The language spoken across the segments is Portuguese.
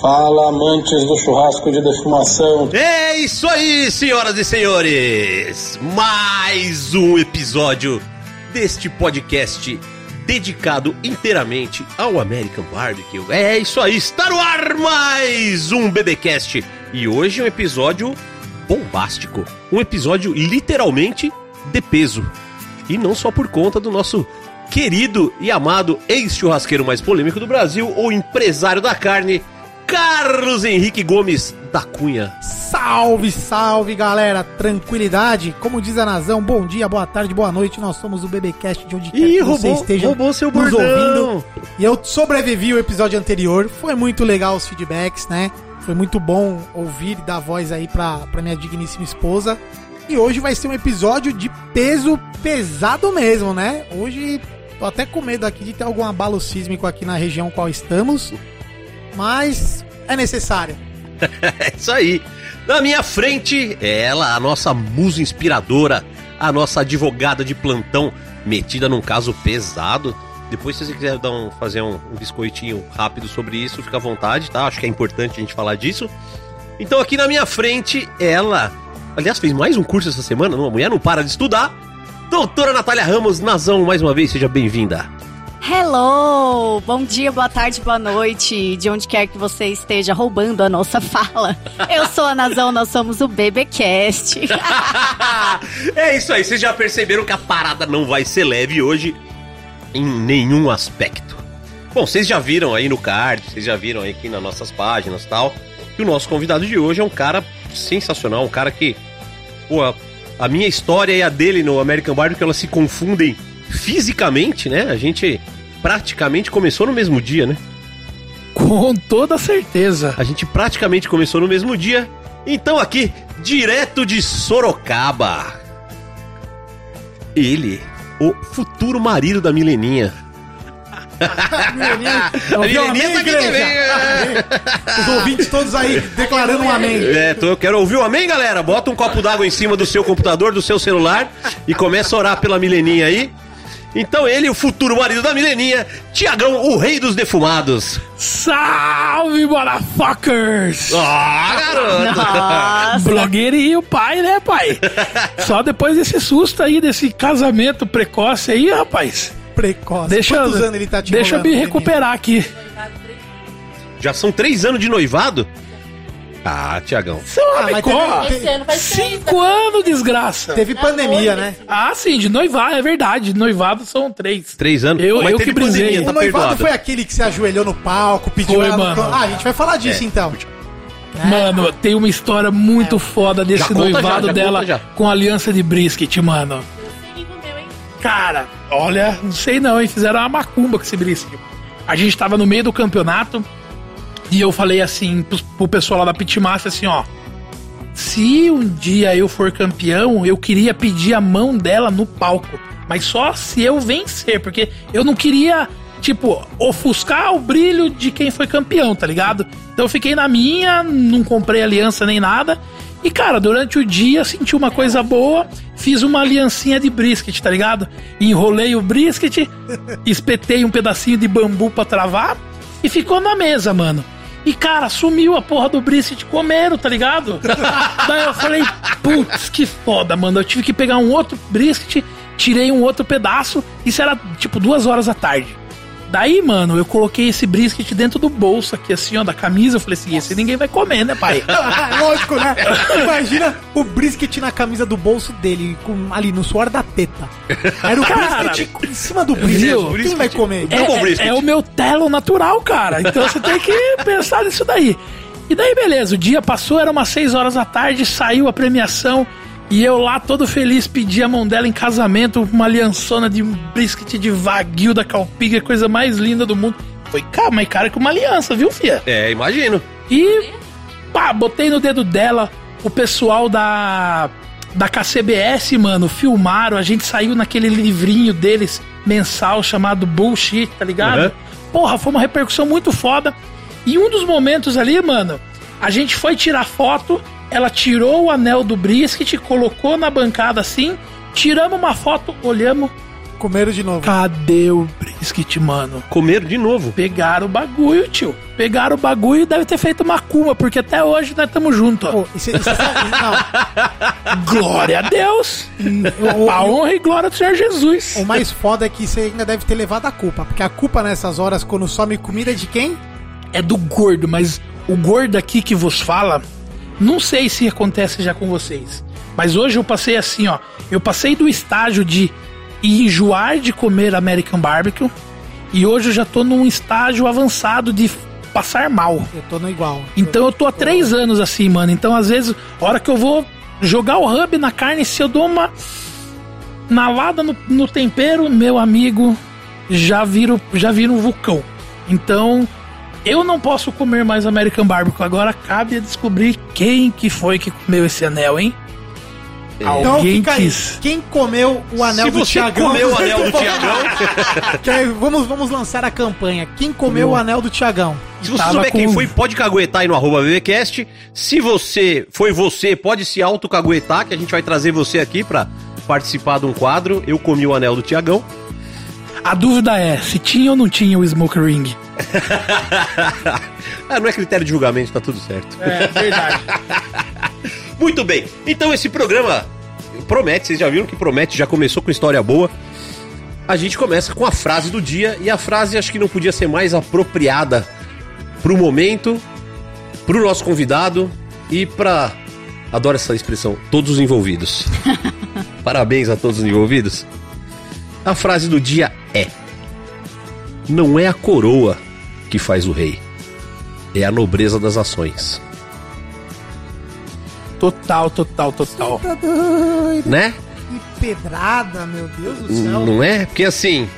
Fala, amantes do churrasco de defumação. É isso aí, senhoras e senhores! Mais um episódio deste podcast dedicado inteiramente ao American Barbecue. É isso aí, está no ar mais um BBcast. E hoje um episódio bombástico. Um episódio literalmente de peso. E não só por conta do nosso querido e amado ex-churrasqueiro mais polêmico do Brasil, o empresário da carne, Carlos Henrique Gomes da Cunha. Salve, salve galera, tranquilidade. Como diz a Nazão, bom dia, boa tarde, boa noite. Nós somos o BBcast de onde quer Ih, que você esteja roubou seu nos bordão. ouvindo. E eu sobrevivi o episódio anterior. Foi muito legal os feedbacks, né? Foi muito bom ouvir e dar voz aí pra, pra minha digníssima esposa. E hoje vai ser um episódio de peso pesado mesmo, né? Hoje tô até com medo aqui de ter algum abalo sísmico aqui na região qual estamos. Mas é necessário. É isso aí. Na minha frente, ela, a nossa musa inspiradora, a nossa advogada de plantão, metida num caso pesado. Depois, se você quiser dar um, fazer um, um biscoitinho rápido sobre isso, fica à vontade, tá? Acho que é importante a gente falar disso. Então, aqui na minha frente, ela. Aliás, fez mais um curso essa semana, não? a mulher não para de estudar. Doutora Natália Ramos, Nazão, mais uma vez, seja bem-vinda. Hello! Bom dia, boa tarde, boa noite, de onde quer que você esteja roubando a nossa fala. Eu sou a Nazão, nós somos o BBcast. é isso aí, vocês já perceberam que a parada não vai ser leve hoje em nenhum aspecto. Bom, vocês já viram aí no card, vocês já viram aí aqui nas nossas páginas e tal, que o nosso convidado de hoje é um cara sensacional, um cara que, pô, a, minha história e a dele no American Barbecue, elas se confundem fisicamente, né? A gente praticamente começou no mesmo dia, né? Com toda certeza. A gente praticamente começou no mesmo dia. Então aqui, direto de Sorocaba. Ele, o futuro marido da Mileninha. Mileninha, A ouviu Mileninha tá aqui também. Os ouvintes todos aí declarando um amém. É, tô, eu quero ouvir o amém, galera. Bota um copo d'água em cima do seu computador, do seu celular e começa a orar pela Mileninha aí. Então ele, o futuro marido da Mileninha, Tiagão, o rei dos defumados. Salve, motherfuckers! Ah, garoto! Nossa, Blogueirinho, pai, né, pai? Só depois desse susto aí, desse casamento precoce aí, rapaz. Precoce. Deixa, Quantos anos ele tá te deixa eu me recuperar aqui. Já são três anos de noivado? Ah, Tiagão. Seu Ah, mas rabicó. teve- Esse ano faz Cinco anos, desgraça. Teve pandemia, né? Ah, sim, de noivado, é verdade. De noivado são três. Três anos? Eu- Mas eu que brisei. pandemia, o tá noivado perdoado. foi aquele que se ajoelhou no palco, pediu Foi, ela mano. Ah, a gente vai falar disso então. Mano, tem uma história muito foda desse Já conta já, noivado já dela já. com a aliança de brisket, mano. Cara, olha, não sei não, hein? Fizeram uma macumba com esse brisket. A gente tava no meio do campeonato e eu falei assim pro, pro pessoal lá da Pitmaster assim, ó. Se um dia eu for campeão, eu queria pedir a mão dela no palco. Mas só se eu vencer, porque eu não queria, tipo, ofuscar o brilho de quem foi campeão, tá ligado? Então eu fiquei na minha, não comprei aliança nem nada. E, cara, durante o dia senti uma coisa boa, fiz uma aliancinha de brisket, tá ligado? Enrolei o brisket, espetei um pedacinho de bambu pra travar e ficou na mesa, mano. E, cara, sumiu a porra do brisket, comeram, tá ligado? Daí eu falei, putz, que foda, mano. Eu tive que pegar um outro brisket, tirei um outro pedaço, isso era tipo duas horas da tarde. Daí, mano, eu coloquei esse brisket dentro do bolso aqui, assim, ó, da camisa. Eu falei assim, esse ninguém vai comer, né, pai? Lógico, né? Imagina o brisket na camisa do bolso dele, com, ali no suor da teta. Era o Cara, brisket em cima do brisket. viu? Quem vai comer? É, é, é o meu telo natural, cara. Então você tem que pensar nisso daí. E daí, beleza, o dia passou, era umas 6 horas da tarde, saiu a premiação. E eu lá, todo feliz, pedi a mão dela em casamento, uma aliançona de brisket de vaguio da Calpiga, coisa mais linda do mundo. Foi, cara, mais cara que uma aliança, viu, fia? É, imagino. E pá, botei no dedo dela. O pessoal da da KCBS, mano, filmaram. A gente saiu naquele livrinho deles mensal chamado Bullshit, tá ligado? Uhum. Porra, foi uma repercussão muito foda. E um dos momentos ali, mano, a gente foi tirar foto. Ela tirou o anel do brisket, colocou na bancada assim. Tiramos uma foto, olhamos. Comeram de novo. Cadê o brisket, mano? Comeram de novo. Pegaram o bagulho, tio. Pegaram o bagulho e deve ter feito uma cuma, porque até hoje nós estamos juntos, ó. Pô, sabe- não, Glória a Deus! o- a honra e glória do Senhor Jesus. o mais foda é que você ainda deve ter levado a culpa. Porque a culpa nessas horas, quando some comida, é de quem? É do gordo, mas o gordo aqui que vos fala, não sei se acontece já com vocês. Mas hoje eu passei assim, ó. Eu passei do estágio de enjoar de comer American Barbecue. E hoje eu já tô num estágio avançado de passar mal. Eu tô no igual. Então eu tô há três anos assim, mano. Então, às vezes, hora que eu vou jogar o hub na carne, se eu dou uma nalada no, no tempero, meu amigo, já viro, já vira um vulcão. Então, eu não posso comer mais American Barbecue. Agora cabe a descobrir quem que foi que comeu esse anel, hein? Então Alguém fica aí. quis. Quem comeu o anel Se do você Tiagão? comeu o anel do Tiagão, Que aí, vamos, vamos lançar a campanha. Quem comeu o anel do Tiagão? se você Tava souber quem com- foi, pode caguetar aí no arroba BBcast. Se você foi você, pode se autocaguetar, que a gente vai trazer você aqui pra participar de um quadro. Eu comi o anel do Tiagão. A dúvida é se tinha ou não tinha o Smoke Ring. ah, não é critério de julgamento, tá tudo certo. É verdade. Muito bem. Então esse programa promete, vocês já viram que promete, já começou com história boa. A gente começa com a frase do dia e a frase acho que não podia ser mais apropriada pro momento, pro nosso convidado e pra adoro essa expressão, todos os envolvidos. Parabéns a todos os envolvidos. A frase do dia é: Não é a coroa que faz o rei, é a nobreza das ações, Total, total, total. Tá doido. né? Que pedrada, meu Deus do céu. Não é? Porque assim,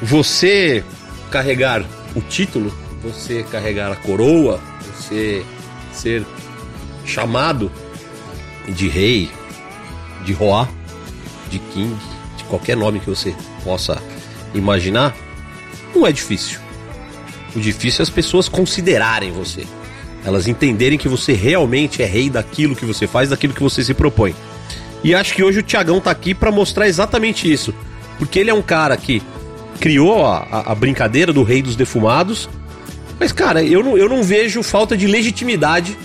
você carregar o título, você carregar a coroa, você ser chamado de rei, de Roá, de King, qualquer nome que você possa imaginar, não é difícil. O difícil é as pessoas considerarem você. Elas entenderem que você realmente é rei daquilo que você faz, daquilo que você se propõe. E acho que hoje o Tiagão tá aqui para mostrar exatamente isso. Porque ele é um cara que criou a, a- a brincadeira do rei dos defumados. Mas, cara, eu não, eu não vejo falta de legitimidade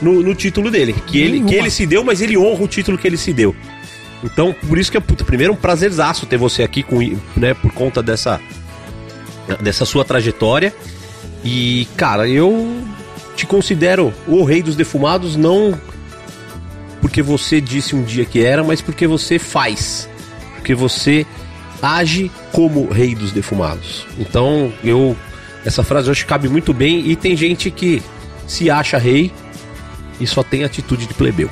no, no título dele. Que ele, que ele se deu, mas ele honra o título que ele se deu. Então, por isso que é, puta, primeiro, um prazerzaço ter você aqui com, né, por conta dessa, dessa sua trajetória. E, cara, eu te considero o rei dos defumados, não porque você disse um dia que era, mas porque você faz. Porque você age como rei dos defumados. Então, eu. Essa frase que cabe muito bem. E tem gente que se acha rei e só tem atitude de plebeu.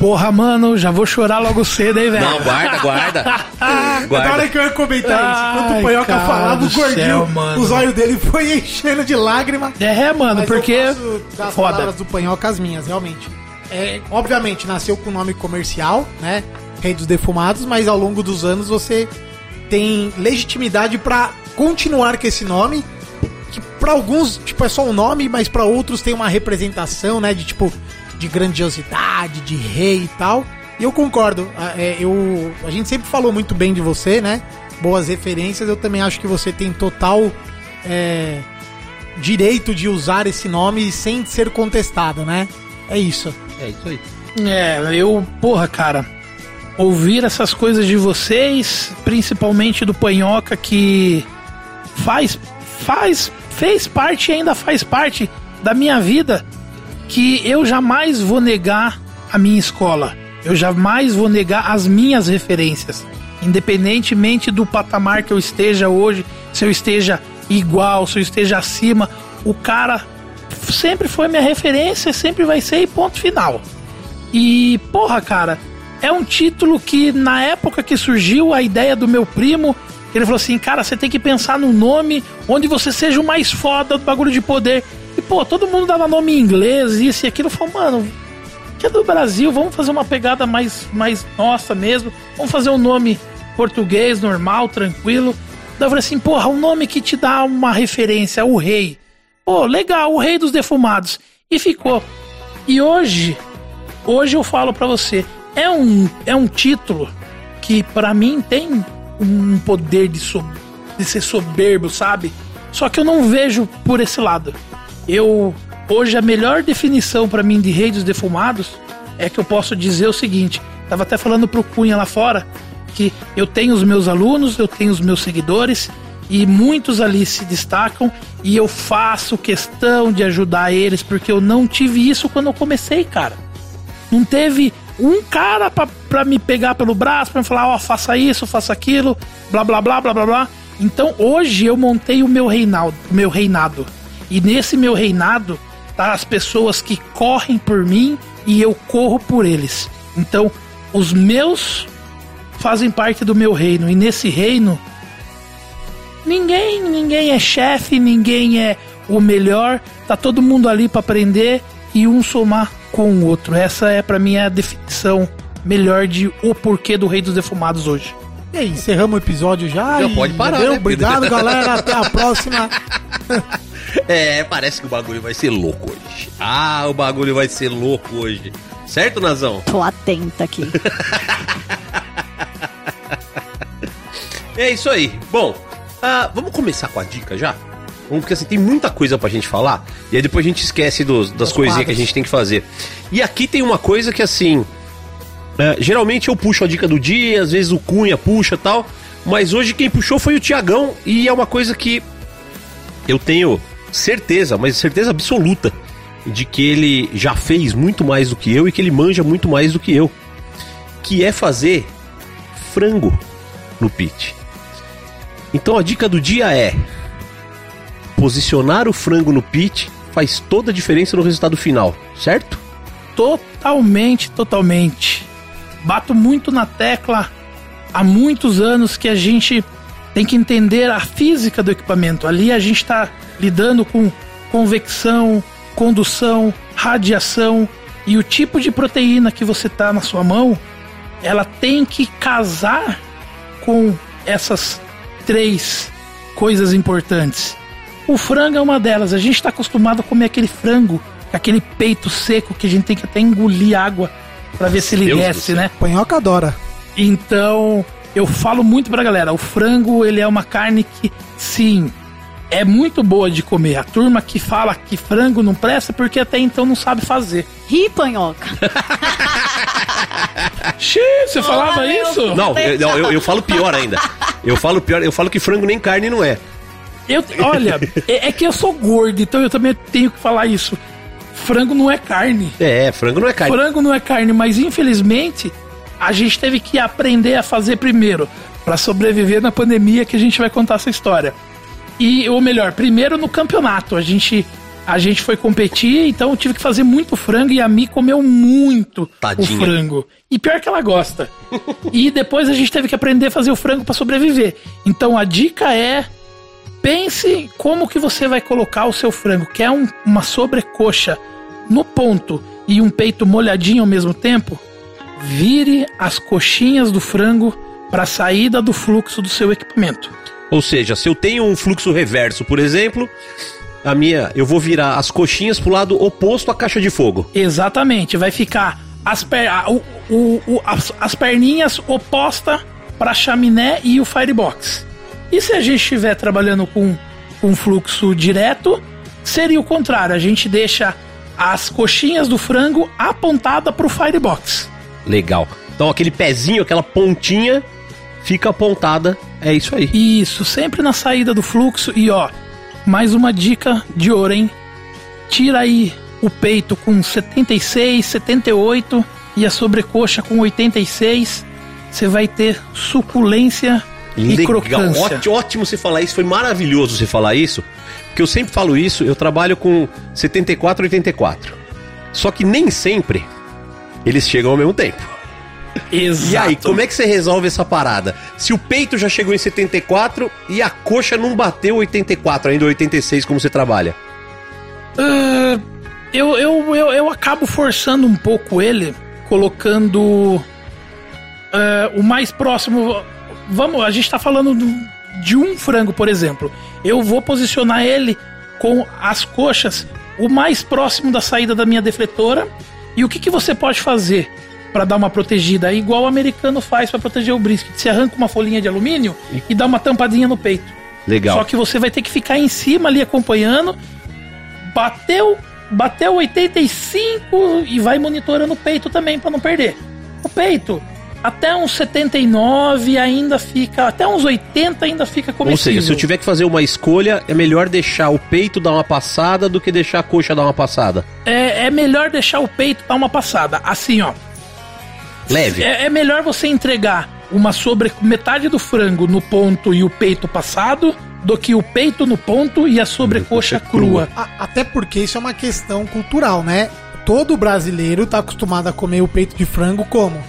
Porra, mano, já vou chorar logo cedo, hein, velho? Não, guarda, guarda. Na guarda. hora que eu ia comentar isso, enquanto o Panhoca falava, o do gordinho, mano. os olhos dele foi enchendo de lágrima. É, mano, Mas porque. eu posso dar as Foda. palavras do Panhoca as minhas, realmente. É, obviamente, nasceu com nome comercial, né? Rei dos Defumados, mas ao longo dos anos você tem legitimidade pra continuar com esse nome. Que pra alguns, tipo, é só um nome, mas pra outros tem uma representação, né? De tipo, de grandiosidade, de rei e tal. E eu concordo. a- é, eu, a gente sempre falou muito bem de você, né? Boas referências. Eu também acho que você tem total. é, direito de usar esse nome sem ser contestado, né? É isso. É isso aí. É, eu, porra, cara, ouvir essas coisas de vocês, principalmente do Panhoca, que faz, faz, fez parte e ainda faz parte da minha vida, que eu jamais vou negar a minha escola. Eu jamais vou negar as minhas referências. Independentemente do patamar que eu esteja hoje, se eu esteja igual, se eu esteja acima, o cara sempre foi minha referência, sempre vai ser e ponto final. E, porra, cara, é um título que na época que surgiu a ideia do meu primo, ele falou assim: cara, você tem que pensar num nome onde você seja o mais foda do bagulho de poder. Pô, todo mundo dava nome em inglês, isso e aquilo. Eu falei, mano, que é do Brasil, vamos fazer uma pegada mais, mais nossa mesmo. Vamos fazer um nome português, normal, tranquilo. Daí eu falei assim, porra, um nome que te dá uma referência, o rei. Pô, legal, o rei dos defumados. E ficou. E hoje, hoje eu falo pra você, é um, é um título que pra mim tem um poder de, so, de ser soberbo, sabe? Só que eu não vejo por esse lado. Eu hoje a melhor definição pra mim de rei dos defumados é que eu posso dizer o seguinte, tava até falando pro Cunha lá fora que eu tenho os meus alunos, eu tenho os meus seguidores e muitos ali se destacam e eu faço questão de ajudar eles porque eu não tive isso quando eu comecei, cara. Não teve um cara pra me pegar pelo braço, me falar, ó, faça isso, faça aquilo, blá blá blá blá blá blá. Então hoje eu montei o meu meu reinado. E nesse meu reinado tá as pessoas que correm por mim e eu corro por eles. Então, os meus fazem parte do meu reino e nesse reino ninguém, ninguém é chefe, ninguém é o melhor, tá todo mundo ali para aprender e um somar com o outro. Essa é para mim a definição melhor de o porquê do Rei dos Defumados hoje. E aí, encerramos o episódio já. Já e- pode parar, né? Obrigado, galera. Até a próxima. É, parece que o bagulho vai ser louco hoje. Ah, o bagulho vai ser louco hoje. Certo, Nazão? Tô atenta aqui. É isso aí. Bom, ah, vamos começar com a dica já? Porque assim, tem muita coisa pra gente falar. E aí depois a gente esquece dos- das Os coisinhas que a gente tem que fazer. E aqui tem uma coisa que assim. é, geralmente eu puxo a dica do dia, às vezes o Cunha puxa e tal. Mas hoje quem puxou foi o Tiagão. E é uma coisa que eu tenho certeza, mas certeza absoluta, de que ele já fez muito mais do que eu e que ele manja muito mais do que eu. Que é fazer frango no pit. Então a dica do dia é: posicionar o frango no pit faz toda a diferença no resultado final, certo? Totalmente, totalmente. Bato muito na tecla há muitos anos que a gente tem que entender a física do equipamento. Ali a gente está lidando com convecção, condução, radiação e o tipo de proteína que você tá na sua mão, ela tem que casar com essas três coisas importantes. O frango é uma delas. A gente está acostumado a comer aquele frango, aquele peito seco que a gente tem que até engolir água para ver se ele Deus desce, né? Panhoca adora. Então, eu falo muito pra galera, o frango, ele é uma carne que, sim, é muito boa de comer. A turma que fala que frango não presta porque até então não sabe fazer. Ri, panhoca. Xiii, você falava valeu. isso? Não, eu, não, eu, eu falo pior ainda. Eu falo pior, eu falo que frango nem carne não é. Eu, olha, é, é que eu sou gordo, então eu também tenho que falar isso. Frango não é carne. É, frango não é carne. Frango não é carne, mas infelizmente a gente teve que aprender a fazer primeiro para sobreviver na pandemia que a gente vai contar essa história. E ou melhor, primeiro no campeonato, a gente a gente foi competir, então eu tive que fazer muito frango e a Mi comeu muito Tadinha. o frango. E pior que ela gosta. e depois a gente teve que aprender a fazer o frango para sobreviver. Então a dica é pense como que você vai colocar o seu frango. Quer um- uma sobrecoxa no ponto e um peito molhadinho ao mesmo tempo? Vire as coxinhas do frango para a saída do fluxo do seu equipamento. Ou seja, se eu tenho um fluxo reverso, por exemplo, a minha, eu vou virar as coxinhas pro lado oposto à caixa de fogo. Exatamente, vai ficar as, per o- o- o- as, as perninhas oposta para a chaminé e o firebox. E se a gente estiver trabalhando com, com fluxo direto, seria o contrário, a gente deixa as coxinhas do frango apontada para o firebox. Legal. Então aquele pezinho, aquela pontinha fica apontada. É isso aí. Isso, sempre na saída do fluxo. E ó, mais uma dica de ouro, hein? Tira aí o peito com 76, 78 e a sobrecoxa com 86. Você vai ter suculência e Legal, crocância. ótimo, ótimo você falar isso, foi maravilhoso você falar isso, porque eu sempre falo isso, eu trabalho com 74 84. Só que nem sempre eles chegam ao mesmo tempo. Exato. E aí, como é que você resolve essa parada? Se o peito já chegou em 74 e a coxa não bateu 84, ainda 86, como você trabalha? Ah, eu, eu, eu, eu acabo forçando um pouco ele, colocando ah, o mais próximo. Vamos, a gente tá falando do- de um frango, por exemplo. Eu vou posicionar ele com as coxas o mais próximo da saída da minha defletora. E o que, que você pode fazer? Pra dar uma protegida, igual o americano faz pra proteger o brisket. Você arranca uma folhinha de alumínio e dá uma tampadinha no peito. Legal. Só que você vai ter que ficar em cima ali acompanhando. Bateu, bateu 85 e vai monitorando o peito também pra não perder. O peito, até uns 79 ainda fica, até uns 80 ainda fica Ou comestível. seja, se eu tiver que fazer uma escolha, é melhor deixar o peito dar uma passada do que deixar a coxa dar uma passada. é, é melhor deixar o peito dar uma passada. Assim, ó. Leve. É, é melhor você entregar uma sobre metade do frango no ponto e o peito passado do que o peito no ponto e a sobrecoxa crua. A- até porque isso é uma questão cultural, né? Todo brasileiro tá acostumado a comer o peito de frango como?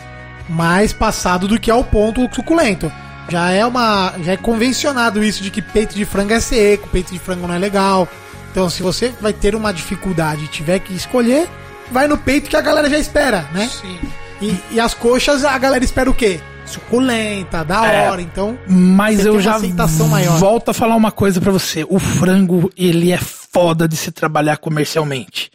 Mais passado do que ao ponto suculento. Já é uma. Já é convencionado isso de que peito de frango é seco, peito de frango não é legal. Então, se você vai ter uma dificuldade e tiver que escolher, vai no peito que a galera já espera, né? Sim. E, e as coxas, a galera espera o quê? Suculenta, da É. hora. Então, Mas eu já volto a falar uma coisa pra você. O frango, ele é foda de se trabalhar comercialmente.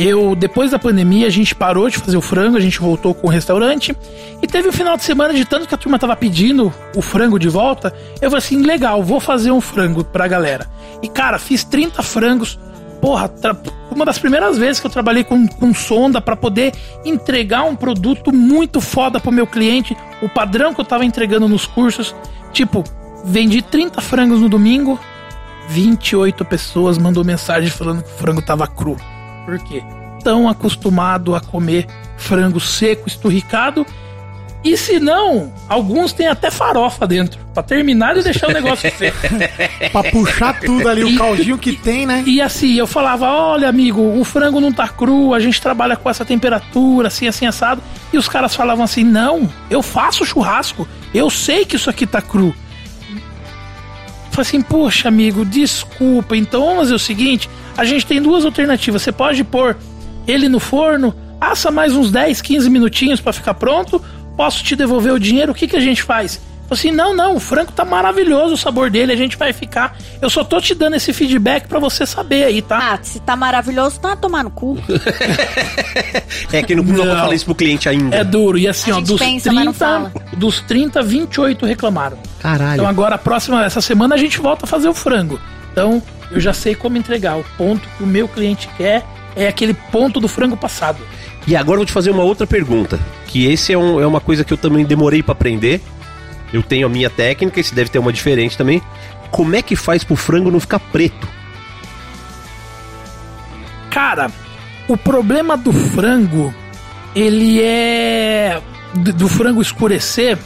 Eu, depois da pandemia, a gente parou de fazer o frango, a gente voltou com o restaurante. E teve um final de semana de tanto que a turma tava pedindo o frango de volta. Eu falei assim: legal, vou fazer um frango pra galera. E cara, fiz 30 frangos. Porra, uma das primeiras vezes que eu trabalhei com, com sonda pra poder entregar um produto muito foda pro meu cliente, o padrão que eu tava entregando nos cursos. Tipo, vendi 30 frangos no domingo, 28 pessoas mandou mensagem falando que o frango tava cru. Por quê? Tão acostumado a comer frango seco, esturricado. E se não, alguns têm até farofa dentro. Pra terminar e deixar o negócio seco. pra puxar tudo ali, o caldinho que tem, né? E assim, eu falava: olha, amigo, o frango não tá cru, a gente trabalha com essa temperatura, assim, assim, assado. E os caras falavam assim: não, eu faço churrasco, eu sei que isso aqui tá cru. Falei assim, poxa, amigo, desculpa. Então vamos fazer o seguinte: a gente tem duas alternativas. Você pode pôr ele no forno, assa mais uns 10, 15 minutinhos pra ficar pronto. Posso te devolver o dinheiro? O que, que a gente faz? Assim, não, não, o frango tá maravilhoso o sabor dele, a gente vai ficar. Eu só tô te dando esse feedback pra você saber aí, tá? Ah, se tá maravilhoso, tá tomar no cu. É que não, não. falar isso pro cliente ainda. É duro. E assim, A ó, gente dos pensa, mas não 30, fala. dos 30, 28 reclamaram. Caralho. Então agora, a próxima, essa semana, a gente volta a fazer o frango. Então, eu já sei como entregar. O ponto que o meu cliente quer é aquele ponto do frango passado. E agora eu vou te fazer uma outra pergunta. Que esse é, um- é uma coisa que eu também demorei pra aprender. Eu tenho a minha técnica, esse deve ter uma diferente também. Como é que faz pro frango não ficar preto? Cara, o problema do frango, ele é. Do frango escurecer,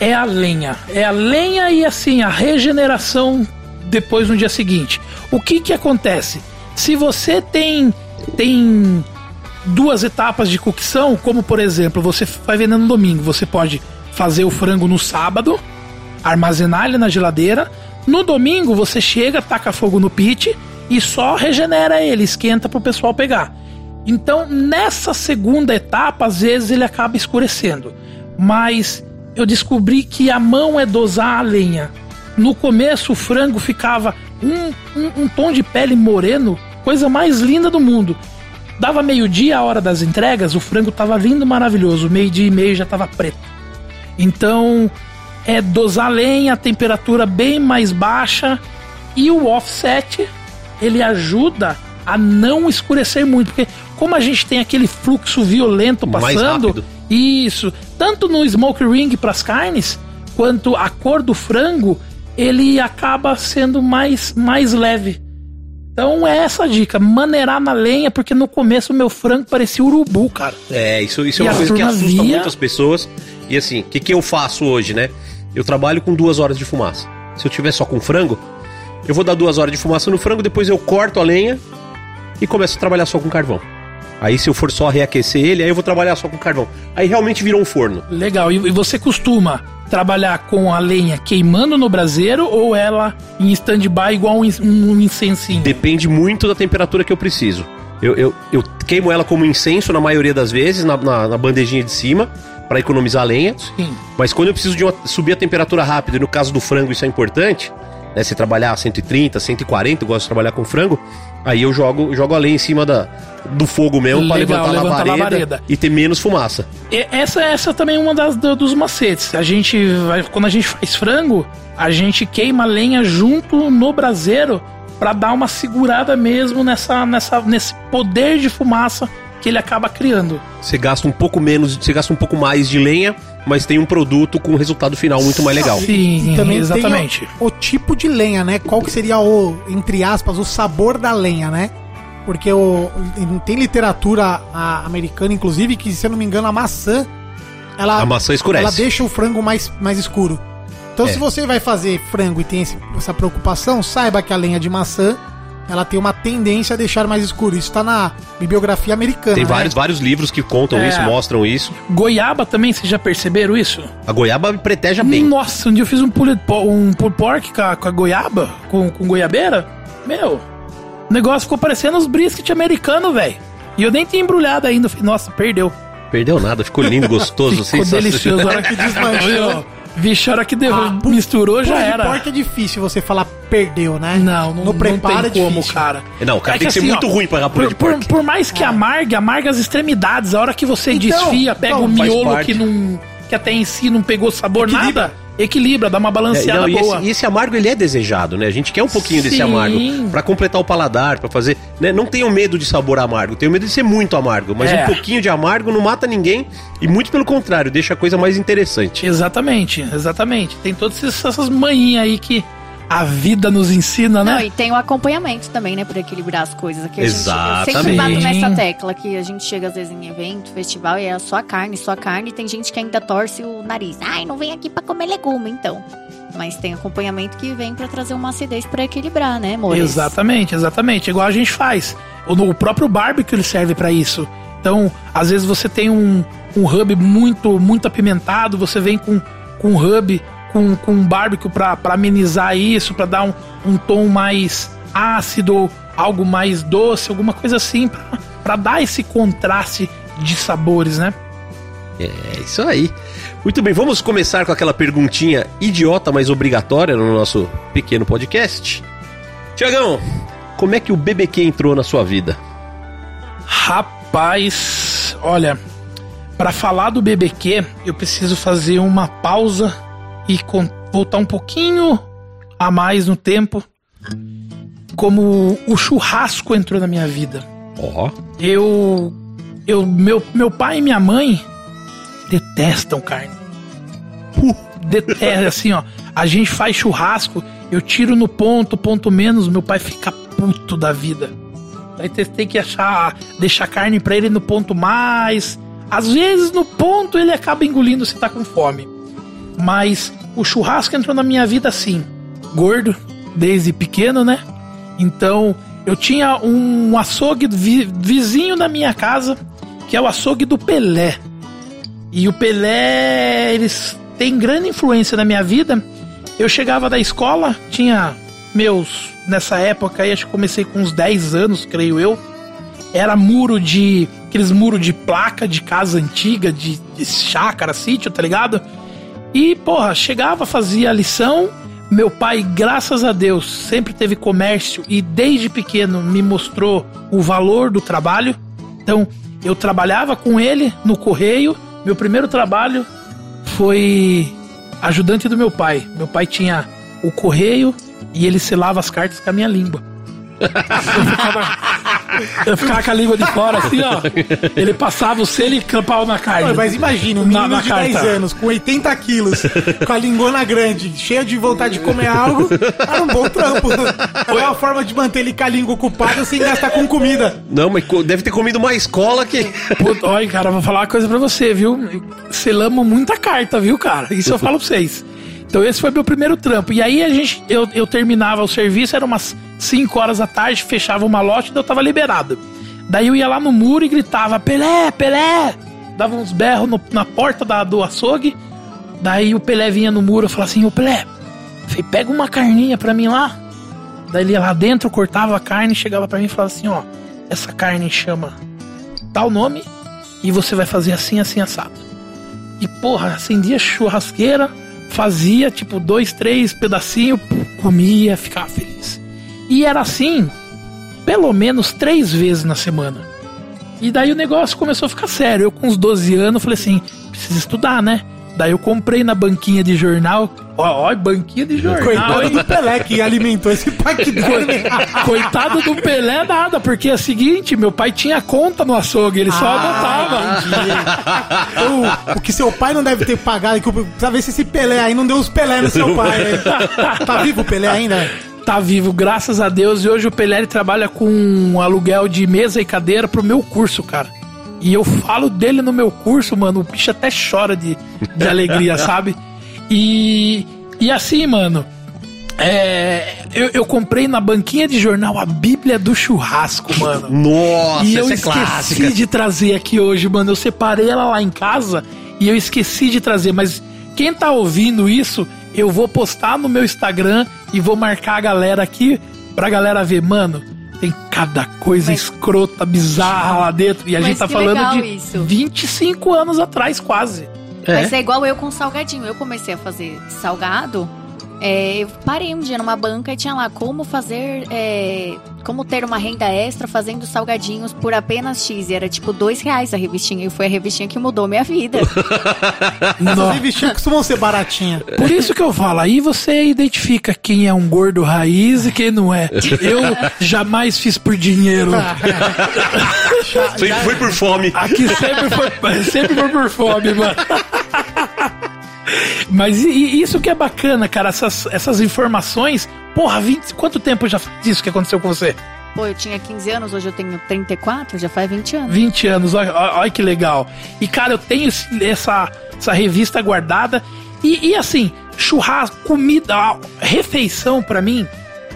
é a lenha. É a lenha e assim, a regeneração depois no dia seguinte. O que que acontece? Se você tem. tem duas etapas de cocção, como por exemplo, você vai vender no domingo, você pode fazer o frango no sábado, armazenar ele na geladeira. No domingo você chega, taca fogo no pit e só regenera ele, esquenta pro pessoal pegar. Então, nessa segunda etapa, às vezes ele acaba escurecendo. Mas eu descobri que a mão é dosar a lenha. No começo o frango ficava um, um, um tom de pele moreno, coisa mais linda do mundo. Dava meio-dia a hora das entregas, o frango tava lindo, maravilhoso. Meio-dia e meio já tava preto. Então, é dosar lenha, temperatura bem mais baixa e o offset, ele ajuda a não escurecer muito, porque como a gente tem aquele fluxo violento passando, isso, tanto no smoke ring para as carnes, quanto a cor do frango, ele acaba sendo mais mais leve. Então é essa a dica, maneirar na lenha, porque no começo o meu frango parecia urubu, cara. É, isso, isso é uma coisa que assusta muitas pessoas. E assim, o que, que eu faço hoje, né? Eu trabalho com duas horas de fumaça. Se eu tiver só com frango, eu vou dar duas horas de fumaça no frango, depois eu corto a lenha e começo a trabalhar só com carvão. Aí se eu for só reaquecer ele, aí eu vou trabalhar só com carvão. Aí realmente virou um forno. Legal. E você costuma trabalhar com a lenha queimando no braseiro ou ela em stand-by igual um, um incensinho? Depende muito da temperatura que eu preciso. Eu, eu, eu queimo ela como incenso na maioria das vezes, na, na, na bandejinha de cima, para economizar lenha. Sim. Mas quando eu preciso de uma- subir a temperatura rápido, e no caso do frango isso é importante, né? Você trabalhar 130, 140, eu gosto de trabalhar com frango. Aí eu jogo, jogo a lenha em cima da, do fogo mesmo pra Legal, levantar a a labareda, labareda. e ter menos fumaça. E essa, essa também é uma das, do- dos macetes. A gente vai, quando a gente faz frango, a gente queima lenha junto no braseiro pra dar uma segurada mesmo nessa, nessa, nesse poder de fumaça que ele acaba criando. Você gasta um pouco menos, você gasta um pouco mais de lenha, mas tem um produto com um resultado final muito mais legal. Sim, E também exatamente. tem o, o tipo de lenha, né? Qual que seria o, entre aspas, o sabor da lenha, né? Porque o, tem literatura a- americana, inclusive, que, se eu não me engano, a maçã. Ela, A maçã escurece. Ela deixa o frango mais, mais escuro. Então, É. se você vai fazer frango e tem esse- essa preocupação, saiba que a lenha de maçã ela tem uma tendência a deixar mais escuro. Isso tá na bibliografia americana. Tem né? vários, vários livros que contam É. isso, mostram isso. Goiaba também, vocês já perceberam isso? A goiaba preteja bem. Nossa, um dia eu fiz um pulled, um pulled pork com a, com a goiaba, com, com goiabeira. Meu, o negócio ficou parecendo os brisket americanos, velho. E eu nem tinha embrulhado ainda. Nossa, perdeu. Perdeu nada, ficou lindo, gostoso, Ficou sensacional. delicioso. A hora que desmanchou. Vixe, a hora que deu, Ah, misturou já Pulled era. pork é difícil você falar perdeu, né? Não, não, no preparo não é tem como, difícil. cara. Não, o cara tem que ser muito ruim pra errar por, por, por mais que amargue, amarga as extremidades. A hora que você Então, desfia, pega então, o miolo que não. que até em si não pegou sabor Equilibra. nada. Equilibra, dá uma É, balanceada não, e, boa. esse, e esse amargo ele é desejado, né? A gente quer um pouquinho desse Sim. amargo pra completar o paladar, pra fazer. Né? Não tenham medo de sabor amargo, tenham medo de ser muito amargo, mas É. um pouquinho de amargo não mata ninguém e muito pelo contrário, deixa a coisa mais interessante. Exatamente, exatamente. Tem todas essas essas manhinhas aí que a vida nos ensina, Não, né? e tem o acompanhamento também, né, pra equilibrar as coisas. Aqui a gente, eu sempre Exatamente. bato nessa tecla que a gente chega às vezes em evento, festival, e é só a carne, só a carne, e tem gente que ainda torce o nariz. Ai, não vem aqui pra comer legume, então. Mas tem acompanhamento que vem pra trazer uma acidez pra equilibrar, né, amor? Exatamente, exatamente. Igual a gente faz. O, próprio barbecue ele serve pra isso. Então, às vezes você tem um, um hub muito muito apimentado, você vem com, com um hub com, com um barbecue pra amenizar isso, pra dar um, um tom mais ácido, algo mais doce, alguma coisa assim, pra dar esse contraste de sabores, né? É isso aí. Muito bem, vamos começar com aquela perguntinha idiota, mas obrigatória no nosso pequeno podcast. Tiagão, como é que o BBQ entrou na sua vida? Rapaz, olha, pra falar do BBQ, eu preciso fazer uma pausa e voltar um pouquinho a mais no tempo. Como o churrasco entrou na minha vida. Ó, Eu, eu meu, meu pai e minha mãe detestam carne. Detestam, assim, ó. A gente faz churrasco, eu tiro no ponto, ponto menos, meu pai fica puto da vida. Aí você tem que achar, deixar carne pra ele no ponto mais. Às vezes no ponto ele acaba engolindo se tá com fome. Mas o churrasco entrou na minha vida assim, gordo, desde pequeno, né? Então eu tinha um açougue vi- vizinho da minha casa, que é o açougue do Pelé. E o Pelé, eles têm grande influência na minha vida. Eu chegava da escola, tinha meus. Nessa época aí, acho que comecei com uns 10 anos, creio eu. Era muro de. aqueles muros de placa de casa antiga, de, de chácara, sítio, tá ligado? E, porra, chegava, fazia a lição. Meu pai, graças a Deus, sempre teve comércio e desde pequeno me mostrou o valor do trabalho. Então, eu trabalhava com ele no correio. Meu primeiro trabalho foi ajudante do meu pai. Meu pai tinha o correio e ele selava as cartas com a minha língua. Eu ficava, com a língua de fora, assim, ó. Ele passava o selo e clampava na carne. Mas imagina, um Na- menino na de carta. 10 anos, com 80 quilos, com a lingona grande, cheio de vontade de comer algo, era um bom trampo. Era uma forma de manter ele com a língua ocupada sem gastar com comida. não, mas deve ter comido mais cola que. Puta, olha, cara, vou falar uma coisa pra você, viu? Selamos muita carta, viu, cara? Isso eu falo pra vocês. Então esse foi meu primeiro trampo. E aí a gente, eu, eu terminava o serviço, era umas 5 horas da tarde, fechava uma loja e eu tava liberado. Daí eu ia lá no muro e gritava, Pelé, Pelé! Dava uns berros no- na porta da, do açougue. Daí o Pelé vinha no muro e falava assim, ô Pelé, falei, pega uma carninha pra mim lá. Daí ele ia lá dentro, cortava a carne, chegava pra mim e falava assim, ó, essa carne chama tal nome e você vai fazer assim, assim, assado. E porra, acendia churrasqueira, fazia tipo dois, três pedacinhos, comia, ficava feliz. E era assim, pelo menos três vezes na semana. E daí o negócio começou a ficar sério. Eu, com uns 12 anos, falei assim: preciso estudar, né? Daí eu comprei na banquinha de jornal. Ó, ó banquinha de jornal. Coitado hein? do Pelé que alimentou esse né? Coitado do Pelé, nada, porque é o seguinte: meu pai tinha conta no açougue, ele só Ah, anotava. O, o que seu pai não deve ter pagado, que precisa ver se esse Pelé aí não deu os Pelé no seu pai. né? Tá vivo o Pelé ainda? Tá vivo, graças a Deus. E hoje o Pelé trabalha com um aluguel de mesa e cadeira pro meu curso, cara. E eu falo dele no meu curso, mano. O bicho até chora de, de alegria, sabe? E, e assim, mano. é, eu, eu comprei na banquinha de jornal a Bíblia do Churrasco, mano. Nossa, e eu é esqueci clássica. de trazer aqui hoje, mano. Eu separei ela lá em casa e eu esqueci de trazer. Mas quem tá ouvindo isso, eu vou postar no meu Instagram e vou marcar a galera aqui pra galera ver, mano. Tem cada coisa Mas- escrota, bizarra lá dentro. E a Mas gente tá falando de isso. 25 anos atrás, quase. Mas é igual eu com salgadinho. Eu comecei a fazer salgado. É, eu parei um dia numa banca e tinha lá como fazer. é, como ter uma renda extra fazendo salgadinhos por apenas X. E era tipo dois reais a revistinha. E foi a revistinha que mudou minha vida. As revistinhas costumam ser baratinhas. Por isso que eu falo, aí você identifica quem é um gordo raiz e quem não é. Eu jamais fiz por dinheiro. Sempre foi por fome. Aqui sempre foi, sempre foi por fome, mano. Mas isso que é bacana, cara, essas, essas informações. Porra, 20, quanto tempo já faz isso que aconteceu com você? Pô, eu tinha 15 anos, hoje eu tenho 34, já faz 20 anos. 20 anos, olha, olha que legal. E, cara, eu tenho essa, essa revista guardada. E, e, assim, churrasco, comida, refeição pra mim,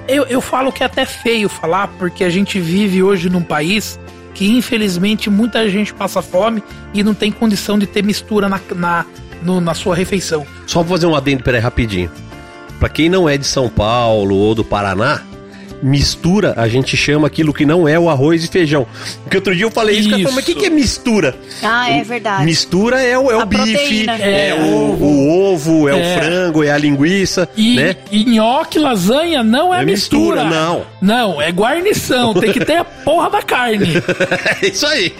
eu, eu falo que é até feio falar, porque a gente vive hoje num país que, infelizmente, muita gente passa fome e não tem condição de ter mistura na, na, no- na sua refeição. Só vou fazer um adendo, peraí, rapidinho. Pra quem não é de São Paulo ou do Paraná, mistura a gente chama aquilo que não é o arroz e feijão. Porque outro dia eu falei isso, cara falou, mas o que, Isso. que é mistura? Ah, é verdade. Mistura é o, é o bife, proteína. é, É, o, o ovo, é, É. o frango, é a linguiça, E, né? e nhoque, lasanha não é, É mistura. mistura, não. Não, é guarnição. tem que ter a porra da carne. É isso aí.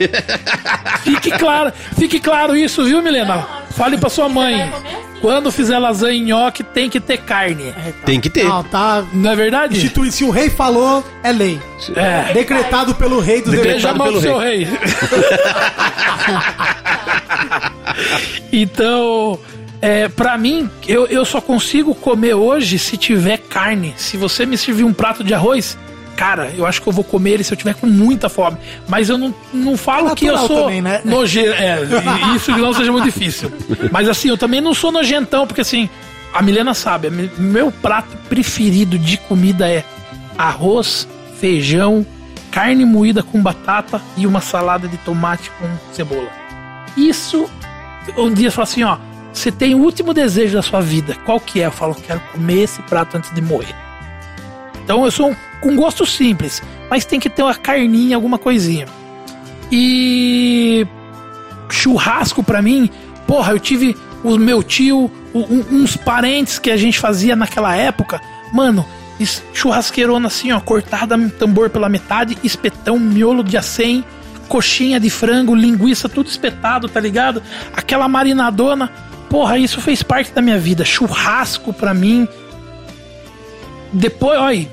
Fique claro, fique claro isso, viu, Milena? Fale pra sua mãe. Quando fizer lasanha e nhoque, tem que ter carne. Tem que ter. Não, tá. Não é verdade? Institui, se o rei falou, é lei. É. Decretado pelo rei dos Decretado Beija a elefantes. mão do pelo seu rei. então, é, para mim, eu, eu só consigo comer hoje se tiver carne. Se você me servir um prato de arroz, cara, eu acho que eu vou comer ele se eu tiver com muita fome. Mas eu não, não falo que eu sou também, né? nojento. É, isso não seja muito difícil. Mas assim, eu também não sou nojentão, porque assim, a Milena sabe, meu prato preferido de comida é arroz, feijão, carne moída com batata e uma salada de tomate com cebola. Isso, um dia eu falo assim, ó, você tem o último desejo da sua vida, qual que é? Eu falo, quero comer esse prato antes de morrer. Então eu sou um, com gosto simples, mas tem que ter uma carninha, alguma coisinha. E churrasco pra mim, porra, eu tive o meu tio, um- uns parentes que a gente fazia naquela época, mano, churrasqueirona assim, ó, cortada tambor pela metade, espetão, miolo de acém, coxinha de frango, linguiça, tudo espetado, tá ligado? Aquela marinadona, porra, isso fez parte da minha vida. Churrasco pra mim. Depois, olha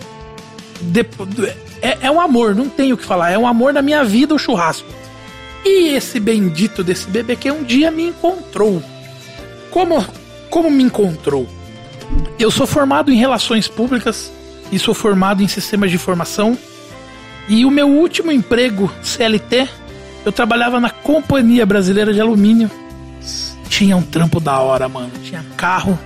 é, é um amor, não tenho o que falar. É um amor da minha vida o churrasco. E esse bendito desse bebê que um dia me encontrou. Como, como me encontrou? Eu sou formado em relações públicas e sou formado em sistemas de informação. E o meu último emprego, CLT, eu trabalhava na Companhia Brasileira de Alumínio. Tinha um trampo da hora, mano. Tinha carro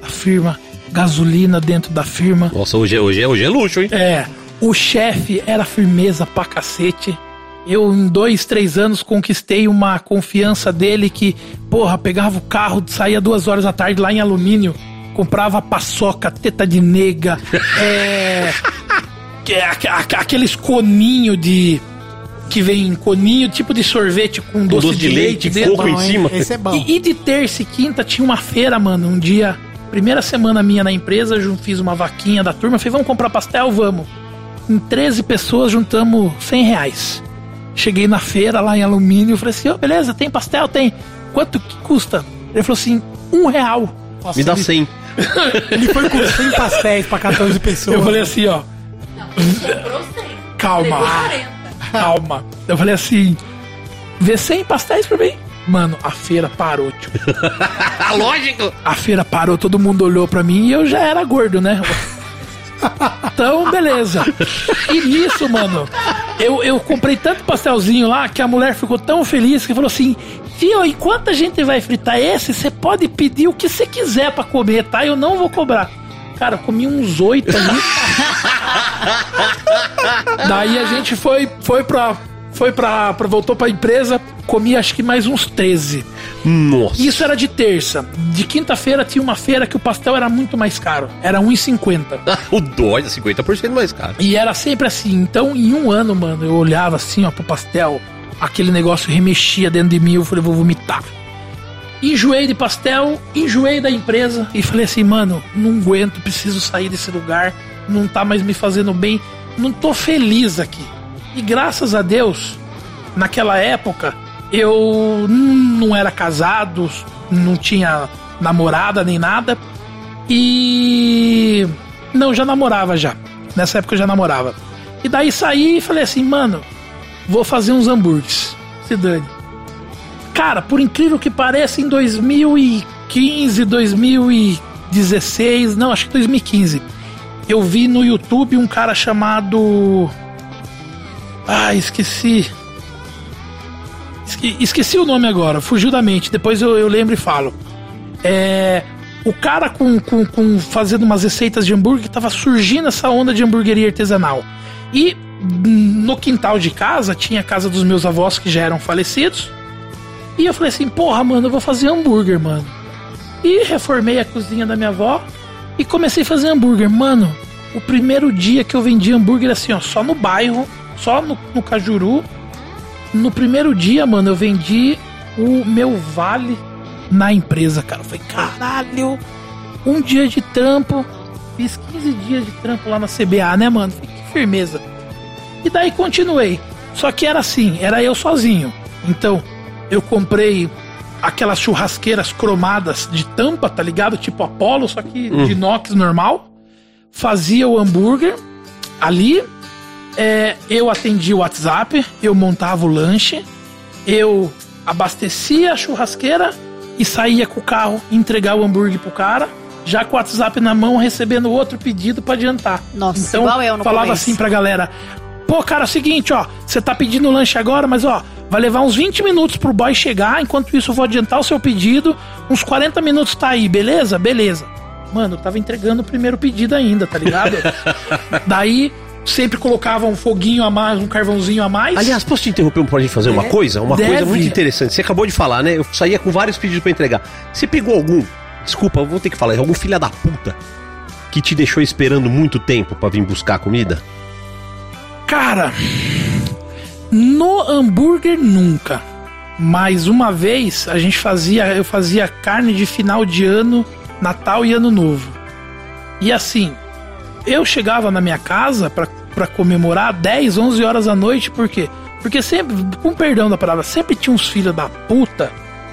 da firma, gasolina dentro da firma. Nossa, hoje, é- hoje, é, hoje é luxo, hein? É, o chefe era firmeza pra cacete. Eu, em dois, três anos, conquistei uma confiança dele que, porra, pegava o carro, saía duas horas da tarde lá em alumínio, comprava paçoca, teta de nega, é, que é aque- aque- aqueles coninho de. que vem coninho, tipo de sorvete com doce, doce de, de leite, leite, dentro. coco em cima. Esse é bom. E, e de terça e quinta tinha uma feira, mano, um dia Primeira semana minha na empresa, ju- fiz uma vaquinha da turma, falei, vamos comprar pastel? Vamos. Em 13 pessoas juntamos 100 reais. Cheguei na feira lá em alumínio, falei assim, ô, beleza, tem pastel? Tem. Quanto que custa? Ele falou assim, um real. Nossa, Me dá ele, 100. ele foi com 100 pastéis pra 14 pessoas. Eu falei assim, ó, Comprou 100. calma, calma. Eu falei assim, vê 100 pastéis pra mim. Mano, a feira parou, tipo. Lógico. A feira parou, todo mundo olhou pra mim e eu já era gordo, né? Então, beleza. E nisso, mano, eu, eu comprei tanto pastelzinho lá que a mulher ficou tão feliz que falou assim: Tio, enquanto a gente vai fritar esse, você pode pedir o que você quiser pra comer, tá? Eu não vou cobrar. Cara, eu comi uns oito ali. Daí a gente foi, foi pra. Foi pra, pra. Voltou pra empresa, comi acho que mais uns 13. Nossa. Isso era de terça. De quinta-feira tinha uma feira que o pastel era muito mais caro. Era 1,50. O dói é 50% mais caro. E era sempre assim. Então, em um ano, mano, eu olhava assim, ó, pro pastel. Aquele negócio remexia dentro de mim. Eu falei, vou vomitar. Enjoei de pastel, enjoei da empresa. E falei assim, mano, não aguento, preciso sair desse lugar. Não tá mais me fazendo bem. Não tô feliz aqui. E graças a Deus, naquela época, eu não era casado, não tinha namorada nem nada. E. Não, já namorava já. Nessa época eu já namorava. E daí saí e falei assim, mano, vou fazer uns hambúrgueres. Se dane. Cara, por incrível que pareça, em 2015, 2016, não, acho que 2015, eu vi no YouTube um cara chamado. Ah, esqueci. Esque- Esqueci o nome agora, fugiu da mente, depois eu, eu lembro e falo. É. O cara com, com, com fazendo umas receitas de hambúrguer tava surgindo essa onda de hamburgueria artesanal. E no quintal de casa tinha a casa dos meus avós que já eram falecidos. E eu falei assim, porra, mano, eu vou fazer hambúrguer, mano. E reformei a cozinha da minha avó e comecei a fazer hambúrguer. Mano, o primeiro dia que eu vendi hambúrguer assim, ó, só no bairro, só no, no Cajuru. No primeiro dia, mano, eu vendi o meu vale na empresa, cara. Eu falei, caralho, um dia de trampo. Fiz 15 dias de trampo lá na CBA, né, mano? Falei, que firmeza. E daí continuei. Só que era assim, era eu sozinho. Então, eu comprei aquelas churrasqueiras cromadas de tampa, tá ligado? Tipo Apollo, só que de inox normal. Fazia o hambúrguer ali. É, eu atendia o WhatsApp, eu montava o lanche, eu abastecia a churrasqueira e saía com o carro entregar o hambúrguer pro cara, já com o WhatsApp na mão, recebendo outro pedido pra adiantar. Nossa, então, igual eu no falava começo. assim pra galera: Pô, cara, é o seguinte, ó, você tá pedindo lanche agora, mas ó, vai levar uns 20 minutos pro boy chegar, enquanto isso eu vou adiantar o seu pedido, uns 40 minutos tá aí, beleza? Beleza. Mano, eu tava entregando o primeiro pedido ainda, tá ligado? Daí sempre colocava um foguinho a mais, um carvãozinho a mais. Aliás, posso te interromper pra gente fazer uma coisa? Uma Deve. coisa muito interessante. Você acabou de falar, né? Eu saía com vários pedidos pra entregar. Você pegou algum? Desculpa, vou ter que falar. Algum filho da puta que te deixou esperando muito tempo pra vir buscar comida? Cara, no hambúrguer nunca. Mas uma vez a gente fazia, eu fazia carne de final de ano, Natal e Ano Novo. E assim, eu chegava na minha casa pra comemorar 10, 11 horas da noite, por quê? Porque sempre, com perdão da palavra, sempre tinha uns filhos da puta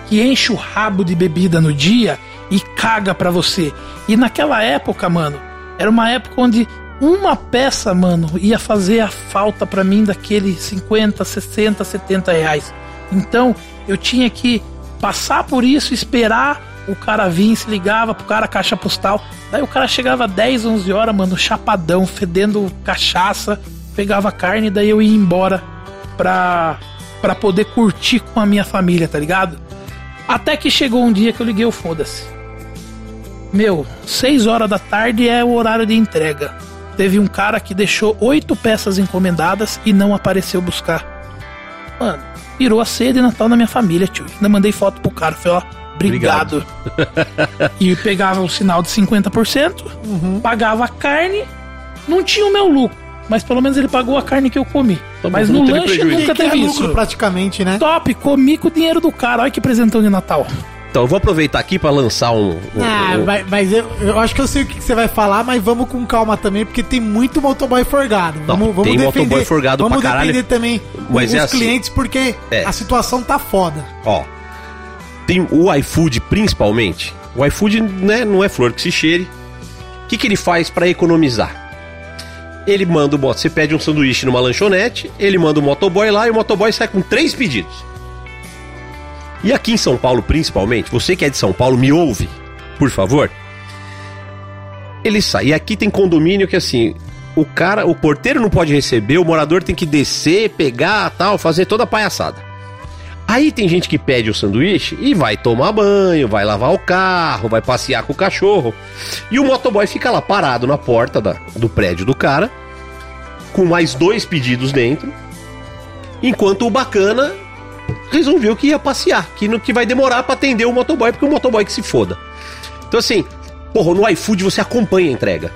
que enche o rabo de bebida no dia e caga pra você. E naquela época, mano, era uma época onde uma peça, mano, ia fazer a falta pra mim daquele 50, 60, 70 reais. Então, eu tinha que passar por isso, esperar o cara vir, se ligava pro cara caixa postal. Daí o cara chegava 10, 11 horas, mano, chapadão, fedendo cachaça, pegava carne, daí eu ia embora pra, pra poder curtir com a minha família, tá ligado? Até que chegou um dia que eu liguei o foda-se. Meu, 6 horas da tarde é o horário de entrega. Teve um cara que deixou oito peças encomendadas e não apareceu buscar. Mano, virou a ceia de Natal na minha família, tio. Ainda mandei foto pro cara. Falei, ó, obrigado. e pegava o sinal de 50%, pagava a carne, não tinha o meu lucro. Mas pelo menos ele pagou a carne que eu comi. Tá bom, mas não no teve lanche prejuízo. nunca Que é teve lucro isso. praticamente, né? Top, comi com o dinheiro do cara. Olha que presentão de Natal. Então eu vou aproveitar aqui pra lançar um. um- Ah, um- mas, mas eu, eu acho que eu sei o que que você vai falar, mas vamos com calma também, porque tem muito motoboy forgado. Não, Vamos, vamos tem motoboy forgado vamos pra caralho, defender também mas os é assim. clientes, porque É. a situação tá foda. Ó. Tem o iFood principalmente. O iFood né, não é flor que se cheire. O que, que ele faz pra economizar? Ele manda o moto. Você pede um sanduíche numa lanchonete, ele manda o motoboy lá e o motoboy sai com três pedidos. E aqui em São Paulo, principalmente, você que é de São Paulo, me ouve, por favor. Ele sai. E aqui tem condomínio que assim, o cara, o porteiro não pode receber, o morador tem que descer, pegar, tal, fazer toda a palhaçada. Aí tem gente que pede o sanduíche e vai tomar banho, vai lavar o carro, vai passear com o cachorro. E o motoboy fica lá parado na porta da- do prédio do cara, com mais dois pedidos dentro, enquanto o bacana resolveu que ia passear, que, no, que vai demorar pra atender o motoboy, porque o motoboy que se foda. Então assim, porra, no iFood você acompanha a entrega.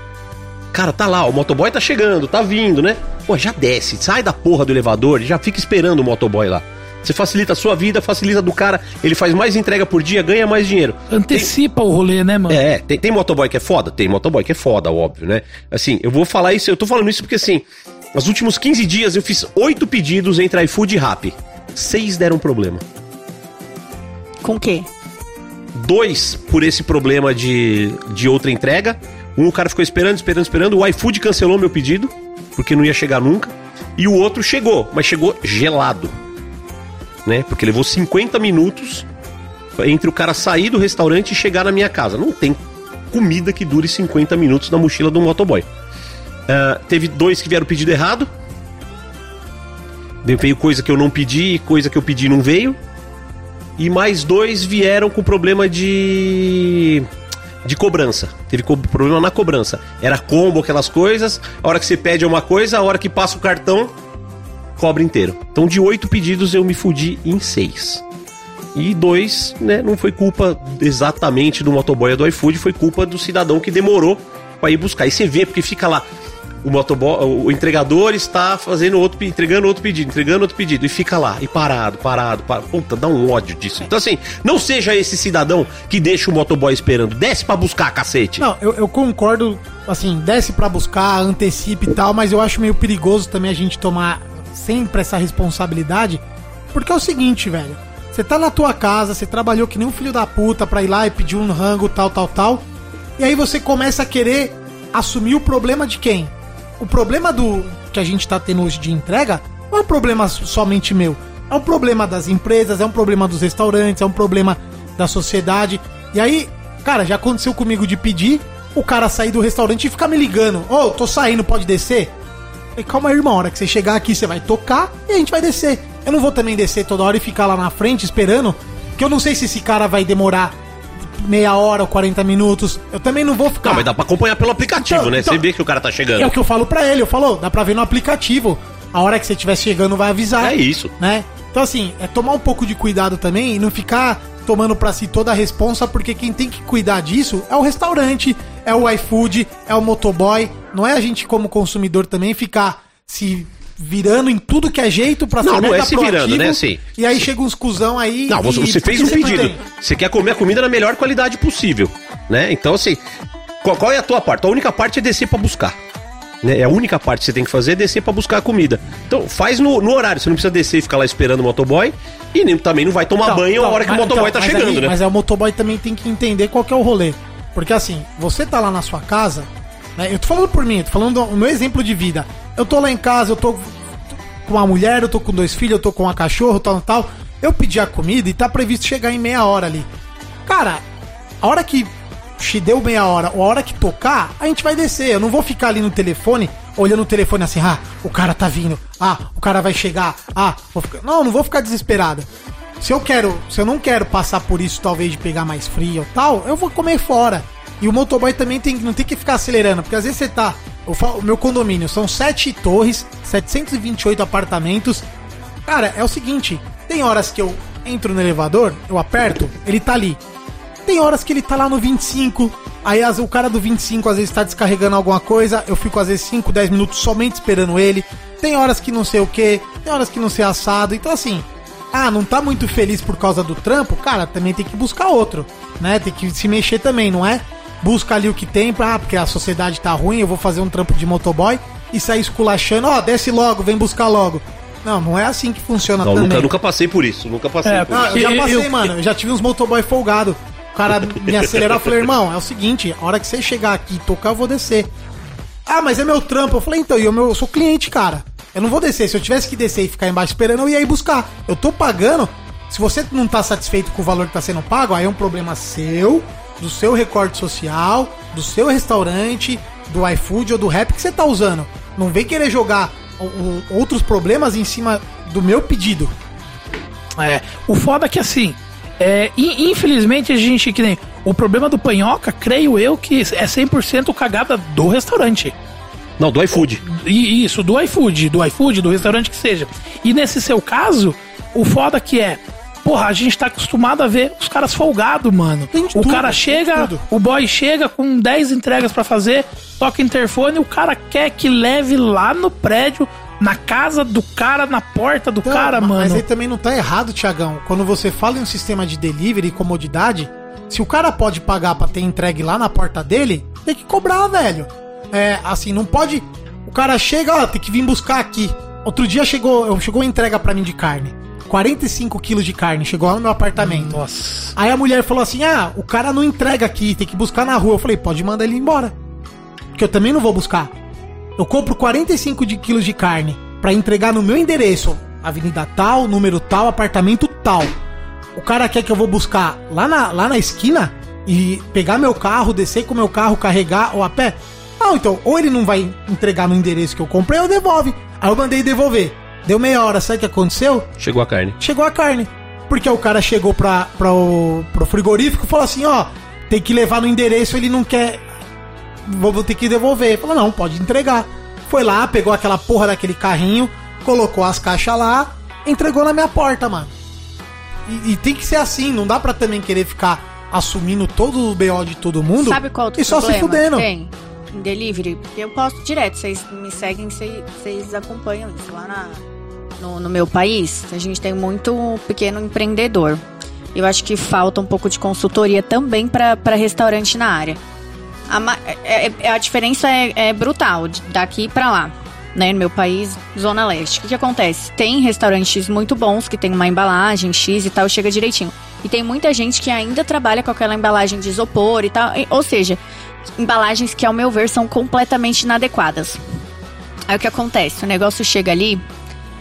Cara, tá lá, o motoboy tá chegando, tá vindo, né? Pô, já desce, sai da porra do elevador e já fica esperando o motoboy lá. Você facilita a sua vida, facilita a do cara, ele faz mais entrega por dia, ganha mais dinheiro. Antecipa o rolê, né, mano? É, tem, tem motoboy que é foda? Tem motoboy que é foda, óbvio, né? Assim, eu vou falar isso, eu tô falando isso porque assim, nos últimos 15 dias eu fiz oito pedidos entre iFood e Rappi. Seis deram problema. Com o quê? Dois por esse problema de, de outra entrega. Um o cara ficou esperando, esperando, esperando. O iFood cancelou meu pedido, porque não ia chegar nunca. E o outro chegou, mas chegou gelado. Né? Porque levou 50 minutos entre o cara sair do restaurante e chegar na minha casa. Não tem comida que dure 50 minutos na mochila do motoboy. Ah, teve dois que vieram pedido errado. Veio coisa que eu não pedi e coisa que eu pedi não veio. E mais dois vieram com problema de. de cobrança. Teve co- problema na cobrança. Era combo, aquelas coisas. A hora que você pede uma coisa, a hora que passa o cartão, cobra inteiro. Então de oito pedidos eu me fudi em seis. E dois, né, não foi culpa exatamente do motoboy do iFood, foi culpa do cidadão que demorou pra ir buscar. E você vê, porque fica lá. O, motoboy, o entregador está fazendo outro, entregando outro pedido, entregando outro pedido, e fica lá, e parado, parado, parado. Puta, dá um ódio disso. Então, assim, não seja esse cidadão que deixa o motoboy esperando. Desce pra buscar, cacete. Não, eu, eu concordo, assim, desce pra buscar, antecipe e tal, mas eu acho meio perigoso também a gente tomar sempre essa responsabilidade, porque é o seguinte, velho. Você tá na tua casa, você trabalhou que nem um filho da puta pra ir lá e pedir um rango, tal, tal, tal, e aí você começa a querer assumir o problema de quem? O problema do que a gente tá tendo hoje de entrega não é um problema somente meu. É um problema das empresas, é um problema dos restaurantes, é um problema da sociedade. E aí, cara, já aconteceu comigo de pedir o cara sair do restaurante e ficar me ligando. Ô, tô saindo, pode descer? Falei, calma aí, irmão, a hora que você chegar aqui, você vai tocar e a gente vai descer. Eu não vou também descer toda hora e ficar lá na frente esperando, porque eu não sei se esse cara vai demorar meia hora ou 40 minutos. Eu também não vou ficar. Não, mas dá pra acompanhar pelo aplicativo, Então, né? então- Você vê que o cara tá chegando. É o que eu falo pra ele, eu falo, dá pra ver no aplicativo. A hora que você estiver chegando vai avisar. É isso. Né? Então assim, é tomar um pouco de cuidado também e não ficar tomando pra si toda a responsa, porque quem tem que cuidar disso é o restaurante, é o iFood, é o motoboy. Não é a gente como consumidor também ficar se virando em tudo que é jeito pra Não, não é se virando, né, assim. E aí chega uns cuzão aí. Não, você, você fez um pedido. Você quer comer a comida na melhor qualidade possível, né? Então, assim, qual, qual é a tua parte? A única parte é descer pra buscar. Né? É a única parte que você tem que fazer é descer pra buscar a comida. Então, faz no, no horário. Você não precisa descer e ficar lá esperando o motoboy. E nem, também não vai tomar Então, banho a então, hora que o mas- motoboy então, tá chegando, aí- né? Mas aí o motoboy também tem que entender qual que é o rolê. Porque assim, você tá lá na sua casa, né? Eu tô falando por mim, tô falando do meu exemplo de vida. Eu tô lá em casa, eu tô com uma mulher, eu tô com dois filhos, eu tô com uma cachorro, tal, tal. Eu pedi a comida e tá previsto chegar em meia hora ali. Cara, a hora que te deu meia hora, ou a hora que tocar, a gente vai descer. Eu não vou ficar ali no telefone, olhando o telefone assim, ah, o cara tá vindo, ah, o cara vai chegar, ah. Não, não vou ficar desesperado. Se eu quero, se eu não quero passar por isso, talvez de pegar mais frio ou tal, eu vou comer fora. E o motoboy também tem, não tem que ficar acelerando, porque às vezes você tá. falo- o meu condomínio são sete torres, 728 apartamentos. Cara, é o seguinte: tem horas que eu entro no elevador, eu aperto, ele tá ali. Tem horas que ele tá lá no 25. Aí as- o cara do 25 às vezes tá descarregando alguma coisa. Eu fico às vezes 5, 10 minutos somente esperando ele. Tem horas que não sei o que. Tem horas que não sei assado. Então assim, Ah, não tá muito feliz por causa do trampo? Cara, também tem que buscar outro, né? Tem que se mexer também, não é? Busca ali o que tem, pra, ah, porque a sociedade tá ruim, eu vou fazer um trampo de motoboy e sair esculachando, ó, desce logo, vem buscar logo. Não, não é assim que funciona Não, também. nunca, nunca passei por isso. Nunca passei É, por Ah, isso. eu já Eu- passei, eu- mano. Eu já tive uns motoboy folgado. O cara me acelerou e falei, irmão, é o seguinte, a hora que você chegar aqui e tocar, eu vou descer. Ah, mas é meu trampo. Eu falei, então, e eu, meu, eu sou cliente, cara. Eu não vou descer. Se eu tivesse que descer e ficar embaixo esperando, eu ia ir buscar. Eu tô pagando. Se você não tá satisfeito com o valor que tá sendo pago, aí é um problema seu, do seu recorte social, do seu restaurante, do iFood ou do rap que você tá usando. Não vem querer jogar outros problemas em cima do meu pedido. É, o foda é que assim, é, in- infelizmente a gente que nem. O problema do panhoca, creio eu, que é 100% cagada do restaurante. Não, do iFood. E isso, do iFood, do iFood, do restaurante que seja. E nesse seu caso, o foda que é. Porra, a gente tá acostumado a ver os caras folgados, mano. Tem o tudo, cara chega, o boy chega com 10 entregas pra fazer, toca interfone, o cara quer que leve lá no prédio, na casa do cara, na porta do Então, cara, ma- mano. Mas aí também não tá errado, Tiagão. Quando você fala em um sistema de delivery e comodidade, se o cara pode pagar pra ter entregue lá na porta dele, tem que cobrar, velho. É, assim, não pode. O cara chega, ó, tem que vir buscar aqui. Outro dia chegou, chegou uma entrega pra mim de carne. 45 quilos de carne, chegou lá no meu apartamento. Nossa. Aí a mulher falou assim: Ah, o cara não entrega aqui, tem que buscar na rua. Eu falei: Pode mandar ele embora. Porque eu também não vou buscar. Eu compro 45 de quilos de carne pra entregar no meu endereço, avenida tal, número tal, apartamento tal. O cara quer que eu vou buscar lá na, lá na esquina e pegar meu carro, descer com meu carro, carregar ou a pé? Não, então, ou ele não vai entregar no endereço que eu comprei, ou devolve. Aí eu mandei devolver. Deu meia hora, sabe o que aconteceu? Chegou a carne. chegou a carne. Porque o cara chegou pra, pra o, pro frigorífico e falou assim, ó, tem que levar no endereço, ele não quer. Vou, vou ter que devolver. Falou, não, pode entregar. Foi lá, pegou aquela porra daquele carrinho, colocou as caixas lá, entregou na minha porta, mano. E, e tem que ser assim, não dá pra também querer ficar assumindo todo o BO de todo mundo Sabe qual outro e só problema se fudendo. Tem em delivery, porque eu posto direto, vocês me seguem, vocês vocês acompanham isso lá na- no, no meu país. A gente tem muito pequeno empreendedor. Eu acho que falta um pouco de consultoria também para restaurante na área. A, ma- é- é- a diferença é, é brutal, daqui para lá. Né, no meu país, Zona Leste. O que, que acontece? Tem restaurantes muito bons que tem uma embalagem X e tal, chega direitinho. E tem muita gente que ainda trabalha com aquela embalagem de isopor e tal. e- Ou seja, embalagens que, ao meu ver, são completamente inadequadas. Aí o que acontece? O negócio chega ali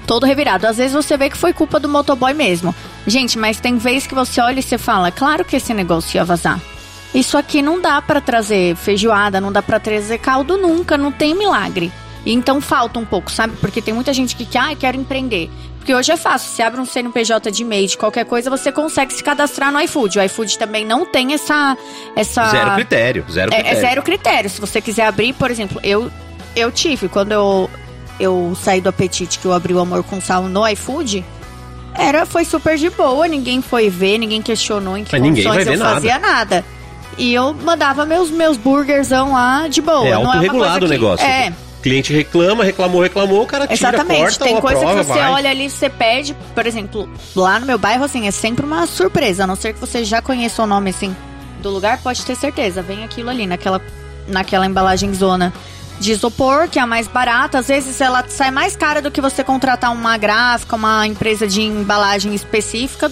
todo revirado. Às vezes você vê que foi culpa do motoboy mesmo. Gente, mas tem vezes que você olha e você fala, claro que esse negócio ia vazar. Isso aqui não dá pra trazer feijoada, não dá pra trazer caldo nunca, não tem milagre. Então falta um pouco, sabe? Porque tem muita gente que quer, ah, quero empreender. Porque hoje é fácil, você abre um CNPJ de e-mail, de qualquer coisa, você consegue se cadastrar no iFood. O iFood também não tem essa... essa Zero critério. Zero é, critério. é zero critério. Se você quiser abrir, por exemplo, eu, eu tive, quando eu, eu saí do apetite, que eu abri o amor com sal no iFood, era, foi super de boa, ninguém foi ver, ninguém questionou em que Mas ninguém condições eu nada. fazia nada. E eu mandava meus, meus burgerzão lá de boa. É é autorregulado coisa o negócio. É, O cliente reclama, reclamou, reclamou, o cara tira, Exatamente. corta Tem coisa aprova, que você vai. olha ali, você pede, por exemplo, lá no meu bairro, assim, é sempre uma surpresa. A não ser que você já conheça o nome, assim, do lugar, pode ter certeza. Vem aquilo ali, naquela, naquela embalagem zona de isopor, que é a mais barata. Às vezes ela sai mais cara do que você contratar uma gráfica, uma empresa de embalagem específica.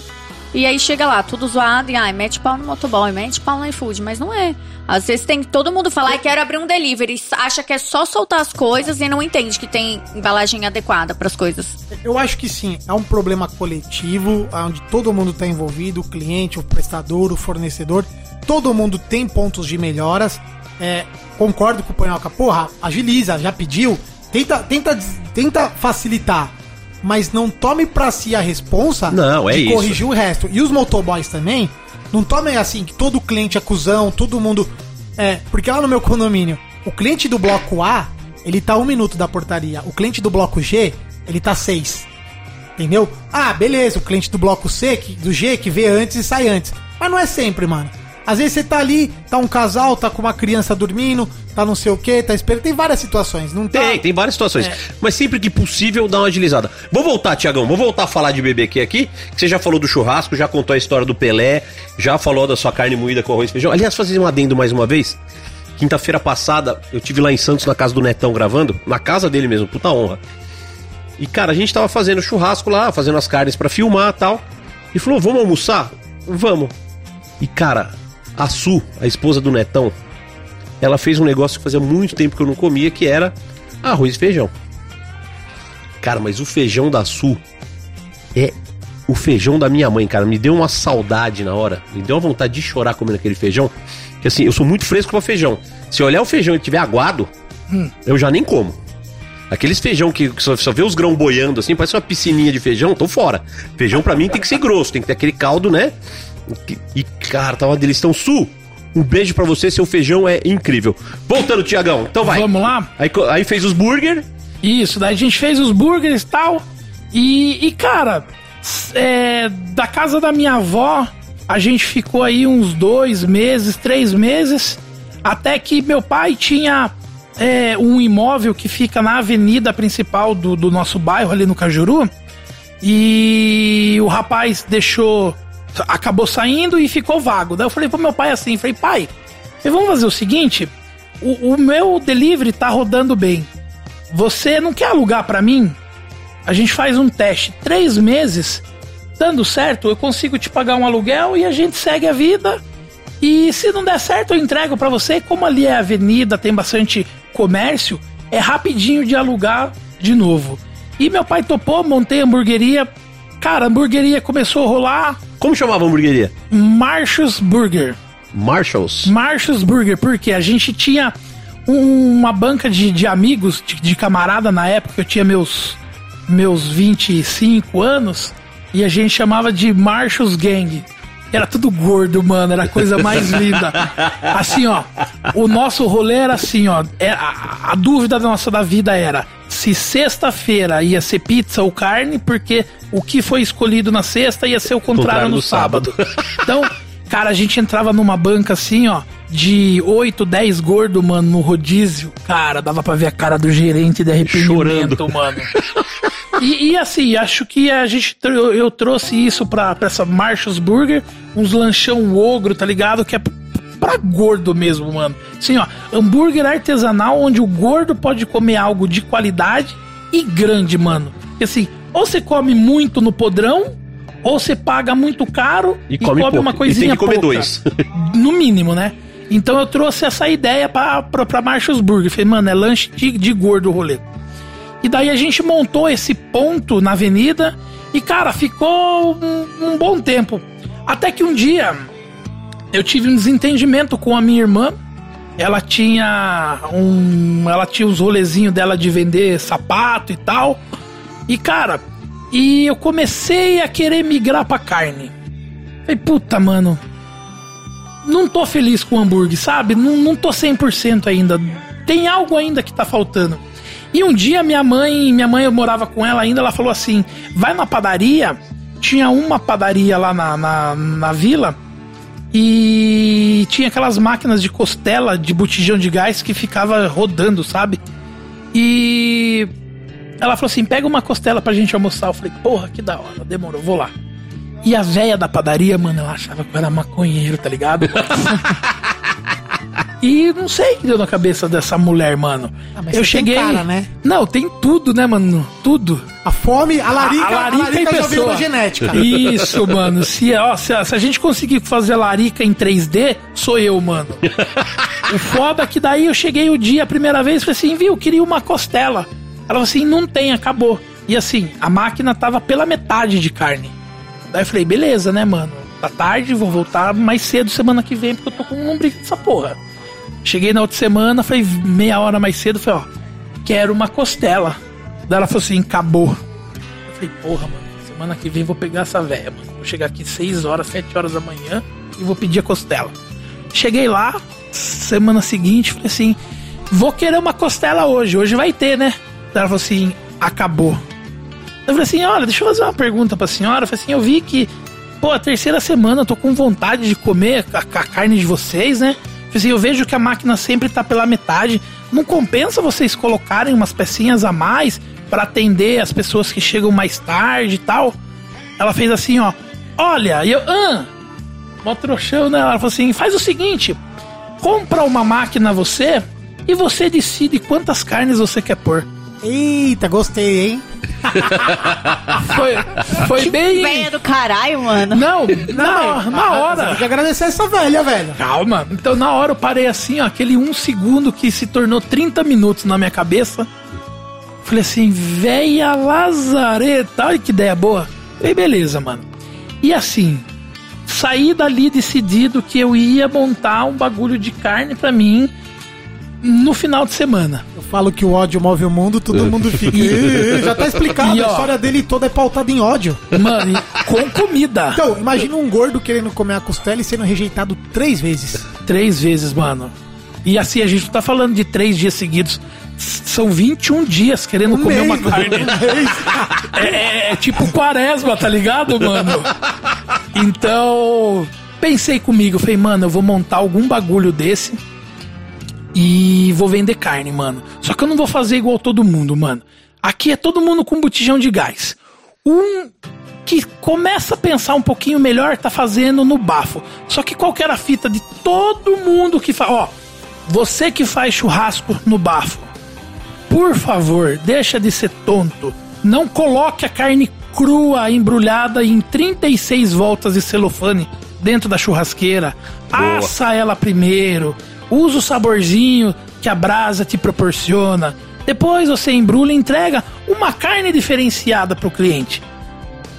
E aí chega lá, tudo zoado, e ai, mete pau no motoboy, mete pau no iFood, mas não é. Às vezes tem todo mundo falar, quero abrir um delivery, acha que é só soltar as coisas e não entende que tem embalagem adequada para as coisas. Eu acho que sim, é um problema coletivo, onde todo mundo está envolvido, o cliente, o prestador, o fornecedor, todo mundo tem pontos de melhoras. É, concordo com o Panhoca, porra, agiliza, já pediu, tenta, tenta, tenta facilitar, mas não tome pra si a responsa Não, é de isso. corrigir o resto. E os motoboys também, não tomem assim, que todo cliente é cuzão, todo mundo. É, porque lá no meu condomínio, o cliente do bloco A, ele tá um minuto da portaria. O cliente do bloco G, ele tá seis. Entendeu? Ah, beleza, o cliente do bloco C, que- do G, que vê antes e sai antes. Mas não é sempre, mano. Às vezes você tá ali, tá um casal, tá com uma criança dormindo, tá não sei o que, tá esperando. Tem várias situações, não tá? Tem, tem várias situações. É. Mas sempre que possível, dá uma agilizada. Vou voltar, Tiagão, vou voltar a falar de BBQ aqui. Que você já falou do churrasco, já contou a história do Pelé, já falou da sua carne moída com arroz e feijão. Aliás, fazer um adendo mais uma vez. Quinta-feira passada, eu tive lá em Santos, na casa do Netão, gravando. Na casa dele mesmo, puta honra. E, cara, a gente tava fazendo churrasco lá, fazendo as carnes pra filmar e tal. E falou, vamos almoçar? Vamos. E, cara, a Su, a esposa do Netão, ela fez um negócio que fazia muito tempo que eu não comia, que era arroz e feijão. Cara, mas o feijão da Su é o feijão da minha mãe, cara. Me deu uma saudade na hora. Me deu uma vontade de chorar comendo aquele feijão. Que assim, eu sou muito fresco pra feijão. Se eu olhar o feijão e tiver aguado, eu já nem como. Aqueles feijão que, só, só vê os grãos boiando assim, parece uma piscininha de feijão, tô fora. Feijão pra mim tem que ser grosso, tem que ter aquele caldo, né? E, cara, tá uma delícia. Então, Su, um beijo pra você, seu feijão é incrível. Voltando, Tiagão, então vai. Vamos lá? Aí, aí fez os burger. Isso, daí a gente fez os burgers e tal. E, cara, é, da casa da minha avó, a gente ficou aí uns dois meses, três meses, até que meu pai tinha é, um imóvel que fica na avenida principal do, do nosso bairro, ali no Cajuru. E o rapaz deixou. Acabou saindo e ficou vago. Daí eu falei pro meu pai assim: falei, pai, vamos fazer o seguinte: o, o meu delivery tá rodando bem. Você não quer alugar pra mim? A gente faz um teste. Três meses, dando certo, eu consigo te pagar um aluguel e a gente segue a vida. E se não der certo, eu entrego pra você. Como ali é avenida, tem bastante comércio, é rapidinho de alugar de novo. E meu pai topou, montei a hamburgueria. Cara, a hamburgueria começou a rolar. Como chamava a hamburgueria? Marshall's Burger. Marshalls. Marshall's Burger, porque a gente tinha um- uma banca de, de amigos, de, de camarada na época, eu tinha meus, meus 25 anos, e a gente chamava de Marshall's Gang. Era tudo gordo, mano, era a coisa mais linda. Assim, ó, o nosso rolê era assim, ó, é, a, a dúvida nossa da vida era se sexta-feira ia ser pizza ou carne, porque o que foi escolhido na sexta ia ser o contrário, no, sábado. Então, cara, a gente entrava numa banca assim, ó, de 8, 10 gordo, mano, no rodízio. Cara, dava pra ver a cara do gerente de arrependimento, Chorando. mano. E, e, assim, acho que a gente eu, eu trouxe isso pra, pra essa Marshall's Burger, uns lanchão ogro, tá ligado? Que é pra gordo mesmo, mano. Assim, ó, hambúrguer artesanal onde o gordo pode comer algo de qualidade e grande, mano. Porque assim, ou você come muito no podrão, ou você paga muito caro E come pouco. uma E tem coisinha que comer pouca. dois. no mínimo, né? Então eu trouxe essa ideia pra, pra, pra Marshall's Burger. Falei, mano, é lanche de, de gordo o rolê. E daí a gente montou esse ponto na avenida e, cara, ficou um, um bom tempo. Até que um dia eu tive um desentendimento com a minha irmã. Ela tinha um. Ela tinha os rolezinhos dela de vender sapato e tal. E, cara, e eu comecei a querer migrar pra carne. Falei, puta, mano. Não tô feliz com o hambúrguer, sabe? Não, não tô 100% ainda. Tem algo ainda que tá faltando. E um dia minha mãe, minha mãe eu morava com ela ainda, ela falou assim: vai na padaria. Tinha uma padaria lá na, na, na vila e tinha aquelas máquinas de costela de botijão de gás que ficava rodando, sabe? E ela falou assim: pega uma costela pra gente almoçar. Eu falei: porra, que da hora, demorou, vou lá. E a véia da padaria, mano, ela achava que eu era maconheiro, tá ligado? e não sei o que deu na cabeça dessa mulher, mano. Ah, mas eu cheguei. cara, né? Não, tem tudo, né, mano? Tudo. A fome, a larica, A- a larica em já pessoa. genética. Isso, mano. Se, ó, se, a- se a gente conseguir fazer larica em 3D, sou eu, mano. o foda é que daí eu cheguei o dia a primeira vez falei assim, viu, eu queria uma costela. Ela falou assim, não tem, acabou. E assim, a máquina tava pela metade de carne. Daí eu falei, beleza, né, mano? Tá tarde, vou voltar mais cedo semana que vem, porque eu tô com um lombriga dessa porra. Cheguei na outra semana, falei, meia hora mais cedo, falei, ó, quero uma costela. Daí ela falou assim, acabou. Eu falei, porra, mano, semana que vem vou pegar essa véia, mano. Vou chegar aqui 6 horas, 7 horas da manhã e vou pedir a costela. Cheguei lá, semana seguinte, falei assim, vou querer uma costela hoje, hoje vai ter, né? Daí ela falou assim, acabou. Eu falei assim, olha, deixa eu fazer uma pergunta pra senhora. Eu falei assim, eu vi que pô, a terceira semana eu tô com vontade de comer a, a carne de vocês, né? Eu vejo que a máquina sempre tá pela metade. Não compensa vocês colocarem umas pecinhas a mais para atender as pessoas que chegam mais tarde e tal? Ela fez assim, ó. Olha, eu. Ah, mó trouxão, né? Ela falou assim: faz o seguinte: compra uma máquina você e você decide quantas carnes você quer pôr. Eita, gostei, hein? Foi, foi bem. Véia do caralho, mano. Não, na, na Você hora. tem que agradecer essa velha, velho. Calma. Então na hora eu parei assim, ó, aquele um segundo que se tornou 30 minutos na minha cabeça. Falei assim, véia lazareta, olha que ideia boa. Falei, beleza, mano. E assim, saí dali decidido que eu ia montar um bagulho de carne pra mim no final de semana. Eu falo que o ódio move o mundo, todo mundo fica. "Ih, Já tá explicado, E, a ó. história dele toda é pautada em ódio. Mano, e com comida. Então, imagina um gordo querendo comer a costela e sendo rejeitado três vezes. Três vezes, mano. E assim, a gente não tá falando de três dias seguidos. São 21 dias querendo comer uma mês, carne. um mês. É, é- é tipo quaresma, tá ligado, mano? Então, pensei comigo, falei, mano, eu vou montar algum bagulho desse e vou vender carne, mano. Só que eu não vou fazer igual todo mundo, mano. Aqui é todo mundo com botijão de gás. Um que começa a pensar um pouquinho melhor tá fazendo no bafo. Só que qual que era a fita de todo mundo que faz. Ó, você que faz churrasco no bafo, por favor, deixa de ser tonto. Não coloque a carne crua embrulhada em 36 voltas de celofane dentro da churrasqueira. Assa ela primeiro. Usa o saborzinho que a brasa te proporciona. Depois você embrulha e entrega uma carne diferenciada para o cliente.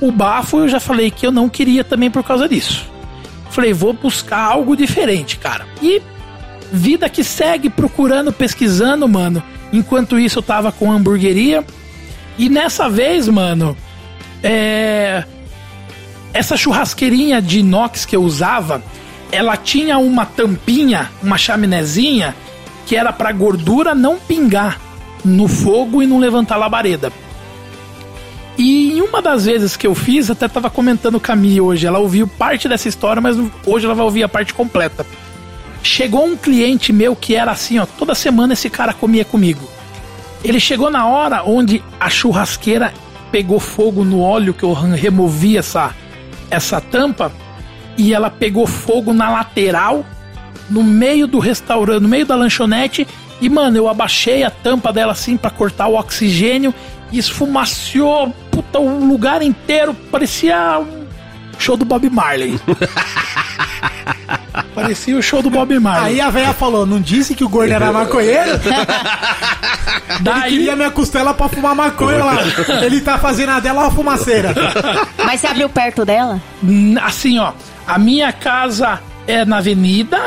O bafo eu já falei que eu não queria também por causa disso. Falei, vou buscar algo diferente, cara. E vida que segue procurando, pesquisando, mano. Enquanto isso eu tava com hamburgueria. E nessa vez, mano, é. Essa churrasqueirinha de inox que eu usava, ela tinha uma tampinha, uma chaminézinha, que era pra gordura não pingar no fogo e não levantar labareda. E em uma das vezes que eu fiz, até tava comentando com a Mi hoje, ela ouviu parte dessa história, mas hoje ela vai ouvir a parte completa. Chegou um cliente meu que era assim, ó, toda semana esse cara comia comigo. Ele chegou na hora onde a churrasqueira pegou fogo no óleo que eu removi essa essa tampa e ela pegou fogo na lateral, no meio do restaurante, no meio da lanchonete e mano, eu abaixei a tampa dela assim pra cortar o oxigênio e esfumaciou puta, o lugar inteiro, parecia um show do Bob Marley. parecia o show do Bob Marley. Aí a velha falou: não disse que o gordo era maconheiro? Ele Daí queria minha costela pra fumar maconha lá. Ele tá fazendo a dela uma fumaceira. Mas você abriu perto dela? Assim, ó, a minha casa é na avenida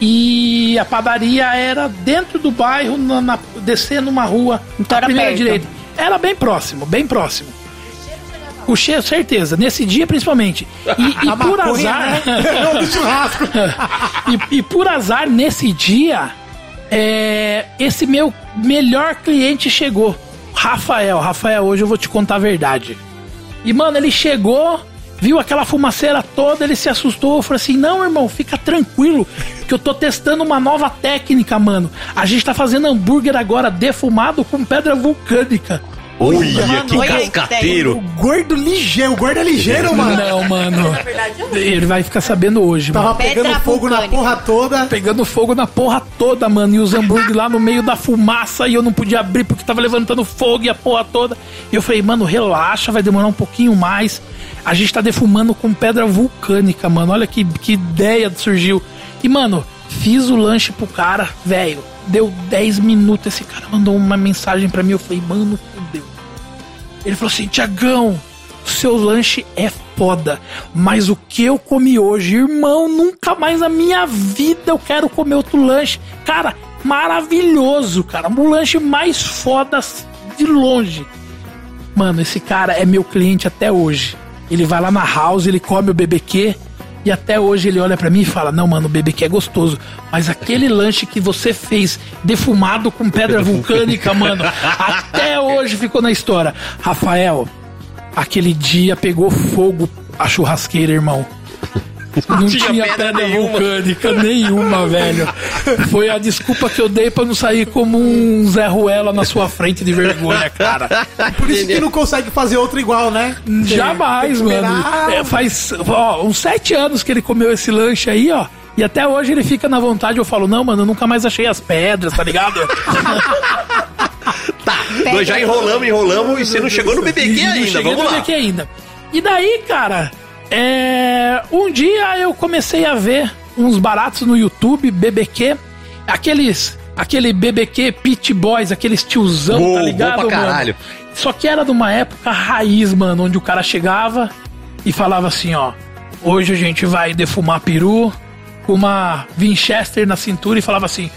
e a padaria era dentro do bairro, na, na- descendo uma rua, Então era primeira perto. direita. Era bem próximo, bem próximo. O cheiro, certeza, nesse dia principalmente. E, e por maconha, azar. né? E, e por azar, nesse dia, é, esse meu melhor cliente chegou. Rafael. Rafael, hoje eu vou te contar a verdade. E, mano, ele chegou, viu aquela fumaceira toda, ele se assustou. Falou assim: Não, irmão, fica tranquilo, que eu tô testando uma nova técnica, mano. A gente tá fazendo hambúrguer agora defumado com pedra vulcânica. Olha, que olha aí, O cascateiro. gordo ligeiro, o gordo é ligeiro, mano. Não, mano. Ele vai ficar sabendo hoje, mano. Tava pegando Pedra fogo na vulcânica. porra toda. pegando fogo na porra toda, mano. E os hambúrguer lá no meio da fumaça e eu não podia abrir porque tava levantando fogo e a porra toda. E eu falei, mano, relaxa, vai demorar um pouquinho mais. A gente tá defumando com pedra vulcânica, mano. Olha que, que ideia surgiu. E, mano, fiz o lanche pro cara, velho. Deu 10 minutos. Esse cara mandou uma mensagem pra mim. Eu falei, mano. Ele falou assim: Tiagão, seu lanche é foda, mas o que eu comi hoje, irmão, nunca mais na minha vida eu quero comer outro lanche. Cara, maravilhoso, cara. Um lanche mais foda de longe. Mano, esse cara é meu cliente até hoje. Ele vai lá na house, ele come o BBQ e até hoje ele olha pra mim e fala: Não, mano, o BBQ é gostoso, mas aquele lanche que você fez defumado com pedra vulcânica, mano, até hoje ficou na história. Rafael, aquele dia pegou fogo a churrasqueira, irmão. Não tinha tinha, pedra pedra, nenhuma. vulcânica nenhuma, velho. Foi a desculpa que eu dei pra não sair como um Zé Ruela na sua frente de vergonha, cara. Por isso que não consegue fazer outro igual, né? Jamais, mano. É, faz ó, uns sete anos que ele comeu esse lanche aí, ó. E até hoje ele fica na vontade. Eu falo, não, mano, eu nunca mais achei as pedras, tá ligado? Tá, nós já enrolamos, enrolamos e você não chegou no BBQ não ainda, cheguei vamos no lá. BBQ ainda. E daí, cara, é... um dia eu comecei a ver uns baratos no YouTube, BBQ, aqueles, aquele BBQ Pit Boys, aqueles tiozão, tá ligado, pra mano? caralho. Só que era de uma época raiz, mano, onde o cara chegava e falava assim, ó, hoje a gente vai defumar peru com uma Winchester na cintura e falava assim,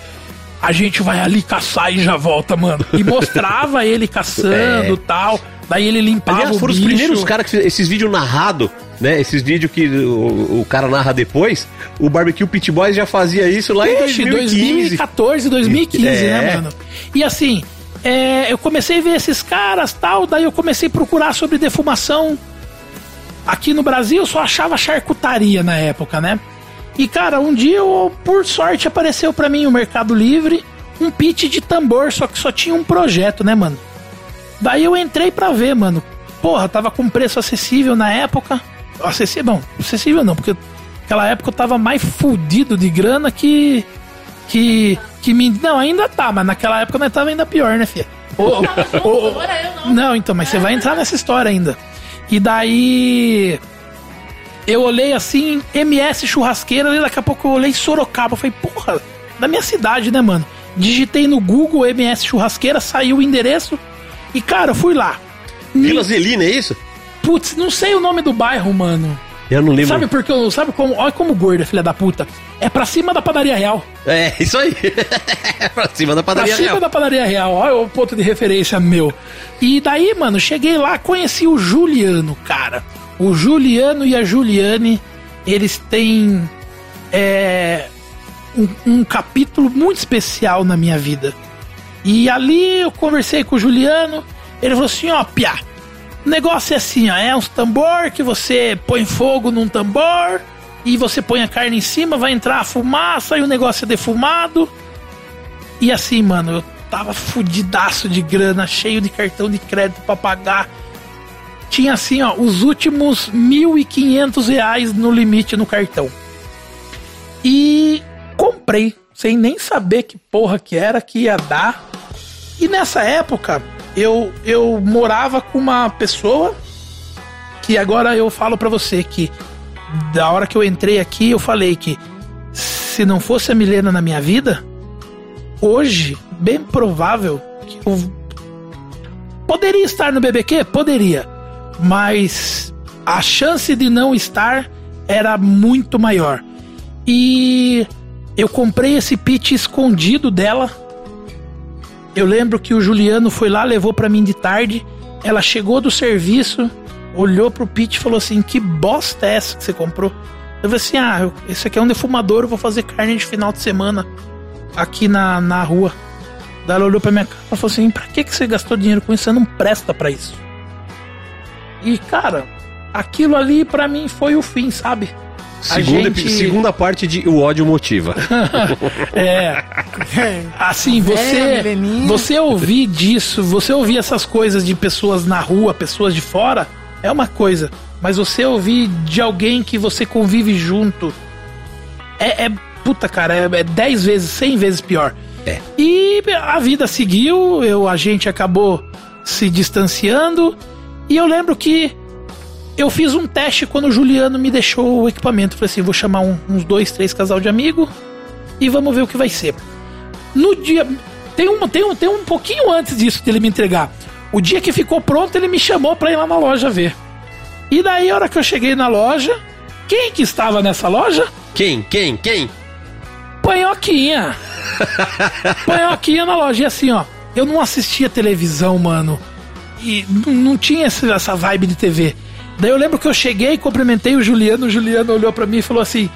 a gente vai ali caçar e já volta, mano. E mostrava ele caçando e tal. Daí ele limpava Aliás, o foram os bicho. primeiros caras que esses vídeos narrados, né? Esses vídeos que o, o cara narra depois. O Barbecue Pit Boys já fazia isso lá em Ixi, 2015. 2014, 2015, É. né, mano? E assim, é, eu comecei a ver esses caras tal, daí eu comecei a procurar sobre defumação. Aqui no Brasil eu só achava charcutaria na época, né? E cara, um dia, eu, por sorte, apareceu pra mim o Mercado Livre um pit de tambor, só que só tinha um projeto, né, mano? Daí eu entrei pra ver, mano. Porra, tava com preço acessível na época. Acessível, não, acessível não, porque naquela época eu tava mais fudido de grana que. Que. Que me. Não, ainda tá, mas naquela época nós tava ainda pior, né, filha? Ô, ô, ô, não, então, mas você vai entrar nessa história ainda. E daí. Eu olhei assim, MS churrasqueira, e daqui a pouco eu olhei Sorocaba. Eu falei, porra, da minha cidade, né, mano? Digitei no Google MS churrasqueira, saiu o endereço. E, cara, eu fui lá. Vila Zelina, é isso? Putz, não sei o nome do bairro, mano. Eu não lembro. Sabe porque eu. Sabe como. Olha como gorda, filha da puta. É pra cima da padaria real. É, isso aí. pra cima da Pra padaria cima real. da padaria real. Olha o ponto de referência meu. E daí, mano, cheguei lá, conheci o Juliano, cara. O Juliano e a Juliane, eles têm. É. Um, um capítulo muito especial na minha vida. E ali eu conversei com o Juliano. Ele falou assim: ó, Piá, o negócio é assim, ó, é uns tambor que você põe fogo num tambor e você põe a carne em cima, vai entrar a fumaça e o negócio é defumado. E assim, mano, eu tava fudidaço de grana, cheio de cartão de crédito pra pagar. Tinha assim, ó, os últimos 1.500 reais no limite no cartão. E comprei, sem nem saber que porra que era, que ia dar. E nessa época, eu, eu morava com uma pessoa que agora eu falo pra você que da hora que eu entrei aqui, eu falei que se não fosse a Milena na minha vida, hoje, bem provável que eu poderia estar no BBQ? Poderia. Mas a chance de não estar era muito maior. E eu comprei esse pit escondido dela. Eu lembro que o Juliano foi lá, levou pra mim de tarde. Ela chegou do serviço, olhou pro pit e falou assim: Que bosta é essa que você comprou? Eu falei assim: Ah, esse aqui é um defumador, eu vou fazer carne de final de semana aqui na, na rua. Daí ela olhou pra minha cara e falou assim: Pra que, que você gastou dinheiro com isso? Você não presta pra isso. E cara, aquilo ali pra mim foi o fim, sabe? A Segunda, gente- segunda parte de O ódio motiva. É, assim, você você ouvir disso, você ouvir essas coisas de pessoas na rua, pessoas de fora, é uma coisa. Mas você ouvir de alguém que você convive junto é, é puta, cara, é, é 10 vezes, 100 vezes pior. É. E a vida seguiu, eu, a gente acabou se distanciando. E eu lembro que eu fiz um teste quando o Juliano me deixou o equipamento. Falei assim: vou chamar um- uns dois, três casal de amigo e vamos ver o que vai ser. No dia. Tem um, tem, um, tem um pouquinho antes disso dele me entregar. O dia que ficou pronto, ele me chamou pra ir lá na loja ver. E daí, a hora que eu cheguei na loja, quem que estava nessa loja? Quem? Quem? Quem? Panhoquinha. Panhoquinha na loja. E assim, ó, eu não assistia televisão, mano. E não tinha essa vibe de TV. Daí eu lembro que eu cheguei, cumprimentei o Juliano. O Juliano olhou pra mim e falou assim: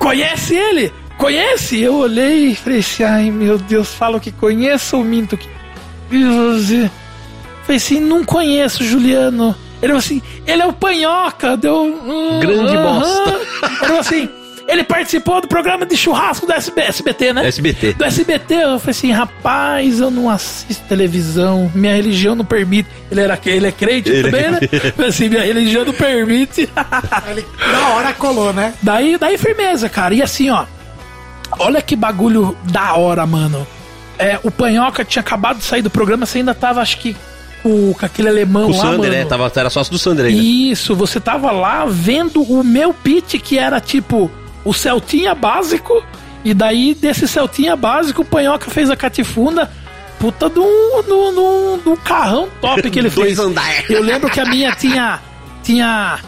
Conhece ele? Conhece? Eu olhei e falei assim: Ai meu Deus, falo que conheço ou minto que. E? Falei assim: Não conheço, Juliano. Ele falou assim, ele é o Panhoca, deu um... Grande aham. bosta. Ele falou assim, ele participou do programa de churrasco do SB, SBT, né? SBT. Do SBT, eu falei assim, rapaz, eu não assisto televisão, minha religião não permite. Ele era ele é crente Ele é também, né? Eu falei assim, minha religião não permite. Ele, na hora colou, né? daí, daí firmeza, cara. E assim, ó, olha que bagulho da hora, mano. É, o Panhoca tinha acabado de sair do programa, você ainda tava, acho que, com, com aquele alemão O lá, Sander, mano. né? Tava, era sócio do Sander ainda. Isso, você tava lá vendo o meu pitch, que era tipo o Celtinha básico, e daí desse Celtinha básico, o Panhoca fez a catifunda. Puta de um, de um- de um- de um carrão top que ele fez. Eu lembro que a minha tinha, tinha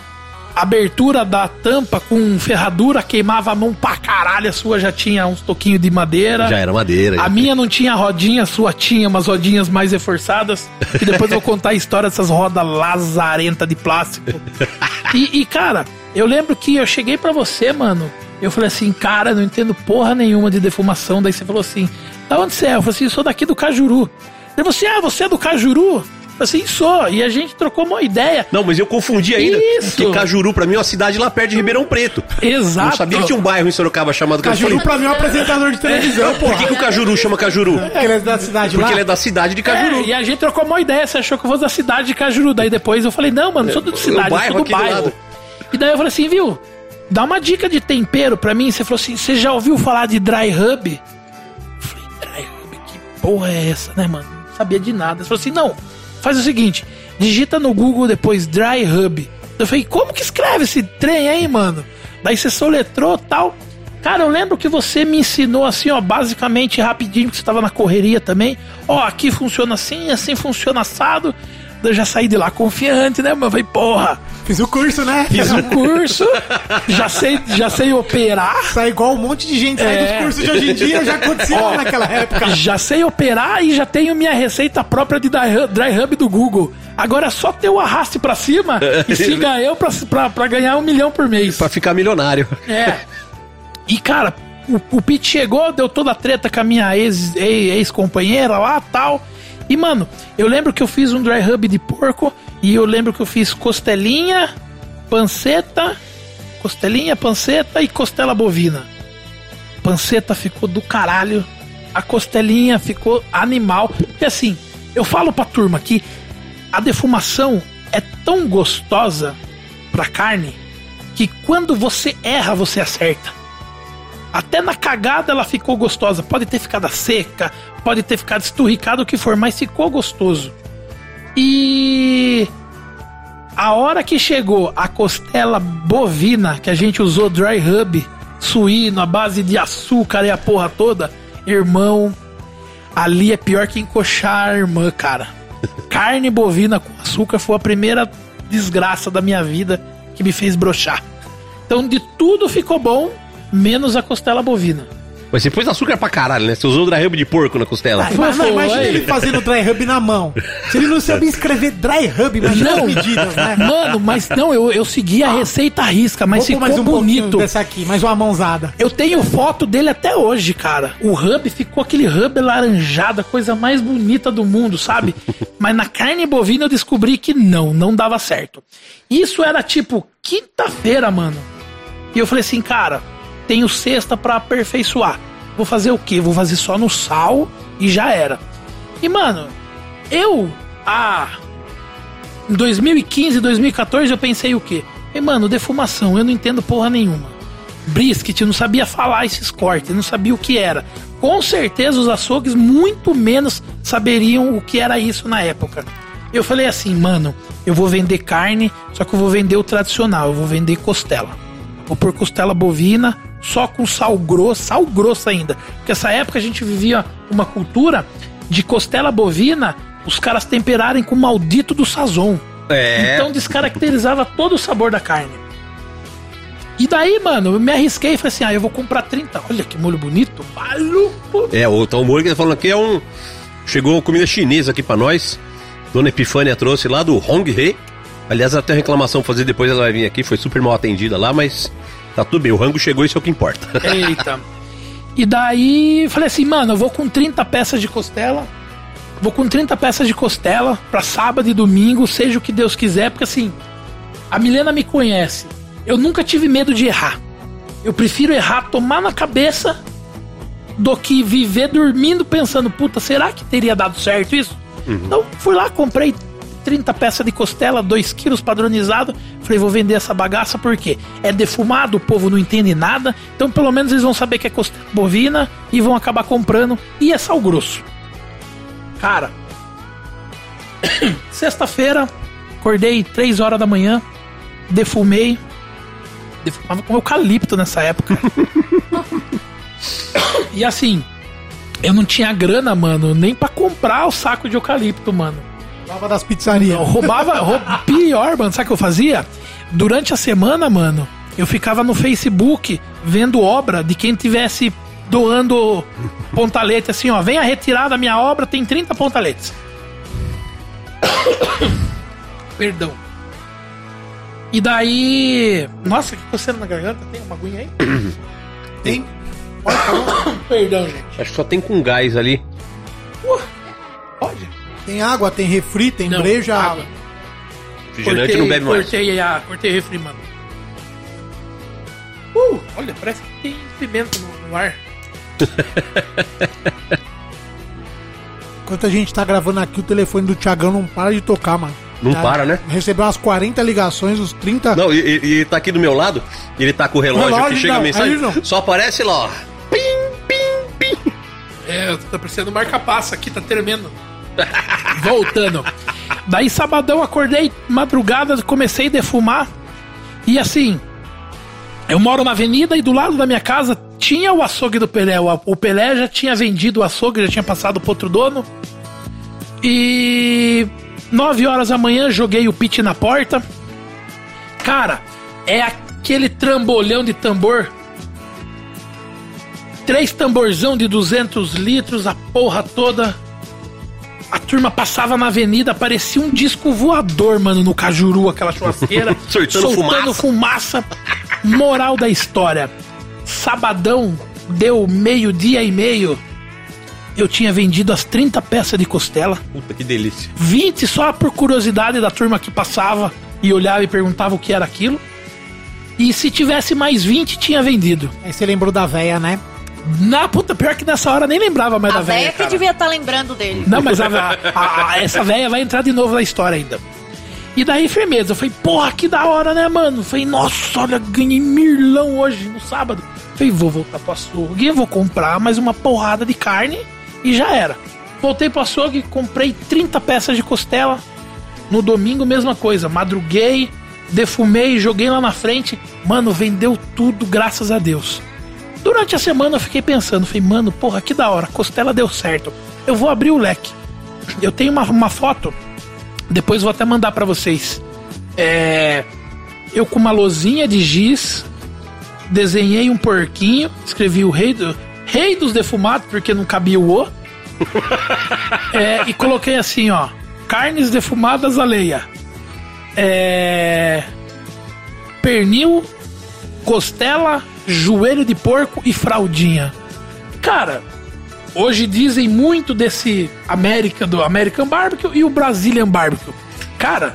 abertura da tampa com ferradura, queimava a mão pra caralho, a sua já tinha uns toquinhos de madeira. Já era madeira. A minha não tinha rodinha, a sua tinha umas rodinhas mais reforçadas. E depois eu vou contar a história dessas rodas lazarenta de plástico. E, e, cara, eu lembro que eu cheguei pra você, mano. Eu falei assim, cara, não entendo porra nenhuma de defumação. Daí você falou assim, da onde você é? Eu falei assim, sou daqui do Cajuru. Ele falou assim, ah, você é do Cajuru? Eu falei assim, sou. E a gente trocou uma ideia. Não, mas eu confundi ainda. Isso. Porque Cajuru, pra mim, é uma cidade lá perto de Ribeirão Preto. Exato. Eu não sabia que tinha um bairro em Sorocaba chamado Cajuru Cajuru. pra mim é um apresentador de televisão, Por que, que o Cajuru chama Cajuru? Porque ele é da cidade Porque lá. ele é da cidade de Cajuru. É, e a gente trocou uma ideia, você achou que eu fosse da cidade de Cajuru. Daí depois eu falei, não, mano, sou da cidade, eu sou do aqui do bairro. lado. E daí eu falei assim, viu? Dá uma dica de tempero pra mim. Você falou assim, você já ouviu falar de dry rub? Eu falei, dry rub, que porra é essa, né, mano? Não sabia de nada. Você falou assim, não, faz o seguinte, digita no Google depois dry rub. Eu falei, como que escreve esse trem aí, mano? Daí você soletrou tal. Cara, eu lembro que você me ensinou assim, ó, basicamente rapidinho, que você tava na correria também. Ó, aqui funciona assim, assim funciona assado. Eu já saí de lá confiante, né, mano? Eu falei, porra, Fiz o curso, né? fiz o curso, já sei, já sei operar, Sai igual um monte de gente sai É. dos cursos de hoje em dia, já aconteceu naquela época. já sei operar e já tenho minha receita própria de dry hub, dry hub do Google. Agora é só ter o arraste pra cima e siga eu pra, pra, pra ganhar um milhão por mês. Pra ficar milionário. É. E, cara, o, o Pete chegou, deu toda a treta com a minha ex- ex- ex-companheira lá tal. E, mano, eu lembro que eu fiz um dry rub de porco e eu lembro que eu fiz costelinha, panceta, costelinha, panceta e costela bovina. Panceta ficou do caralho, a costelinha ficou animal. Porque assim, eu falo pra turma que a defumação é tão gostosa pra carne que quando você erra, você acerta. Até na cagada ela ficou gostosa. Pode ter ficado seca, pode ter ficado esturricado, o que for, mas ficou gostoso. E a hora que chegou a costela bovina, que a gente usou dry rub, suíno, a base de açúcar e a porra toda, irmão, ali é pior que encoxar a irmã, cara. Carne bovina com açúcar foi a primeira desgraça da minha vida que me fez brochar. Então de tudo ficou bom, menos a costela bovina. Mas você pôs açúcar pra caralho, né? Você usou o dry rub de porco na costela. Ai, mas, não, imagina ele fazendo dry hub na mão. Se ele não sabia escrever dry hub, imagina as medidas, né? Mano, mas não, eu, eu segui a receita à risca, mas Vou ficou mais um bonito. dessa aqui, mais uma mãozada. Eu tenho foto dele até hoje, cara. O hub ficou aquele hub laranjado, a coisa mais bonita do mundo, sabe? Mas na carne bovina eu descobri que não, não dava certo. Isso era tipo quinta-feira, mano. E eu falei assim, cara, tenho sexta pra aperfeiçoar. Vou fazer o quê? Vou fazer só no sal e já era. E, mano, eu, ah, em 2015, 2014, eu pensei o quê? E, mano, defumação, eu não entendo porra nenhuma. Brisket, eu não sabia falar esses cortes, eu não sabia o que era. Com certeza os açougues muito menos saberiam o que era isso na época. Eu falei assim, mano, eu vou vender carne, só que eu vou vender o tradicional, eu vou vender costela. Vou pôr costela bovina, só com sal grosso, sal grosso ainda. Porque essa época a gente vivia uma cultura de costela bovina, os caras temperarem com o maldito do sazon. É. Então descaracterizava todo o sabor da carne. E daí, mano, eu me arrisquei e falei assim: ah, eu vou comprar 30. Olha que molho bonito. Maluco. É, o Tom tá falando aqui é um. Chegou comida chinesa aqui pra nós. Dona Epifânia trouxe lá do Hong He. Aliás, ela tem uma reclamação pra fazer depois, ela vai vir aqui. Foi super mal atendida lá, mas tá tudo bem. O rango chegou, isso é o que importa. Eita. E daí, falei assim, mano, eu vou com 30 peças de costela. Vou com 30 peças de costela pra sábado e domingo, seja o que Deus quiser, porque assim, a Milena me conhece. Eu nunca tive medo de errar. Eu prefiro errar, tomar na cabeça, do que viver dormindo pensando, puta, será que teria dado certo isso? Então fui lá, comprei 30 peças de costela, 2 quilos padronizado. Falei, vou vender essa bagaça porque é defumado, o povo não entende nada. Então pelo menos eles vão saber que é costela bovina e vão acabar comprando. E é sal grosso. Cara, sexta-feira, acordei 3 horas da manhã, defumei. Defumava com eucalipto nessa época. e assim, eu não tinha grana, mano, nem pra comprar o saco de eucalipto, mano. Tava das pizzarias. Eu roubava, rou- pior, mano, sabe o que eu fazia? Durante a semana, mano, eu ficava no Facebook vendo obra de quem tivesse doando pontalete, assim, ó, venha retirar da minha obra, tem 30 pontaletes. Perdão. E daí. Nossa, que coceira na garganta? Tem uma aguinha aí? Tem? Perdão, gente. Acho que só tem com gás ali. Pode? Tem água, tem refri, tem Não, breja. água. Refrigerante não bebe mais. cortei, a, cortei refri, mano. Uh, olha, parece que tem pimenta no, no ar. Enquanto a gente tá gravando aqui, o telefone do Thiagão não para de tocar, mano. Não para, né? Recebeu umas 40 ligações, os 30. Não, e, e- e tá aqui do meu lado, ele tá com o relógio, Relógio, aqui, chega não, a mensagem, não. só aparece lá, ó. Pim, pim, pim. É, tá parecendo marca-passa aqui, tá tremendo. Voltando. Daí, sabadão, acordei madrugada, comecei a defumar. E assim, eu moro na avenida e do lado da minha casa tinha o açougue do Pelé. O, Pelé já tinha vendido o açougue, já tinha passado pro outro dono. E 9 horas da manhã joguei o pit na porta. Cara, é aquele trambolhão de tambor três tamborzão de 200 litros, a porra toda. A turma passava na avenida, parecia um disco voador, mano, no Cajuru, aquela churrasqueira. Soltando fumaça. fumaça. Moral da história. Sabadão, deu meio-dia e meio. Eu tinha vendido as 30 peças de costela. Puta que delícia. 20 só por curiosidade da turma que passava e olhava e perguntava o que era aquilo. E se tivesse mais 20, tinha vendido. Aí você lembrou da véia, né? Na puta, pior que nessa hora nem lembrava mais A da velha. véia que cara. devia estar lembrando dele. Não, mas a, a- a- essa velha vai entrar de novo na história ainda. E daí, firmeza. Eu falei, porra, que da hora, né, mano? Eu falei, nossa, olha, ganhei mirlão hoje, no sábado. Eu falei, vou voltar pro açougue, vou comprar mais uma porrada de carne e já era. Voltei pro açougue, comprei 30 peças de costela. No domingo, mesma coisa. Madruguei, defumei, joguei lá na frente. Mano, vendeu tudo, graças a Deus. Durante a semana eu fiquei pensando, falei, mano, porra, que da hora, costela deu certo. Eu vou abrir o leque. Eu tenho uma, uma foto, depois vou até mandar pra vocês. É. Eu com uma lozinha de giz, desenhei um porquinho, escrevi o rei, do, rei dos defumados, porque não cabia o O. É, e coloquei assim, ó. Carnes defumadas a leia. É. Pernil, costela, joelho de porco e fraldinha. Cara, hoje dizem muito desse América do American Barbecue e o Brazilian Barbecue. Cara,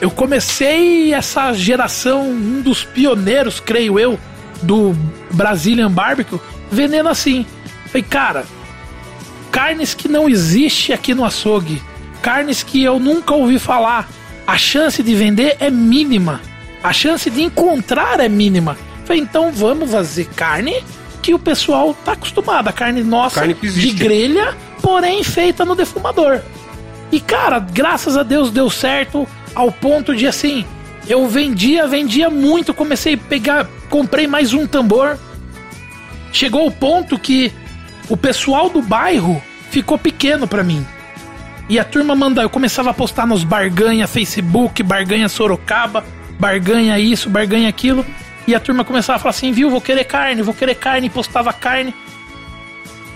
eu comecei essa geração, um dos pioneiros, creio eu, do Brazilian Barbecue, vendendo assim. Falei, cara, carnes que não existe aqui no açougue, carnes que eu nunca ouvi falar. A chance de vender é mínima. A chance de encontrar é mínima. Falei, então vamos fazer carne que o pessoal tá acostumado. A carne nossa Carne de grelha, porém feita no defumador. E cara, graças a Deus deu certo ao ponto de assim, eu vendia, vendia muito, comecei a pegar, comprei mais um tambor. Chegou o ponto que o pessoal do bairro ficou pequeno pra mim. E a turma manda, eu começava a postar nos barganha Facebook, barganha Sorocaba, barganha isso, barganha aquilo. E a turma começava a falar assim, viu, vou querer carne, vou querer carne, postava carne.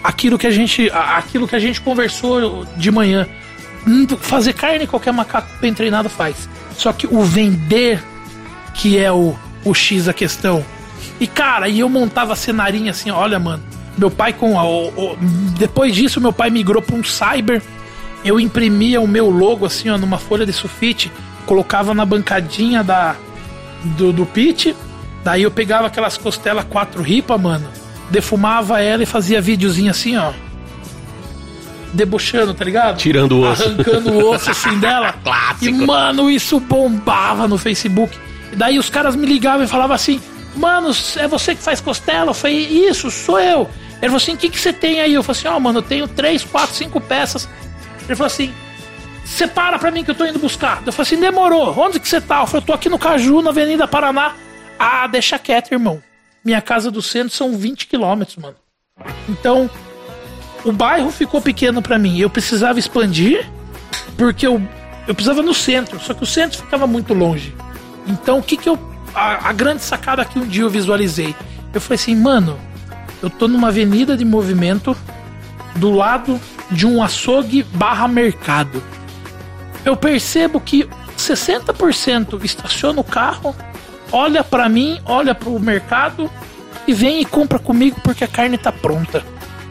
Aquilo que a gente, a- aquilo que a gente conversou de manhã. Hum, Fazer carne qualquer macaco bem treinado faz. Só que o vender que é o, o X da questão. E cara, e eu montava cenarinho assim, olha, mano. Meu pai com a, o- o- depois disso meu pai migrou para um cyber eu imprimia o meu logo assim, ó, numa folha de sulfite, colocava na bancadinha da do, do pit, daí eu pegava aquelas costelas quatro ripa, mano, defumava ela e fazia videozinho assim, ó. Debochando, tá ligado? Tirando o osso. Arrancando o osso assim dela. Clássico. E, mano, isso bombava no Facebook. E daí os caras me ligavam e falavam assim: Mano, é você que faz costela? Eu falei: Isso, sou eu. Ele falou assim: O que, que você tem aí? Eu falei assim: Ó, mano, eu tenho três, quatro, cinco peças. Ele falou assim: Separa pra mim que eu tô indo buscar. Eu falei assim: Demorou. Onde que você tá? Eu falei: Eu tô aqui no Caju, na Avenida Paraná. Ah, deixa quieto, irmão. Minha casa do centro são 20 quilômetros, mano. Então, o bairro ficou pequeno pra mim. Eu precisava expandir, porque eu, eu precisava no centro, só que o centro ficava muito longe. Então, o que que eu. A, a grande sacada que um dia eu visualizei. Eu falei assim, mano, eu tô numa avenida de movimento do lado de um açougue barra mercado. Eu percebo que 60% estaciona o carro, olha pra mim, olha pro mercado e vem e compra comigo porque a carne tá pronta.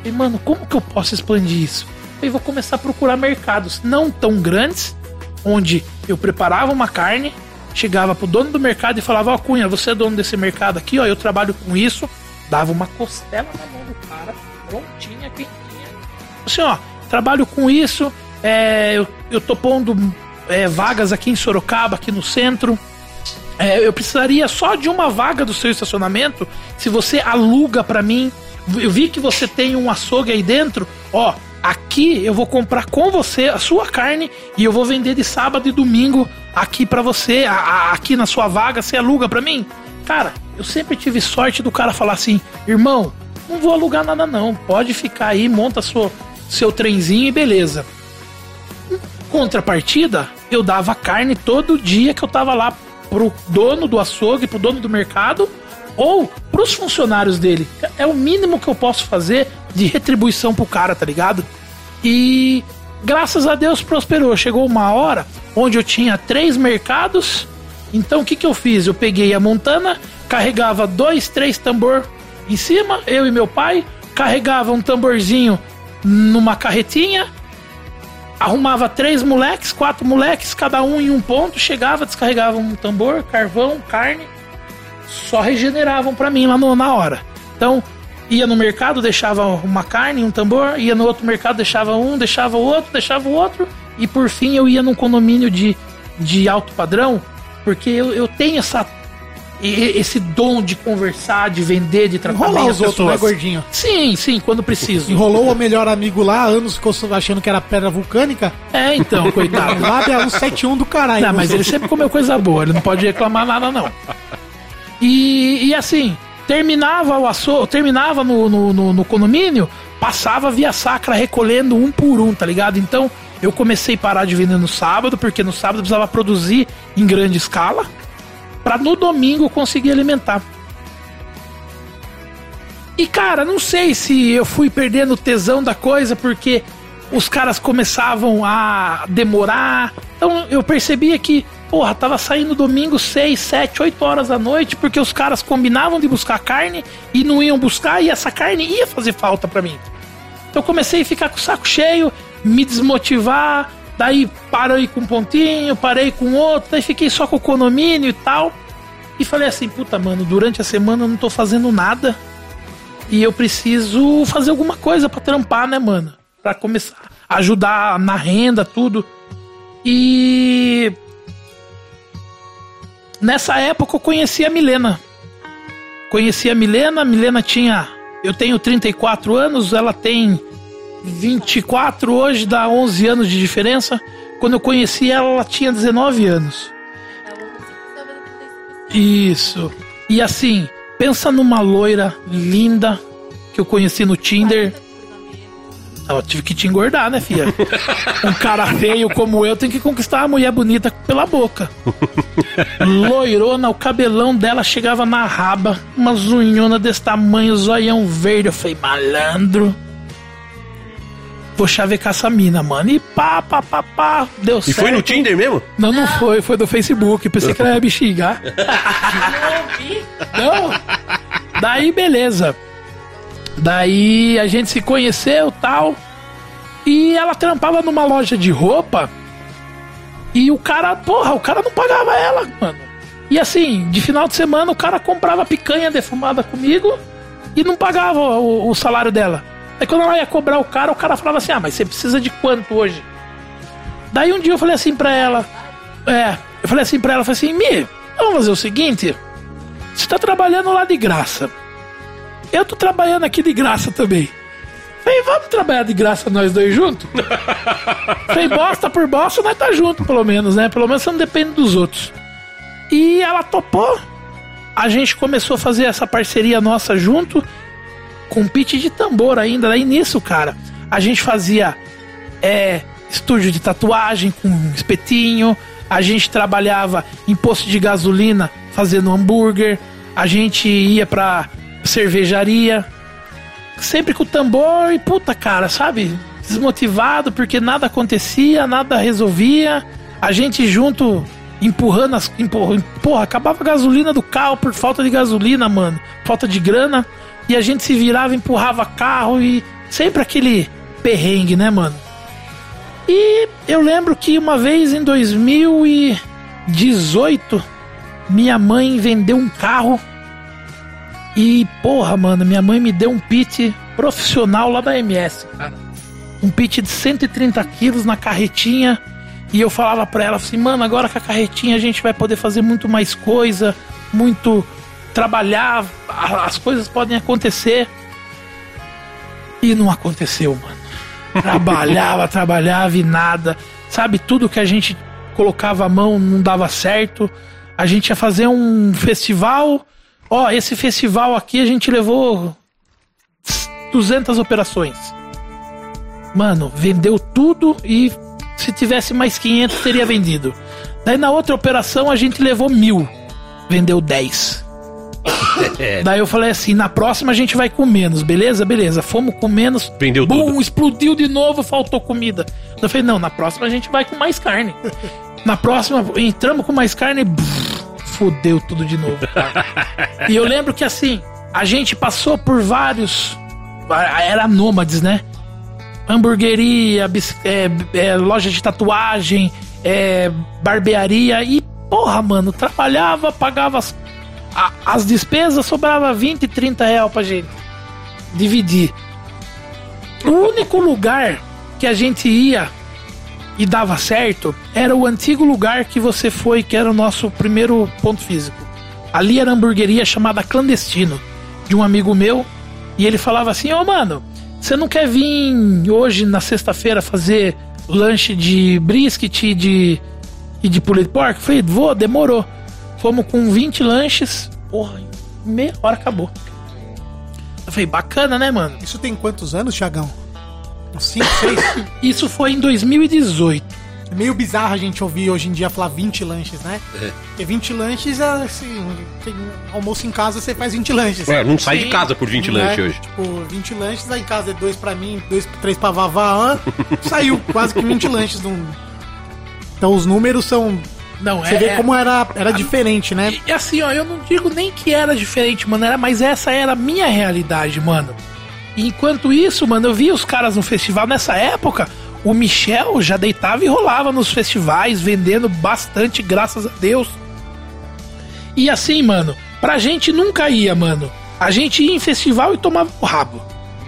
E mano, como que eu posso expandir isso? Eu vou começar a procurar mercados não tão grandes, onde eu preparava uma carne, chegava pro dono do mercado e falava: Ó, Cunha, você é dono desse mercado aqui, ó, eu trabalho com isso. Dava uma costela na mão do cara, prontinha, quentinha. Assim, ó, trabalho com isso, é, eu, eu tô pondo é, vagas aqui em Sorocaba, aqui no centro. É, eu precisaria só de uma vaga do seu estacionamento. Se você aluga pra mim, eu vi que você tem um açougue aí dentro. Ó, aqui eu vou comprar com você a sua carne e eu vou vender de sábado e domingo aqui pra você, a- a- aqui na sua vaga. Você aluga pra mim? Cara, eu sempre tive sorte do cara falar assim: irmão, não vou alugar nada não. Pode ficar aí, monta sua, seu trenzinho e beleza. Contrapartida, eu dava carne todo dia que eu tava lá pro dono do açougue, pro dono do mercado ou pros funcionários dele. É o mínimo que eu posso fazer de retribuição pro cara, tá ligado? E graças a Deus prosperou. Chegou uma hora onde eu tinha três mercados. Então o que, que eu fiz? Eu peguei a montana, carregava dois, três tambor em cima, eu e meu pai, carregava um tamborzinho numa carretinha, arrumava três moleques, quatro moleques, cada um em um ponto, chegava, descarregava um tambor, carvão, carne, só regeneravam pra mim lá no- na hora. Então, ia no mercado, deixava uma carne, um tambor, ia no outro mercado, deixava um, deixava o outro, deixava o outro, e por fim eu ia num condomínio de, de alto padrão, porque eu, eu tenho essa esse dom de conversar, de vender, de tratar Enrolar bem os outros, né, gordinho? Sim, sim, quando preciso. Enrolou o melhor amigo lá, anos ficou achando que era pedra vulcânica. É, então, coitado. Lá é um 71 do caralho. Não, mas ele sempre comeu coisa boa, ele não pode reclamar nada, não. E, e assim, terminava o açougue, terminava no, no, no- no condomínio, passava via sacra recolhendo um por um, tá ligado? Então eu comecei a parar de vender no sábado, porque no sábado eu precisava produzir em grande escala, pra no domingo conseguir alimentar. E cara, não sei se eu fui perdendo o tesão da coisa porque os caras começavam a demorar. Então eu percebia que, porra, tava saindo domingo 6, 7, 8 horas da noite porque os caras combinavam de buscar carne e não iam buscar e essa carne ia fazer falta pra mim. Então eu comecei a ficar com o saco cheio, me desmotivar, daí parei com um pontinho, parei com outro, daí fiquei só com o condomínio e tal. E falei assim, puta, mano, durante a semana eu não tô fazendo nada. E eu preciso fazer alguma coisa pra trampar, né, mano? Pra começar a ajudar na renda, tudo. E. Nessa época eu conheci a Milena. Conheci a Milena, a Milena tinha. Eu tenho 34 anos, ela tem 24 hoje, dá 11 anos de diferença. Quando eu conheci ela, ela tinha 19 anos. Isso. E assim, pensa numa loira linda que eu conheci no Tinder. Eu tive que te engordar, né, filha? Um cara feio como eu tem que conquistar uma mulher bonita pela boca. Loirona, o cabelão dela chegava na raba, uma zunhona desse tamanho, zoião verde. Eu falei, malandro. Vou chavecar essa mina, mano. E pá, pá, pá, pá. Deu E certo. foi no Tinder mesmo? Não, não foi, foi do Facebook. Pensei que ela ia me xingar. Não. Daí, beleza. Daí a gente se conheceu tal. E ela trampava numa loja de roupa. E o cara, porra, o cara não pagava ela, mano. E assim, de final de semana o cara comprava picanha defumada comigo e não pagava o, o salário dela. Aí quando ela ia cobrar o cara, o cara falava assim: Ah, mas você precisa de quanto hoje? Daí um dia eu falei assim pra ela: É, eu falei assim pra ela: falei assim, Mi, vamos fazer o seguinte: você tá trabalhando lá de graça. Eu tô trabalhando aqui de graça também. Falei, vamos trabalhar de graça nós dois juntos? Falei, bosta por bosta, nós tá junto, pelo menos, né? Pelo menos você não depende dos outros. E ela topou. A gente começou a fazer essa parceria nossa junto, com pitch de tambor ainda. Daí nisso, cara, a gente fazia é, estúdio de tatuagem com espetinho. A gente trabalhava em posto de gasolina fazendo hambúrguer. A gente ia pra cervejaria sempre com o tambor e puta cara, sabe? Desmotivado porque nada acontecia, nada resolvia. A gente junto empurrando as. Empurra, porra, acabava a gasolina do carro por falta de gasolina, mano. Falta de grana. E a gente se virava, empurrava carro e sempre aquele perrengue, né, mano? E eu lembro que uma vez em 2018, minha mãe vendeu um carro e, porra, mano, minha mãe me deu um pit profissional lá da MS, cara. Um pit de 130 quilos na carretinha. E eu falava pra ela assim, mano, agora com a carretinha a gente vai poder fazer muito mais coisa, muito trabalhar, as coisas podem acontecer. E não aconteceu, mano. Trabalhava, trabalhava e nada. Sabe, tudo que a gente colocava a mão não dava certo. A gente ia fazer um festival Ó, esse festival aqui a gente levou 200 operações. Mano, vendeu tudo e se tivesse mais 500 teria vendido. Daí na outra operação a gente levou mil, vendeu 10. Daí eu falei assim: na próxima a gente vai com menos, beleza? Beleza. Fomos com menos. Bum, tudo. explodiu de novo, faltou comida. Eu falei: não, na próxima a gente vai com mais carne. Na próxima entramos com mais carne. Brrr, fudeu tudo de novo, cara. e eu lembro que assim, a gente passou por vários. Era nômades, né? Hamburgueria, é, é, loja de tatuagem, é, barbearia e, porra, mano, trabalhava, pagava as, a, as despesas, sobrava 20, 30 reais pra gente dividir. O único lugar que a gente ia e dava certo era o antigo lugar que você foi, que era o nosso primeiro ponto físico. Ali era hamburgueria chamada Clandestino, de um amigo meu, e ele falava assim: Ô oh, mano, você não quer vir hoje na sexta-feira fazer lanche de brisket e de, e de pulled pork? Eu falei: vou, demorou. Fomos com 20 lanches, porra, meia hora acabou. Eu falei: bacana, né, mano? Isso tem quantos anos, Thiagão? 5, 6? Isso foi em 2018. É meio bizarro a gente ouvir hoje em dia falar 20 lanches, né? É. Porque 20 lanches é assim, tem almoço em casa, você faz 20 lanches. Ué, não sai Sim, de casa por 20 né? lanches hoje. Tipo, 20 lanches, aí em casa é dois pra mim, dois, três pra Vavá, saiu quase que 20 lanches. Num... Então os números são não, Você é, vê como era, era a, diferente, né? E assim, ó, eu não digo nem que era diferente, mano, era, mas essa era a minha realidade, mano. Enquanto isso, mano, eu via os caras no festival nessa época. O Michel já deitava e rolava nos festivais, vendendo bastante, graças a Deus. E assim, mano, pra gente nunca ia, mano. A gente ia em festival e tomava o rabo.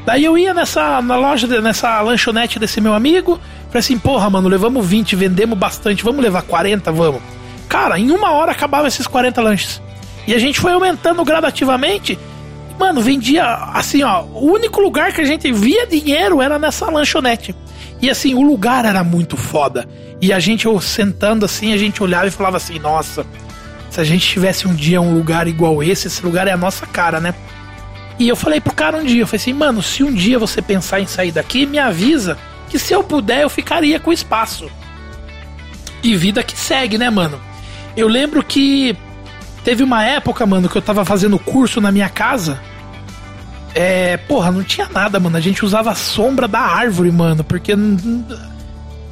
Daí eu ia nessa na loja, nessa lanchonete desse meu amigo. Falei assim, porra, mano, levamos 20, vendemos bastante, vamos levar 40, vamos. Cara, em uma hora acabava esses 40 lanches. E a gente foi aumentando gradativamente Mano, vendia assim, ó. O único lugar que a gente via dinheiro era nessa lanchonete. E assim, o lugar era muito foda. E a gente sentando assim, a gente olhava e falava assim: nossa, se a gente tivesse um dia um lugar igual esse, esse lugar é a nossa cara, né? E eu falei pro cara um dia, eu falei assim, mano, se um dia você pensar em sair daqui, me avisa que se eu puder eu ficaria com espaço. E vida que segue, né, mano? Eu lembro que teve uma época, mano, que eu tava fazendo curso na minha casa é, porra, não tinha nada, mano. A gente usava a sombra da árvore, mano, porque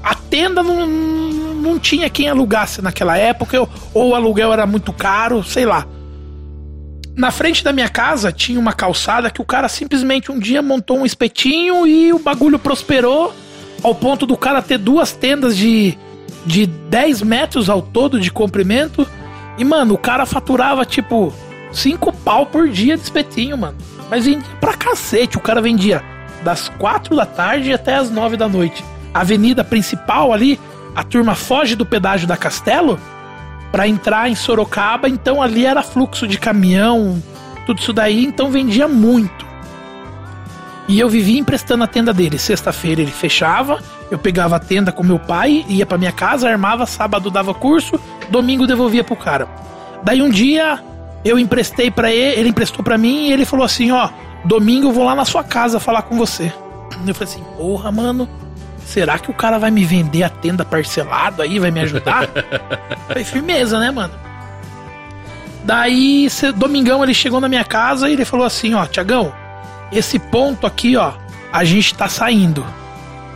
a tenda não, não tinha quem alugasse naquela época, ou o aluguel era muito caro, sei lá. Na frente da minha casa tinha uma calçada que o cara simplesmente um dia montou um espetinho e o bagulho prosperou. Ao ponto do cara ter duas tendas de, de 10 metros ao todo de comprimento. E, mano, o cara faturava tipo 5 pau por dia de espetinho, mano. Mas vendia pra cacete. O cara vendia das 4 da tarde até as 9 da noite. A avenida principal ali, a turma foge do pedágio da Castelo para entrar em Sorocaba, então ali era fluxo de caminhão, tudo isso daí, então vendia muito. E eu vivia emprestando a tenda dele. Sexta-feira ele fechava, eu pegava a tenda com meu pai, ia para minha casa, armava, sábado dava curso, domingo devolvia pro cara. Daí um dia eu emprestei para ele, ele emprestou para mim e ele falou assim, ó, domingo eu vou lá na sua casa falar com você. Eu falei assim, porra, mano, será que o cara vai me vender a tenda parcelado aí, vai me ajudar? Foi firmeza, né, mano? Daí, domingão ele chegou na minha casa e ele falou assim, ó, Tiagão, esse ponto aqui, ó, a gente tá saindo.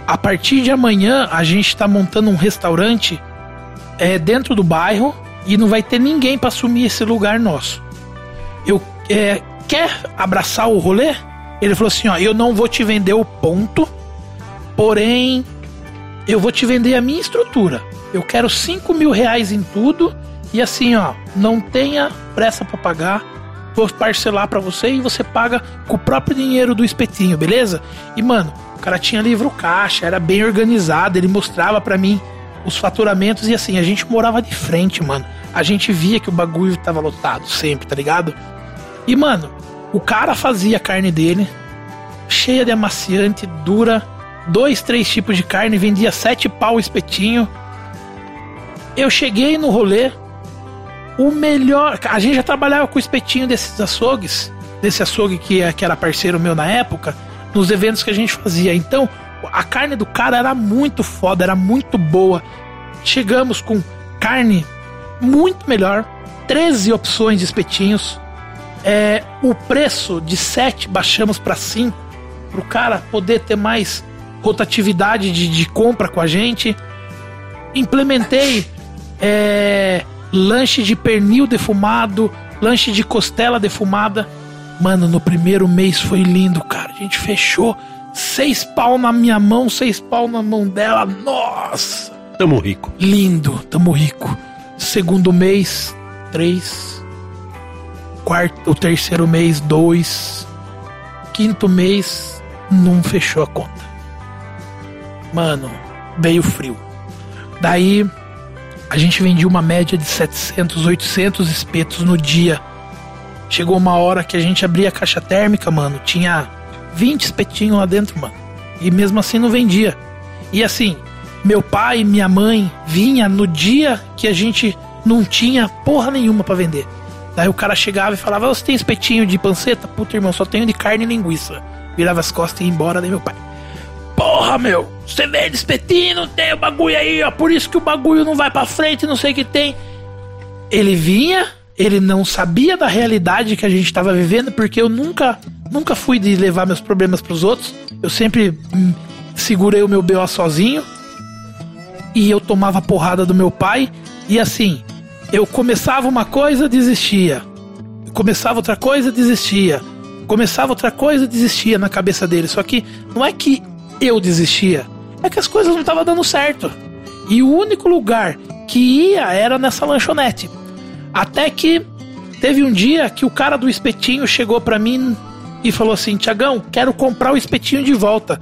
A partir de amanhã, a gente tá montando um restaurante é, dentro do bairro e não vai ter ninguém para assumir esse lugar nosso. Eu é, quer abraçar o rolê? Ele falou assim, ó, eu não vou te vender o ponto, porém eu vou te vender a minha estrutura. Eu quero 5 mil reais em tudo e assim, ó, não tenha pressa para pagar vou parcelar para você e você paga com o próprio dinheiro do espetinho, beleza? E mano, o cara tinha livro caixa, era bem organizado, ele mostrava para mim os faturamentos e assim, a gente morava de frente, mano. A gente via que o bagulho tava lotado sempre, tá ligado? E mano, o cara fazia a carne dele, cheia de amaciante, dura, dois, três tipos de carne, vendia sete pau espetinho. Eu cheguei no rolê, o melhor. A gente já trabalhava com o espetinho desses açougues, desse açougue que, é, que era parceiro meu na época, nos eventos que a gente fazia. Então, a carne do cara era muito foda, era muito boa. Chegamos com carne muito melhor, 13 opções de espetinhos. É, o preço de 7 baixamos para 5, para o cara poder ter mais rotatividade de, de compra com a gente. Implementei é, lanche de pernil defumado, lanche de costela defumada. Mano, no primeiro mês foi lindo, cara. A gente fechou seis pau na minha mão, seis pau na mão dela. Nossa! Tamo rico. Lindo, tamo rico. Segundo mês, três. Quarto, o terceiro mês, dois. Quinto mês, não fechou a conta. Mano, veio frio. Daí a gente vendia uma média de 700, 800 espetos no dia. Chegou uma hora que a gente abria a caixa térmica, mano, tinha 20 espetinhos lá dentro, mano. E mesmo assim não vendia. E assim, meu pai e minha mãe vinha no dia que a gente não tinha porra nenhuma para vender. Daí o cara chegava e falava: Você tem espetinho de panceta? Puta, irmão, só tenho de carne e linguiça. Virava as costas e ia embora. Daí meu pai: Porra, meu, você vende espetinho, tem o bagulho aí, ó. Por isso que o bagulho não vai pra frente, não sei o que tem. Ele vinha, ele não sabia da realidade que a gente tava vivendo, porque eu nunca, nunca fui de levar meus problemas pros outros. Eu sempre hum, segurei o meu BO sozinho. E eu tomava porrada do meu pai. E assim, eu começava uma coisa, desistia. Começava outra coisa, desistia. Começava outra coisa, desistia na cabeça dele. Só que não é que eu desistia, é que as coisas não estavam dando certo. E o único lugar que ia era nessa lanchonete. Até que teve um dia que o cara do espetinho chegou para mim e falou assim: Tiagão, quero comprar o espetinho de volta.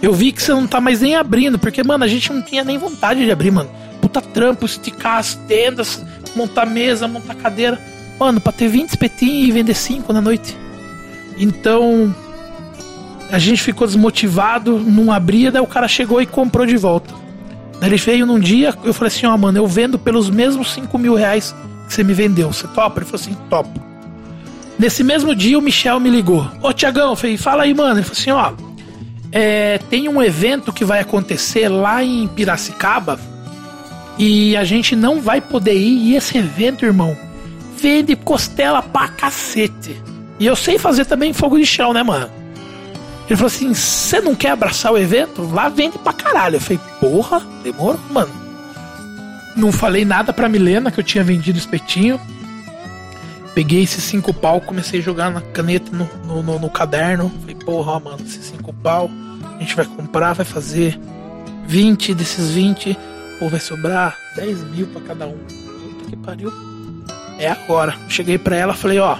Eu vi que você não tá mais nem abrindo, porque, mano, a gente não tinha nem vontade de abrir, mano. Puta trampo, esticar as tendas, montar mesa, montar cadeira. Mano, pra ter 20 espetinhos e vender 5 na noite. Então, a gente ficou desmotivado, não abria, daí o cara chegou e comprou de volta. Daí ele veio num dia, eu falei assim, ó, oh, mano, eu vendo pelos mesmos 5 mil reais que você me vendeu. Você topa? Ele falou assim, topo. Nesse mesmo dia o Michel me ligou. Ô Tiagão, falei, fala aí, mano. Ele falou assim, ó. É, tem um evento que vai acontecer lá em Piracicaba e a gente não vai poder ir. E esse evento, irmão, vende costela pra cacete. E eu sei fazer também fogo de chão, né, mano? Ele falou assim: você não quer abraçar o evento? Lá vende pra caralho. Eu falei, porra, demorou, mano. Não falei nada pra Milena que eu tinha vendido espetinho. Peguei esses cinco pau, comecei a jogar na caneta no, no, no, no caderno. Falei, porra, mano, esses cinco pau, a gente vai comprar, vai fazer 20 desses 20, pô, vai sobrar 10 mil pra cada um. Puta que pariu. É agora. Cheguei pra ela falei, ó,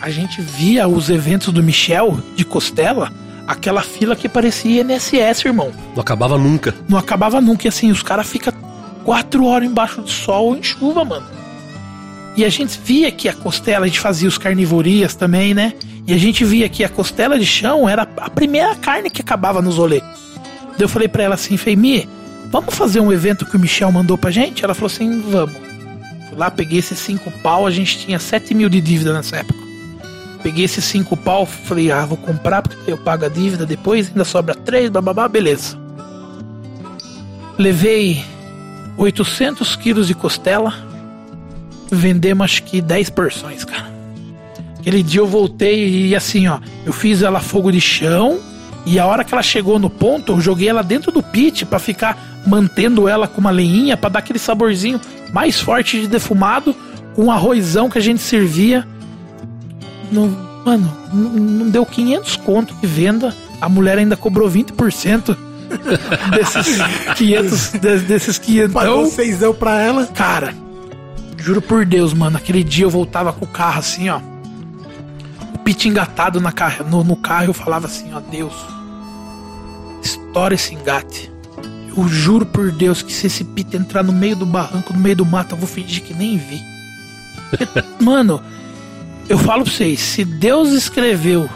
a gente via os eventos do Michel de Costela, aquela fila que parecia INSS, irmão. Não acabava nunca. Não acabava nunca. E assim, os caras ficam quatro horas embaixo do sol em chuva, mano. E a gente via que a costela, a gente fazia os carnivorias também, né? E a gente via que a costela de chão era a primeira carne que acabava nos rolê. Daí eu falei pra ela assim, Feimi, vamos fazer um evento que o Michel mandou pra gente? Ela falou assim, vamos. Fui lá, peguei esses cinco pau, a gente tinha 7 mil de dívida nessa época. Peguei esses cinco pau, falei, ah, vou comprar porque eu pago a dívida depois, ainda sobra três, bababá, beleza. Levei 800 quilos de costela, vendemos acho que 10 porções, cara. Aquele dia eu voltei e assim, ó, eu fiz ela fogo de chão e a hora que ela chegou no ponto, eu joguei ela dentro do pit para ficar mantendo ela com uma leinha para dar aquele saborzinho mais forte de defumado com um arrozão que a gente servia. No, mano, não, não deu 500 conto de venda, a mulher ainda cobrou 20% desses 500, de- desses 500. Pagou seisão pra ela. Cara, juro por Deus, mano, aquele dia eu voltava com o carro assim, ó. O pit engatado na carro, no, no carro, eu falava assim, ó, Deus, estoura esse engate. Eu juro por Deus que se esse pit entrar no meio do barranco, no meio do mato, eu vou fingir que nem vi. Porque, mano, eu falo pra vocês, se Deus escreveu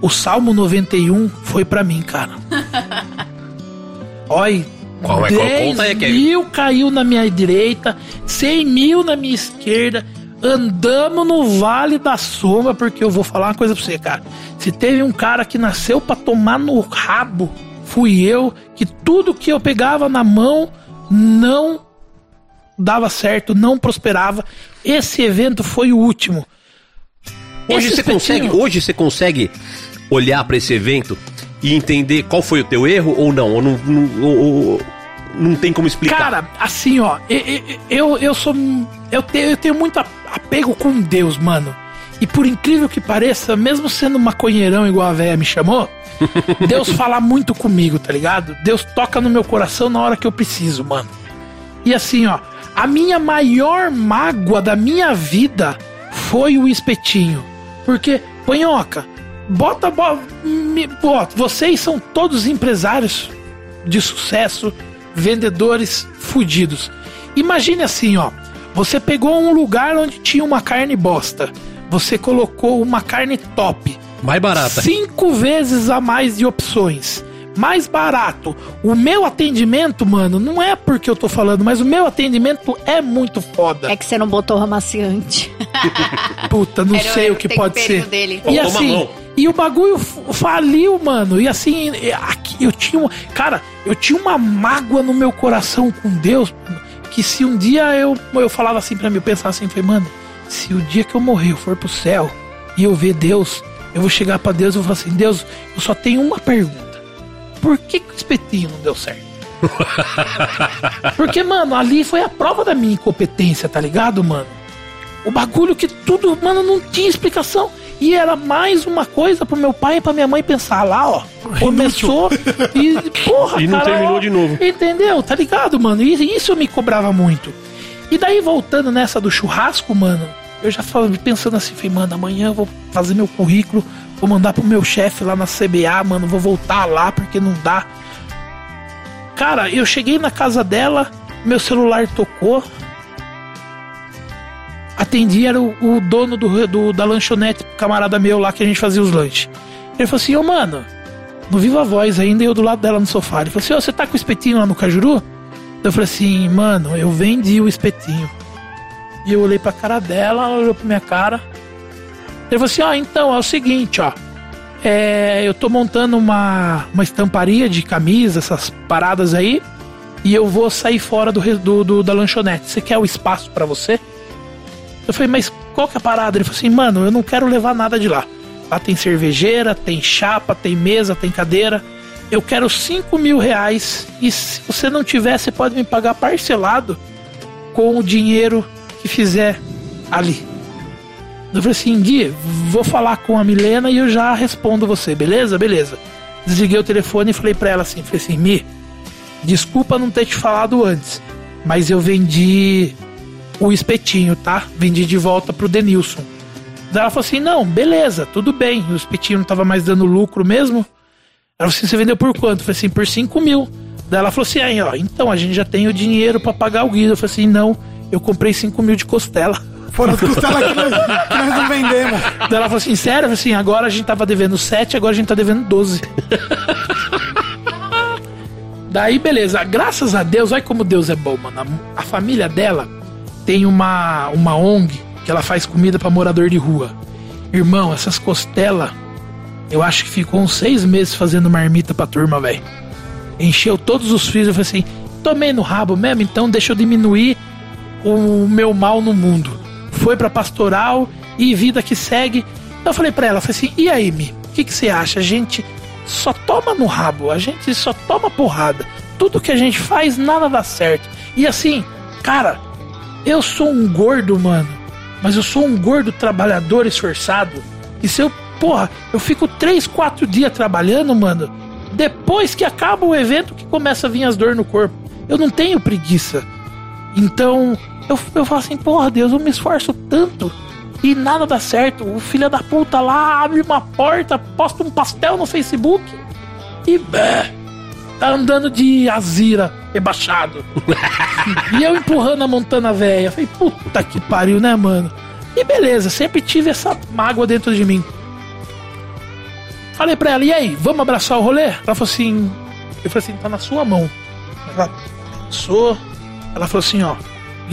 o Salmo 91, foi pra mim, cara. Olha, Qual é- qual 10 conta é que é? mil caiu na minha direita, 100 mil na minha esquerda. Andamos no Vale da Sombra, porque eu vou falar uma coisa pra você, cara. Se teve um cara que nasceu pra tomar no rabo, fui eu, que tudo que eu pegava na mão não dava certo, não prosperava. Esse evento foi o último. Hoje você consegue, hoje você consegue olhar pra esse evento e entender qual foi o teu erro ou não? Ou não, não, ou- ou- não tem como explicar? Cara, assim, ó, eu, eu sou. Eu tenho, eu tenho muito apego com Deus, mano. E por incrível que pareça, mesmo sendo maconheirão igual a véia me chamou, Deus fala muito comigo, tá ligado? Deus toca no meu coração na hora que eu preciso, mano. E assim, ó, a minha maior mágoa da minha vida foi o espetinho. Porque, Panhoca, bota, bo- me- ó, vocês são todos empresários de sucesso, vendedores fudidos. Imagine assim, ó, você pegou um lugar onde tinha uma carne bosta. Você colocou uma carne top. Mais barata. Cinco vezes a mais de opções. Mais barato. O meu atendimento, mano, não é porque eu tô falando, mas o meu atendimento é muito foda. É que você não botou ramaciante. Puta, não Era sei o que pode ser. dele. E Faltou assim, e o bagulho faliu, mano. E assim, aqui eu tinha uma, cara, eu tinha uma mágoa no meu coração com Deus, que se um dia eu eu falava assim pra mim, eu pensava assim, falei, mano, se o dia que eu morrer eu for pro céu e eu ver Deus, eu vou chegar pra Deus e vou falar assim, Deus, eu só tenho uma pergunta. Por que, que o espetinho não deu certo? Porque, mano, ali foi a prova da minha incompetência, tá ligado, mano? O bagulho que tudo, mano, não tinha explicação. E era mais uma coisa pro meu pai e pra minha mãe pensar lá, ó. Começou e, porra, E não cara, terminou ó, de novo. Entendeu? Tá ligado, mano? E isso eu me cobrava muito. E daí, voltando nessa do churrasco, mano, eu já falava pensando assim, falei, mano, amanhã eu vou fazer meu currículo, vou mandar pro meu chefe lá na CBA, mano, vou voltar lá porque não dá. Cara, eu cheguei na casa dela, meu celular tocou. Atendi, era o, o dono do, do- da lanchonete, camarada meu lá que a gente fazia os lanches. Ele falou assim: Ô mano, no Viva Voz ainda, eu do lado dela no sofá. Ele falou assim: Ô, você tá com o espetinho lá no Cajuru? Eu falei assim: Mano, eu vendi o espetinho. E eu olhei pra cara dela, ela olhou pra minha cara. Ele falou assim: Ó, então é o seguinte, ó. É, eu tô montando uma, uma estamparia de camisa, essas paradas aí. E eu vou sair fora do, do, do- da lanchonete. Você quer o espaço pra você? Eu falei, mas qual que é a parada? Ele falou assim, mano, eu não quero levar nada de lá. Lá tem cervejeira, tem chapa, tem mesa, tem cadeira. Eu quero 5 mil reais. E se você não tiver, você pode me pagar parcelado com o dinheiro que fizer ali. Eu falei assim, Gui, vou falar com a Milena e eu já respondo você, beleza? Beleza. desliguei o telefone e falei pra ela assim, falei assim, Mi, desculpa não ter te falado antes, mas eu vendi o espetinho, tá? Vendi de volta pro Denilson. Daí ela falou assim, não, beleza, tudo bem, o espetinho não tava mais dando lucro mesmo. Ela falou assim, você vendeu por quanto? Eu falei assim, por 5 mil. Daí ela falou assim, aí ó, então a gente já tem o dinheiro pra pagar o guido. Eu falei assim, não, eu comprei 5 mil de costela. Foram as costelas que nós, que nós não vendemos. Daí ela falou assim, sério? Assim, agora a gente tava devendo 7, agora a gente tá devendo 12. Daí, beleza. Graças a Deus, olha como Deus é bom, mano. A, a família dela tem uma, uma ONG que ela faz comida pra morador de rua. Irmão, essas costelas, eu acho que ficou uns seis meses fazendo marmita pra turma, velho. Encheu todos os frios. Eu falei assim, tomei no rabo mesmo, então deixa eu diminuir o meu mal no mundo. Foi pra pastoral e vida que segue. Eu falei pra ela, falei assim, e aí, Mi, o que, que você acha? A gente só toma no rabo, a gente só toma porrada. Tudo que a gente faz, nada dá certo. E assim, cara, eu sou um gordo, mano. Mas eu sou um gordo trabalhador esforçado. E se eu, porra, eu fico três, quatro dias trabalhando, mano. Depois que acaba o evento que começa a vir as dores no corpo. Eu não tenho preguiça. Então, eu, eu falo assim, porra, Deus, eu me esforço tanto e nada dá certo. O filho da puta lá abre uma porta, posta um pastel no Facebook e bé, tá andando de Azira rebaixado. e eu empurrando a Montana velha. Falei, puta que pariu, né, mano? E beleza, sempre tive essa mágoa dentro de mim. Falei pra ela, e aí, vamos abraçar o rolê? Ela falou assim, eu falei assim, tá na sua mão. Ela pensou, ela falou assim, ó,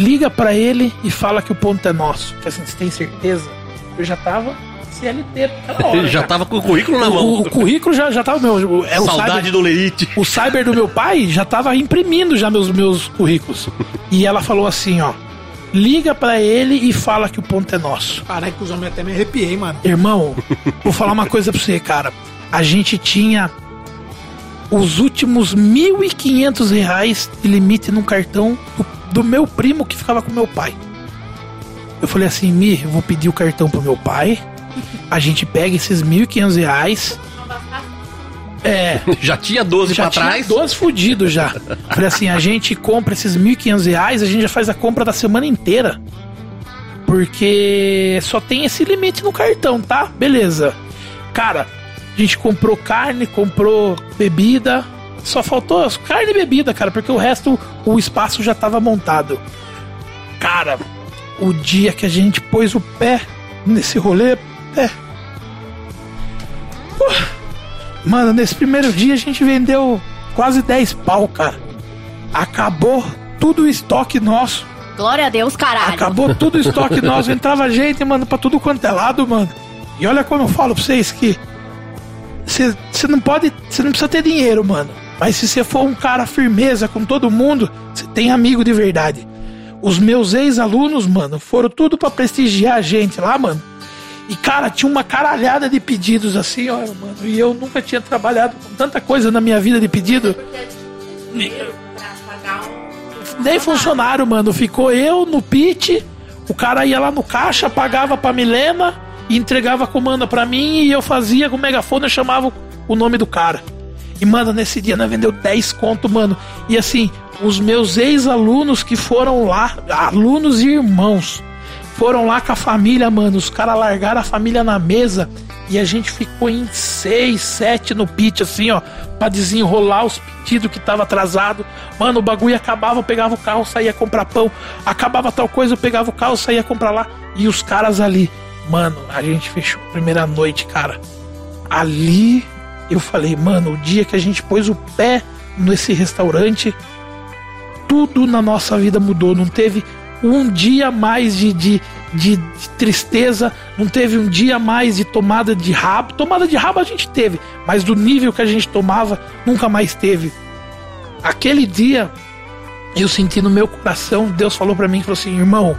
liga pra ele e fala que o ponto é nosso. Falei assim, você tem certeza? Eu já tava CLT naquela hora. Ele já tava com o currículo na mão. O, o currículo já, já tava meu. É o Saudade cyber, do Lerite. o cyber do meu pai já tava imprimindo já meus, meus currículos. E ela falou assim, ó. Liga pra ele e fala que o ponto é nosso. Caralho, que os homens até me arrepiei, mano. Irmão, vou falar uma coisa pra você, cara. A gente tinha os últimos 1.500 reais de limite no cartão do, meu primo que ficava com meu pai. Eu falei assim, Mi, eu vou pedir o cartão pro meu pai. A gente pega esses 1.500 reais. É, Já tinha 12 já pra tinha trás. 12 fudidos já. Falei assim, a gente compra esses 1.500 reais, a gente já faz a compra da semana inteira. Porque só tem esse limite no cartão, tá? Beleza. Cara, a gente comprou carne, comprou bebida. Só faltou carne e bebida, cara, porque o resto, o espaço já tava montado. Cara, o dia que a gente pôs o pé nesse rolê, é. Mano, nesse primeiro dia a gente vendeu quase 10 pau, cara. Acabou tudo o estoque nosso. Glória a Deus, caralho. Acabou tudo o estoque nosso. Entrava gente, mano, pra tudo quanto é lado, mano. E olha como eu falo pra vocês que. Você não pode. Você não precisa ter dinheiro, mano. Mas se você for um cara firmeza com todo mundo, você tem amigo de verdade. Os meus ex-alunos, mano, foram tudo pra prestigiar a gente lá, mano. E, cara, tinha uma caralhada de pedidos assim, ó, mano. E eu nunca tinha trabalhado com tanta coisa na minha vida de pedido. Nem funcionário, mano. Ficou eu no pit, o cara ia lá no caixa, pagava pra Milena e entregava a comanda pra mim e eu fazia com o megafone, eu chamava o nome do cara. E, mano, nesse dia nós vendeu 10 conto, mano. E assim, os meus ex-alunos que foram lá, alunos e irmãos, foram lá com a família, mano. Os caras largaram a família na mesa e a gente ficou em seis, sete no pit, assim, ó, pra desenrolar os pedidos que tava atrasado. Mano, o bagulho acabava, eu pegava o carro, saía comprar pão. Acabava tal coisa, eu pegava o carro, saía comprar lá. E os caras ali, mano, a gente fechou a primeira noite, cara. Ali eu falei, mano, o dia que a gente pôs o pé nesse restaurante, tudo na nossa vida mudou. Não teve um dia mais de, de, de, de tristeza, não teve um dia mais de tomada de rabo. Tomada de rabo a gente teve, mas do nível que a gente tomava, nunca mais teve. Aquele dia, eu senti no meu coração, Deus falou para mim, falou assim, irmão,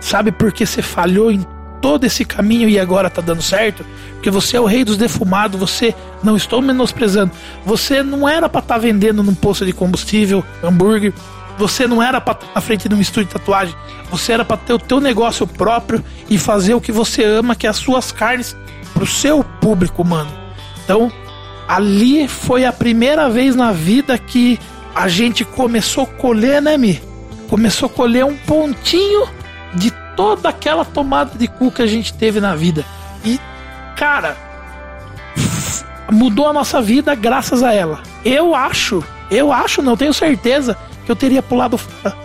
sabe por que você falhou em todo esse caminho e agora tá dando certo? Porque você é o rei dos defumados, você não estou menosprezando. Você não era para estar tá vendendo num posto de combustível, hambúrguer. Você não era para estar na frente de um estúdio de tatuagem. Você era para ter o teu negócio próprio e fazer o que você ama, que é as suas carnes pro seu público, mano. Então, Ali foi a primeira vez na vida que a gente começou a colher, né, Mi? Começou a colher um pontinho de toda aquela tomada de cu que a gente teve na vida. E, cara, mudou a nossa vida graças a ela. Eu acho, eu acho, não tenho certeza que eu teria pulado fora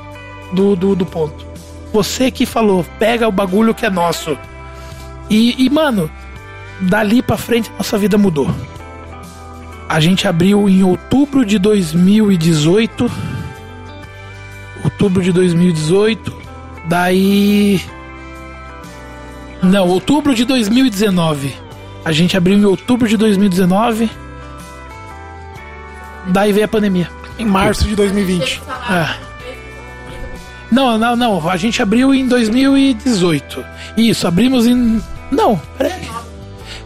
do, do, do ponto. Você que falou, pega o bagulho que é nosso. E, e, mano, dali pra frente nossa vida mudou. A gente abriu em outubro de 2018. Outubro de 2018. Daí. Não, outubro de 2019. A gente abriu em outubro de 2019. Daí veio a pandemia. Em março de 2020. É. Não, não, não. A gente abriu em 2018. Isso, abrimos em. Não, peraí.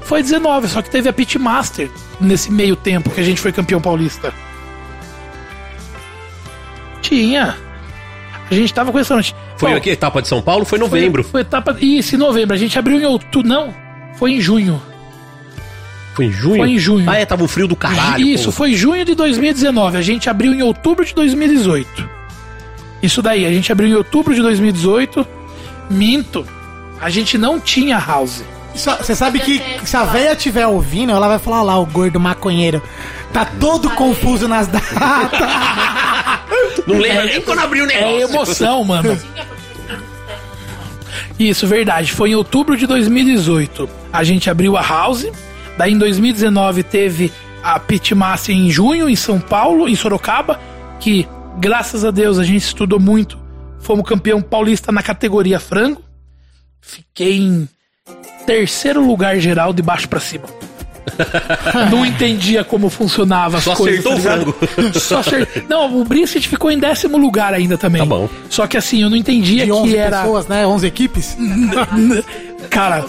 Foi 19, só que teve a Pitmaster nesse meio tempo que a gente foi campeão paulista. Tinha. A gente tava com noite. Foi Bom, aqui, etapa de São Paulo? Foi em novembro. Foi, foi etapa. Isso, em novembro. A gente abriu em outubro. Não, foi em junho. Foi em junho? Foi em junho. Ah, é, tava um frio do caralho. Isso, pô. foi junho de 2019. A gente abriu em outubro de 2018. Isso daí, a gente abriu em outubro de 2018. Minto. A gente não tinha house. Você sabe que se a véia estiver ouvindo, ela vai falar lá, o gordo maconheiro. Tá todo confuso nas datas. Não lembra nem quando abriu o É negócio. emoção, mano. Isso, verdade. Foi em outubro de 2018. A gente abriu a House. Daí em 2019 teve a Pitmaster em junho, em São Paulo, em Sorocaba. Que, graças a Deus, a gente estudou muito. Fomos campeão paulista na categoria frango. Fiquei em terceiro lugar geral, de baixo pra cima. Não entendia como funcionava as Só coisas. acertou tá o frango. Só Não, o Brisket ficou em décimo lugar ainda também. Tá bom. Só que assim, eu não entendia De 11 que era. pessoas, né? 11 equipes. Cara,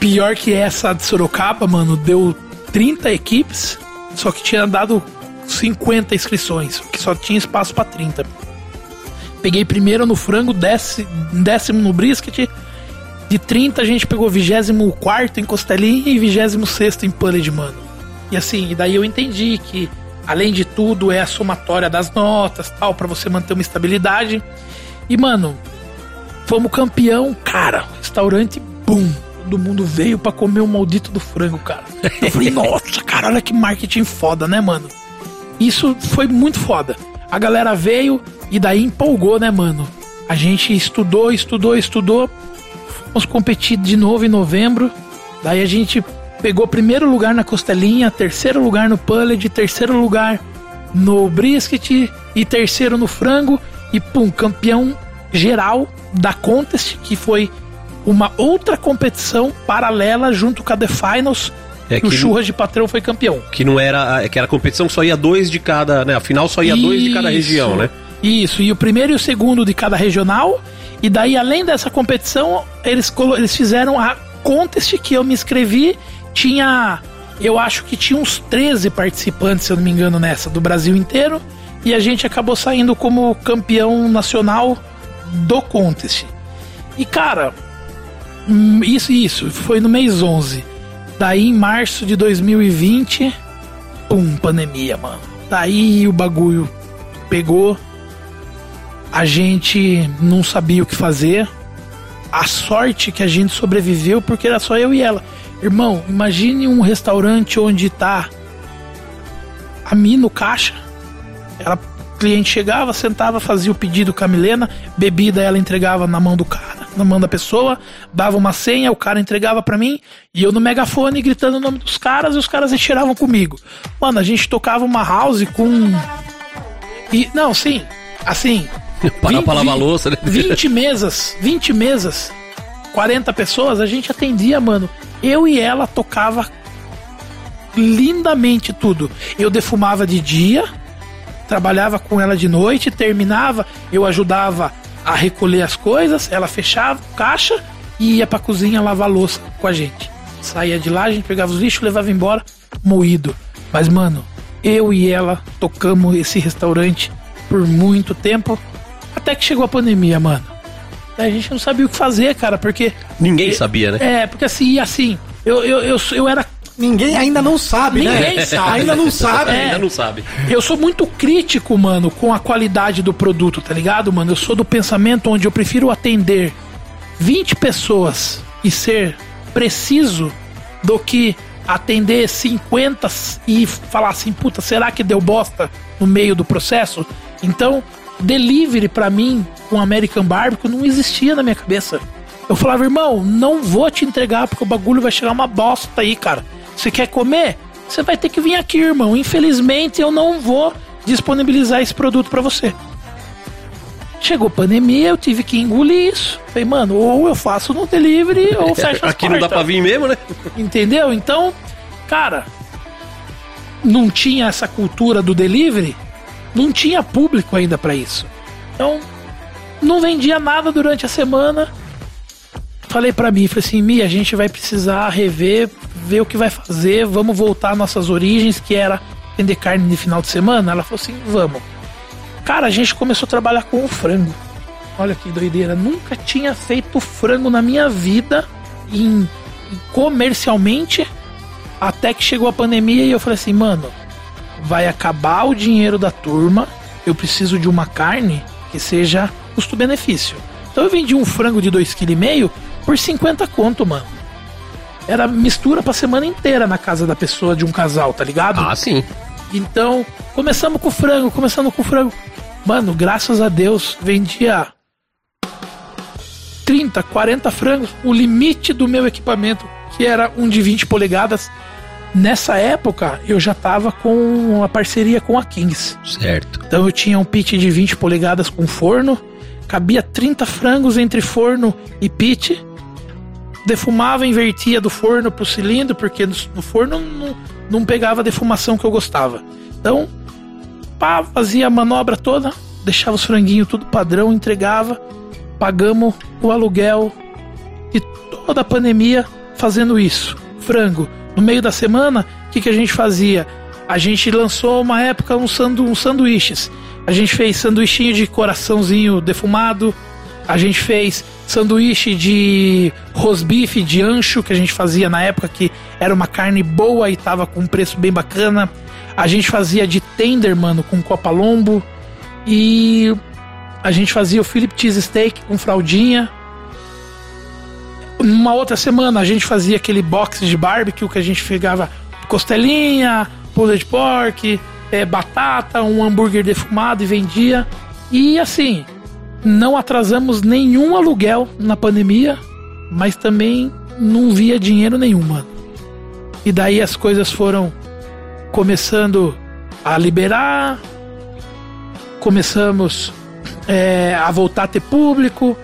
pior que essa de Sorocaba, mano, deu 30 equipes, só que tinha dado 50 inscrições, que só tinha espaço pra 30. Peguei primeiro no frango, décimo, décimo no brisket. De 30 a gente pegou 24 em costelinha e 26 em pulled, mano. E assim, e daí eu entendi que além de tudo é a somatória das notas, tal, pra você manter uma estabilidade. E mano, Fomos campeão, cara. Restaurante, bum. Todo mundo veio pra comer o maldito do frango, cara. Eu falei, nossa, cara, olha que marketing foda, né, mano? Isso foi muito foda. A galera veio e daí empolgou, né, mano? A gente estudou, estudou, estudou. Fomos competir de novo em novembro. Daí a gente pegou primeiro lugar na costelinha, terceiro lugar no pulled, terceiro lugar no brisket e terceiro no frango. E pum, campeão geral da Contest, que foi uma outra competição paralela junto com a The Finals. É que o que- Churras de Patrão foi campeão. Que não era. é Que era competição, só ia dois de cada. Né? A final só ia dois de cada Isso. região, né? Isso, e o primeiro e o segundo de cada regional. E daí, além dessa competição, eles, eles fizeram a contest que eu me inscrevi. Tinha, eu acho que tinha uns 13 participantes, se eu não me engano, nessa, do Brasil inteiro. E a gente acabou saindo como campeão nacional do contest. E cara, hum, isso, isso, foi no mês 11. Daí, em março de 2020, pum, pandemia, mano. Daí o bagulho pegou. A gente não sabia o que fazer. A sorte que a gente sobreviveu porque era só eu e ela. Irmão, imagine um restaurante onde tá a mim no caixa. Ela, o cliente chegava, sentava, fazia o pedido com a Milena, bebida ela entregava na mão do cara, na mão da pessoa, dava uma senha, o cara entregava pra mim, e eu no megafone gritando o nome dos caras e os caras retiravam comigo. Mano, a gente tocava uma house com. E, não, sim, assim. Parar pra lavar louça, né? 20 mesas, 20 mesas, 40 pessoas, a gente atendia, mano. Eu e ela tocava lindamente tudo. Eu defumava de dia, trabalhava com ela de noite, terminava, eu ajudava a recolher as coisas, ela fechava o caixa e ia pra cozinha lavar louça com a gente. Saía de lá, a gente pegava os lixos, levava embora, moído. Mas, mano, eu e ela tocamos esse restaurante por muito tempo, até que chegou a pandemia, mano. A gente não sabia o que fazer, cara, porque Ninguém sabia, né? é, porque assim, e assim, eu, eu, eu, eu era Ninguém ainda não sabe, né? Ninguém sabe. Ainda não sabe. É. Ainda não sabe. Eu sou muito crítico, mano, com a qualidade do produto, tá ligado, mano? Eu sou do pensamento onde eu prefiro atender 20 pessoas e ser preciso do que atender 50 e falar assim, puta, será que deu bosta no meio do processo? Então, delivery pra mim com American Barbecue não existia na minha cabeça. Eu falava, irmão, não vou te entregar porque o bagulho vai chegar uma bosta aí, cara. Você quer comer? Você vai ter que vir aqui, irmão. Infelizmente, eu não vou disponibilizar esse produto pra você. Chegou pandemia, eu tive que engolir isso. Falei, mano, ou eu faço no delivery ou fecho as Aqui não dá portas. pra vir mesmo, né? Entendeu? Então, cara, não tinha essa cultura do delivery, não tinha público ainda pra isso. Então, não vendia nada durante a semana. Falei pra mim, falei assim, Mi, a gente vai precisar rever, ver o que vai fazer, vamos voltar às nossas origens, que era vender carne de final de semana. Ela falou assim, vamos. Cara, a gente começou a trabalhar com o frango. Olha que doideira, nunca tinha feito frango na minha vida em, em comercialmente até que chegou a pandemia e eu falei assim, mano, vai acabar o dinheiro da turma, eu preciso de uma carne que seja custo-benefício. Então eu vendi um frango de 2,5 kg por 50 conto, mano. Era mistura pra semana inteira na casa da pessoa de um casal, tá ligado? Ah, sim. Então, começamos com o frango, começando com o frango. Mano, graças a Deus, vendia 30, 40 frangos, o limite do meu equipamento, que era um de 20 polegadas. Nessa época, eu já tava com a parceria com a Kings. Certo. Então eu tinha um pit de 20 polegadas com forno, cabia 30 frangos entre forno e pit. Defumava, invertia do forno pro cilindro, porque no, no forno não, não pegava a defumação que eu gostava. Então, pá, fazia a manobra toda, deixava os franguinhos tudo padrão, entregava, pagamos o aluguel de toda a pandemia fazendo isso. Frango. No meio da semana, o que, que a gente fazia? A gente lançou uma época um sandu uns sanduíches. A gente fez sanduichinho de coraçãozinho defumado. A gente fez sanduíche de rosbife de ancho que a gente fazia na época que era uma carne boa e tava com um preço bem bacana. A gente fazia de tender, mano, com copa lombo. E a gente fazia o Philip Cheese Steak com fraldinha. Numa outra semana a gente fazia aquele box de barbecue que a gente pegava costelinha, pulled pork, é, batata, um hambúrguer defumado e vendia. E assim, não atrasamos nenhum aluguel na pandemia, mas também não via dinheiro nenhum, mano. E daí as coisas foram começando a liberar, começamos é, a voltar a ter público.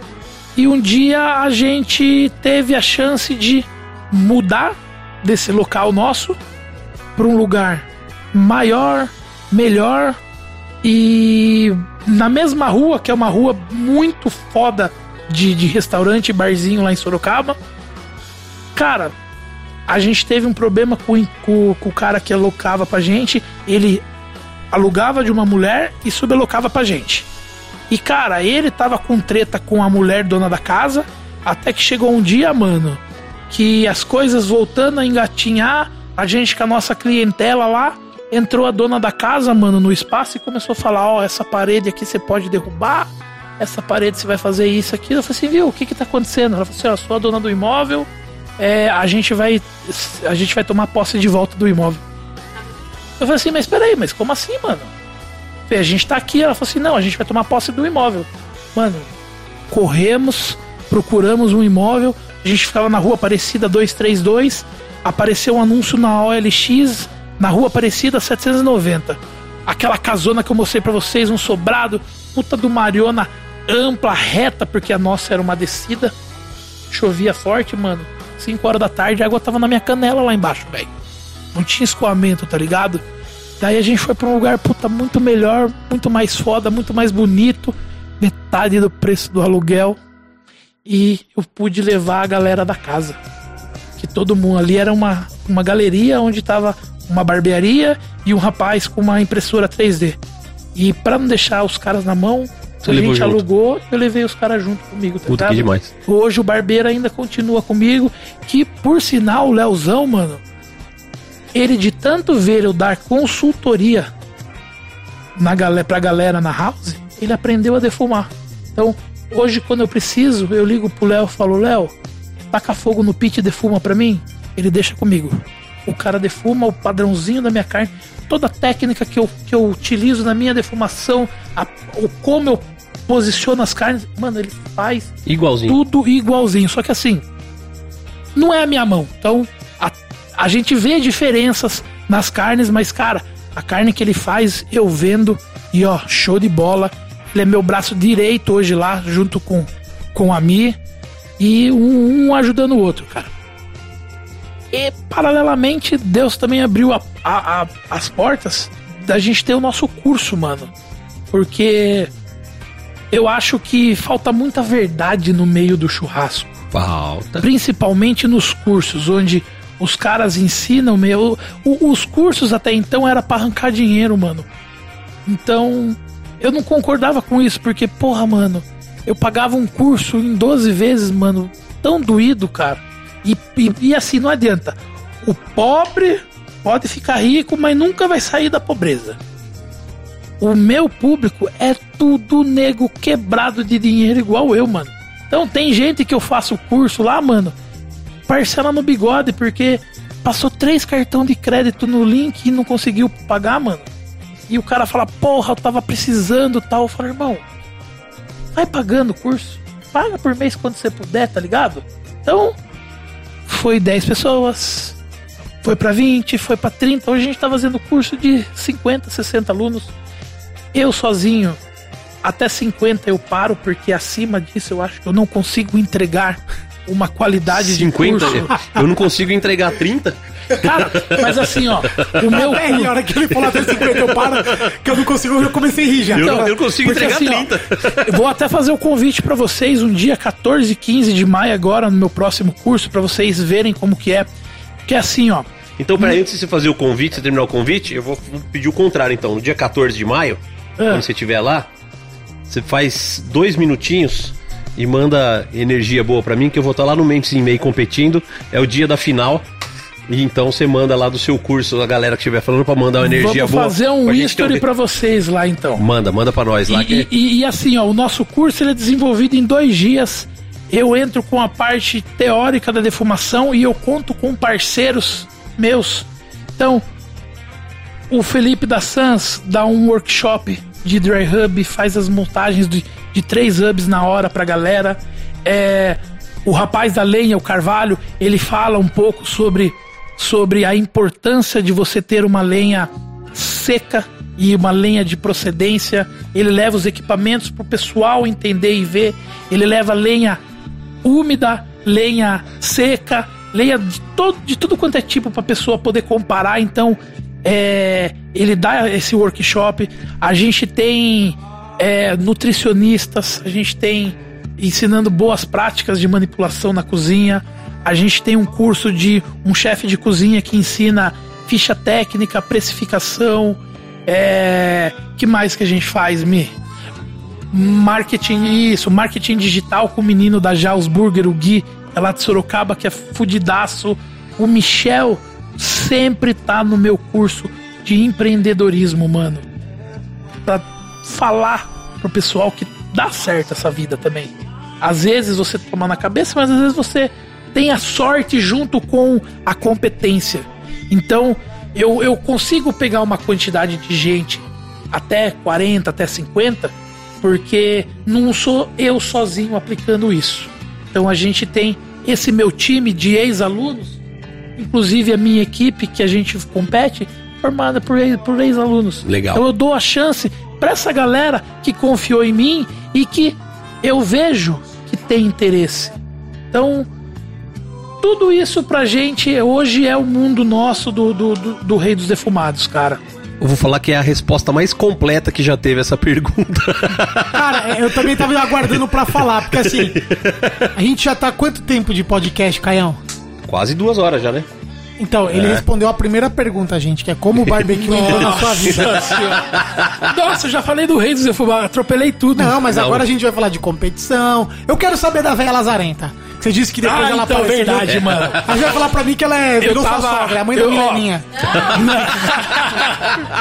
E um dia a gente teve a chance de mudar desse local nosso para um lugar maior, melhor e na mesma rua, que é uma rua muito foda de, de restaurante barzinho lá em Sorocaba. Cara, a gente teve um problema com, com, com o cara que alocava pra gente. Ele alugava de uma mulher e subalocava pra gente. E cara, ele tava com treta com a mulher dona da casa, até que chegou um dia, mano, que as coisas voltando a engatinhar, a gente com a nossa clientela lá, entrou a dona da casa, mano, no espaço e começou a falar: Ó, essa parede aqui você pode derrubar, essa parede você vai fazer isso aqui. Eu falei assim: Viu, o que que tá acontecendo? Ela falou assim: Ó, sou a dona do imóvel, é, a gente vai a gente vai tomar posse de volta do imóvel. Eu falei assim: Mas peraí, mas como assim, mano? A gente tá aqui. Ela falou assim: Não, a gente vai tomar posse do imóvel. Mano, corremos, procuramos um imóvel, a gente ficava na rua Aparecida 232, apareceu um anúncio na OLX na rua Aparecida 790. Aquela casona que eu mostrei pra vocês, um sobrado, puta do Mariona ampla, reta, porque a nossa era uma descida. Chovia forte, mano. 5 horas da tarde, a água tava na minha canela lá embaixo, velho. Não tinha escoamento, tá ligado? Daí a gente foi pra um lugar, puta, muito melhor, muito mais foda, muito mais bonito. Metade do preço do aluguel. E eu pude levar a galera da casa. Que todo mundo ali era uma, uma galeria onde tava uma barbearia e um rapaz com uma impressora 3D. E pra não deixar os caras na mão, Você a gente junto. alugou, eu levei os caras junto comigo. Tá Puta que demais. Hoje o barbeiro ainda continua comigo. Que por sinal, o Leozão, mano, ele de tanto ver eu dar consultoria na galera, pra galera na house, ele aprendeu a defumar. Então, hoje quando eu preciso, eu ligo pro Léo e falo, Léo, taca fogo no pit e defuma pra mim. Ele deixa comigo. O cara defuma o padrãozinho da minha carne, toda a técnica que eu, que eu utilizo na minha defumação, a, o como eu posiciono as carnes, mano, ele faz Igualzinho. tudo igualzinho. Só que assim, não é a minha mão. Então, a, gente vê diferenças nas carnes, mas, cara, a carne que ele faz, eu vendo. E ó, show de bola. Ele é meu braço direito hoje lá, junto com, com a Mi. E um, um ajudando o outro, cara. E, paralelamente, Deus também abriu a- a- a- as portas da gente ter o nosso curso, mano. Porque eu acho que falta muita verdade no meio do churrasco Falta. principalmente nos cursos, onde os caras ensinam, meu. os cursos até então era pra arrancar dinheiro, mano. Então, eu não concordava com isso, porque, porra, mano, eu pagava um curso em 12 vezes, mano, tão doído, cara. E, e, e assim, não adianta. O pobre pode ficar rico, mas nunca vai sair da pobreza. O meu público é tudo nego quebrado de dinheiro igual eu, mano. Então tem gente que eu faço curso lá, mano, parcela no bigode, porque passou três cartão de crédito no link e não conseguiu pagar, mano. E o cara fala, porra, eu tava precisando tal. Eu falo, irmão, vai pagando o curso. Paga por mês quando você puder, tá ligado? Então, foi 10 pessoas, foi pra 20, foi pra 30. Hoje a gente tá fazendo curso de 50, 60 alunos. Eu sozinho, até 50 eu paro, porque acima disso eu acho que eu não consigo entregar uma qualidade 50? de curso. Eu não consigo entregar 30? Cara, mas assim, ó, o meu. É, e a hora que ele falou até 50 eu paro, que eu não consigo, eu comecei a rir já. Eu, Então, eu não consigo porque entregar assim, ó, 30. Eu vou até fazer o convite pra vocês um dia 14 e 15 de maio agora no meu próximo curso pra vocês verem como que é. Que é assim, ó. Então, peraí, antes de você fazer o convite, você terminar o convite, eu vou pedir o contrário, então. No dia 14 de maio, Ah. quando você estiver lá, você faz dois minutinhos e manda energia boa pra mim, que eu vou estar lá no Mentes em Meio competindo. É o dia da final. E então você manda lá do seu curso, a galera que estiver falando, pra mandar uma energia Vamos boa. fazer um pra history um- pra vocês lá então. Manda, manda pra nós lá. E, que... e- e, assim, ó, o nosso curso ele é desenvolvido em dois dias. Eu entro com a parte teórica da defumação e eu conto com parceiros meus. Então, o Felipe da Sans dá um workshop de dry hub, faz as montagens de, de três hubs na hora pra galera. É, o rapaz da lenha, o Carvalho, ele fala um pouco sobre, sobre a importância de você ter uma lenha seca e uma lenha de procedência. Ele leva os equipamentos pro pessoal entender e ver. Ele leva lenha úmida, lenha seca, lenha de, todo, de tudo quanto é tipo para pessoa poder comparar. Então, é, ele dá esse workshop. A gente tem é, nutricionistas, a gente tem ensinando boas práticas de manipulação na cozinha. A gente tem um curso de um chefe de cozinha que ensina ficha técnica, precificação. É, que mais que a gente faz, Mi? Marketing, isso, marketing digital com o menino da Jaws Burger, o Gui, é lá de Sorocaba, que é fudidaço. O Michel sempre tá no meu curso de empreendedorismo, mano. Pra falar pro pessoal que dá certo essa vida também. Às vezes você toma na cabeça, mas às vezes você tem a sorte junto com a competência. Então, eu, eu consigo pegar uma quantidade de gente até 40, até 50, porque não sou eu sozinho aplicando isso. Então a gente tem esse meu time de ex-alunos, inclusive a minha equipe que a gente compete, formada por, ex- por ex-alunos. Legal. Então eu dou a chance para essa galera que confiou em mim e que eu vejo que tem interesse. Então, tudo isso pra gente hoje é o mundo nosso do, do, do, do Rei dos Defumados, cara. Eu vou falar que é a resposta mais completa que já teve essa pergunta. Cara, eu também tava aguardando pra falar, porque assim, a gente já tá há quanto tempo de podcast, Caião? Quase duas horas já, né? Então, ele respondeu a primeira pergunta, gente, que é como o barbecue entrou na sua vida. Nossa, eu já falei do Rei dos Defumados, atropelei tudo. Não, mas Não. agora a gente vai falar de competição. Eu quero saber da velha lazarenta. Você disse que depois Ah, ela então, apareceu. verdade, mano. Aí vai falar pra mim que ela é virou tava- sua sogra, é a mãe da eu- ó. Mileninha.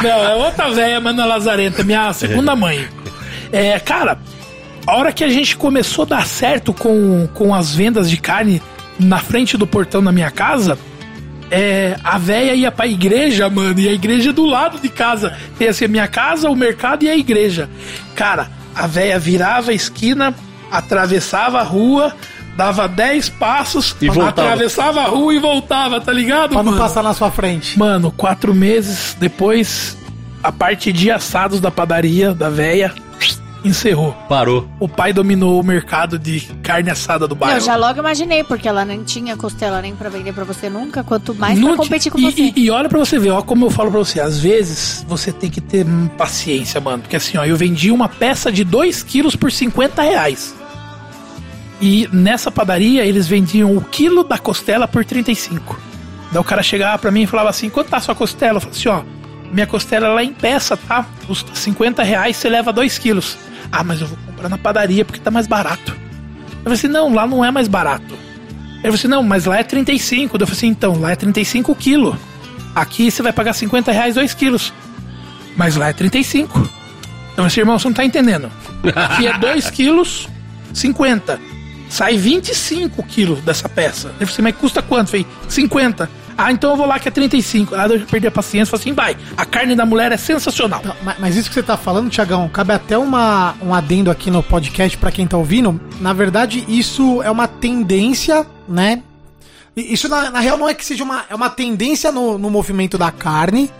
Não, é outra velha, Mana Lazarenta, minha segunda mãe. É, cara, a hora que a gente começou a dar certo com, com as vendas de carne na frente do portão da minha casa, é, a véia ia pra igreja, mano, e a igreja é do lado de casa. Tem assim a minha casa, o mercado e a igreja. Cara, a véia virava a esquina, atravessava a rua, dava 10 passos, E voltava. atravessava a rua e voltava, tá ligado, Pra não mano? passar na sua frente. Mano, quatro meses depois, a parte de assados da padaria, da véia, encerrou. Parou. O pai dominou o mercado de carne assada do bairro. Eu já logo imaginei, porque ela nem tinha costela nem pra vender pra você nunca, quanto mais Não pra ti- competir com e, você. E, e olha pra você ver, ó, como eu falo pra você, às vezes você tem que ter hum, paciência, mano. Porque assim, ó, eu vendi uma peça de 2 quilos por 50 reais. E nessa padaria eles vendiam o quilo da costela por 35. Daí o cara chegava pra mim e falava assim: quanto tá a sua costela? Eu falei assim: ó, minha costela ela é em peça, tá? Custa 50 reais, você leva 2 quilos. Ah, mas eu vou comprar na padaria porque tá mais barato. Eu falei assim: não, lá não é mais barato. Ele falou assim: não, mas lá é 35. Daí Eu falei assim: então, lá é 35 quilo. Aqui você vai pagar 50 reais 2 quilos. Mas lá é 35. Então, esse irmão, você não tá entendendo. Aqui é 2 quilos, 50. Sai 25 quilos dessa peça. Ele falou assim: mas custa quanto? Eu falei: 50. Ah, então eu vou lá que é 35. Ah, eu perdi a paciência. Falei assim: vai, a carne da mulher é sensacional. Não, ma- Mas isso que você tá falando, Tiagão, cabe até uma, um adendo aqui no podcast pra quem tá ouvindo. Na verdade, isso é uma tendência, né? Isso, na, na real, não é que seja uma, é uma tendência no, no movimento da carne,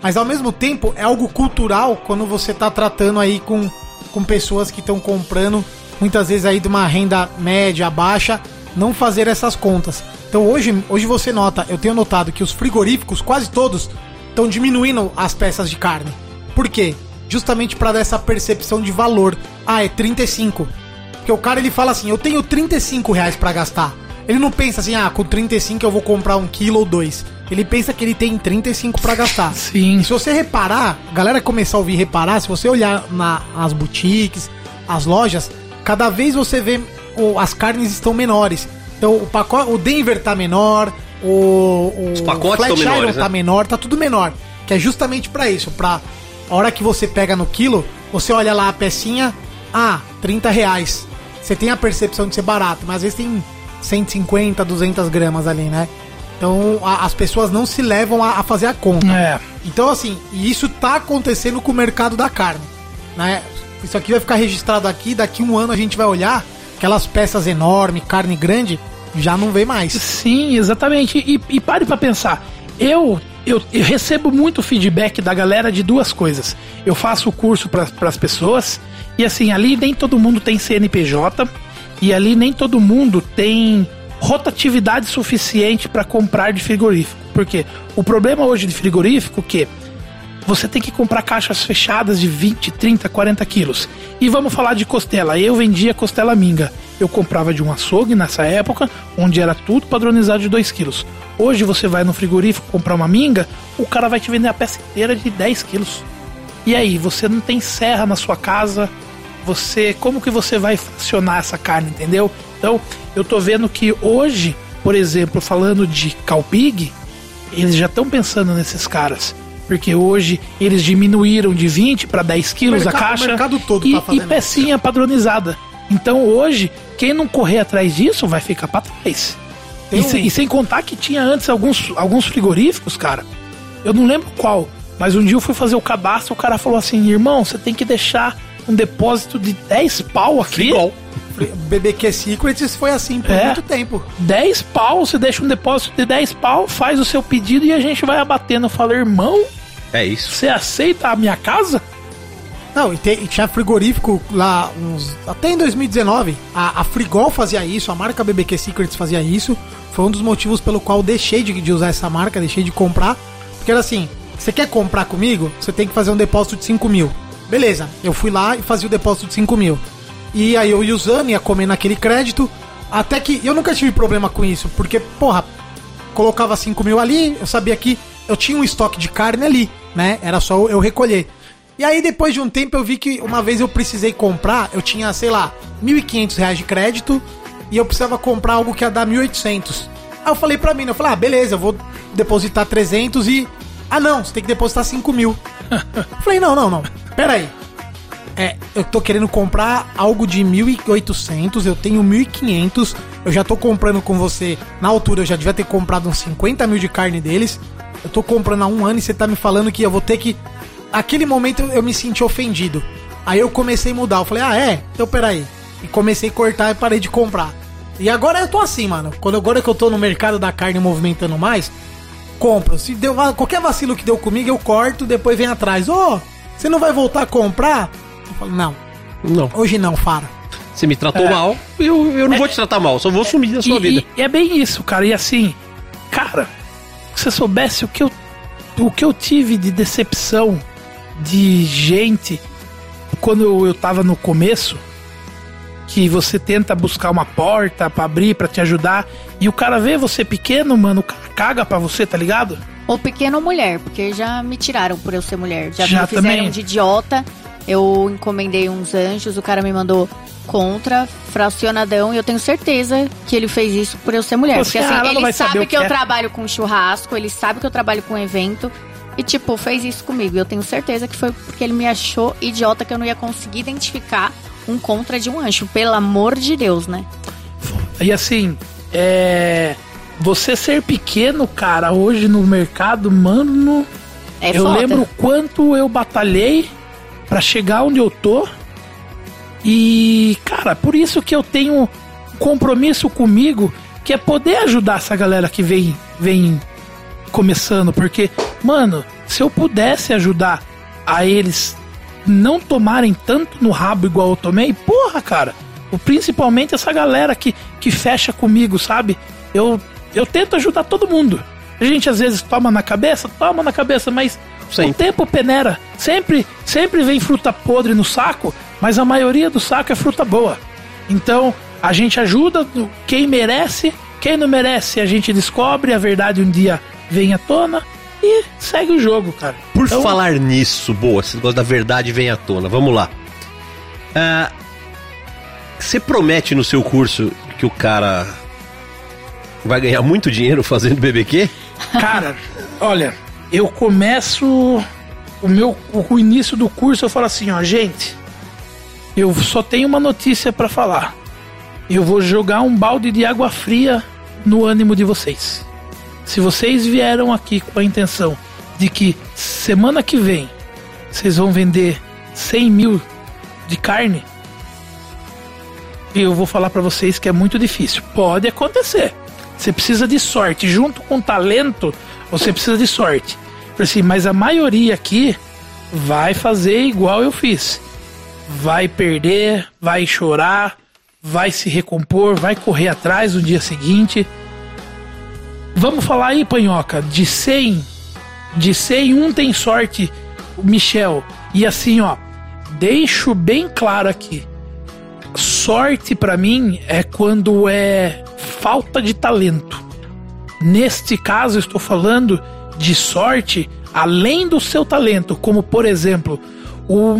mas ao mesmo tempo é algo cultural quando você tá tratando aí com, com pessoas que estão comprando, muitas vezes aí de uma renda média, baixa, não fazer essas contas. Então hoje, hoje você nota, eu tenho notado que os frigoríficos, quase todos, estão diminuindo as peças de carne. Por quê? Justamente para dar essa percepção de valor. Ah, é 35. Porque o cara ele fala assim: eu tenho 35 reais para gastar. Ele não pensa assim, ah, com 35 eu vou comprar um quilo ou dois. Ele pensa que ele tem 35 para gastar. Sim. E se você reparar, a galera começar a ouvir reparar, se você olhar na, nas boutiques, as lojas, cada vez você vê o- as carnes estão menores. Então o pacote, o Denver tá menor, o, o Os pacotes tão Iron menores, tá né? menor, tá tudo menor. Que é justamente pra isso, pra a hora que você pega no quilo, você olha lá a pecinha, ah, 30 reais. Você tem a percepção de ser barato, mas às vezes tem 150, 200 gramas ali, né? Então a- as pessoas não se levam a, a fazer a conta. É. Então, assim, e isso tá acontecendo com o mercado da carne, né? Isso aqui vai ficar registrado aqui, daqui um ano a gente vai olhar, aquelas peças enormes, carne grande, já não vê mais. Sim, exatamente. E, e pare pra pensar. Eu, eu, eu recebo muito feedback da galera de duas coisas. Eu faço o curso para as pessoas e assim, ali nem todo mundo tem CNPJ e ali nem todo mundo tem rotatividade suficiente para comprar de frigorífico. Porque o problema hoje de frigorífico é que você tem que comprar caixas fechadas de 20, 30, 40 quilos. E vamos falar de costela. Eu vendia costela minga. Eu comprava de um açougue nessa época, onde era tudo padronizado de 2 quilos. Hoje você vai no frigorífico comprar uma minga, o cara vai te vender a peça inteira de 10 quilos. E aí, você não tem serra na sua casa, você. Como que você vai fracionar essa carne, entendeu? Então, eu tô vendo que hoje, por exemplo, falando de Calpig, eles já estão pensando nesses caras. Porque hoje eles diminuíram de 20 para 10 quilos a caixa. o mercado todo e, tá fazendo e pecinha padronizada. Então hoje, quem não correr atrás disso vai ficar para trás. E, um- sem, e sem contar que tinha antes alguns, alguns frigoríficos, cara. Eu não lembro qual, mas um dia eu fui fazer o cadastro, o cara falou assim: irmão, você tem que deixar um depósito de 10 pau aqui. Igual. BBQ Secrets foi assim por É. muito tempo. 10 pau, você deixa um depósito de 10 pau, faz o seu pedido e a gente vai abatendo. Eu falei, irmão, É isso. você aceita a minha casa? Não, e, te- e tinha frigorífico lá uns. Até em 2019. A, a Frigol fazia isso, a marca BBQ Secrets fazia isso. Foi um dos motivos pelo qual eu deixei de, de usar essa marca, deixei de comprar. Porque era assim: você quer comprar comigo? Você tem que fazer um depósito de 5 mil. Beleza, eu fui lá e fazia o depósito de 5 mil. E aí eu ia usando, ia comendo aquele crédito. Até que eu nunca tive problema com isso, porque, porra, colocava 5 mil ali, eu sabia que eu tinha um estoque de carne ali, né? Era só eu recolher. E aí, depois de um tempo, eu vi que uma vez eu precisei comprar, eu tinha, sei lá, 1.500 reais de crédito e eu precisava comprar algo que ia dar 1.800. Aí eu falei pra mim, eu falei, ah, beleza, eu vou depositar 300 e... Ah, não, você tem que depositar 5 mil. Falei, não, não, não, pera aí. É, eu tô querendo comprar algo de 1.800, eu tenho 1.500, eu já tô comprando com você, na altura eu já devia ter comprado uns 50 mil de carne deles, eu tô comprando há um ano e você tá me falando que eu vou ter que... Aquele momento eu me senti ofendido. Aí eu comecei a mudar, eu falei, ah, é? Então peraí. E comecei a cortar e parei de comprar. E agora eu tô assim, mano. Quando agora que eu tô no mercado da carne movimentando mais, compro. Se deu qualquer vacilo que deu comigo, eu corto, depois vem atrás. Ô, você não vai voltar a comprar? Eu falo, não, Não. hoje não, Fara. Você me tratou mal, eu, eu não vou te tratar mal, só vou sumir da sua E, vida. e é bem isso, cara. E assim, cara, você soubesse o que eu, o que eu tive de decepção de gente quando eu, eu tava no começo, que você tenta buscar uma porta pra abrir, pra te ajudar, e o cara vê você pequeno, mano, caga pra você, tá ligado? Ou pequeno ou mulher, porque já me tiraram por eu ser mulher. Já, Já me fizeram também. de idiota. Eu encomendei uns anjos, o cara me mandou contra, fracionadão, e eu tenho certeza que ele fez isso por eu ser mulher. Pô, porque assim, não ele sabe que, que eu é. trabalho com churrasco, ele sabe que eu trabalho com evento. E, tipo, fez isso comigo. Eu tenho certeza que foi porque ele me achou idiota que eu não ia conseguir identificar um contra de um anjo. Pelo amor de Deus, né? E assim, é. Você ser pequeno, cara, hoje no mercado, mano. É eu foda. lembro o quanto eu batalhei pra chegar onde eu tô. E, cara, por isso que eu tenho um compromisso comigo, que é poder ajudar essa galera que vem, vem começando, porque, mano, se eu pudesse ajudar a eles não tomarem tanto no rabo igual eu tomei, porra, cara, o- principalmente essa galera que, que fecha comigo, sabe? Eu, eu tento ajudar todo mundo. A gente às vezes toma na cabeça, toma na cabeça, mas o Sempre. tempo peneira. Sempre, sempre vem fruta podre no saco, mas a maioria do saco é fruta boa. Então, a gente ajuda quem merece, quem não merece, a gente descobre, a verdade um dia vem à tona e segue o jogo, cara. Por Então, falar nisso, boa, esse negócio da verdade vem à tona. Vamos lá. Ah, Você promete no seu curso que o cara vai ganhar muito dinheiro fazendo BBQ? Cara, olha, eu começo o meu o início do curso, eu falo assim, ó, gente, eu só tenho uma notícia pra falar. Eu vou jogar um balde de água fria no ânimo de vocês. Se vocês vieram aqui com a intenção de que semana que vem vocês vão vender 100 mil de carne, eu vou falar pra vocês que é muito difícil. Pode acontecer. Você precisa de sorte. Junto com talento, você precisa de sorte. Assim, mas a maioria aqui vai fazer igual eu fiz. Vai perder, vai chorar, vai se recompor, vai correr atrás no dia seguinte. Vamos falar aí, Panhoca, de 100, de 100, um tem sorte, Michel. E assim, ó, deixo bem claro aqui. Sorte pra mim é quando é falta de talento. Neste caso, estou falando de sorte além do seu talento, como por exemplo, o,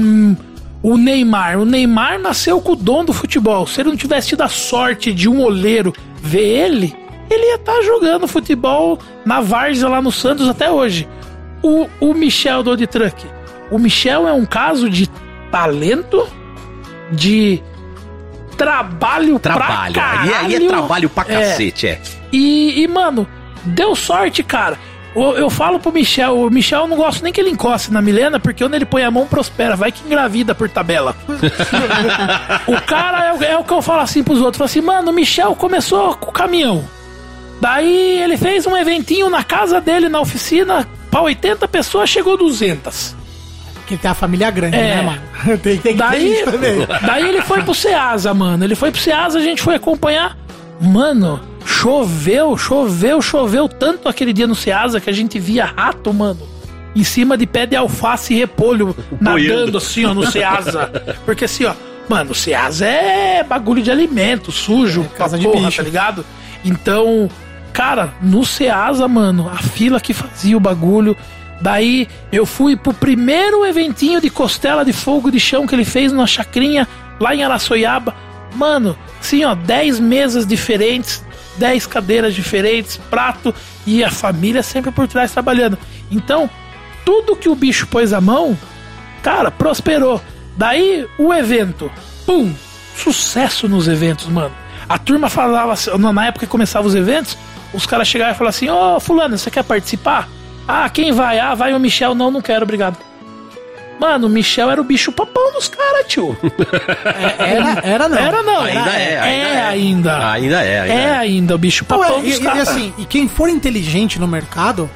o Neymar. O Neymar nasceu com o dom do futebol. Se ele não tivesse tido a sorte de um oleiro ver ele, ele ia estar jogando futebol na Várzea lá no Santos até hoje. O, o Michel do Truck. O Michel é um caso de talento, de trabalho, Trabalho. pra caralho. é- aí é trabalho pra É. cacete, é. E, e, mano, deu sorte, cara. Eu, eu falo pro Michel, o Michel eu não gosto nem que ele encoste na Milena, porque onde ele põe a mão prospera, vai que engravida por tabela. o cara é, o- é o que eu falo assim pros outros, falo assim, mano, o Michel começou com o caminhão. Daí ele fez um eventinho na casa dele, na oficina, pra 80 pessoas, chegou 200. Porque tem a família grande, É. né, mano? Tem, tem que ter Daí, daí ele foi pro Ceasa, mano. Ele foi pro Ceasa, a gente foi acompanhar. Mano, choveu, choveu, choveu tanto aquele dia no Ceasa que a gente via rato, mano. Em cima de pé de alface e repolho, nadando Boiando. assim, ó, no Ceasa. Porque assim, ó, mano, o Ceasa é bagulho de alimento, sujo, pra casa de porra, bicho. tá ligado? Então, cara, no Ceasa, mano, a fila que fazia o bagulho. Daí eu fui pro primeiro eventinho de costela de fogo de chão que ele fez numa chacrinha lá em Araçoiaba. Mano, sim, ó, 10 mesas diferentes, 10 cadeiras diferentes, prato e a família sempre por trás trabalhando. Então, tudo que o bicho pôs a mão, cara, prosperou. Daí o evento, pum, sucesso nos eventos, mano. A turma falava, na época que começava os eventos, os caras chegavam e falavam assim: Ô, Fulano, você quer participar? Ah, quem vai? Ah, vai o Michel. Não, não quero, obrigado. Mano, o Michel era o bicho papão dos caras, tio. É, Era, era não. Era não, Ainda era, é, ainda é é. ainda. Ainda é, ainda É é. ainda o bicho Não, papão é, dos e, e caras. assim, e quem for inteligente no mercado,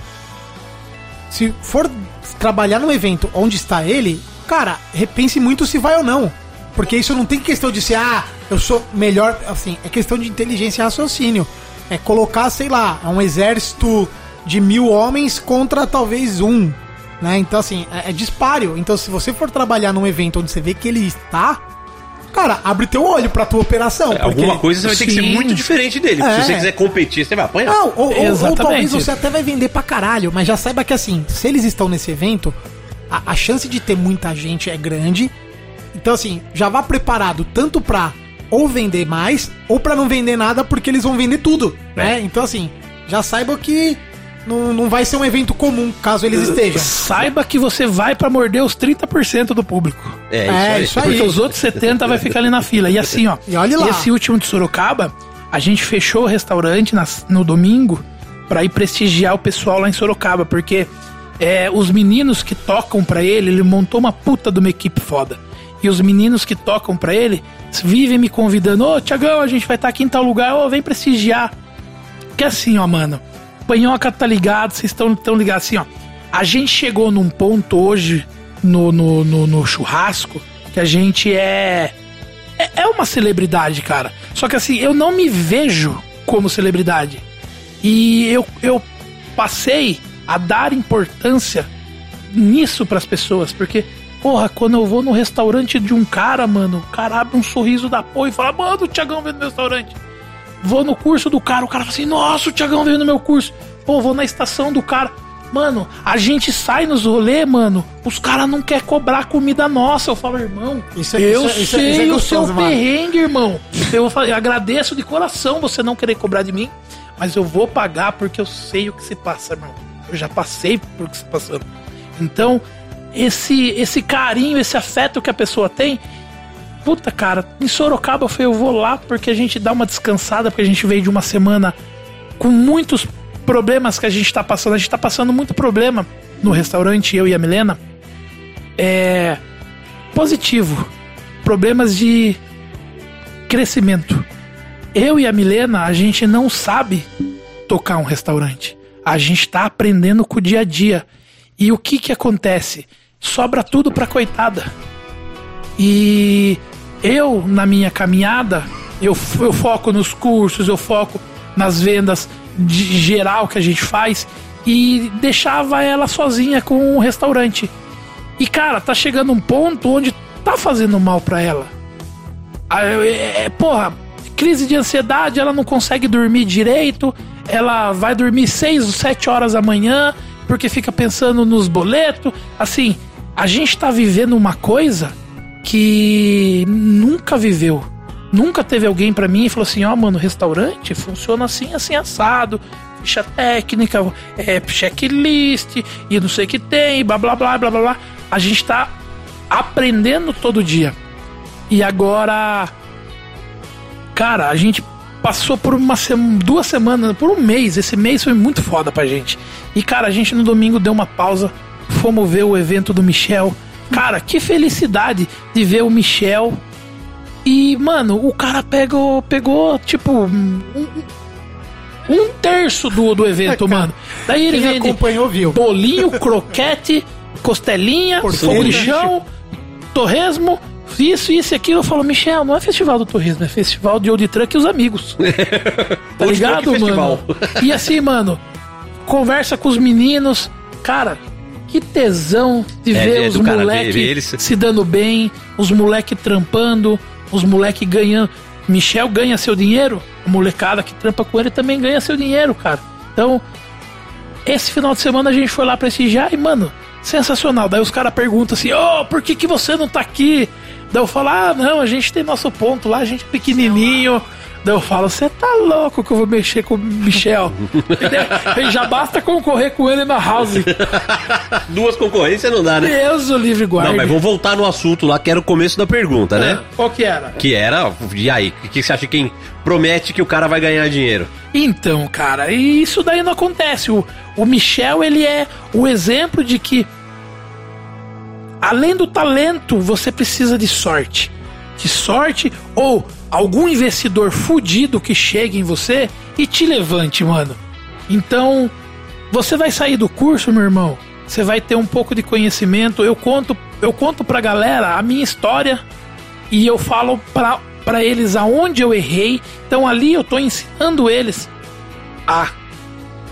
se for trabalhar num evento onde está ele, cara, repense muito se vai ou não. Porque isso não tem questão de ser, ah, eu sou melhor, assim, é questão de inteligência e raciocínio. É colocar, sei lá, um exército de mil homens contra talvez um. Né? Então, assim, é, é dispário. Então, se você for trabalhar num evento onde você vê que ele está, cara, abre teu olho pra tua operação. porque- Alguma coisa você vai ter que ser Sim. muito diferente dele. É. Se você quiser competir, você vai apanhar. Não, ou, ou- ou talvez você até vai vender pra caralho, mas já saiba que assim, se eles estão nesse evento, a, a chance de ter muita gente é grande. Então, assim, já vá preparado tanto pra ou vender mais, ou pra não vender nada, porque eles vão vender tudo, né? Então, assim, já saiba que não, não vai ser um evento comum, caso eles estejam. Saiba que você vai pra morder os 30% do público. É, É, isso aí. Porque os outros 70 vai ficar ali na fila. E assim, ó. E olhe lá. Esse último de Sorocaba, a gente fechou o restaurante nas- no domingo pra ir prestigiar o pessoal lá em Sorocaba, porque é, os meninos que tocam pra ele, ele montou uma puta de uma equipe foda. E os meninos que tocam pra ele vivem me convidando: Ô, Tiagão, a gente vai estar aqui em tal lugar, ô, vem prestigiar. Que assim, ó, mano. Panhoca tá ligado, vocês estão tão ligados assim, ó. A gente chegou num ponto hoje no, no, no, no churrasco que a gente é, é. É uma celebridade, cara. Só que assim, eu não me vejo como celebridade. E eu, eu passei a dar importância nisso pras pessoas, porque, porra, quando eu vou no restaurante de um cara, mano, o cara abre um sorriso da porra e fala, mano, o Tiagão veio no restaurante. Vou no curso do cara, o cara fala assim, nossa, o Tiagão veio no meu curso. Pô, vou na estação do cara. Mano, a gente sai nos rolê, mano, os caras não querem cobrar comida nossa. Eu falo, irmão, Isso é- eu isso é- isso é- sei é o seu mano. perrengue, irmão. Eu, vou falar, eu agradeço de coração você não querer cobrar de mim, mas eu vou pagar porque eu sei o que se passa, irmão. Eu já passei por o que se passou. Então, esse, esse carinho, esse afeto que a pessoa tem, Puta, cara, em Sorocaba falei, eu vou lá porque a gente dá uma descansada, porque a gente veio de uma semana com muitos problemas que a gente tá passando. A gente tá passando muito problema no restaurante, eu e a Milena. É. Positivo. Problemas de crescimento. Eu e a Milena, a gente não sabe tocar um restaurante. A gente tá aprendendo com o dia a dia. E o que que acontece? Sobra tudo pra coitada. E eu, na minha caminhada, eu, eu foco nos cursos, eu foco nas vendas de geral que a gente faz e deixava ela sozinha com o restaurante. E cara, tá chegando um ponto onde tá fazendo mal pra ela. Ah, é, é, porra, crise de ansiedade, ela não consegue dormir direito, ela vai dormir 6 ou 7 horas da manhã porque fica pensando nos boletos. Assim, a gente tá vivendo uma coisa que nunca viveu. Nunca teve alguém pra mim e falou assim: ó, oh, mano, restaurante funciona assim, assim, assado. Ficha técnica, é, checklist e não sei o que tem, blá blá blá blá blá blá. A gente tá aprendendo todo dia. E agora, cara, a gente passou por uma sema, duas semanas, por um mês. Esse mês foi muito foda pra gente. E cara, a gente no domingo deu uma pausa, fomos ver o evento do Michel. Cara, que felicidade de ver o Michel. E, mano, o cara pegou, pegou tipo, um, um terço do, do evento, mano. Daí ele Quem vende acompanhou viu. bolinho, croquete, costelinha, fogo de chão, torresmo, isso, isso e aquilo. Eu falo, Michel, não é festival do torresmo, é festival de old truck e os amigos. tá ligado, mano? E assim, mano, conversa com os meninos, cara. Que tesão de É, ver é os do cara ver moleque eles. se dando bem, os moleque trampando, os moleque ganhando. Michel ganha seu dinheiro, a molecada que trampa com ele também ganha seu dinheiro, cara. Então, esse final de semana a gente foi lá prestigiar e, mano, sensacional. Daí os caras perguntam assim: Ô, por que, que você não tá aqui? Daí eu falo, ah, não, a gente tem nosso ponto lá, a gente é pequenininho. Daí eu falo, você tá louco que eu vou mexer com o Michel? E já basta concorrer com ele na house. Duas concorrências não dá, né? Deus o livre guarda. Não, mas vamos voltar no assunto lá, que era o começo da pergunta, né? Qual que era? Que era, e aí, o que você acha quem promete que o cara vai ganhar dinheiro? Então, cara, e isso daí não acontece. O, o Michel, ele é o exemplo de que, além do talento, você precisa de sorte. De sorte ou algum investidor fudido que chegue em você e te levante, mano. Então, você vai sair do curso, meu irmão. Você vai ter um pouco de conhecimento. Eu conto, eu conto pra galera a minha história e eu falo pra, pra eles aonde eu errei. Então ali eu tô ensinando eles a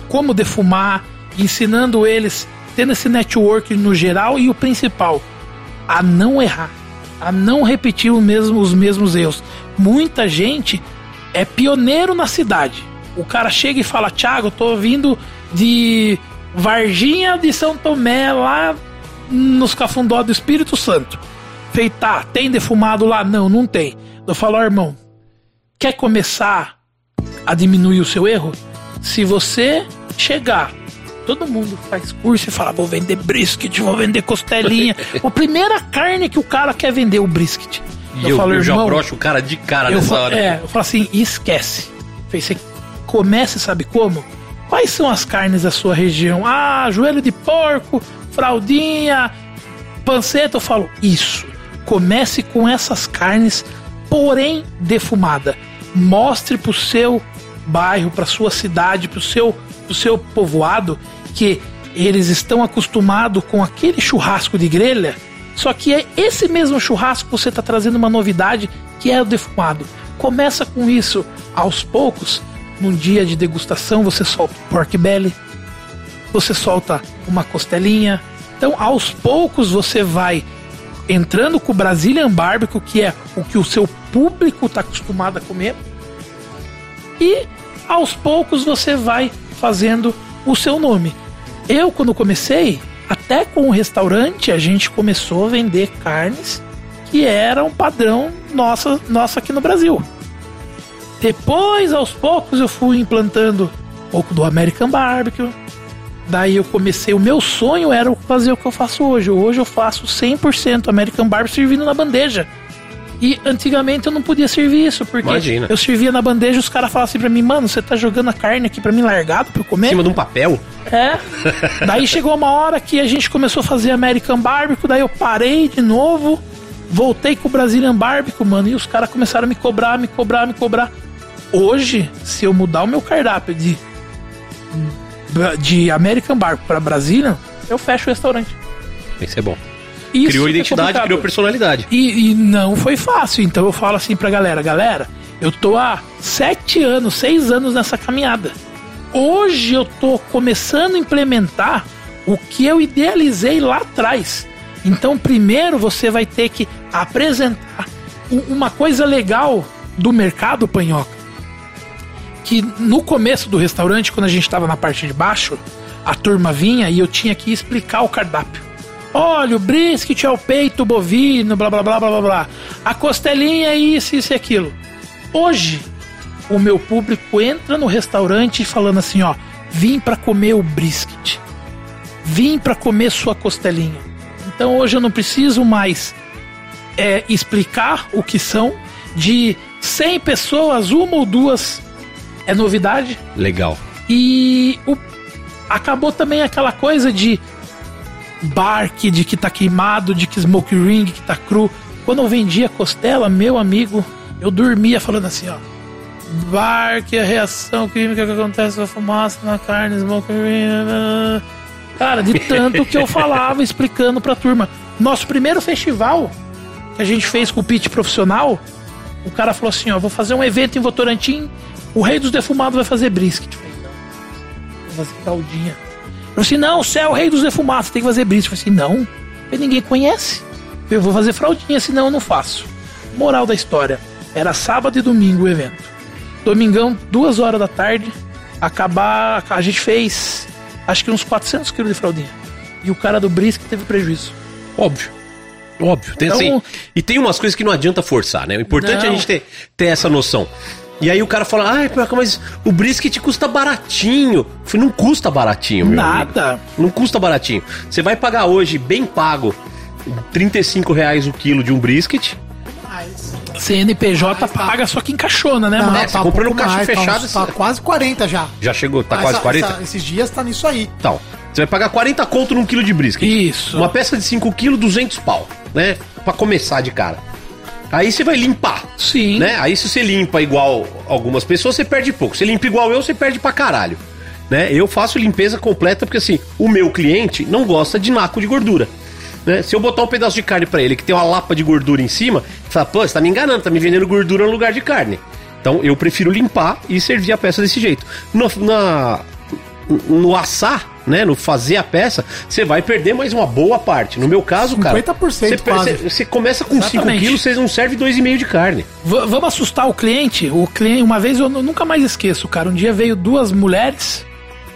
como defumar, ensinando eles, tendo esse network no geral e o principal, a não errar, a não repetir mesmo, os mesmos erros. Muita gente é pioneiro na cidade. O cara chega e fala: Thiago, tô vindo de Varginha de São Tomé, lá nos Cafundó do Espírito Santo. Feita, tem defumado lá? Não, não tem. Eu falo, ó, irmão, quer começar a diminuir o seu erro? Se você chegar, todo mundo faz curso e fala, vou vender brisket, vou vender costelinha. a primeira carne que o cara quer vender o brisket. E eu, eu, já broxo o cara de cara eu nessa falo, hora. É, eu falo assim, esquece. Você comece, sabe como? Quais são as carnes da sua região? Ah, joelho de porco, fraldinha, panceta. Eu falo, isso. Comece com essas carnes, porém defumada. Mostre pro seu bairro, pra sua cidade, pro seu, seu povoado que eles estão acostumados com aquele churrasco de grelha. Só que é esse mesmo churrasco que você está trazendo uma novidade que é o defumado. Começa com isso aos poucos. Num dia de degustação você solta pork belly, você solta uma costelinha. Então, aos poucos você vai entrando com o Brazilian Barbecue, que é o que o seu público está acostumado a comer. E aos poucos você vai fazendo o seu nome. Eu, quando comecei, até com o restaurante, a gente começou a vender carnes que eram padrão nossa, nossa aqui no Brasil. Depois, aos poucos, eu fui implantando um pouco do American Barbecue. Daí eu comecei, o meu sonho era fazer o que eu faço hoje. Hoje eu faço 100% American Barbecue servindo na bandeja. E antigamente eu não podia servir isso, porque Imagina. eu servia na bandeja os caras falavam assim pra mim, mano, você tá jogando a carne aqui pra mim largado pra eu comer? Em cima de um papel? É. daí chegou uma hora que a gente começou a fazer American Barbecue, daí eu parei de novo, voltei com o Brazilian Barbecue, mano, e os caras começaram a me cobrar, me cobrar, me cobrar. Hoje, se eu mudar o meu cardápio de de American Barbecue para Brasília, eu fecho o restaurante. Isso é bom. Isso criou é identidade, complicado. criou personalidade. E, e não foi fácil, então eu falo assim pra galera, galera, eu tô há sete anos, seis anos nessa caminhada. Hoje eu tô começando a implementar o que eu idealizei lá atrás. Então, primeiro você vai ter que apresentar uma coisa legal do mercado panhoca. Que no começo do restaurante, quando a gente estava na parte de baixo, a turma vinha e eu tinha que explicar o cardápio. Olha, o brisket é o peito bovino, blá blá blá blá blá blá. A costelinha é isso, isso e aquilo. Hoje, o meu público entra no restaurante falando assim, ó, vim para comer o brisket. Vim para comer sua costelinha. Então hoje eu não preciso mais é, explicar o que são. De 100 pessoas, uma ou duas é novidade. Legal. E o- acabou também aquela coisa de barque, de que tá queimado, de que smoke ring, que tá cru. Quando eu vendia costela, meu amigo, eu dormia falando assim, ó. Barque, a reação química que acontece com a fumaça na carne, smoke ring. Cara, de tanto que eu falava explicando pra turma. Nosso primeiro festival que a gente fez com o pitch profissional, o cara falou assim, ó, vou fazer um evento em Votorantim, o rei dos defumados vai fazer brisket. Eu falei, não, vou fazer fraldinha. Falou assim, não, você é o rei dos defumados, tem que fazer brisket. Eu falei assim, não, ninguém conhece. Eu vou fazer fraldinha, senão eu não faço. Moral da história, era sábado e domingo o evento. Domingão, duas horas da tarde, acabar, a gente fez, acho que uns 400 quilos de fraldinha. E o cara do brisket teve prejuízo. Óbvio. Óbvio. Tem, Então- assim, e tem umas coisas que não adianta forçar, né? O importante é a Não. gente ter, ter essa noção. E aí o cara fala, ai, Pioca, mas o brisket custa baratinho. Eu falei, não custa baratinho, meu amigo. Nada. Não custa baratinho. Você vai pagar hoje, bem pago, 35 reais o quilo de um brisket. Mas, CNPJ Mas tá- paga só que encaixona, né, não, mano? É, comprou no um caixa mais, fechada, Tá, tá quase 40 já. Já chegou, tá Essa- quase 40? essa- esses dias tá nisso aí. Então, você vai pagar 40 conto num quilo de brisket. Isso. Uma peça de 5 quilos, 200 pau, né? Pra começar de cara. Aí você vai limpar. Sim. Né? Aí se você limpa igual algumas pessoas, você perde pouco. Se limpa igual eu, você perde pra caralho. Né? Eu faço limpeza completa porque assim, o meu cliente não gosta de naco de gordura. Né? Se eu botar um pedaço de carne pra ele que tem uma lapa de gordura em cima, ele fala, pô, você tá me enganando, tá me vendendo gordura no lugar de carne. Então eu prefiro limpar e servir a peça desse jeito. No, na, no assar, né, no fazer a peça, você vai perder mais uma boa parte. No meu caso, cara, 50% você, per- quase. você- você começa com 5 Exatamente. quilos, você não serve 2,5 de carne. V- vamos assustar o cliente. O cliente, uma vez eu nu- nunca mais esqueço, cara. Um dia veio duas mulheres,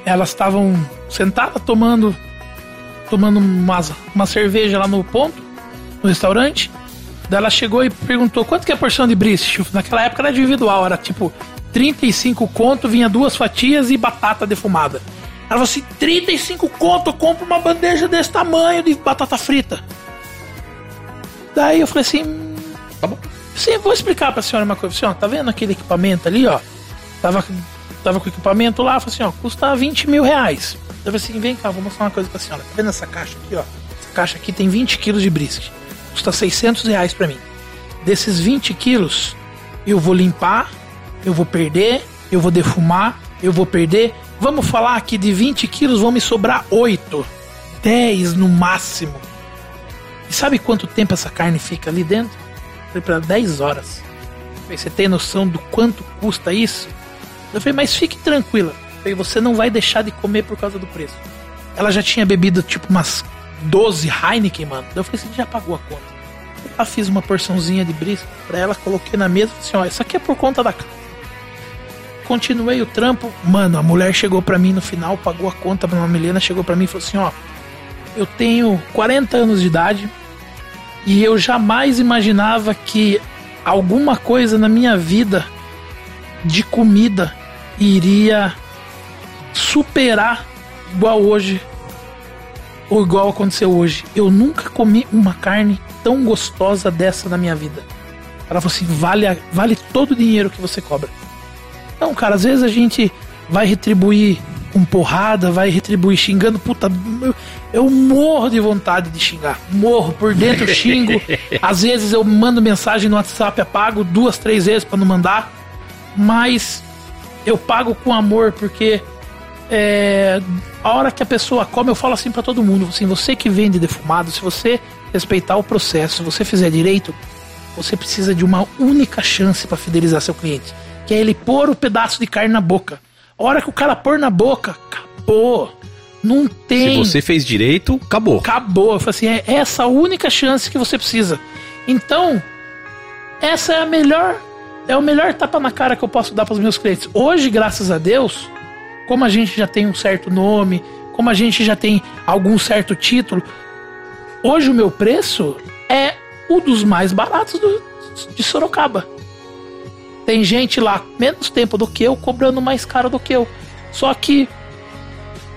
elas estavam sentadas tomando tomando uma, uma cerveja lá no ponto, no restaurante. Daí ela chegou e perguntou quanto que é a porção de brisket. Naquela época era individual, era tipo 35 conto, vinha duas fatias e batata defumada. Ela falou assim: 35 conto, eu compro uma bandeja desse tamanho de batata frita. Daí eu falei assim: Tá bom. Sim, vou explicar pra senhora uma coisa. Senhora, tá vendo aquele equipamento ali, ó? Tava, tava com o equipamento lá, falei assim, ó, custa 20 mil reais. Eu falei assim, vem cá, vou mostrar uma coisa pra senhora. Tá vendo essa caixa aqui, ó? Essa caixa aqui tem 20 quilos de brisket. Custa 600 reais pra mim. Desses 20 quilos, eu vou limpar, eu vou perder, eu vou defumar, eu vou perder. Vamos falar que de 20 quilos vão me sobrar 8, 10 no máximo. E sabe quanto tempo essa carne fica ali dentro? Pra ela, 10 horas. Você tem noção do quanto custa isso? Eu falei, mas fique tranquila. Falei, você não vai deixar de comer por causa do preço. Ela já tinha bebido tipo umas 12 Heineken, mano. Eu falei, você já pagou a conta. Eu fiz uma porçãozinha de brisket pra ela, coloquei na mesa e falei assim, ó, isso aqui é por conta da casa. Continuei o trampo. Mano, a mulher chegou pra mim no final, pagou a conta, a Milena chegou pra mim e falou assim, ó, eu tenho 40 anos de idade, e eu jamais imaginava que alguma coisa na minha vida de comida iria superar igual hoje ou igual aconteceu hoje. Eu nunca comi uma carne tão gostosa dessa na minha vida. Ela falou assim: vale, vale todo o dinheiro que você cobra. Então, cara, às vezes a gente vai retribuir com porrada, vai retribuir xingando. Puta, eu, eu morro de vontade de xingar. Morro por dentro, xingo. Às vezes eu mando mensagem no WhatsApp, apago duas, três vezes pra não mandar. Mas eu pago com amor, porque é, a hora que a pessoa come, eu falo assim pra todo mundo: assim, você que vende defumado, se você respeitar o processo, se você fizer direito, você precisa de uma única chance pra fidelizar seu cliente, que é ele pôr o pedaço de carne na boca. A hora que o cara pôr na boca, acabou. Não tem. Se você fez direito, acabou. Acabou. Eu falei assim, é essa a única chance que você precisa. Então, essa é a melhor, é o melhor tapa na cara que eu posso dar para os meus clientes. Hoje, graças a Deus, como a gente já tem um certo nome, como a gente já tem algum certo título, hoje o meu preço é o dos mais baratos do- de Sorocaba. Tem gente lá menos tempo do que eu cobrando mais caro do que eu. Só que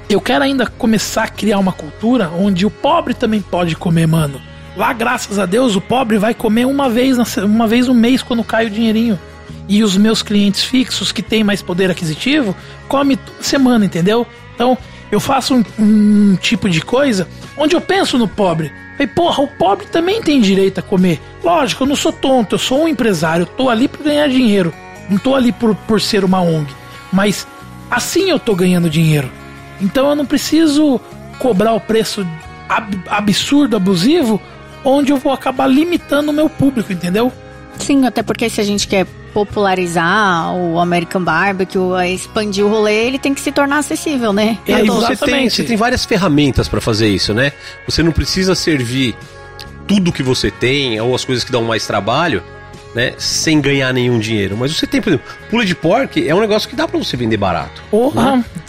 eu quero ainda começar a criar uma cultura onde o pobre também pode comer, mano. Lá, graças a Deus, o pobre vai comer uma vez, uma vez no mês quando cai o dinheirinho. E os meus clientes fixos, que têm mais poder aquisitivo, comem toda semana, entendeu? Então, eu faço um, um tipo de coisa onde eu penso no pobre. Falei, porra, o pobre também tem direito a comer. Lógico, eu não sou tonto, eu sou um empresário, eu tô ali para ganhar dinheiro. Não tô ali por, por ser uma ONG. Mas assim eu tô ganhando dinheiro. Então eu não preciso cobrar o preço ab- absurdo, abusivo, onde eu vou acabar limitando o meu público, entendeu? Sim, até porque se a gente quer popularizar o American Barbecue, expandir o rolê, ele tem que se tornar acessível, né? E aí É, você tem, você tem várias ferramentas pra fazer isso, né? Você não precisa servir tudo que você tem ou as coisas que dão mais trabalho, né? Sem ganhar nenhum dinheiro. Mas você tem, por exemplo, pula de pork é um negócio que dá pra você vender barato. Porra,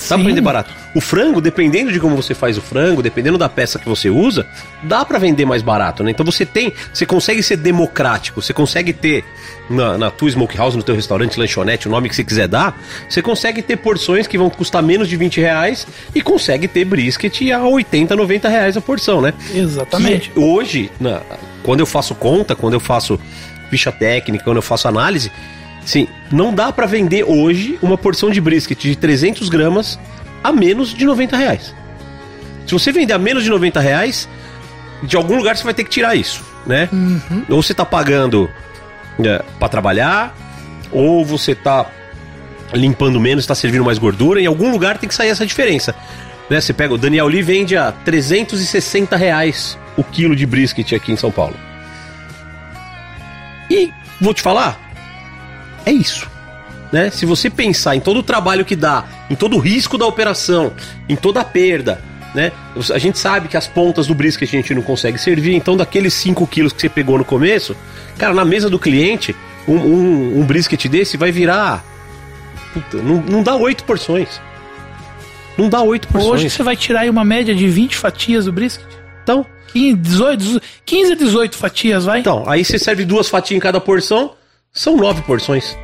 Dá pra vender barato. O frango, dependendo de como você faz o frango, dependendo da peça que você usa, dá pra vender mais barato, né? Então você tem, você consegue ser democrático, você consegue ter na, na tua smokehouse, no teu restaurante, lanchonete, o nome que você quiser dar, você consegue ter porções que vão custar menos de 20 reais e consegue ter brisket a 80, 90 reais a porção, né? Exatamente. Hoje, na- quando eu faço conta, quando eu faço ficha técnica, quando eu faço análise, sim, não dá pra vender hoje uma porção de brisket de 300 gramas a menos de 90 reais. Se você vender a menos de 90 reais, de algum lugar você vai ter que tirar isso, né? Ou você tá pagando é, para trabalhar, ou você tá limpando menos, tá servindo mais gordura, em algum lugar tem que sair essa diferença. Né? Você pega, o Daniel Lee vende a 360 reais o quilo de brisket aqui em São Paulo. E vou te falar, é isso. Né? Se você pensar em todo o trabalho que dá, em todo o risco da operação, em toda a perda, né? A gente sabe que as pontas do brisket a gente não consegue servir, então daqueles 5 quilos que você pegou no começo, cara, na mesa do cliente, um, um, um brisket desse vai virar. Puta, não, não dá 8 porções. Não dá 8 porções. Hoje você vai tirar aí uma média de 20 fatias do brisket. Então, 15, 18, 15 a 18 fatias, vai? Então, aí você serve duas fatias em cada porção, são nove porções.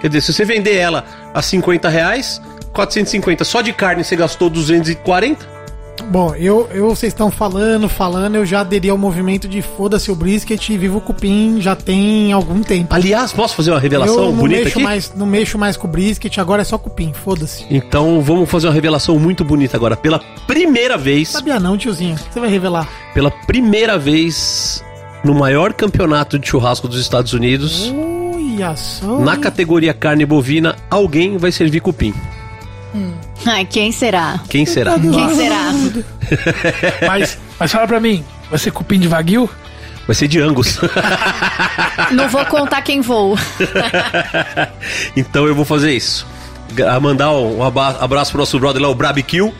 Quer dizer, se você vender ela a 50 reais, 450 só de carne você gastou 240. Bom, eu, eu vocês estão falando, falando, eu já aderi ao movimento de foda-se o brisket e vivo o cupim já tem algum tempo. Aliás, posso fazer uma revelação eu não bonita mexo aqui? mais, não mexo mais com o brisket, agora é só cupim, foda-se. Então vamos fazer uma revelação muito bonita agora. Pela primeira vez, Sabia não, tiozinho? Você vai revelar? pela primeira vez no maior campeonato de churrasco dos Estados Unidos, Olha só. na categoria carne bovina, alguém vai servir cupim. Ai, quem será? Quem será? Quem será? Mas, mas fala pra mim, vai ser cupim de Wagyu? Vai ser de Angus. Não vou contar quem vou. então eu vou fazer isso. Mandar um abraço pro nosso brother lá, o Brabikill.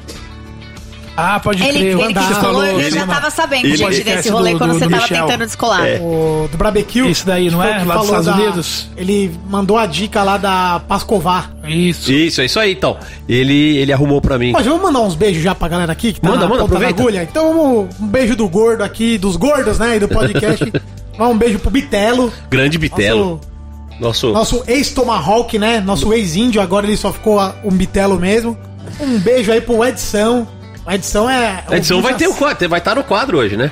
Ah, pode Ele, crer. ele que falou, ele- já tava sabendo, ele- gente, desse rolê do- quando do- você do tava Michel. tentando descolar. É. O do Barbecue. Esse daí, não é? Lá dos falou Estados da- Unidos? Ele mandou a dica lá da Pascovar. Isso. Isso, é isso aí, então. Ele, ele arrumou pra mim. Mas vamos mandar uns beijos já pra galera aqui que tá Manda, na manda, aproveita. agulha. Então vamos, um beijo do gordo aqui, dos gordos, né, e do podcast. Um beijo pro Bitelo. Grande Bitelo. Nosso, Nosso. nosso ex-Tomahawk, né? Nosso ex-índio, agora ele só ficou um Bitelo mesmo. Um beijo aí pro Edson. O Edson é. A edição vai ter o quadro, vai estar no quadro hoje, né?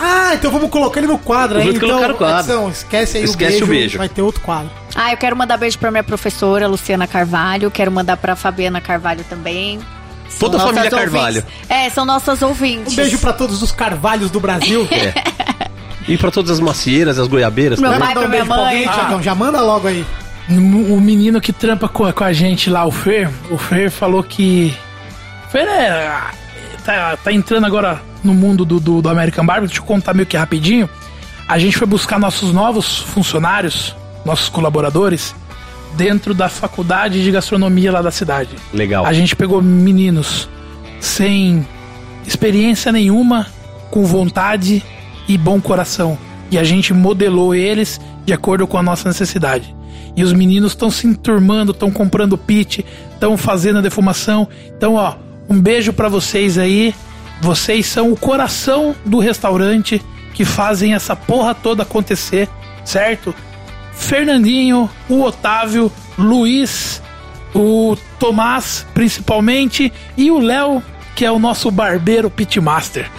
Ah, então vamos colocar ele no quadro aí. Vamos Então, colocar no quadro. Edson, esquece aí Esquece o, o beijo, beijo. Vai ter outro quadro. Ah, eu quero mandar beijo pra minha professora, Luciana Carvalho. Quero mandar pra Fabiana Carvalho também. São Toda a família ouvintes. Carvalho. É, são nossas ouvintes. Um beijo pra todos os carvalhos do Brasil. E pra todas as macieiras, as goiabeiras Meu pai, Manda um pra minha beijo pra alguém, mãe. Thiagão. Já manda logo aí. O menino que trampa com, com a gente lá, o Fer, o Fer falou que. Fer é. Tá, tá entrando agora no mundo do, do, do American Barbecue. Deixa eu contar meio que rapidinho. A gente foi buscar nossos novos funcionários, nossos colaboradores, dentro da faculdade de gastronomia lá da cidade. Legal. A gente pegou meninos sem experiência nenhuma, com vontade e bom coração. E a gente modelou eles de acordo com a nossa necessidade. E os meninos estão se enturmando, estão comprando pit, estão fazendo a defumação. Então, ó, um beijo pra vocês aí. Vocês são o coração do restaurante que fazem essa porra toda acontecer, certo? Fernandinho, o Otávio, Luiz, o Tomás, principalmente, e o Léo, que é o nosso barbeiro pitmaster.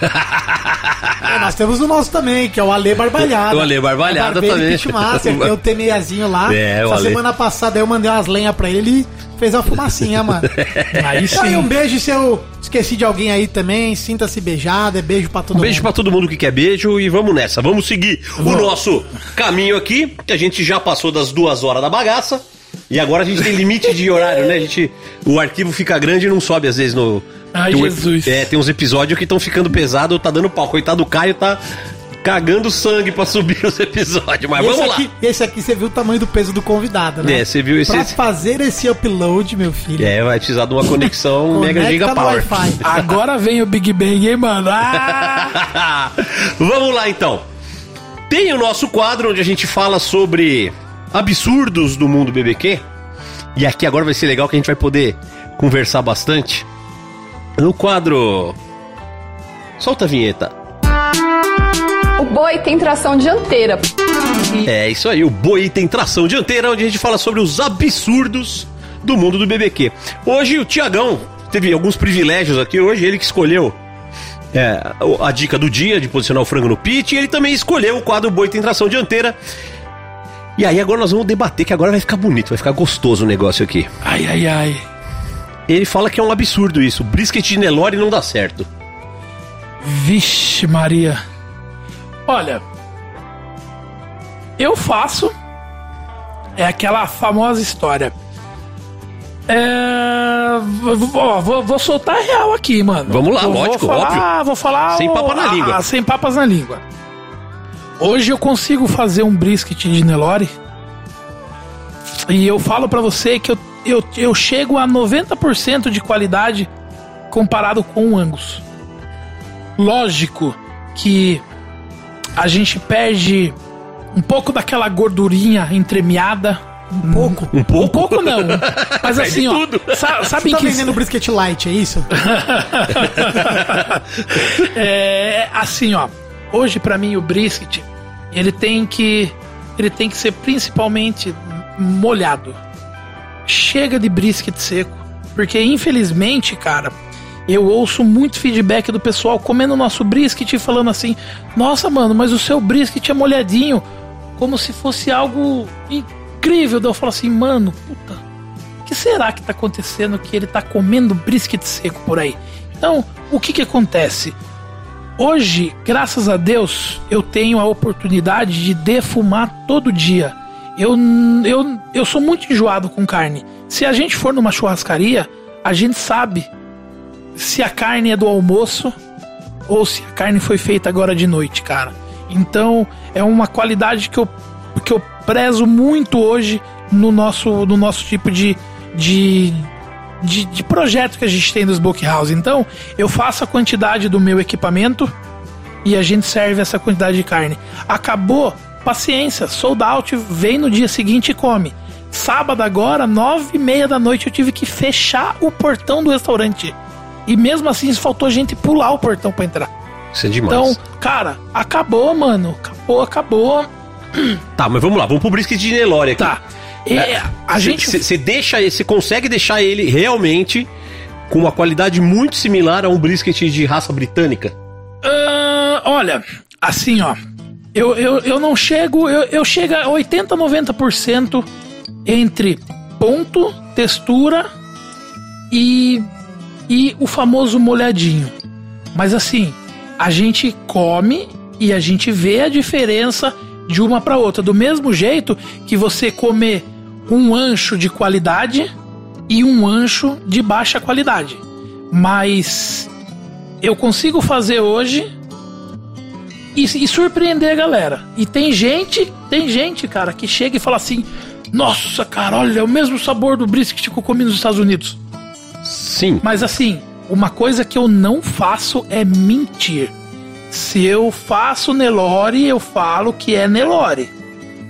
É, nós temos o nosso também, que é o Ale Barbalhada. O Ale Barbalhada Barbeiro também. Pitmaster, tem o T6zinho lá. É, o Essa Ale. semana passada eu mandei umas lenhas pra ele, ele fez uma fumacinha, mano. Aí Então aí sim. um beijo se eu esqueci de alguém aí também, sinta-se beijado, é beijo pra todo Um beijo mundo. pra todo mundo que quer beijo e vamos nessa. Vamos seguir o nosso caminho aqui, que a gente já passou das duas horas da bagaça. E agora a gente tem limite de horário, né? A gente, o arquivo fica grande e não sobe às vezes no. Ai, tem um- Jesus. É, tem uns episódios que estão ficando pesado, tá dando pau. Coitado do Caio, tá cagando sangue pra subir os episódios. Mas E esse vamos lá. aqui, esse aqui você viu o tamanho do peso do convidado, né? É, você viu esse- Pra esse- fazer esse upload, meu filho. É, vai precisar de uma conexão Mega Giga Power. Agora vem o Big Bang, hein, mano? Ah! Vamos lá então. Tem o nosso quadro onde a gente fala sobre absurdos do mundo BBQ. E aqui agora vai ser legal que a gente vai poder conversar bastante. No quadro. Solta a vinheta. O boi tem tração dianteira. É isso aí, o Boi tem tração dianteira, onde a gente fala sobre os absurdos do mundo do BBQ. Hoje o Tiagão teve alguns privilégios aqui, hoje ele que escolheu é, a dica do dia de posicionar o frango no pit, e ele também escolheu o quadro Boi tem tração dianteira. E aí agora nós vamos debater, que agora vai ficar bonito, vai ficar gostoso o negócio aqui. Ai, ai, ai. Ele fala que é um absurdo isso, brisket de Nelore não dá certo. Vixe, Maria. Olha, eu faço. É aquela famosa história. É. Vou, vou, vou soltar a real aqui, mano. Vamos lá, lógico, vou falar, óbvio. Vou falar. Sem papo na ah, língua. sem papas na língua. Hoje eu consigo fazer um brisket de Nelore. E eu falo pra você que eu, eu, eu chego a 90% de qualidade comparado com o Angus. Lógico que a gente perde um pouco daquela gordurinha entremeada. Um pouco? Um pouco? Um pouco não. Mas assim, ó. tudo. sa- Você sabe tá que. vendendo brisket light, é isso? é assim, ó. Hoje pra mim o brisket, ele tem que ele tem que ser principalmente molhado. Chega de brisket seco, porque infelizmente, cara, eu ouço muito feedback do pessoal comendo nosso brisket e falando assim: "Nossa, mano, mas o seu brisket é molhadinho", como se fosse algo incrível. Daí eu falo assim: "Mano, puta, o que será que tá acontecendo que ele tá comendo brisket seco por aí?" Então, o que que acontece? Hoje, graças a Deus, eu tenho a oportunidade de defumar todo dia. Eu, eu, eu sou muito enjoado com carne. Se a gente for numa churrascaria, a gente sabe se a carne é do almoço ou se a carne foi feita agora de noite, cara. Então, é uma qualidade que eu, que eu prezo muito hoje no nosso, no nosso tipo de, de, de, de projeto que a gente tem no Smokehouse. Então, eu faço a quantidade do meu equipamento e a gente serve essa quantidade de carne. Acabou, paciência, sold out, vem no dia seguinte e come. Sábado agora, nove e meia da noite, eu tive que fechar o portão do restaurante. E mesmo assim, faltou gente pular o portão pra entrar. Isso é demais. Então, cara, acabou, mano. Acabou, acabou. Tá, mas vamos lá, vamos pro brisket de Nelore aqui. Tá. É, a gente. Você deixa, você consegue deixar ele realmente com uma qualidade muito similar a um brisket de raça britânica? Ah, olha, assim, ó. Eu, eu, eu não chego. Eu, eu chego a 80, 90% entre ponto, textura e, e o famoso molhadinho. Mas assim, a gente come e a gente vê a diferença de uma para outra. Do mesmo jeito que você comer um ancho de qualidade e um ancho de baixa qualidade. Mas eu consigo fazer hoje e, e surpreender a galera. E tem gente, tem gente, cara, que chega e fala assim: Nossa, cara, olha, é o mesmo sabor do brisket que eu comi nos Estados Unidos. Sim. Mas assim, uma coisa que eu não faço é mentir. Se eu faço Nelore, eu falo que é Nelore.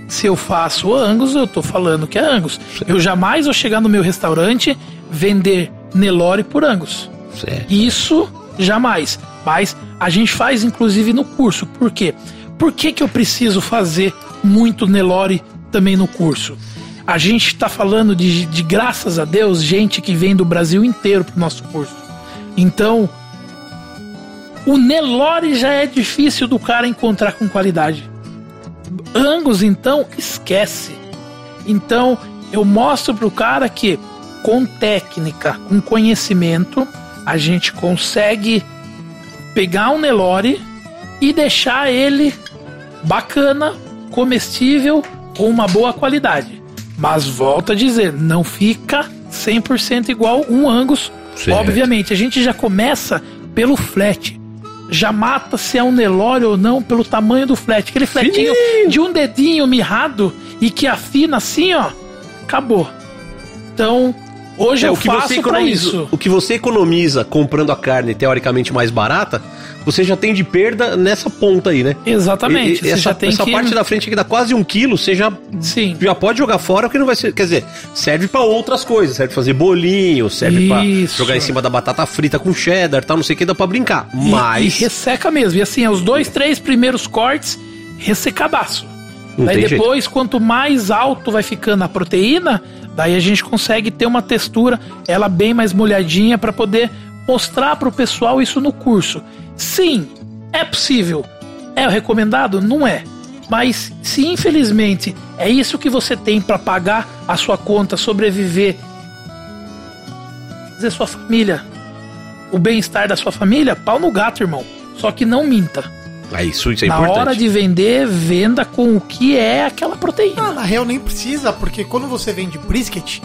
Se eu faço Angus, eu tô falando que é Angus. Eu jamais vou chegar no meu restaurante vender Nelore por Angus. Certo. Isso jamais. Mas a gente faz inclusive no curso. Por quê? Por que, que eu preciso fazer muito Nelore também no curso? A gente está falando de, de, graças a Deus, gente que vem do Brasil inteiro pro nosso curso. Então, o Nelore já é difícil do cara encontrar com qualidade. Angus, então, esquece. Então, eu mostro pro cara que com técnica, com conhecimento, a gente consegue pegar um Nelore e deixar ele bacana, comestível, com uma boa qualidade. Mas volto a dizer, não fica 100% igual um Angus. Certo. Obviamente, a gente já começa pelo flat. Já mata se é um Nelore ou não pelo tamanho do flat. Aquele fletinho de um dedinho mirrado e que afina assim, ó. Acabou. Então, hoje É, eu o que você faço pra economiza, isso. o que você economiza comprando a carne teoricamente mais barata, você já tem de perda nessa ponta aí, né? Exatamente. E- e você essa essa que... parte da frente que dá quase um quilo, você já, Sim. já pode jogar fora, porque não vai ser. Quer dizer, serve pra outras coisas. Serve pra fazer bolinho, serve pra Isso. jogar em cima da batata frita com cheddar tal, não sei o que, dá pra brincar. E- Mas. E, resseca mesmo. E assim, os dois, três primeiros cortes, ressecadaço. Não daí depois, quanto mais alto vai ficando a proteína, daí a gente consegue ter uma textura, ela bem mais molhadinha para poder mostrar pro pessoal isso no curso. Sim, é possível. É o recomendado? Não é. Mas se infelizmente é isso que você tem para pagar a sua conta, sobreviver, fazer sua família, o bem-estar da sua família, pau no gato, irmão. Só que não minta. É isso, isso é Na importante. hora de vender, venda com o que é aquela proteína. Ah, na real nem precisa, porque quando você vende brisket,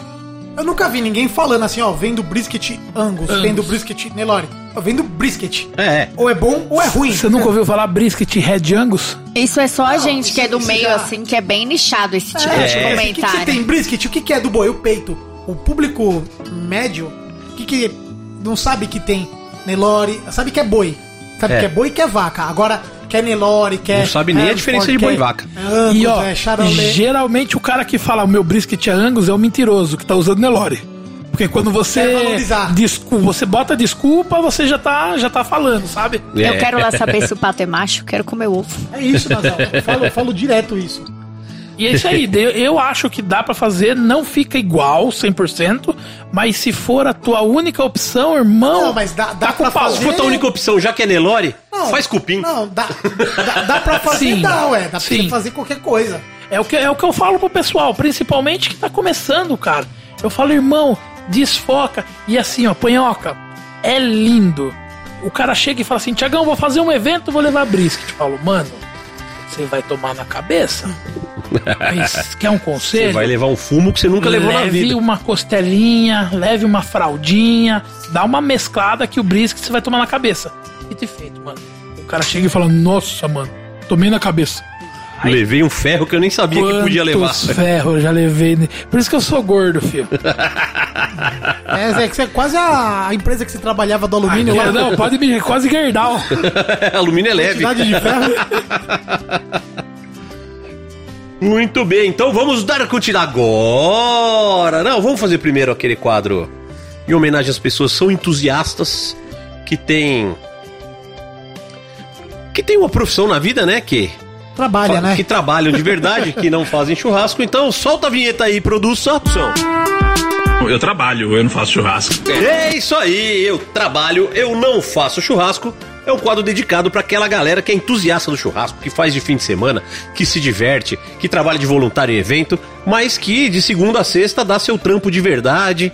eu nunca vi ninguém falando assim, ó, vendo brisket Angus, Angus. vendo brisket Nelore. Eu vendo brisket. É, é. Ou é bom ou é ruim. Você nunca ouviu falar brisket Red Angus? Isso é só a gente que é do meio, já- assim, que é bem nichado esse tipo É, de assim, o que, que você comentário. tem brisket? O que, que é do boi? O peito. O público médio, o que, que não sabe que tem Nelore, sabe que é boi. Sabe É. que é boi e que é vaca. Agora, quer Nelore, quer. Não sabe nem a diferença de boi e vaca. Angus, e ó, é geralmente o cara que fala o meu brisket é Angus é o mentiroso, que tá usando Nelore. Porque quando Quer você valorizar. desculpa, você bota desculpa, você já tá, já tá falando, sabe? É. Eu quero lá saber se o pato é macho, quero comer ovo. É isso, Nazão. Eu falo, eu falo direto isso. E é isso aí, eu, eu acho que dá pra fazer, não fica igual 100%, mas se for a tua única opção, irmão, Não, mas dá- dá tá pra pau. Se for a tua única opção, já que é Nelore, Não, faz cupim. Não, dá, dá, dá pra fazer, Sim, dá, ué. Dá pra sim. fazer qualquer coisa. É o, que, é o que eu falo pro pessoal, principalmente que tá começando, cara. Eu falo, irmão, desfoca. E assim, ó, panhoca, é lindo. O cara chega e fala assim, Tiagão, vou fazer um evento, vou levar brisket. Eu falo, mano, você vai tomar na cabeça? Mas quer um Você conselho? vai levar um fumo que você nunca levou na leve vida. uma costelinha, leve uma fraldinha, dá uma mesclada que o brisket você vai tomar na cabeça. E te feito, mano. O cara chega e fala, nossa, mano, tomei na cabeça. Levei um ferro que eu nem sabia que podia levar. Ferros eu já levei. Por isso que eu sou gordo, filho. É, é que você é quase a, empresa que você trabalhava do alumínio lá. Não, pode me quase gerdal. Alumínio é leve. Quantidade de ferro. Muito bem, então vamos dar continuidade agora. Não, vamos fazer primeiro aquele quadro em homenagem às pessoas que são entusiastas, que têm que tem uma profissão na vida, né, que Trabalha, né? que trabalham de verdade, que não fazem churrasco. Então, solta a vinheta aí, produção. Eu trabalho, eu não faço churrasco. É isso aí, eu trabalho, eu não faço churrasco. É um quadro dedicado para aquela galera que é entusiasta do churrasco, que faz de fim de semana, que se diverte, que trabalha de voluntário em evento, mas que de segunda a sexta dá seu trampo de verdade,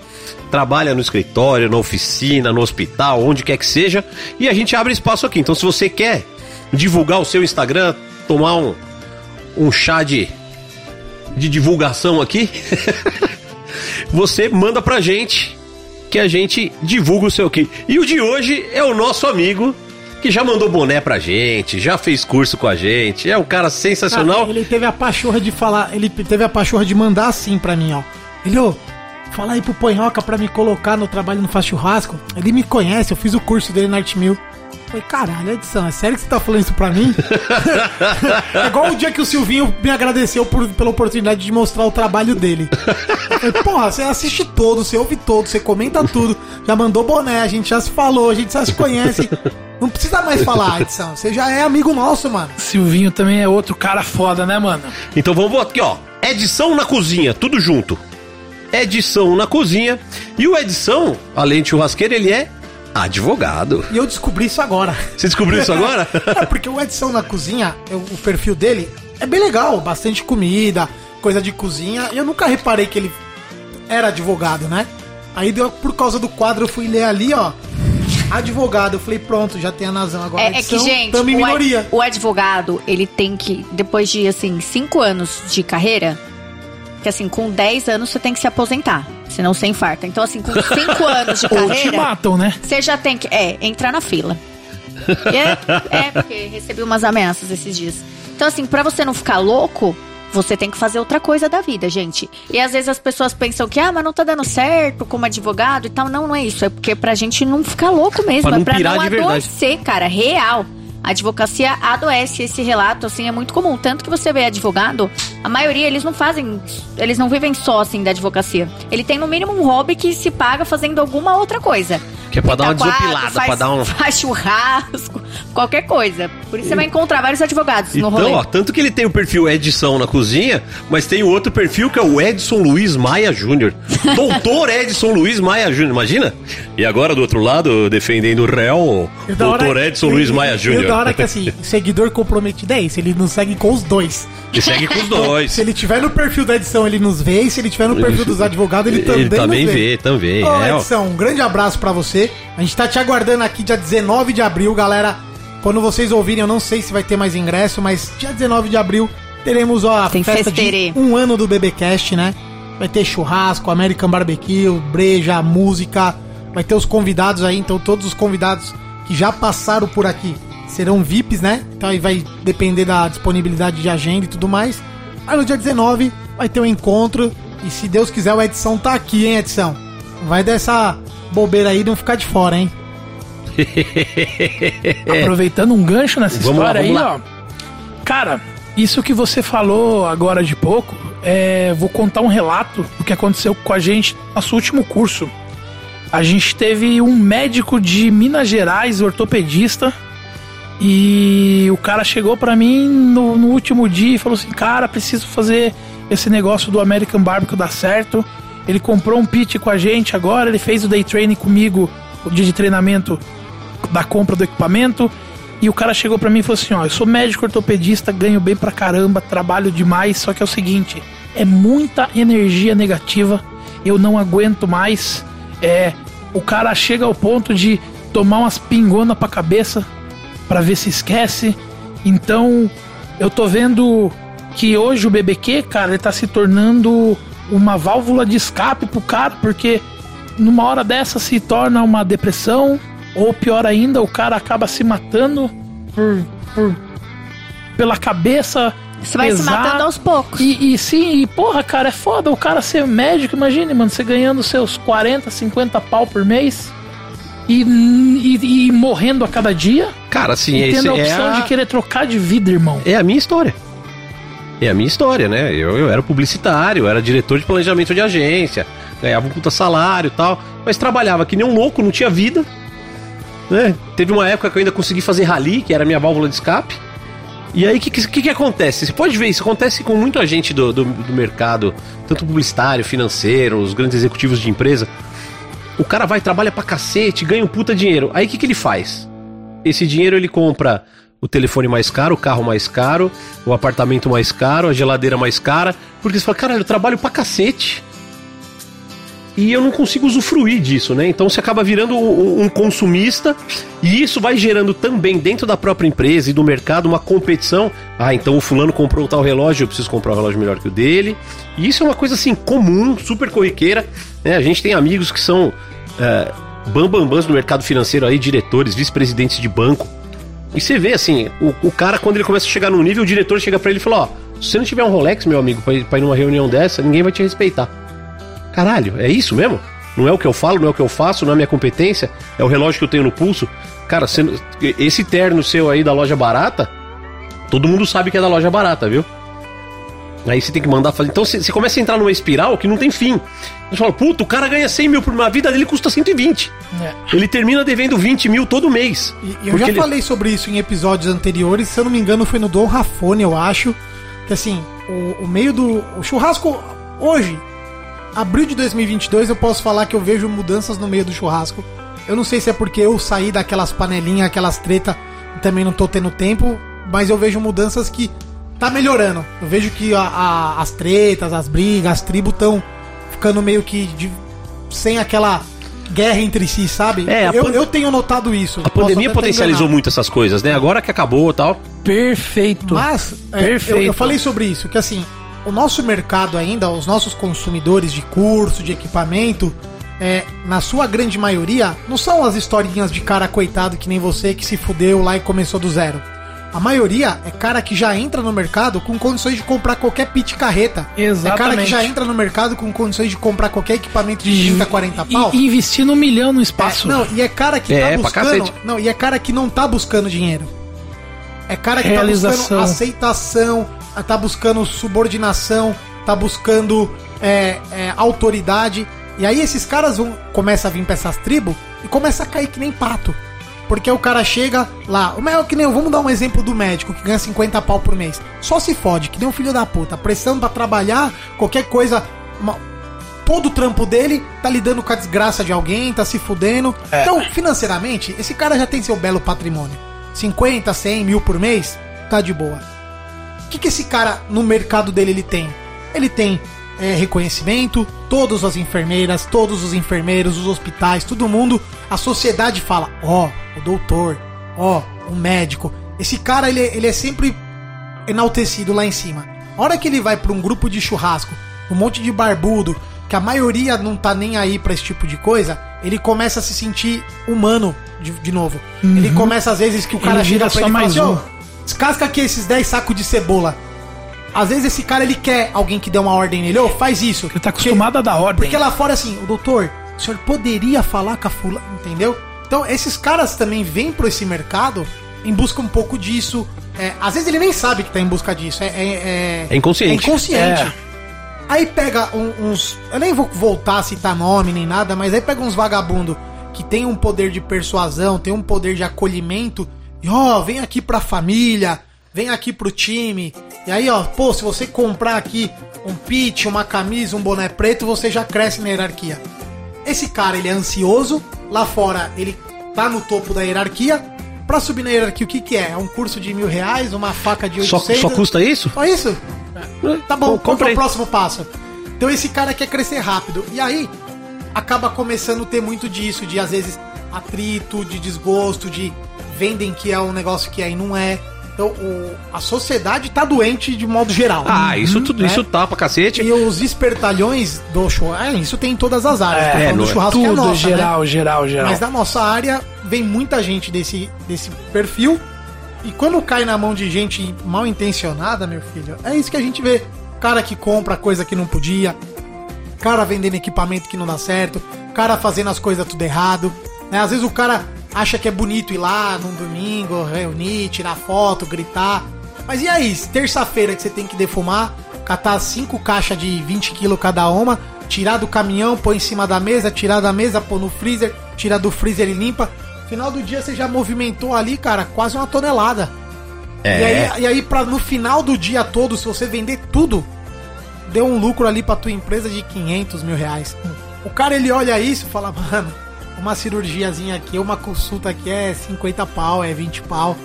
trabalha no escritório, na oficina, no hospital, onde quer que seja, e a gente abre espaço aqui. Então, se você quer divulgar o seu Instagram, tomar um, um chá de, de divulgação aqui, você manda pra gente que a gente divulga o seu aqui. E o de hoje é o nosso amigo que já mandou boné pra gente, já fez curso com a gente, é um cara sensacional. Ah, ele teve a pachorra de falar, ele teve a pachorra de mandar assim pra mim, ó. Ele, ô, fala aí pro Panhoca pra me colocar no trabalho no Faz Churrasco. Ele me conhece, eu fiz o curso dele na Art Mil. Falei, caralho, Edição, é sério que você tá falando isso pra mim? é igual o dia que o Silvinho me agradeceu por- pela oportunidade de mostrar o trabalho dele. Falei, porra, você assiste todo, você ouve todo, você comenta tudo, já mandou boné, a gente já se falou, a gente já se conhece. Não precisa mais falar, Edição. Você já é amigo nosso, mano. Silvinho também é outro cara foda, né, mano? Então vamos botar aqui, ó. Edição na cozinha, tudo junto. Edição na cozinha. E o Edição, além de churrasqueiro, ele é advogado. E eu descobri isso agora. Você descobriu isso agora? É porque o Edson na cozinha, eu- o perfil dele é bem legal, bastante comida, coisa de cozinha. E eu nunca reparei que ele era advogado, né? Aí deu, por causa do quadro eu fui ler ali, ó. Advogado, eu falei, pronto, já tem a Nazão agora. É, é que, gente, tamo em o, ad- minoria. o advogado, ele tem que, depois de, assim, cinco anos de carreira, que assim, com 10 anos você tem que se aposentar, senão você infarta. Então, assim, com cinco anos de Ou te carreira, matam, né? você já tem que, é, entrar na fila. É, é, porque recebi umas ameaças esses dias. Então, assim, pra você não ficar louco, Você tem que fazer outra coisa da vida, gente. E às vezes as pessoas pensam que, ah, mas não tá dando certo como advogado e tal. Não, não é isso. É porque pra gente não ficar louco mesmo. Pra não é pra não de verdade. adoecer, cara. Real. A advocacia adoece esse relato, assim, é muito comum. Tanto que você vê advogado, a maioria, eles não fazem. Eles não vivem só, assim, da advocacia. Ele tem, no mínimo, um hobby que se paga fazendo alguma outra coisa. Que é pra dar uma quadro, desopilada, faz, pra dar um- Faz churrasco, qualquer coisa. Por isso você vai encontrar vários advogados no rolê. Então, ó, tanto que ele tem o perfil Edson na cozinha, mas tem o outro perfil que é o Edson Luiz Maia Júnior. Doutor Edson Luiz Maia Júnior, imagina? E agora, do outro lado, defendendo o réu, E da hora- doutor Edson e- Luiz Maia E da Júnior. hora que assim, seguidor comprometido é isso, ele nos segue com os dois. E segue com os dois. Se ele tiver no perfil da edição, ele nos vê, e se ele tiver no perfil dos advogados, ele também, Ele também nos vê, também. Ô, é, ó. Edson, um grande abraço pra você. A gente tá te aguardando aqui dia 19 de abril, galera. Quando vocês ouvirem, eu não sei se vai ter mais ingresso, mas dia 19 de abril teremos ó, a Tem festa festerê. de um ano do BBcast, né? Vai ter churrasco, American Barbecue, breja, música. Vai ter os convidados aí, então todos os convidados que já passaram por aqui serão VIPs, né? Então aí vai depender da disponibilidade de agenda e tudo mais. Aí no dia 19 vai ter um encontro. E se Deus quiser, o Edição tá aqui, hein, Edição? Vai dessa bobeira aí, não ficar de fora, hein? Aproveitando um gancho nessa Vamos lá, história vamos aí, lá. ó. Cara, isso que você falou agora de pouco, é, vou contar um relato do que aconteceu com a gente no nosso último curso. A gente teve um médico de Minas Gerais, ortopedista, e o cara chegou pra mim no, no último dia e falou assim: Cara, preciso fazer esse negócio do American Barbecue dar certo. Ele comprou um pit com a gente agora, ele fez o day training comigo, o dia de treinamento da compra do equipamento. E o cara chegou pra mim e falou assim: Ó, eu sou médico ortopedista, ganho bem pra caramba, trabalho demais, só que é o seguinte: é muita energia negativa, eu não aguento mais. É, o cara chega ao ponto de tomar umas pingonas pra cabeça pra ver se esquece. Então, eu tô vendo que hoje o BBQ, cara, ele tá se tornando uma válvula de escape pro cara, porque numa hora dessa se torna uma depressão, ou pior ainda, o cara acaba se matando por, por- pela cabeça. Você vai se pesar. matando aos poucos. E, e sim, e porra, cara, é foda o cara ser médico. Imagine, mano, você ganhando seus 40, 50 pau por mês e, e, e morrendo a cada dia. Cara, assim, e tendo a é opção a, de querer trocar de vida, irmão. é a minha história. É a minha história, né? Eu, eu era publicitário, eu era diretor de planejamento de agência, ganhava um puta salário e tal, mas trabalhava que nem um louco, não tinha vida. Né? Teve uma época que eu ainda consegui fazer rally, que era a minha válvula de escape. E aí, o que, que, que acontece? Você pode ver, isso acontece com muita gente do, do, do mercado, tanto publicitário, financeiro, os grandes executivos de empresa. O cara vai, trabalha pra cacete, ganha um puta dinheiro. Aí o que, que ele faz? Esse dinheiro ele compra o telefone mais caro, o carro mais caro, o apartamento mais caro, a geladeira mais cara, porque você fala, caralho, eu trabalho pra cacete. E eu não consigo usufruir disso, né? Então você acaba virando um um consumista e isso vai gerando também dentro da própria empresa e do mercado uma competição. Ah, então o fulano comprou tal relógio, eu preciso comprar um relógio melhor que o dele. E isso é uma coisa assim comum, super corriqueira. Né? A gente tem amigos que são é, bambambãs do mercado financeiro aí, diretores, vice-presidentes de banco. E você vê assim, o, o cara quando ele começa a chegar num nível, o diretor chega pra ele e fala: Ó, se você não tiver um Rolex, meu amigo, pra ir, ir numa reunião dessa, ninguém vai te respeitar. Caralho, é isso mesmo? Não é o que eu falo, não é o que eu faço, não é a minha competência, é o relógio que eu tenho no pulso. Cara, esse terno seu aí da loja barata, todo mundo sabe que é da loja barata, viu? Aí você tem que mandar fazer. Então você começa a entrar numa espiral que não tem fim. Você fala, puta, o cara ganha 100 mil por uma vida dele custa 120. É. Ele termina devendo 20 mil todo mês. E, eu já ele- falei sobre isso em episódios anteriores, se eu não me engano foi no Dom Rafone, eu acho. Que assim, o, o meio do. O churrasco hoje, abril de 2022, eu posso falar que eu vejo mudanças no meio do churrasco. Eu não sei se é porque eu saí daquelas panelinhas, aquelas treta, e também não tô tendo tempo, mas eu vejo mudanças que tá melhorando. Eu vejo que a- a- as tretas, as brigas, as tribos estão ficando meio que de- sem aquela guerra entre si, sabe? É, eu, eu tenho notado isso. A pandemia potencializou muito essas coisas, né? Agora que acabou e tal. Perfeito. Mas, é, Perfeito. eu, eu falei sobre isso, que assim, o nosso mercado ainda, os nossos consumidores de curso, de equipamento, é, na sua grande maioria, não são as historinhas de cara coitado que nem você que se fudeu lá e começou do zero. A maioria é cara que já entra no mercado com condições de comprar qualquer pit carreta. É cara que Exatamente. já entra no mercado com condições de comprar qualquer equipamento de 30, 40 pau. E, e investir um milhão no espaço. É, não, e é cara que É, tá buscando. Não, e é cara que não tá buscando dinheiro. É cara que tá Realização. buscando aceitação, tá buscando subordinação, tá buscando é, é, autoridade. E aí esses caras vão começam a vir pra essas tribos e começa a cair que nem pato. Porque o cara chega lá, o maior que nem eu, vamos dar um exemplo do médico que ganha 50 pau por mês. Só se fode, que nem um filho da puta, prestando pra trabalhar, qualquer coisa. uma- todo o trampo dele tá lidando com a desgraça de alguém, tá se fudendo. Então, financeiramente, esse cara já tem seu belo patrimônio. 50, 100 mil por mês, tá de boa. O que, que esse cara no mercado dele ele tem? Ele tem é, reconhecimento, todas as enfermeiras, todos os enfermeiros, os hospitais, todo mundo. A sociedade fala: ó, o doutor, ó, o médico. Esse cara ele, ele é sempre enaltecido lá em cima. A hora que ele vai pra um grupo de churrasco, um monte de barbudo, que a maioria não tá nem aí pra esse tipo de coisa, ele começa a se sentir humano de, de novo. Ele começa às vezes que o cara Ele chega pra só ele e fala mais assim, um. "Ô, descasca aqui esses 10 sacos de cebola. Às vezes esse cara ele quer alguém que dê uma ordem nele, ô, faz isso. Ele tá acostumado a dar ordem. Porque lá fora assim, o doutor, o senhor poderia falar com a fula, entendeu? Então esses caras também vêm pro esse mercado em busca um pouco disso. É, às vezes ele nem sabe que tá em busca disso. É, é, é- É inconsciente. É inconsciente. É. Aí pega um- uns. Eu nem vou voltar a citar nome nem nada, mas aí pega uns vagabundo que tem um poder de persuasão, tem um poder de acolhimento. E ó, vem aqui pra família, vem aqui pro time. E aí, ó, pô, se você comprar aqui um pitch, uma camisa, um boné preto, você já cresce na hierarquia. Esse cara, ele é ansioso. Lá fora, ele tá no topo da hierarquia. Pra subir na hierarquia, o que que é? É um curso de mil reais, uma faca de Só, 800... só custa isso? Só isso? Tá bom, Com- qual é comprei. o próximo passo? Então esse cara quer crescer rápido. E aí acaba começando a ter muito disso, de às vezes atrito, de desgosto, de vendem que é um negócio que aí não é. Então o- a sociedade tá doente de modo geral. Ah, isso Uhum, tudo, né? isso tá pra cacete. E os espertalhões do show, é, isso tem em todas as áreas. É, do é churrasco é Tudo, nossa, né? geral, geral, geral. Mas na nossa área vem muita gente desse, desse perfil. E quando cai na mão de gente mal intencionada, meu filho, é isso que a gente vê. Cara que compra coisa que não podia, cara vendendo equipamento que não dá certo, cara fazendo as coisas tudo errado. Né? Às vezes o cara acha que é bonito ir lá num domingo, reunir, tirar foto, gritar. Mas e aí, terça-feira que você tem que defumar, catar cinco caixas de 20 quilos cada uma, tirar do caminhão, pôr em cima da mesa, tirar da mesa, pôr no freezer, tirar do freezer e limpa. Final do dia você já movimentou ali, cara, quase uma tonelada. É. E aí, e aí pra, no final do dia todo, se você vender tudo, deu um lucro ali pra tua empresa de 500 mil reais. O cara, ele olha isso e fala, mano, uma cirurgiazinha aqui, uma consulta aqui é 50 pau, é 20 pau.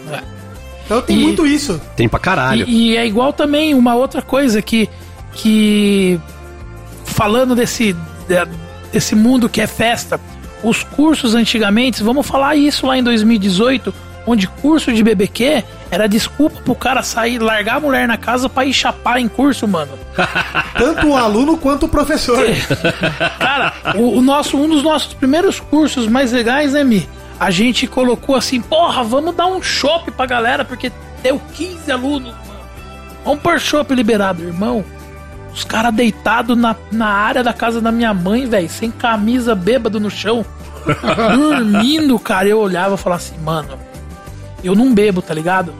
Então tem E- muito isso. Tem pra caralho. E, e é igual também uma outra coisa que. que falando desse, de- desse mundo que é festa, os cursos antigamente, vamos falar isso lá em 2018, onde curso de BBQ era desculpa pro cara sair, largar a mulher na casa pra ir chapar em curso, mano. Tanto o aluno quanto o professor. Cara, o, o nosso, um dos nossos primeiros cursos mais legais, né, Mi? A gente colocou assim, porra, vamos dar um chopp pra galera, porque deu 15 alunos, mano. Vamos pôr chopp liberado, irmão. Os caras deitados na, na área da casa da minha mãe, velho, sem camisa, bêbado no chão. dormindo, cara. Eu olhava e falava assim, mano, eu não bebo, tá ligado?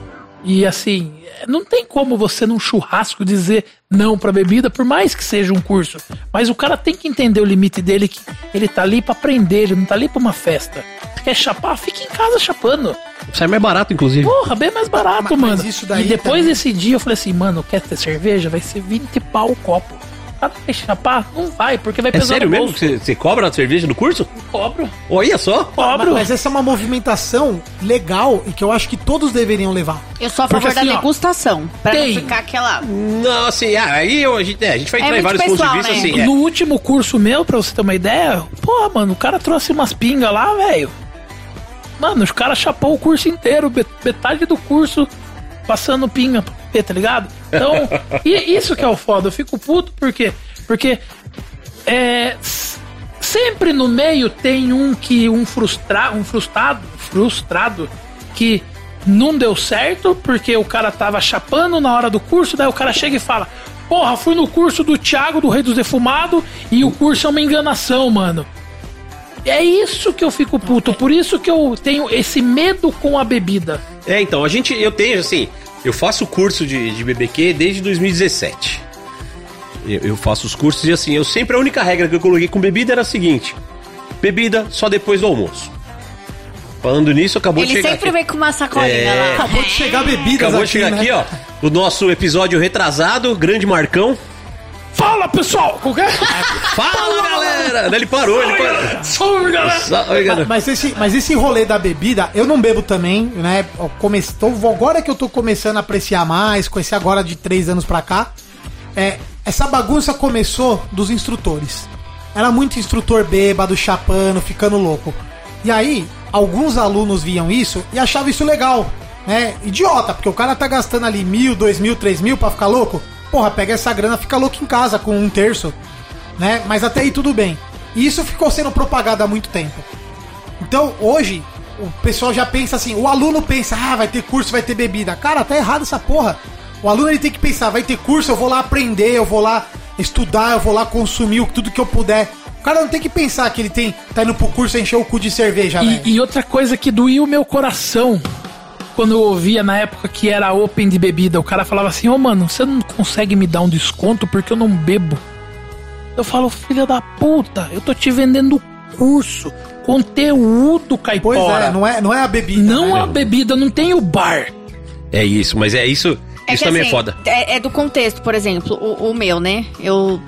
E assim, não tem como você num churrasco dizer não pra bebida, por mais que seja um curso. Mas o cara tem que entender o limite dele, que ele tá ali pra aprender, ele não tá ali pra uma festa. Quer chapar? Fica em casa chapando. Sai mais barato, inclusive. Porra, bem mais barato, Mas- mas mano. isso daí e depois também- desse dia eu falei assim, mano, quer ter cerveja? Vai ser 20 pau o copo. Cara vai chapar? Não vai, porque vai É pesar sério no mesmo você- você cobra a cerveja no curso? Cobro, Olha só. cobro. Mas essa é uma movimentação legal e que eu acho que todos deveriam levar. Eu sou a Porque favor da assim, ó, degustação. Pra tem- não ficar aquela. Não, assim, ah, aí eu- a gente, é, a gente vai É entrar em vários pontos de pessoal, vista, né? assim. é. No último curso meu, pra você ter uma ideia, pô, mano, o cara trouxe umas pingas lá, velho. Mano, os caras chapou o curso inteiro, metade do curso passando pinga tá ligado? Então, e isso que é o foda, eu fico puto por quê? Porque é, sempre no meio tem um que um frustra, um frustrado, frustrado que não deu certo, porque o cara tava chapando na hora do curso, daí o cara chega e fala: Porra, fui no curso do Thiago, do Rei dos Defumados, e o curso é uma enganação, mano. É isso que eu fico puto, por isso que eu tenho esse medo com a bebida. É, então, a gente, eu tenho, assim, eu faço curso de, de BBQ desde 2017. Eu, eu faço os cursos e, assim, eu sempre, a única regra que eu coloquei com bebida era a seguinte: bebida só depois do almoço. Falando nisso, acabou Ele de chegar sempre aqui. vem com uma sacolinha É. lá. Acabou de chegar bebidas Acabou de chegar né? aqui, ó. O nosso episódio retrasado, grande Marcão. Fala pessoal! Qualquer. Fala, galera! Ele parou, ele parou. Salve galera! Salve, galera. Mas esse, mas esse rolê da bebida, eu não bebo também, né? Eu come- tô- agora que eu tô começando a apreciar mais, esse agora de três anos pra cá, é, essa bagunça começou dos instrutores. Era muito instrutor bêbado, chapando, ficando louco. E aí, alguns alunos viam isso e achavam isso legal, né? Idiota, porque o cara tá gastando ali mil, dois mil, três mil pra ficar louco. Porra, pega essa grana, fica louco em casa com um terço, né? Mas até aí tudo bem. E isso ficou sendo propagado há muito tempo. Então, hoje, o pessoal já pensa assim, o aluno pensa, ah, vai ter curso, vai ter bebida. Cara, tá errado essa porra. O aluno ele tem que pensar, vai ter curso, eu vou lá aprender, eu vou lá estudar, eu vou lá consumir tudo que eu puder. O cara não tem que pensar que ele tem tá indo pro curso encher o cu de cerveja, velho. E, e outra coisa que doía o meu coração quando eu ouvia na época que era open de bebida, o cara falava assim: Ô mano, você não consegue me dar um desconto porque eu não bebo. Eu falo, filha da puta, eu tô te vendendo curso, conteúdo, caipora. Pois é, não é, não é a bebida. Não né? a bebida, não tem o bar. É isso, mas é isso. É isso também assim, é foda. É, é do contexto, por exemplo, o, o meu, né? Eu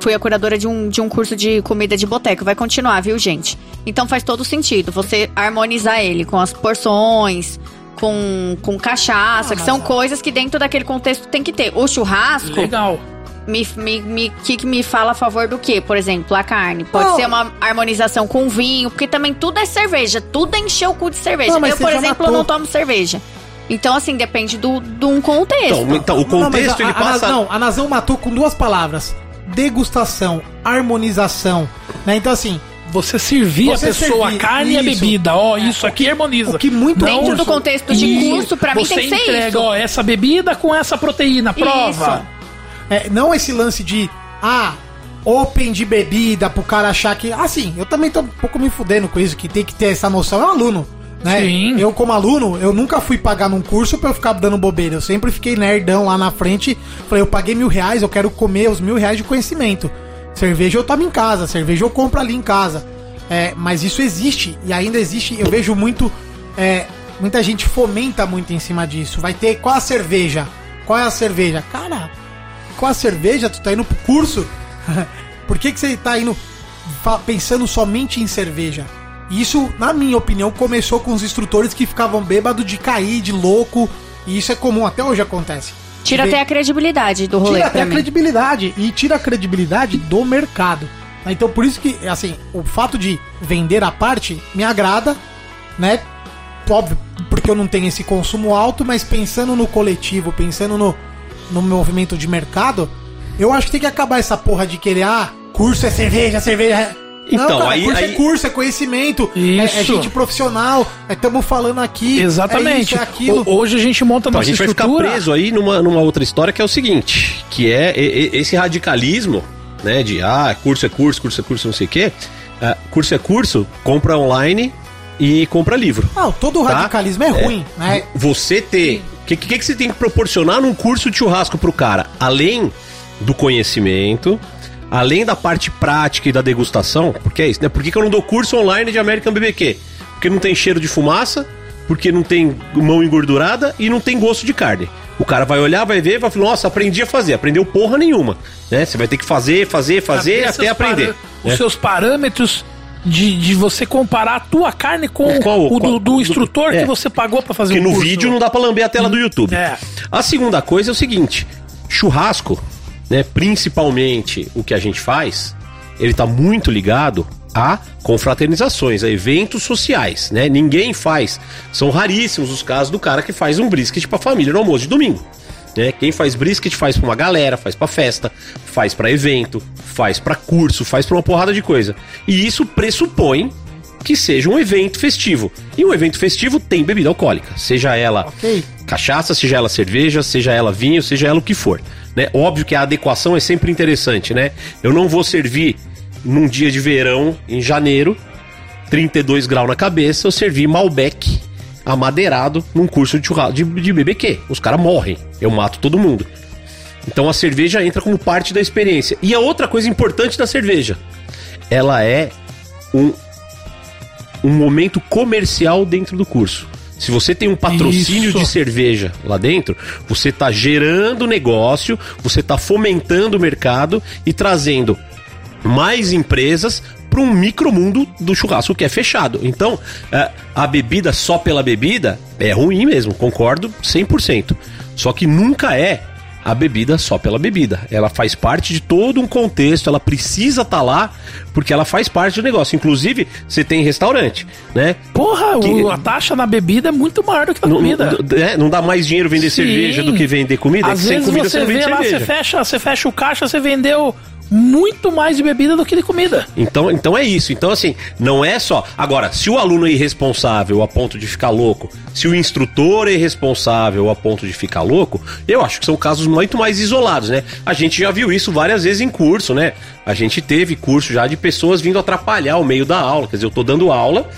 fui a curadora de um, de um curso de comida de boteco. Vai continuar, viu, gente? Então faz todo sentido você harmonizar ele com as porções, com, com cachaça, que são coisas que dentro daquele contexto tem que ter. O churrasco, Legal. me, me, me, que, me fala a favor do quê? Por exemplo, a carne. Pode Não. ser uma harmonização com vinho, porque também tudo é cerveja. Tudo é encher o cu de cerveja. Não, eu, por exemplo, matou. não tomo cerveja. Então, assim, depende do, de um contexto. Então, então, o Não, contexto a- ele a, passa. Não, a Nazão matou com duas palavras: degustação, harmonização. Né? Então, assim, Você servir Você a pessoa servir, a carne e a isso. bebida. Ó, isso aqui harmoniza. o que muito- Dentro do contexto de E curso, pra mim tem que ser entrega, isso. ó, essa bebida com essa proteína. Prova. É, não esse lance de, ah, open de bebida pro cara achar que. Assim, eu também tô um pouco me fudendo com isso, que tem que ter essa noção. É um aluno, né? Sim. Eu, como aluno, eu nunca fui pagar num curso pra eu ficar dando bobeira. Eu sempre fiquei nerdão lá na frente. Falei, eu paguei mil reais, eu quero comer os mil reais de conhecimento. Cerveja eu tomo em casa, cerveja eu compro ali em casa. É, mas isso existe, e ainda existe, eu vejo muito. é, muita gente fomenta muito em cima disso. Vai ter qual a cerveja? Qual é a cerveja? Cara, com a cerveja, tu tá indo pro curso? Por que, que você tá indo pensando somente em cerveja? Isso, na minha opinião, começou com os instrutores que ficavam bêbados de cair, de louco. E isso é comum, até hoje acontece. Tira até a credibilidade do rolê tira até a credibilidade e tira a credibilidade do mercado. Então por isso que, assim, o fato de vender a parte me agrada, né? Óbvio, porque eu não tenho esse consumo alto, mas pensando no coletivo, pensando no, no movimento de mercado, eu acho que tem que acabar essa porra de querer, ah, curso é cerveja, cerveja é... Então, não, cara, aí- curso é aí- curso, é conhecimento, é, é gente profissional, estamos falando aqui. Exatamente. É isso, é aquilo. O- Hoje a gente monta Então, a nossa gente vai ficar estrutura. preso aí numa, numa outra história que é o seguinte, que é esse radicalismo, né, de ah, curso é curso, curso é curso, não sei o quê. Ah, curso é curso, compra online e compra livro. Não, todo Tá? radicalismo é ruim, né? Você ter. O que, que, que você tem que proporcionar num curso de churrasco pro cara? Além do conhecimento, além da parte prática e da degustação, porque é isso, né? Por que, que eu não dou curso online de American BBQ? Porque não tem cheiro de fumaça, porque não tem mão engordurada e não tem gosto de carne. O cara vai olhar, vai ver, vai falar, nossa, aprendi a fazer. Aprendeu porra nenhuma. Né? Você vai ter que fazer, fazer, fazer Saber até aprender. né? Os seus parâmetros de, de você comparar a tua carne com Qual- o do, qual- do instrutor é. que você pagou pra fazer Porque o no curso. vídeo não dá pra lamber a tela do YouTube. É. A segunda coisa é o seguinte: churrasco, né, principalmente o que a gente faz, ele tá muito ligado a confraternizações, a eventos sociais, né? Ninguém faz. São raríssimos os casos do cara que faz um brisket pra família no almoço de domingo. Né? Quem faz brisket faz pra uma galera, faz pra festa, faz pra evento, faz pra curso, faz pra uma porrada de coisa. E isso pressupõe que seja um evento festivo. E um evento festivo tem bebida alcoólica, seja ela Ok. cachaça, seja ela cerveja, seja ela vinho, seja ela o que for. Né? Óbvio que a adequação é sempre interessante, né? Eu não vou servir num dia de verão, em janeiro, 32 graus na cabeça, eu servi Malbec amadeirado num curso de, churrasco, de, de BBQ. Os caras morrem, eu mato todo mundo. Então a cerveja entra como parte da experiência. E a outra coisa importante da cerveja, ela é um, um momento comercial dentro do curso. Se você tem um patrocínio Isso. de cerveja lá dentro, você está gerando negócio, você está fomentando o mercado e trazendo mais empresas para um micromundo do churrasco que é fechado. Então, é, a bebida só pela bebida é ruim mesmo, concordo 100%. Só que nunca é a bebida só pela bebida. Ela faz parte de todo um contexto, ela precisa estar lá porque ela faz parte do negócio. Inclusive, você tem restaurante, né? Porra, Que- a taxa na bebida é muito maior do que na comida. não- é, não dá mais dinheiro vender Sim. cerveja do que vender comida. Às É que sem vezes comida você não vê lá, você cerveja. fecha, você fecha o caixa, você vendeu muito mais de bebida do que de comida. Então, então é isso. Então, assim, não é só. Agora, se o aluno é irresponsável a ponto de ficar louco, se o instrutor é irresponsável a ponto de ficar louco, eu acho que são casos muito mais isolados, né? A gente já viu isso várias vezes em curso, né? A gente teve curso já de pessoas vindo atrapalhar o meio da aula. Quer dizer, eu tô dando aula,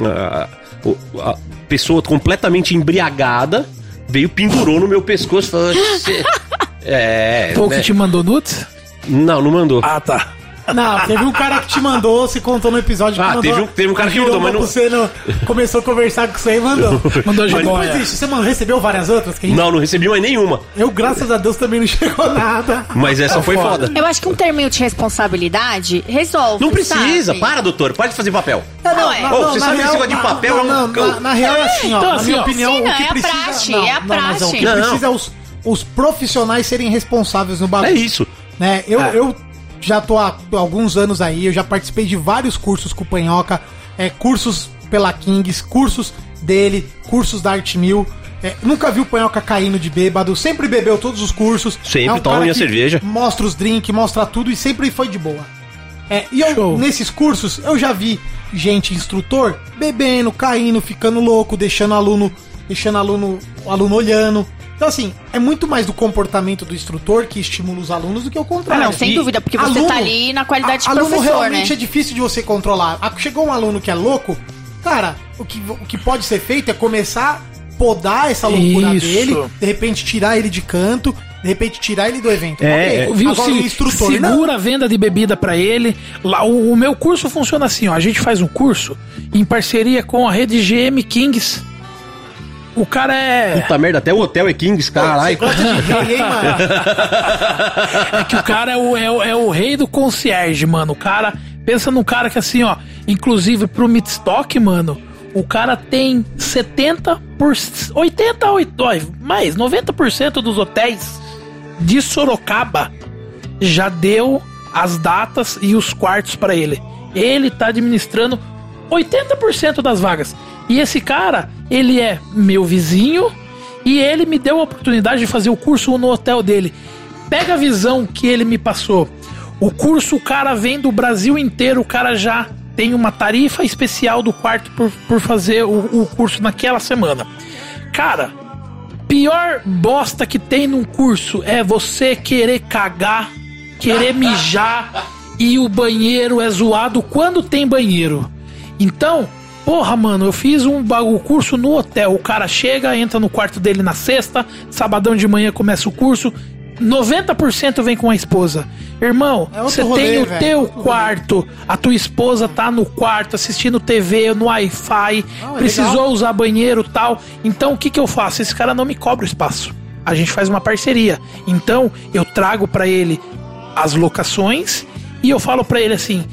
a, o- a pessoa completamente embriagada veio, pendurou no meu pescoço e falou. "Você-" É. Foi o né? que te mandou nudes? Não, não mandou. Ah, tá. Não, teve um cara que te mandou, você contou no episódio que Ah, mandou. teve um- teve um cara que mandou, mas não- Você no, começou a conversar com você e mandou. Mandou Mas jiboia. depois disso, você mano, recebeu várias outras? Que a gente- Não, não recebi mais nenhuma. Eu, graças a Deus, também não chegou nada. Mas essa foi foda. Eu acho que um terminho de responsabilidade resolve. Não precisa, sabe? para, doutor, pode fazer papel. Não, Não, é. Ô, você sabe esse negócio de papel é um Não, cão. na, na real é assim, ó. Então, na assim, minha ó. opinião, Sim, o não, que é a precisa. praxe, não, é a não, mas o que praxe. Não. precisa é os, os profissionais serem responsáveis no bagulho. É isso. Né? Eu, É. eu já tô há alguns anos aí, eu já participei de vários cursos com o Panhoca, é, cursos pela Kings, cursos dele, cursos da Art Mill. É, nunca vi o Panhoca caindo de bêbado, sempre bebeu todos os cursos. Sempre é um toma minha cerveja. Mostra os drinks, mostra tudo e sempre foi de boa. É, e eu, Show. nesses cursos, eu já vi gente, instrutor, bebendo, caindo, ficando louco, deixando aluno, deixando aluno, o aluno olhando. Então, assim, é muito mais do comportamento do instrutor que estimula os alunos do que o Ah, contrário. não, sem E dúvida, porque você aluno- tá ali na qualidade de a- aluno professor, realmente né? é difícil de você controlar. Ah, Chegou um aluno que é louco, cara, o que, o que pode ser feito é começar a podar essa loucura Isso. dele, de repente tirar ele de canto, de repente tirar ele do evento. É, Viu? Agora, Se, o instrutor, segura não. a venda de bebida pra ele. Lá, o, o meu curso funciona assim, ó. A gente faz um curso em parceria com a rede GM Kings. O cara é. Puta merda, até o hotel é Kings, caralho. Gosta de rei, hein, mano? É que o cara é o, é, é o rei do concierge, mano. O cara. Pensa num cara que assim, ó. Inclusive pro Midstock, mano. O cara tem 70 por 80, 8, ó, mais 90% dos hotéis de Sorocaba já deu as datas e os quartos pra ele. Ele tá administrando 80% das vagas. E esse cara, ele é meu vizinho e ele me deu a oportunidade de fazer o curso no hotel dele. Pega a visão que ele me passou. O curso, o cara vem do Brasil inteiro, o cara já tem uma tarifa especial do quarto por, por fazer o, o curso naquela semana. Cara, pior bosta que tem num curso é você querer cagar, querer mijar e o banheiro é zoado quando tem banheiro. Então, porra, mano, eu fiz um ba- o curso no hotel. O cara chega, entra no quarto dele na sexta, sabadão de manhã começa o curso. 90% vem com a esposa. Irmão, É você rolê, tem o velho, teu outro rolê. quarto, a tua esposa tá no quarto assistindo TV, no Wi-Fi, Não, é precisou legal. usar banheiro tal. Então o que que eu faço? Esse cara não me cobra o espaço. A gente faz uma parceria. Então eu trago pra ele as locações e eu falo pra ele assim: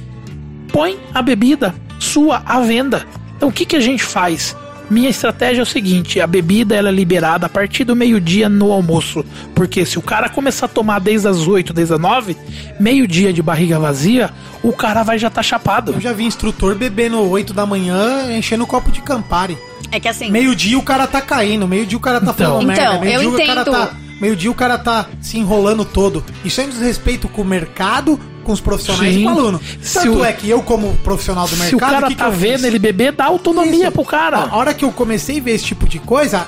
põe a bebida sua à venda. Então o que que a gente faz? Minha estratégia é o seguinte: a bebida ela é liberada a partir do meio-dia no almoço. Porque se o cara começar a tomar desde as 8, desde as 9, meio-dia de barriga vazia, o cara vai já tá chapado. Eu já vi instrutor bebendo 8 da manhã, enchendo o copo de Campari. É que assim, Meio-dia o cara tá caindo, meio-dia o cara tá Então. falando Então, merda, meio-dia eu o cara entendo. tá. Meio-dia o cara tá se enrolando todo. Isso é um desrespeito com o mercado, com os profissionais Sim. e com o aluno. Se Tanto o- é que eu, como profissional do mercado, Se o cara que que tá eu vendo ele beber, dá autonomia Isso. pro cara. A hora que eu comecei a ver esse tipo de coisa,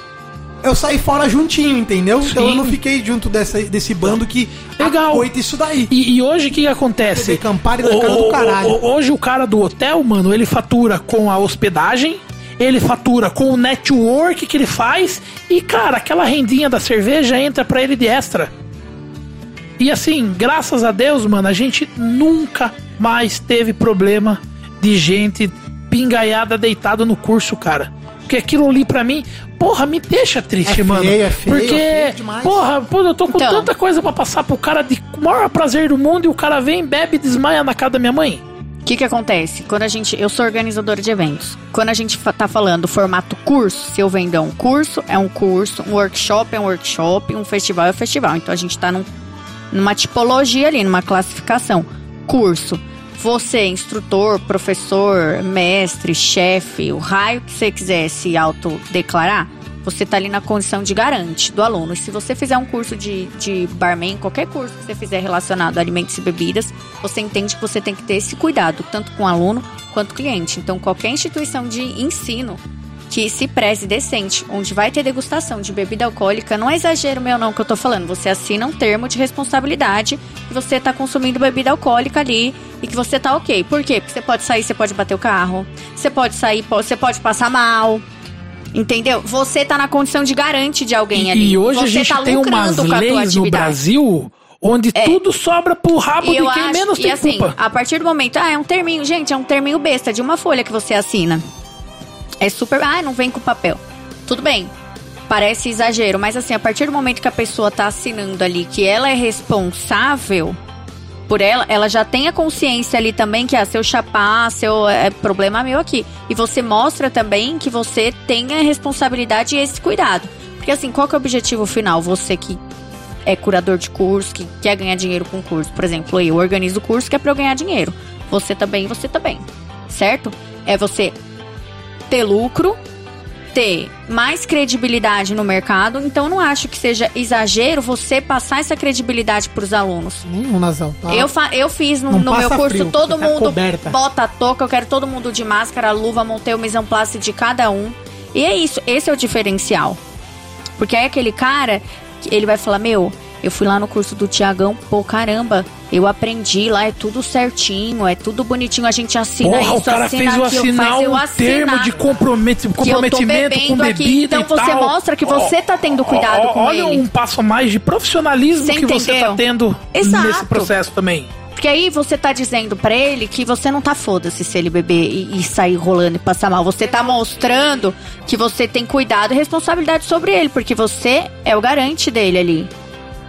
eu saí fora juntinho, entendeu? Então Sim. eu não fiquei junto dessa, desse bando que Legal. isso daí. E, e hoje o que, que acontece? Campari na cara do caralho. o- hoje o cara do hotel, mano, ele fatura com a hospedagem, ele fatura com o network que ele faz e, cara, aquela rendinha da cerveja entra pra ele de extra. E assim, graças a Deus, mano, a gente nunca mais teve problema de gente pingaiada deitada no curso, cara. Porque aquilo ali pra mim, porra, me deixa triste, É feio, mano. é feio, Porque, é feio demais. porra, pô, eu tô com Então. tanta coisa pra passar pro cara de maior prazer do mundo e o cara vem, bebe e desmaia na casa da minha mãe. O que que acontece? Quando a gente, eu sou organizadora de eventos. Quando a gente tá falando formato curso, se eu vender um curso, é um curso, um workshop é um workshop, um festival é um festival. Então a gente tá num, numa tipologia ali, numa classificação. Curso. Você, instrutor, professor, mestre, chefe, o raio que você quiser se autodeclarar, você tá ali na condição de garante do aluno. E se você fizer um curso de, de barman, qualquer curso que você fizer relacionado a alimentos e bebidas, você entende que você tem que ter esse cuidado, tanto com o aluno quanto cliente. Então, qualquer instituição de ensino que se preze decente, onde vai ter degustação de bebida alcoólica, não é exagero meu não que eu tô falando, você assina um termo de responsabilidade que você tá consumindo bebida alcoólica ali e que você tá ok. Por quê? Porque você pode sair, você pode bater o carro, você pode sair, você pode passar mal. Entendeu? Você tá na condição de garante de alguém E, ali. e hoje você a gente tá tem umas leis no. Brasil onde tudo sobra pro rabo E de quem acho, menos e tem assim, culpa. a partir do momento, ah, é um terminho, gente, é um terminho besta de uma folha que você assina. É super, ah, não vem com papel. Tudo bem. Parece exagero, mas assim, a partir do momento que a pessoa tá assinando ali que ela é responsável por ela, ela já tem a consciência ali também que ah, se eu chapar, seu é problema meu aqui. E você mostra também que você tem a responsabilidade e esse cuidado. Porque assim, qual que é o objetivo final? Você que é curador de curso, que quer ganhar dinheiro com curso. Por exemplo, eu organizo o curso que é pra eu ganhar dinheiro. Você também, você também. Certo? É você ter lucro, ter mais credibilidade no mercado. Então, não acho que seja exagero você passar essa credibilidade pros alunos. Nenhum, Nazão. Tá? Eu, eu fiz no, no meu curso, frio, todo tá mundo coberta. bota a touca, eu quero todo mundo de máscara, luva, montei o mise place de cada um. E é isso, esse é o diferencial. Porque aí aquele cara, ele vai falar, meu, eu fui lá no curso do Tiagão, pô, caramba, eu aprendi lá, é tudo certinho, é tudo bonitinho, a gente assina Porra, isso, o cara assina fez eu assinar faz eu um assinar termo de compromet- que eu tô comprometimento com bebida aqui. Então você tal. mostra que você tá tendo cuidado Ó, com olha ele. um passo a mais de profissionalismo Você que você tá entendeu? tendo Exato. nesse processo também. Porque aí você tá dizendo pra ele que você não tá foda-se se ele beber e, e sair rolando e passar mal. Você tá mostrando que você tem cuidado e responsabilidade sobre ele, porque você é o garante dele ali.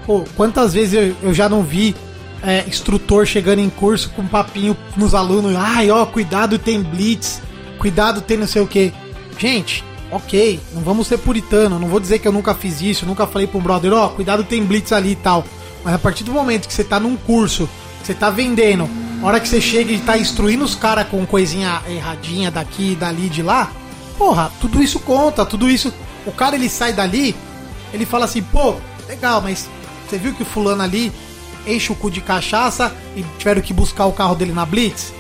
Pô, quantas vezes eu, eu já não vi é, instrutor chegando em curso com papinho nos alunos. Ai, ó, cuidado, tem blitz. Cuidado, tem não sei o que. Gente, ok, não vamos ser puritano. Não vou dizer que eu nunca fiz isso. Nunca falei um brother, ó, cuidado, tem blitz ali e tal. Mas a partir do momento que você tá num curso, você tá vendendo, a hora que você chega e tá instruindo os caras com coisinha erradinha daqui, dali, de lá, porra, tudo isso conta, tudo isso. O cara ele sai dali, ele fala assim, pô, legal, mas você viu que o fulano ali enche o cu de cachaça e tiveram que buscar o carro dele na Blitz?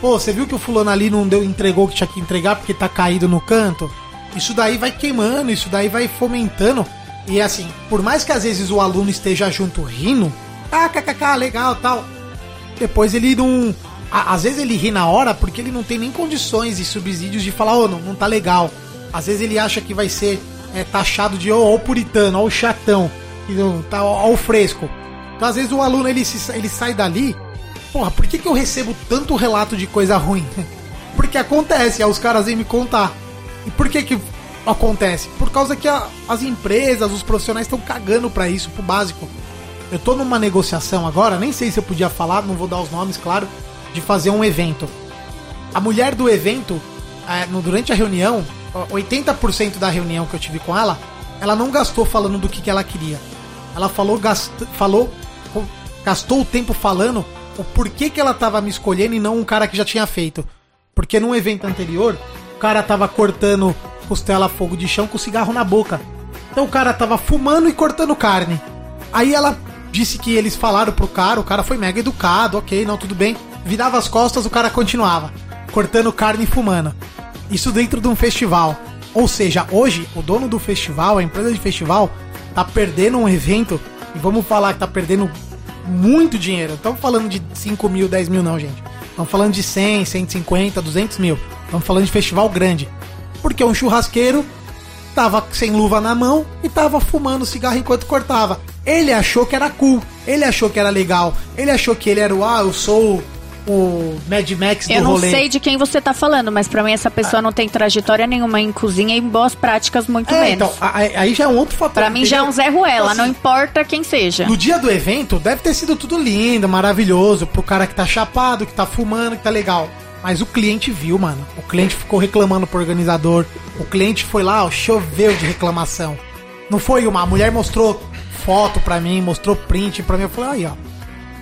Pô, você viu que o fulano ali não deu, entregou o que tinha que entregar porque tá caído no canto? Isso daí vai queimando, isso daí vai fomentando. E assim, por mais que às vezes o aluno esteja junto rindo, ah, kkk, legal tal. Depois ele não. Às vezes ele ri na hora porque ele não tem nem condições e subsídios de falar, ô, não, não tá legal. Às vezes ele acha que vai ser é, taxado de, ó, ó o puritano, ó o chatão, tá, ó, ó o fresco. Então às vezes o aluno ele, se- ele sai dali, porra, por que, que eu recebo tanto relato de coisa ruim? Porque acontece, os caras vêm me contar. E por que que acontece? Por causa que a- as empresas, os profissionais estão cagando pra isso, pro básico. Eu tô numa negociação agora, nem sei se eu podia falar, não vou dar os nomes, claro, de fazer um evento. A mulher do evento, é, durante a reunião, ó, 80% da reunião que eu tive com ela, ela não gastou falando do que, que ela queria. Ela falou, gast, falou, gastou o tempo falando o porquê que ela tava me escolhendo e não um cara que já tinha feito. Porque num evento anterior, o cara tava cortando costela a fogo de chão com cigarro na boca. Então o cara tava fumando e cortando carne. Aí ela disse que eles falaram pro cara, o cara foi mega educado, ok, não, tudo bem. Virava as costas, o cara continuava, cortando carne e fumando. Isso dentro de um festival. Ou seja, hoje, o dono do festival, a empresa de festival, tá perdendo um evento, e vamos falar que tá perdendo muito dinheiro. Não estamos falando de 5 mil, 10 mil, não, gente. Estamos falando de 100, 150, 200 mil. Estamos falando de festival grande. Porque um churrasqueiro tava sem luva na mão e tava fumando cigarro enquanto cortava. Ele achou que era cool, ele achou que era legal, ele achou que ele era o, ah, eu sou o Mad Max do Eu não rolê. sei de quem você tá falando, mas pra mim essa pessoa não tem trajetória nenhuma em cozinha e boas práticas muito É, menos. então, aí já é um outro fator. Pra mim já é um? Zé Ruela, Então, não assim, importa quem seja. No dia do evento, deve ter sido tudo lindo, maravilhoso, pro cara que tá chapado, que tá fumando, que tá legal. Mas o cliente viu, mano. O cliente ficou reclamando pro organizador. O cliente foi lá, ó, choveu de reclamação. Não foi uma. A mulher mostrou foto pra mim, mostrou print pra mim. Eu falei, aí, ó.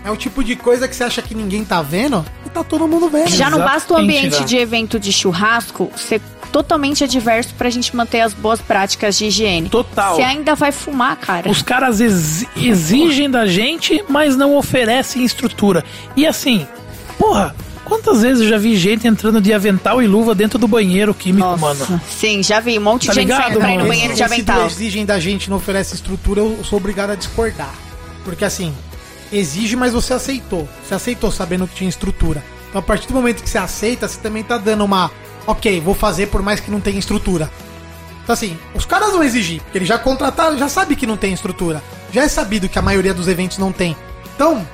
É o tipo de coisa que você acha que ninguém tá vendo e tá todo mundo vendo. Já não basta o ambiente né? de evento de churrasco ser totalmente adverso pra gente manter as boas práticas de higiene. Total. Você ainda vai fumar, cara. Os caras exi- exigem da gente, mas não oferecem estrutura. E assim, porra, quantas vezes eu já vi gente entrando de avental e luva dentro do banheiro químico, Nossa, mano? sim, já vi um monte Tá de gente ligado, saindo pra ir no banheiro de avental. exigem da gente, não oferece estrutura, eu sou obrigado a discordar. Porque assim, exige, mas você aceitou. Você aceitou sabendo que tinha estrutura. Então a partir do momento que você aceita, você também tá dando uma. Ok, vou fazer por mais que não tenha estrutura. Então assim, os caras vão exigir, porque eles já contrataram, já sabe que não tem estrutura. Já é sabido que a maioria dos eventos não tem. Então,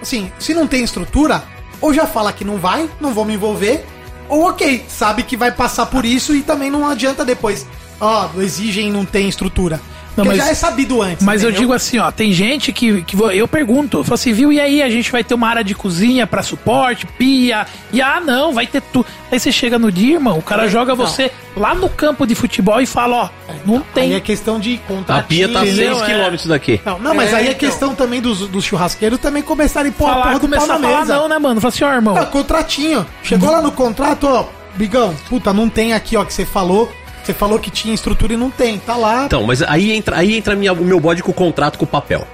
assim, se não tem estrutura, ou já fala que não vai, não vou me envolver, ou ok, sabe que vai passar por isso e também não adianta depois. Ó, exigem e não tem estrutura. Não, mas- já é sabido antes. Mas eu entendeu? digo assim, ó, tem gente que, que eu pergunto, eu falo assim, viu, e aí a gente vai ter uma área de cozinha pra suporte, pia, e ah, não, vai ter tudo. Aí você chega no dia, irmão, o cara joga você lá no campo de futebol e fala, ó, não Aí tem. é questão de A contratinho. pia tá a Entendeu? 6 É. km daqui. Não, não, mas É, aí é então. questão também dos, dos churrasqueiros também começarem a pôr a falar, porra do pau na a falar mesa. não, né, mano? Fala assim, ó, irmão, Ah, contratinho. Chegou lá no contrato, ó, Bigão, puta, não tem aqui, ó, que você falou. Você falou que tinha estrutura e não tem. Tá lá. Então, mas aí entra, aí entra minha- o meu bode com o contrato com o papel.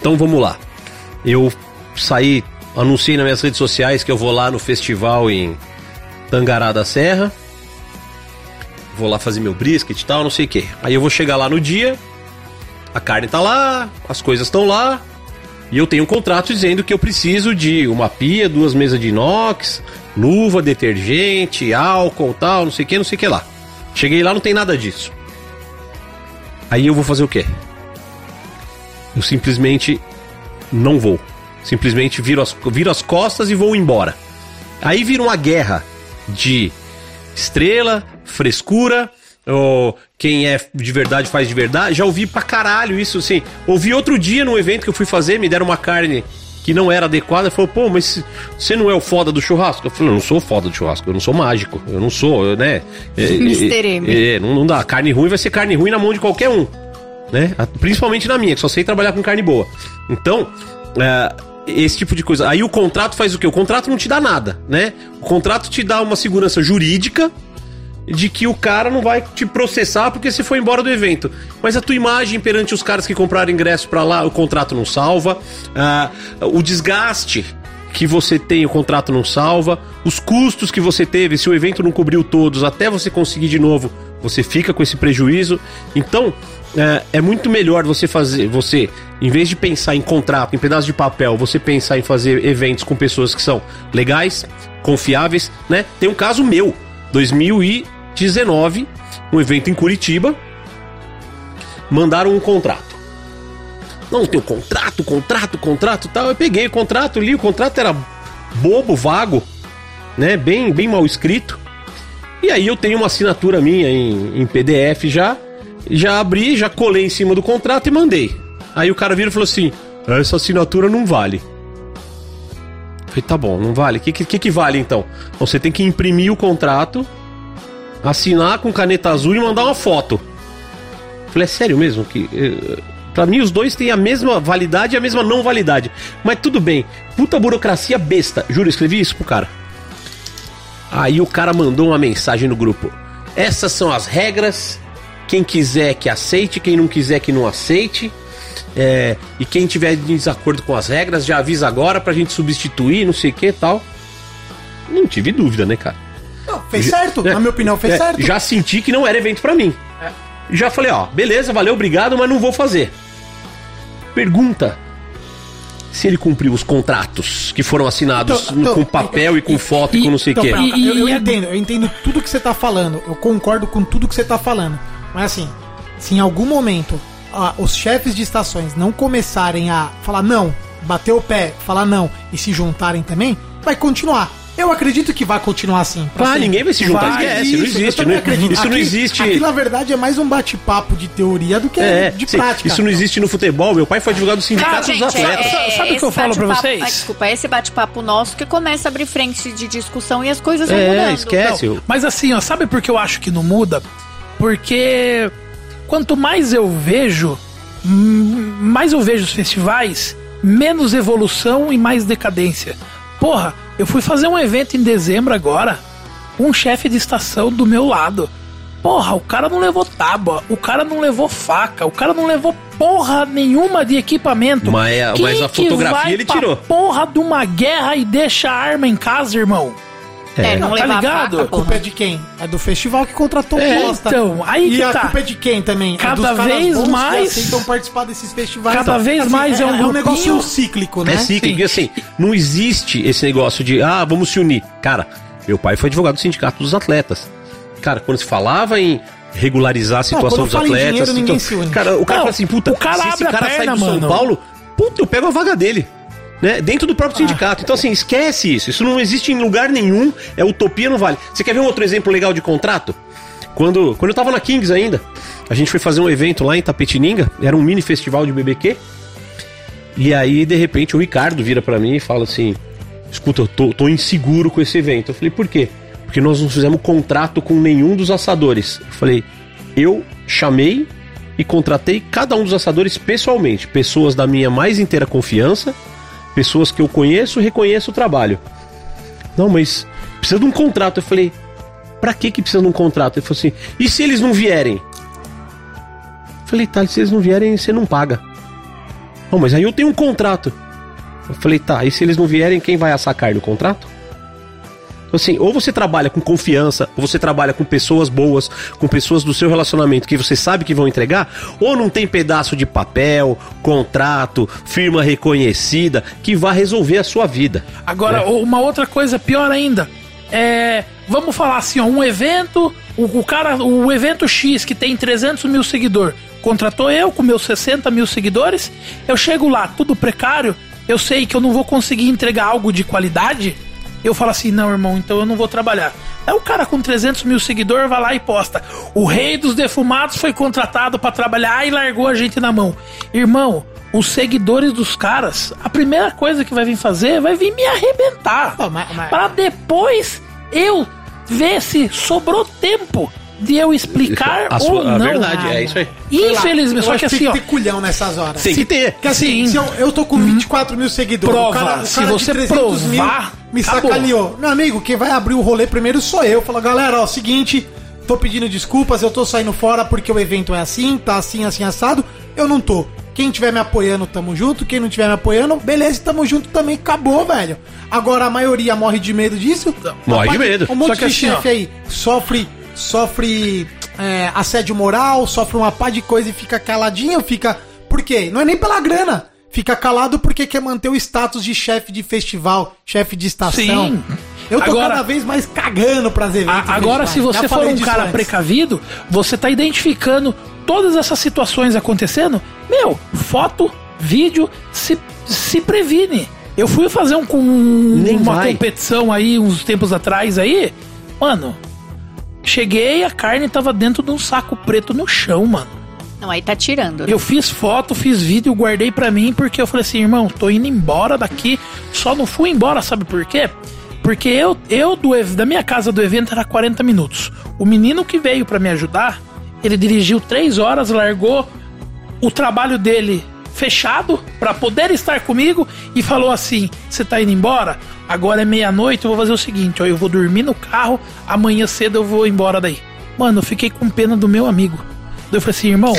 Então vamos lá. Eu saí, anunciei nas minhas redes sociais que eu vou lá no festival em Tangará da Serra. Vou lá fazer meu brisket e tal, não sei o que. Aí eu vou chegar lá no dia, a carne tá lá, as coisas estão lá. E eu tenho um contrato dizendo que eu preciso de uma pia, duas mesas de inox, luva, detergente, álcool, tal, não sei o que, não sei o que lá. Cheguei lá, não tem nada disso. Aí eu vou fazer o quê? Eu simplesmente não vou. Simplesmente viro as, viro as costas e vou embora. Aí vira uma guerra de estrela, frescura, ou quem é de verdade faz de verdade. Já ouvi pra caralho isso, assim. Ouvi outro dia num evento que eu fui fazer, me deram uma carne que não era adequada. Falou, pô, mas você não é o foda do churrasco? Eu falei, eu não sou foda do churrasco, eu não sou mágico, eu não sou, eu, né? É, é, M. é, não, não dá. Carne ruim vai ser carne ruim na mão de qualquer um. Né? Principalmente na minha, que só sei trabalhar com carne boa. Então, é, esse tipo de coisa. Aí o contrato faz o quê? O contrato não te dá nada, né? O contrato te dá uma segurança jurídica de que o cara não vai te processar porque você foi embora do evento. Mas a tua imagem perante os caras que compraram ingresso pra lá, o contrato não salva. Ah, o desgaste que você tem, o contrato não salva. Os custos que você teve, se o evento não cobriu todos, até você conseguir de novo, você fica com esse prejuízo. Então, é, é muito melhor você fazer, você, em vez de pensar em contrato, em pedaço de papel, você pensar em fazer eventos com pessoas que são legais, confiáveis, né? Tem um caso meu, 2019, um evento em Curitiba, mandaram um contrato. Não, tem o contrato, contrato, contrato tal. Eu peguei o contrato, li, o contrato era bobo, vago, né? Bem, bem mal escrito. E aí eu tenho uma assinatura minha em, em PDF já. Já abri, já colei em cima do contrato e mandei. Aí o cara vira e falou assim: essa assinatura não vale. Eu Falei, tá bom, não vale. O que, que, que vale? Então você tem que imprimir o contrato, assinar com caneta azul e mandar uma foto. Falei, é sério mesmo? Que, eh, pra mim os dois têm a mesma validade e a mesma não validade. Mas tudo bem. Puta burocracia besta. Juro, escrevi isso pro cara. Aí o cara mandou uma mensagem no grupo. Essas são as regras. Quem quiser que aceite, quem não quiser que não aceite. É, e quem tiver em desacordo com as regras já avisa agora pra gente substituir, não sei o que tal. Não tive dúvida, né, cara? Não, fez certo, é, na minha opinião, fez é, certo. Já senti que não era evento pra mim. Já falei, ó, beleza, valeu, obrigado, mas não vou fazer. Pergunta se ele cumpriu os contratos que foram assinados Então, então, com papel e com foto e, com não sei o Então, quê. E- eu, eu e- entendo, eu entendo tudo que você tá falando. Eu concordo com tudo que você tá falando. Mas assim, se em algum momento ah, os chefes de estações não começarem a falar não, bater o pé, falar não e se juntarem também, vai continuar. Eu acredito que vai continuar assim. pra Ah, sempre. ninguém vai se juntar, Vai, esquece, isso, não existe, não- acredito. isso não Aqui- existe. Aqui, na verdade, é mais um bate-papo de teoria do que É, de sim, prática. isso não existe no futebol. Meu pai foi advogado do sindicato dos atletas. é- sabe o que eu falo pra vocês? Ah, desculpa, é esse bate-papo nosso que começa a abrir frente de discussão e as coisas vão É, mudando. esquece. Não, mas assim, ó, sabe por que eu acho que não muda? Porque quanto mais eu vejo, mais eu vejo os festivais, menos evolução e mais decadência. Porra, eu fui fazer um evento em dezembro agora, um chefe de estação do meu lado. Porra, o cara não levou tábua, o cara não levou faca, o cara não levou porra nenhuma de equipamento. Mas é- Quem mas a fotografia ele tirou. Porra de uma guerra e deixa a arma em casa, irmão. É, não Tá levar ligado? faca, A culpa é de quem? É do festival que contratou É, então, aí e que a tá. culpa é de quem também? É Cada caras vez bons que mais- aceitam participar desses festivais. Cada vez mais é um é um negócio cíclico, né? É cíclico. E assim, não existe esse negócio de, ah, vamos se unir. Cara, meu pai foi advogado do sindicato dos atletas. Cara, quando se falava em regularizar a situação quando dos atletas. dinheiro, ninguém se une. Cara, o cara Não, fala assim, puta, o cara se esse a cara perna, sai do São mano. Paulo, puta, eu pego a vaga dele. Né? Dentro do Ah. próprio sindicato. Então, assim, esquece isso. Isso não existe em lugar nenhum. É utopia, não vale. Você quer ver um outro exemplo legal de contrato? Quando, quando eu tava na Kings ainda, a gente foi fazer um evento lá em Tapetininga, era um mini festival de BBQ. E aí, de repente, o Ricardo vira pra mim e fala assim: Escuta, eu tô, tô inseguro com esse evento. Eu falei, por quê? Porque nós não fizemos contrato com nenhum dos assadores. Eu falei, eu chamei e contratei cada um dos assadores pessoalmente. Pessoas da minha mais inteira confiança, pessoas que eu conheço reconheço o trabalho. Não, mas precisa de um contrato. Eu falei, pra que que precisa de um contrato? Ele falou assim, e se eles não vierem? Eu falei, tá, se eles não vierem, você não paga. Não, mas aí eu tenho um contrato. Eu falei, tá, e se eles não vierem, quem vai assar carne contrato? Então, Assim, ou você trabalha com confiança, ou você trabalha com pessoas boas, com pessoas do seu relacionamento que você sabe que vão entregar, ou não tem pedaço de papel, contrato, firma reconhecida que vai resolver a sua vida. Agora, É. uma outra coisa pior ainda. É, vamos falar assim, ó, um evento, o, o cara, o evento X que tem 300 mil seguidores, contratou eu com meus 60 mil seguidores, eu chego lá, tudo precário, eu sei que eu não vou conseguir entregar algo de qualidade, eu falo assim, não, irmão, então eu não vou trabalhar. Aí o cara com 300 mil seguidores vai lá e posta, o rei dos defumados foi contratado pra trabalhar e largou a gente na mão. Irmão, os seguidores dos caras, a primeira coisa que vai vir fazer vai vir me arrebentar. Pô, mas- Pra depois eu ver se sobrou tempo de eu explicar A ou sua- a não. verdade, é isso aí. Infelizmente, só que assim, tem ó. que ter culhão nessas horas. Tem que ter. Porque assim, Sim. Se eu, eu tô com 24 mil seguidores, Prova. Se você provar, me acabou. sacaneou. Meu amigo, quem vai abrir o rolê primeiro sou eu. Fala, galera, ó, seguinte, tô pedindo desculpas, eu tô saindo fora porque o evento é assim, tá assim, assim, assado. Eu não tô. Quem tiver me apoiando, tamo junto. Quem não tiver me apoiando, beleza, tamo junto também. Acabou, velho. Agora a maioria morre de medo disso. Morre de medo. Um monte Só que de assim, ó. chefe aí sofre, sofre é, assédio moral, sofre uma pá de coisa e fica caladinho, fica. Por quê? Não é nem pela grana. Fica calado porque quer manter o status de chefe de festival, chefe de estação. Sim. Eu tô Agora- cada vez mais cagando pras eventos. A- agora, se você Já for um cara antes. precavido, você tá identificando todas essas situações acontecendo. Meu, foto, vídeo, se, se previne. Eu fui fazer um, com Nem uma vai. competição aí uns tempos atrás aí. Mano, cheguei, a carne tava dentro de um saco preto no chão, mano. Não, aí tá tirando. né? Eu fiz foto, fiz vídeo, guardei pra mim porque eu falei assim, irmão, tô indo embora daqui. Só não fui embora, sabe por quê? Porque eu, eu do, da minha casa do evento era 40 minutos. O menino que veio pra me ajudar, ele dirigiu 3 horas, largou o trabalho dele fechado pra poder estar comigo e falou assim: "Você tá indo embora? Agora é meia-noite, eu vou fazer o seguinte, ó, eu vou dormir no carro, amanhã cedo eu vou embora daí". Mano, eu fiquei com pena do meu amigo. Eu falei assim, irmão,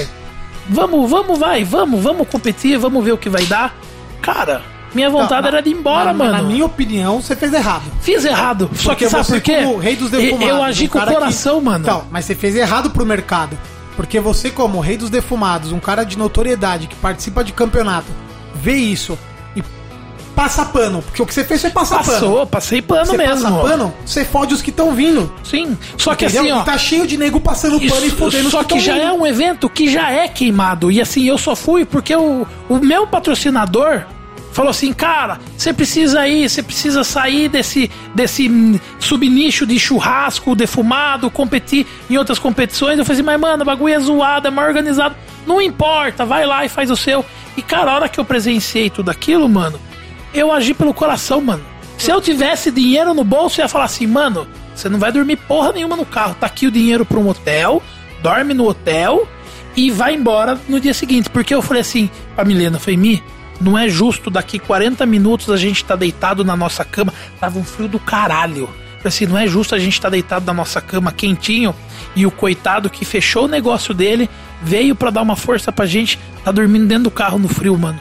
vamos, vamos, vai, vamos, vamos competir, vamos ver o que vai dar. Cara, minha vontade Não, era de ir embora, mano. Na minha opinião, você fez errado. Fiz errado. Só que sabe por quê? como rei dos Eu- defumados, Eu agi um com o cara que- coração, mano. Então, mas você fez errado pro mercado. Porque você, como rei dos defumados, um cara de notoriedade que participa de campeonato, vê isso e passa pano. Porque o que você fez foi passar pano. Passou, passei pano Você mesmo. passa pano, você fode os que estão vindo. Sim. Só que entendeu? assim, ó. E tá cheio de nego passando pano e fodendo os só que tão já vindo. é um evento que já é queimado. E assim, eu só fui porque o, o meu patrocinador falou assim, cara, você precisa ir, você precisa sair desse, desse subnicho de churrasco defumado, competir em outras competições. Eu falei assim, mas mano, o bagulho é zoado, é mal organizado. Não importa, vai lá e faz o seu. E cara, a hora que eu presenciei tudo aquilo, mano, eu agi pelo coração, mano. Se eu tivesse dinheiro no bolso, eu ia falar assim, mano, você não vai dormir porra nenhuma no carro. Tá aqui o dinheiro pra um hotel, dorme no hotel e vai embora no dia seguinte. Porque eu falei assim pra Milena, eu falei, Mi, não é justo daqui 40 minutos a gente tá deitado na nossa cama. Tava um frio do caralho. Assim, não é justo a gente tá deitado na nossa cama quentinho e o coitado que fechou o negócio dele veio pra dar uma força pra gente, tá dormindo dentro do carro no frio, mano.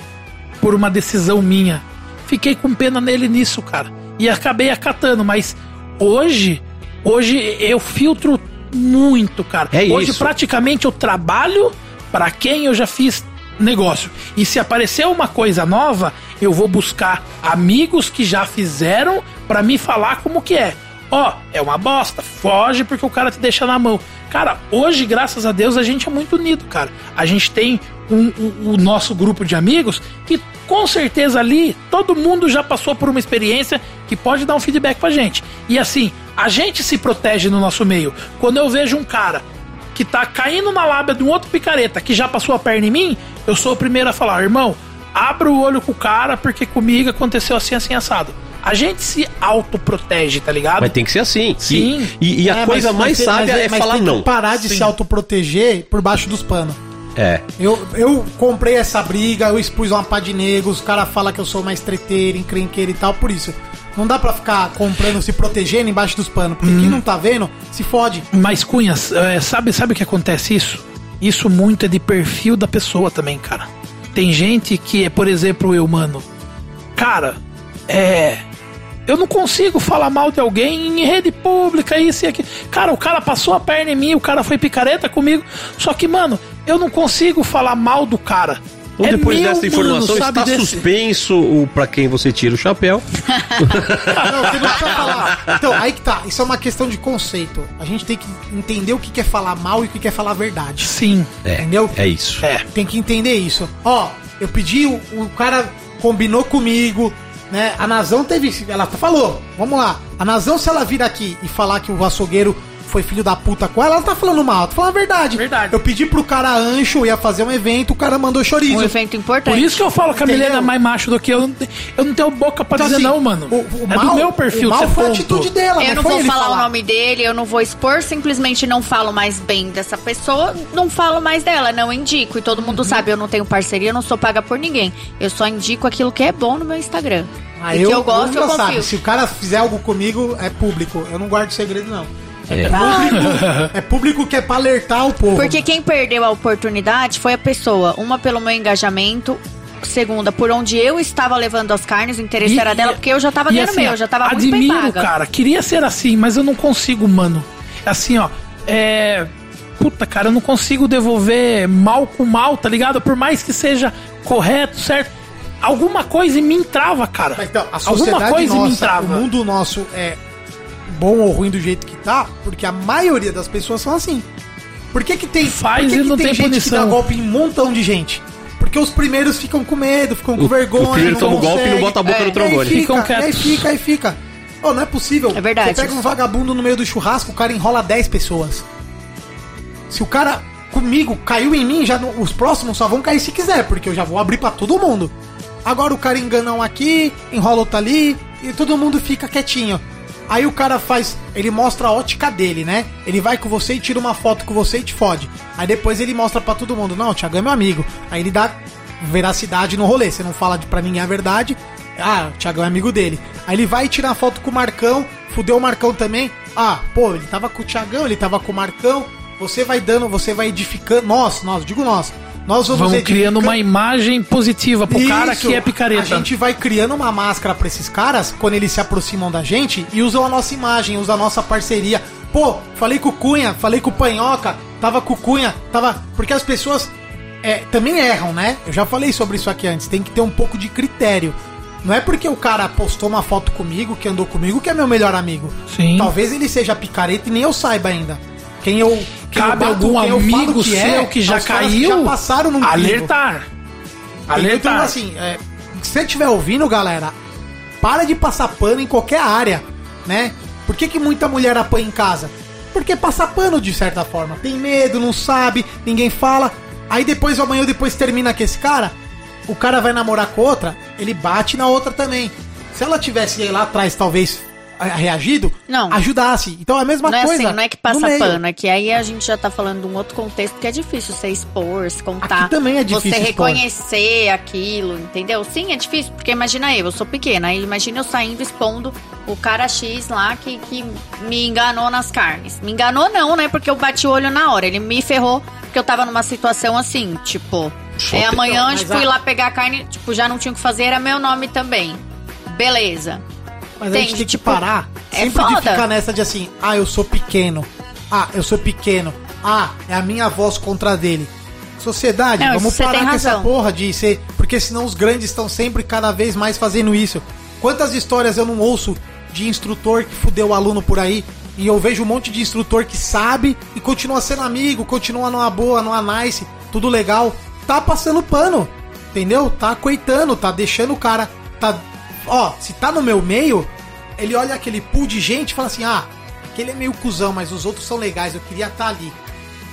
Por uma decisão minha. Fiquei com pena nele nisso, cara. E acabei acatando, mas hoje, hoje eu filtro muito, cara. É hoje isso. praticamente eu trabalho pra quem eu já fiz negócio. E se aparecer uma coisa nova, eu vou buscar amigos que já fizeram pra me falar como que é. Ó, é uma bosta, foge porque o cara te deixa na mão. Cara, hoje, graças a Deus, a gente é muito unido, cara. A gente tem um- o- o nosso grupo de amigos que com certeza ali todo mundo já passou por uma experiência que pode dar um feedback pra gente. E assim, a gente se protege no nosso meio. Quando eu vejo um cara que tá caindo na lábia de um outro picareta que já passou a perna em mim, eu sou o primeiro a falar, irmão, abra o olho com o cara porque comigo aconteceu assim, assim, assado. A gente se autoprotege, tá ligado? Mas tem que ser assim. Sim. E, e- e a É, coisa mas- mais mas- sábia mas- é mas falar tem que não. parar de se autoproteger por baixo dos panos. É. Eu, eu comprei essa briga, eu expus uma pá de negros, os caras falam que eu sou mais treteiro, encrenqueiro e tal, por isso. Não dá pra ficar comprando, se protegendo embaixo dos panos, porque Uhum. quem não tá vendo, se fode. Mas, Cunhas, é, sabe, sabe o que acontece isso? Isso muito é de perfil da pessoa também, cara. Tem gente que é, por exemplo, eu, mano. Cara, é. Eu não consigo falar mal de alguém em rede pública, isso e aquilo. Cara, o cara passou a perna em mim, o cara foi picareta comigo. Só que, mano, eu não consigo falar mal do cara. Então, É depois dessa informação, mano, está desse- suspenso o para quem você tira o chapéu. Não, você não precisa falar. Então, aí que tá. Isso é uma questão de conceito. A gente tem que entender o que quer falar mal e o que quer falar verdade. Sim. É, Entendeu? é isso. É. Tem que entender isso. Ó, eu pedi, o, o cara combinou comigo, né? A Nazão teve. Ela falou, vamos lá. A Nazão, se ela vir aqui e falar que o açougueiro foi filho da puta com ela, ela tá falando mal, tá falando a verdade. Verdade. Eu pedi pro cara ancho, ia fazer um evento, o cara mandou chorizo. Um evento importante. Por isso que eu falo que a? Milena é mais macho do que eu. Eu não tenho boca pra Então, dizer assim, não, mano. O, o é mal, do meu perfil o mal foi a atitude dela, Eu não foi vou ele falar, o nome dele, eu não vou expor, simplesmente não falo mais bem dessa pessoa, não falo mais dela, não indico. E todo Uhum. mundo sabe, eu não tenho parceria, eu não sou paga por ninguém. Eu só indico aquilo que é bom no meu Instagram. Ah, e que eu gosto, eu confio. sabe, se o cara fizer algo comigo, é público. Eu não guardo segredo, não. É. Público, é público que é pra alertar o povo. Porque quem perdeu a oportunidade foi a pessoa. Uma pelo meu engajamento, segunda por onde eu estava levando as carnes, o interesse E- era dela, porque eu já tava ganhando assim, meu, eu já tava muito bem Admiro, paga. cara. Queria ser assim, mas eu não consigo, mano. Assim, ó. É. Puta, cara, eu não consigo devolver mal com mal, tá ligado? Por mais que seja correto, certo? Alguma coisa em mim trava, cara. Mas, então, a Alguma sociedade coisa em mim nossa, o mundo nosso é bom ou ruim do jeito que tá, porque a maioria das pessoas são assim. Por que que tem, Faz por que e que não tem gente que dá golpe em um montão de gente? Porque os primeiros ficam com medo, ficam com O- vergonha. o primeiro toma o golpe e não bota a boca no e aí trombone. Fica, Ficam e aí fica, aí fica. Oh, não é possível. É verdade. Você pega um vagabundo no meio do churrasco, o cara enrola 10 pessoas. Se o cara comigo caiu em mim, já não- os próximos só vão cair se quiser, porque eu já vou abrir pra todo mundo. Agora o cara engana um aqui, enrola outro ali e todo mundo fica quietinho. Aí o cara faz, ele mostra a ótica dele, né? Ele vai com você e tira uma foto com você e te fode. Aí depois ele mostra pra todo mundo, não, o Thiago é meu amigo. Aí ele dá veracidade no rolê, você não fala pra ninguém a verdade. Ah, o Thiago é amigo dele. Aí ele vai tirar foto com o Marcão, fudeu o Marcão também. Ah, pô, ele tava com o Thiagão, ele tava com o Marcão. Você vai dando, você vai edificando. Nós, nós, digo nós. Nós vamos, Vamos criando uma imagem positiva pro cara Isso. que é picareta. A gente vai criando uma máscara pra esses caras quando eles se aproximam da gente e usam a nossa imagem, usam a nossa parceria. Pô, falei com o Cunha, falei com o Panhoca, tava com o Cunha, tava. Porque as pessoas é, também erram, né? Eu já falei sobre isso aqui antes, tem que ter um pouco de critério. Não é porque o cara postou uma foto comigo, que andou comigo, que é meu melhor amigo. Sim. Talvez ele seja picareta e nem eu saiba ainda. Quem eu. Quem Cabe eu bato, algum quem eu amigo que seu é, que já é caiu? já passaram num crivo. Alertar. Então, Alertar. assim, é, se você estiver ouvindo, galera, para de passar pano em qualquer área, né? Por que, que muita mulher apanha em casa? Porque passa pano de certa forma. Tem medo, não sabe, ninguém fala. Aí depois, amanhã depois termina com esse cara, o cara vai namorar com outra, ele bate na outra também. Se ela tivesse lá atrás, talvez, reagido, Não. ajudasse. Então é a mesma Não é coisa. assim, não é que passa pano, é que aí a gente já tá falando de um outro contexto que é difícil você expor, se contar. Aqui também é difícil Você expor. reconhecer aquilo, entendeu? Sim, é difícil, porque imagina eu, eu sou pequena, aí imagina eu saindo expondo o cara X lá que, que me enganou nas carnes. Me enganou não, né? Porque eu bati o olho na hora. Ele me ferrou porque eu tava numa situação assim, tipo, é amanhã fui a- lá pegar a carne, tipo, já não tinha o que fazer, era meu nome também. Beleza. Mas a gente tem que Tipo, parar é sempre de foda. ficar nessa de assim, ah, eu sou pequeno. Ah, eu sou pequeno. Ah, é a minha voz contra a dele. Sociedade, Não, vamos parar tem com essa porra de ser. Porque senão os grandes estão sempre cada vez mais fazendo isso. Quantas histórias eu não ouço de instrutor que fudeu o aluno por aí? E eu vejo um monte de instrutor que sabe e continua sendo amigo, continua numa boa, numa nice, tudo legal. Tá passando pano, entendeu? Tá coitando, tá deixando o cara. Tá. Ó, se tá no meu meio, ele olha aquele pool de gente e fala assim: ah, aquele é meio cuzão, mas os outros são legais, eu queria estar ali.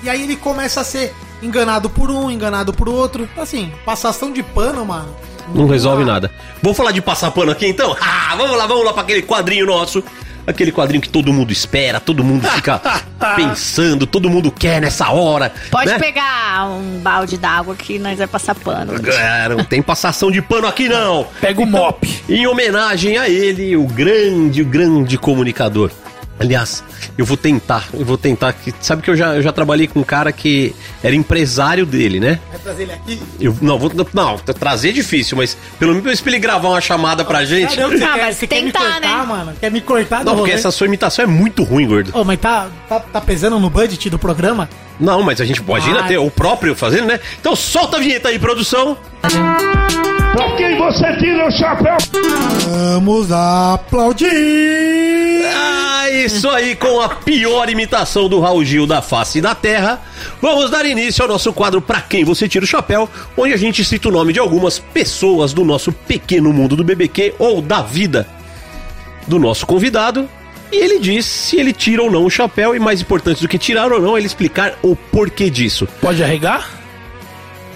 E aí ele começa a ser enganado por um, enganado por outro. Assim, passação de pano, mano. Não resolve nada. Vamos falar de passar pano aqui então? Ah, vamos lá, vamos lá para aquele quadrinho nosso. Aquele quadrinho que todo mundo espera, todo mundo fica pensando, todo mundo quer nessa hora. Pode né? pegar um balde d'água que nós vai passar pano. É, não tem passação de pano aqui não. Pega o mop. Em homenagem a ele, o grande, o grande comunicador. Aliás, eu vou tentar, eu vou tentar. que- Sabe que eu já, eu já trabalhei com um cara que era empresário dele, né? Vai trazer ele aqui? Eu, não, vou, não, trazer é difícil, mas pelo menos pra ele gravar uma chamada pra gente. Caramba, Ah, quer, mas você quer me tentar, cortar, né? mano? Quer me cortar do Não, porque rolê? essa sua imitação é muito ruim, gordo. Ô, mas tá, tá, tá pesando no budget do programa? Não, mas a gente pode ainda Ah. ter o próprio fazendo, né? Então solta a vinheta aí, produção. Pra quem você tira o chapéu? Vamos aplaudir! Ah, isso aí, com a pior imitação do Raul Gil da face da terra, vamos dar início ao nosso quadro Pra Quem Você Tira o Chapéu, onde a gente cita o nome de algumas pessoas do nosso pequeno mundo do BBQ ou da vida do nosso convidado. E ele diz se ele tira ou não o chapéu, e mais importante do que tirar ou não, é ele explicar o porquê disso. Pode arregar?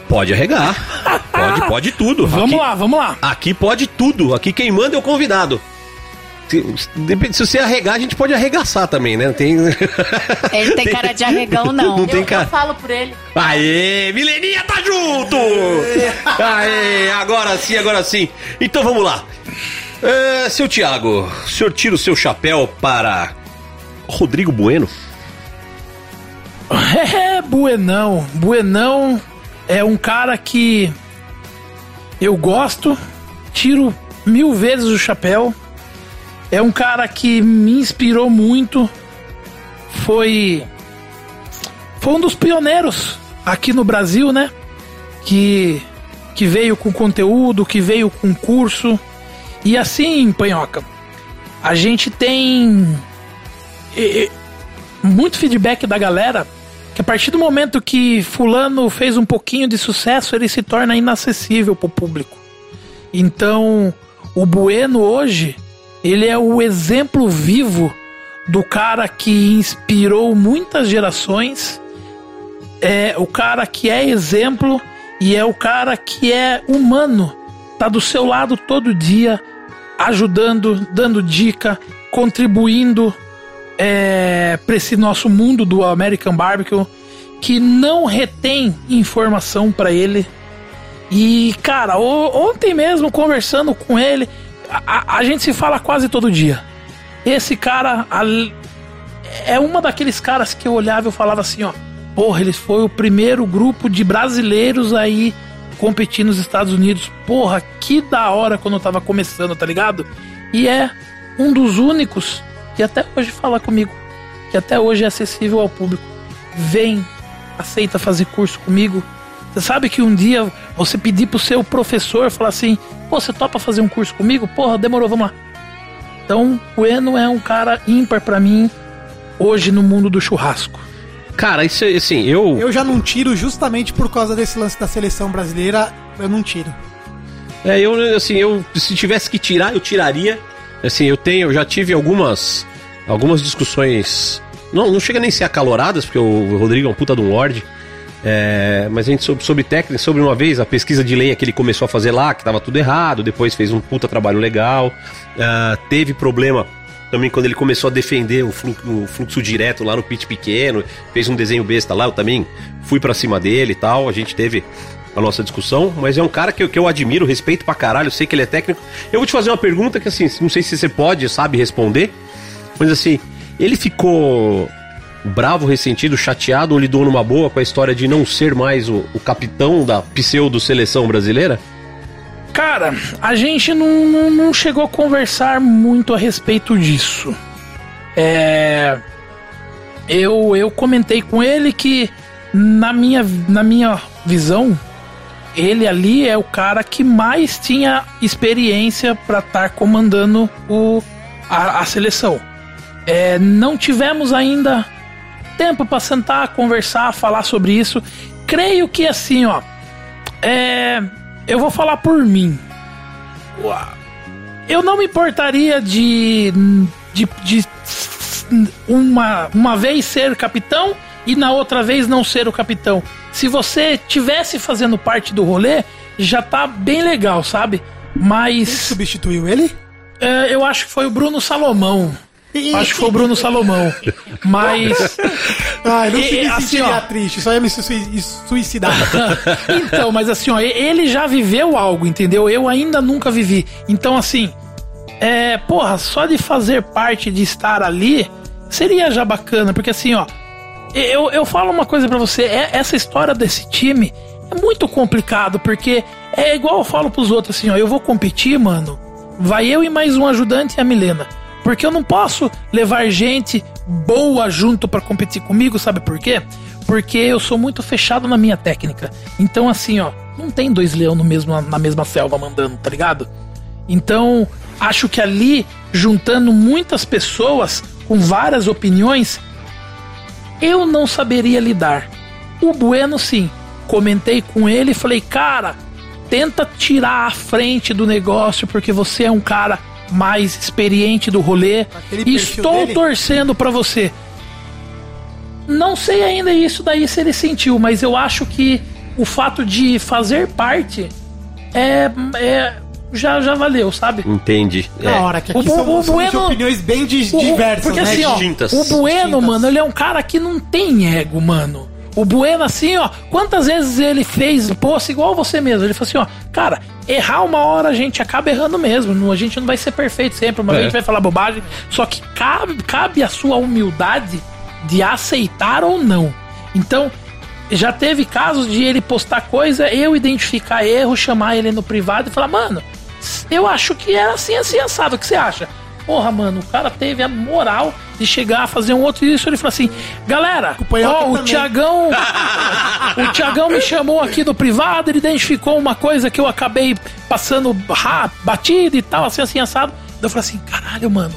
Pode arregar, pode, pode tudo. Vamos Aqui- lá, vamos lá. Aqui pode tudo. Aqui quem manda é o convidado. Se, depende- se você arregar, a gente pode arregaçar também, né? Tem... Ele tem cara de arregão, não. Não tem Eu, cara. eu falo por ele. Aê, Mileninha tá junto! Aê, agora sim, agora sim. Então vamos lá. É, seu Tiago, o senhor tira o seu chapéu para Rodrigo Bueno? É, Buenão. Buenão é um cara que eu gosto, tiro mil vezes o chapéu. É um cara que me inspirou muito. Foi. Foi um dos pioneiros aqui no Brasil, né? Que, que veio com conteúdo, que veio com curso. E assim, Panhoca, a gente tem muito feedback da galera que a partir do momento que fulano fez um pouquinho de sucesso, ele se torna inacessível pro público. Então, o Bueno hoje, ele é o exemplo vivo do cara que inspirou muitas gerações, é o cara que é exemplo e é o cara que é humano, tá do seu lado todo dia, ajudando, dando dica, contribuindo é, para esse nosso mundo do American Barbecue que não retém informação para ele. E, cara, ontem mesmo conversando com ele, a, a- a gente se fala quase todo dia. Esse cara al- é uma daqueles caras que eu olhava e eu falava assim, ó, Porra, eles foi o primeiro grupo de brasileiros aí competir nos Estados Unidos. Porra, que da hora quando eu tava começando, tá ligado? E é um dos únicos que até hoje fala comigo, que até hoje é acessível ao público. Vem, aceita fazer curso comigo. Você sabe que um dia você pedir pro seu professor falar assim: Pô, você topa fazer um curso comigo? Porra, demorou, vamos lá. Então, o Eno é um cara ímpar pra mim hoje no mundo do churrasco. Cara, isso é, assim, eu. Eu já não tiro justamente por causa desse lance da seleção brasileira, eu não tiro. É, eu, assim, eu. Se tivesse que tirar, eu tiraria. Assim, eu tenho, eu já tive algumas. Algumas discussões. Não, não chega nem a ser acaloradas, porque o Rodrigo é um puta de um Lorde. É, mas a gente soube, sobre técnica, sobre uma vez a pesquisa de lei que ele começou a fazer lá, que tava tudo errado, depois fez um puta trabalho legal. Uh, teve problema também quando ele começou a defender o fluxo, o fluxo, direto lá no pit pequeno, fez um desenho besta lá, eu também fui para cima dele e tal, a gente teve a nossa discussão, mas é um cara que eu, que eu admiro, respeito pra caralho, sei que ele é técnico. Eu vou te fazer uma pergunta que assim, não sei se você pode, sabe, responder, mas assim, ele ficou bravo, ressentido, chateado ou lidou numa boa com a história de não ser mais o, o capitão da pseudo-seleção brasileira? Cara, a gente não, não, não, chegou a conversar muito a respeito disso. É. Eu, eu comentei com ele que, na minha, na minha visão, ele ali é o cara que mais tinha experiência para estar tá comandando o, a, a seleção. É, não tivemos ainda tempo para sentar, conversar, falar sobre isso. Creio que assim, ó. É, eu vou falar por mim. Eu não me importaria de, de, de uma, uma vez ser capitão e na outra vez não ser o capitão. Se você tivesse fazendo parte do rolê, já tá bem legal, sabe? Mas. Quem substituiu ele? É, eu acho que foi o Bruno Salomão. Acho que foi o Bruno Salomão. Mas. Ai, não se assim, ó, triste, só ia me suicidar. então, mas assim, ó, ele já viveu algo, entendeu? Eu ainda nunca vivi. Então, assim, é, porra, só de fazer parte de estar ali seria já bacana, porque assim, ó, eu, eu falo uma coisa para você, é, essa história desse time é muito complicado, porque é igual eu falo pros outros assim, ó, eu vou competir, mano, vai eu e mais um ajudante e a Milena. Porque eu não posso levar gente boa junto para competir comigo, sabe por quê? Porque eu sou muito fechado na minha técnica. Então, assim, ó, não tem dois leões no mesmo, na mesma selva mandando, tá ligado? Então, acho que ali, juntando muitas pessoas com várias opiniões, eu não saberia lidar. O Bueno, sim. Comentei com ele e falei, cara, tenta tirar a frente do negócio, porque você é um cara mais experiente do rolê. Estou dele. torcendo para você. Não sei ainda isso daí se ele sentiu, mas eu acho que o fato de fazer parte é, é já, já valeu, sabe? Entendi. Na é. hora que aqui o, são, o Bueno, opiniões bem diversas, porque, né? Assim, ó, Distintas. O Bueno, Distintas. mano, ele é um cara que não tem ego, mano. O Bueno, assim, ó, quantas vezes ele fez post igual você mesmo? Ele falou assim, ó, cara, errar uma hora a gente acaba errando mesmo. A gente não vai ser perfeito sempre, uma é. vez a gente vai falar bobagem. Só que cabe, cabe a sua humildade de aceitar ou não. Então, já teve casos de ele postar coisa, eu identificar erro, chamar ele no privado e falar, mano, eu acho que era assim, assim, assado. O que você acha? Porra, mano, o cara teve a moral de chegar a fazer um outro isso. Ele falou assim: galera, ó, o Tiagão. o Tiagão me chamou aqui do privado, ele identificou uma coisa que eu acabei passando batido e tal, assim, assim, assado. Eu falei assim: caralho, mano,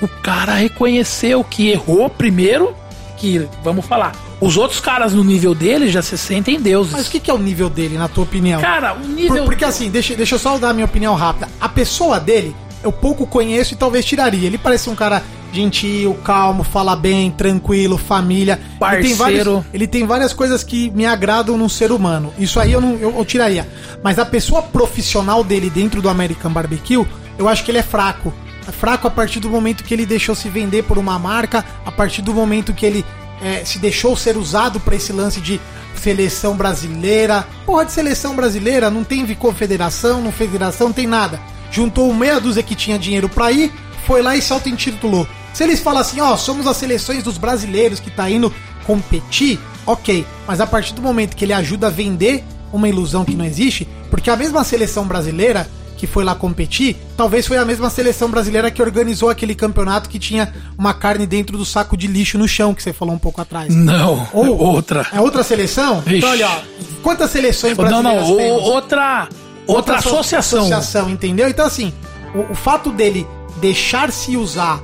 o cara reconheceu que errou primeiro, que, vamos falar, os outros caras no nível dele já se sentem deuses. Mas o que, que, é o nível dele, na tua opinião? Cara, o nível. Por, porque assim, deixa, deixa eu só dar a minha opinião rápida. A pessoa dele, eu pouco conheço e talvez tiraria. Ele parece um cara gentil, calmo, fala bem, tranquilo, família. Parceiro. Ele tem, vários, ele tem várias coisas que me agradam num ser humano. Isso aí eu, não, eu, eu tiraria. Mas a pessoa profissional dele dentro do American Barbecue, eu acho que ele é fraco. É fraco a partir do momento que ele deixou se vender por uma marca, a partir do momento que ele é, se deixou ser usado para esse lance de seleção brasileira. Porra de seleção brasileira, não tem confederação, não federação, não tem nada. Juntou meia dúzia que tinha dinheiro para ir, foi lá e se auto-intitulou. Se eles falam assim, ó, somos as seleções dos brasileiros que tá indo competir, ok. Mas a partir do momento que ele ajuda a vender uma ilusão que não existe, porque a mesma seleção brasileira que foi lá competir, talvez foi a mesma seleção brasileira que organizou aquele campeonato que tinha uma carne dentro do saco de lixo no chão, que você falou um pouco atrás. Não, Ou- outra. É outra seleção? Vixe. Então, olha, ó, quantas seleções Não, brasileiras não, o- temos? outra, outra asso- associação. associação, entendeu? Então, assim, o, o fato dele deixar-se usar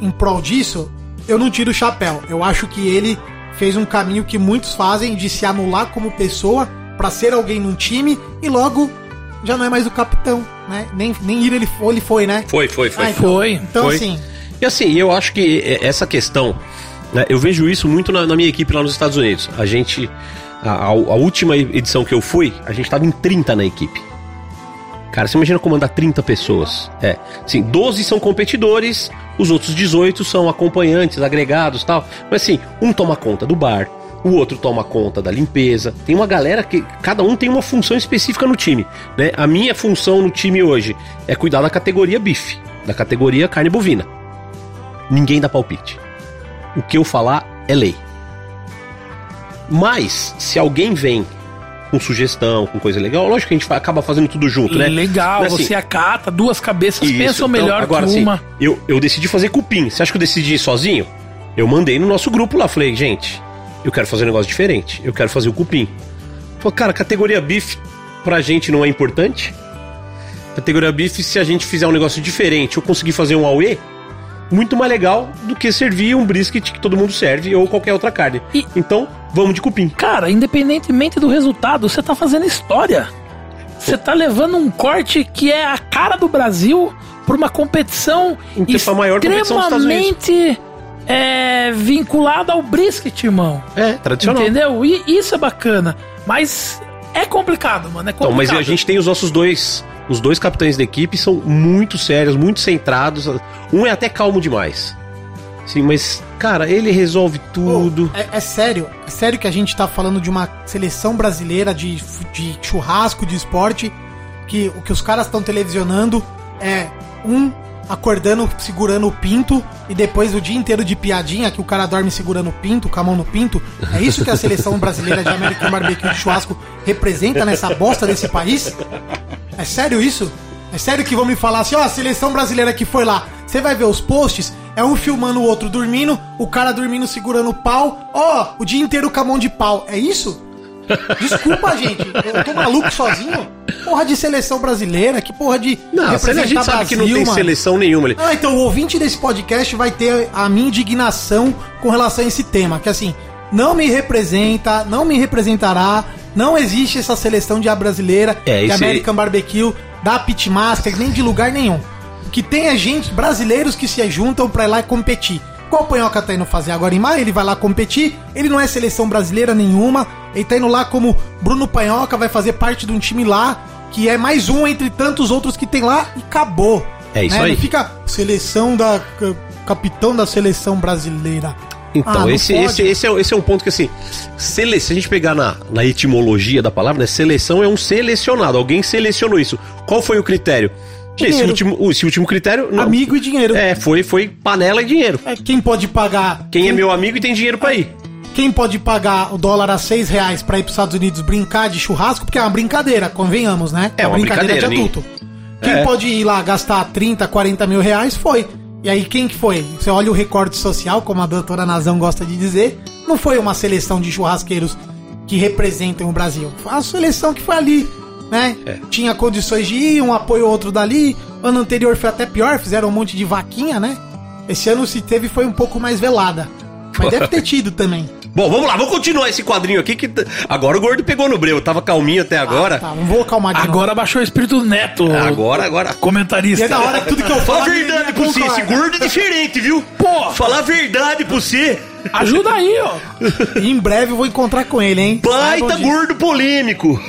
em prol disso, eu não tiro o chapéu. Eu acho que ele fez um caminho que muitos fazem de se anular como pessoa pra ser alguém num time e logo já não é mais o capitão, né? Nem, nem ir ele foi, ele foi, né? Foi, foi, foi. Ah, então- Foi. Então, Foi. assim, E assim, eu acho que é, essa questão, né, eu vejo isso muito na, na minha equipe lá nos Estados Unidos. A gente, a, a- a última edição que eu fui, a gente tava em 30 na equipe. Cara, você imagina comandar 30 pessoas. É, assim, 12 são competidores, os outros 18 são acompanhantes, agregados tal. Mas assim, um toma conta do bar, o outro toma conta da limpeza. Tem uma galera que cada um tem uma função específica no time, né? A minha função no time hoje é cuidar da categoria bife, da categoria carne bovina. Ninguém dá palpite. O que eu falar é lei. Mas se alguém vem com sugestão, com coisa legal, lógico que a gente acaba fazendo tudo junto, né? Legal, assim, você acata, duas cabeças isso, pensam então, melhor agora, que assim, uma. eu, eu decidi fazer cupim. Você acha que eu decidi ir sozinho? Eu mandei no nosso grupo lá, falei, gente, eu quero fazer um negócio diferente. Eu quero fazer o cupim. Falei, cara, categoria bife pra gente não é importante? Categoria bife, se a gente fizer um negócio diferente, eu conseguir fazer um auê, muito mais legal do que servir um brisket que todo mundo serve ou qualquer outra carne. E- Então, vamos de cupim. Cara, independentemente do resultado, você tá fazendo história. Você tá levando um corte que é a cara do Brasil pra uma competição Então, a maior competição dos Estados Unidos. extremamente é, vinculada ao brisket, irmão. É, tradicional. Entendeu? E isso é bacana. Mas é complicado, mano. É Então, complicado. mas a gente tem os nossos dois. Os dois capitães da equipe são muito sérios, muito centrados. Um é até calmo demais. Sim, mas, cara, ele resolve tudo. É, é sério, é sério que a gente tá falando de uma seleção brasileira de, de churrasco, de esporte, que o que os caras estão televisionando é um acordando, segurando o pinto, e depois o dia inteiro de piadinha, que o cara dorme segurando o pinto, com a mão no pinto. É isso que a seleção brasileira de American Barbecue de churrasco representa nessa bosta desse país? É sério isso? É sério que vão me falar assim, ó, a seleção brasileira que foi lá, você vai ver os posts, é um filmando o outro dormindo, o cara dormindo segurando o pau, ó, o dia inteiro com a mão de pau. É isso? Desculpa, gente, eu tô maluco sozinho? Porra de seleção brasileira, que porra de Não, a gente sabe que não tem mano. seleção nenhuma ali. Ah, então o ouvinte desse podcast vai ter a minha indignação com relação a esse tema, que assim, não me representa, não me representará, não existe essa seleção de A brasileira, É, de aí. American Barbecue, da Pitmaster, nem de lugar nenhum. Que tem gente, brasileiros que se juntam pra ir lá e competir. Qual o Panhoca tá indo fazer agora em maio? Ele vai lá competir, ele não é seleção brasileira nenhuma, ele tá indo lá como Bruno Panhoca, vai fazer parte de um time lá, que é mais um entre tantos outros que tem lá, e acabou. É isso né? aí. Não fica seleção da. ca- capitão da seleção brasileira. Então, Ah, esse, esse, esse, é, esse é um ponto que, assim, sele... se a gente pegar na, na etimologia da palavra, né, seleção é um selecionado. Alguém selecionou isso. Qual foi o critério? Esse Dinheiro. último, esse último critério. Não. Amigo e dinheiro. É, foi, foi panela e dinheiro. É, quem pode pagar. Quem é meu amigo e tem dinheiro pra ir. Quem pode pagar o dólar a 6 reais pra ir pros Estados Unidos brincar de churrasco? Porque é uma brincadeira, convenhamos, né? É uma brincadeira, de ninguém- adulto. Quem É. pode ir lá gastar 30, 40 mil reais foi. E aí, quem que foi? Você olha o recorte social, como a doutora Nazão gosta de dizer, não foi uma seleção de churrasqueiros que representam o Brasil. Foi uma seleção que foi ali, né? É. Tinha condições de ir, um apoio outro dali. Ano anterior foi até pior, fizeram um monte de vaquinha, né? Esse ano se teve foi um pouco mais velada. Mas deve ter tido também. Bom, vamos lá, vamos continuar esse quadrinho aqui que agora o gordo pegou no breu. Tava calminho até agora. Tá, não vou calmar de novo. Agora baixou o espírito neto. Agora, agora. Comentarista. E é da hora que tudo que eu Fala falo. a verdade pra você, esse gordo é diferente, viu? Pô. Falar a verdade pra você. Ajuda aí, ó. Em breve eu vou encontrar com ele, hein? Baita gordo polêmico.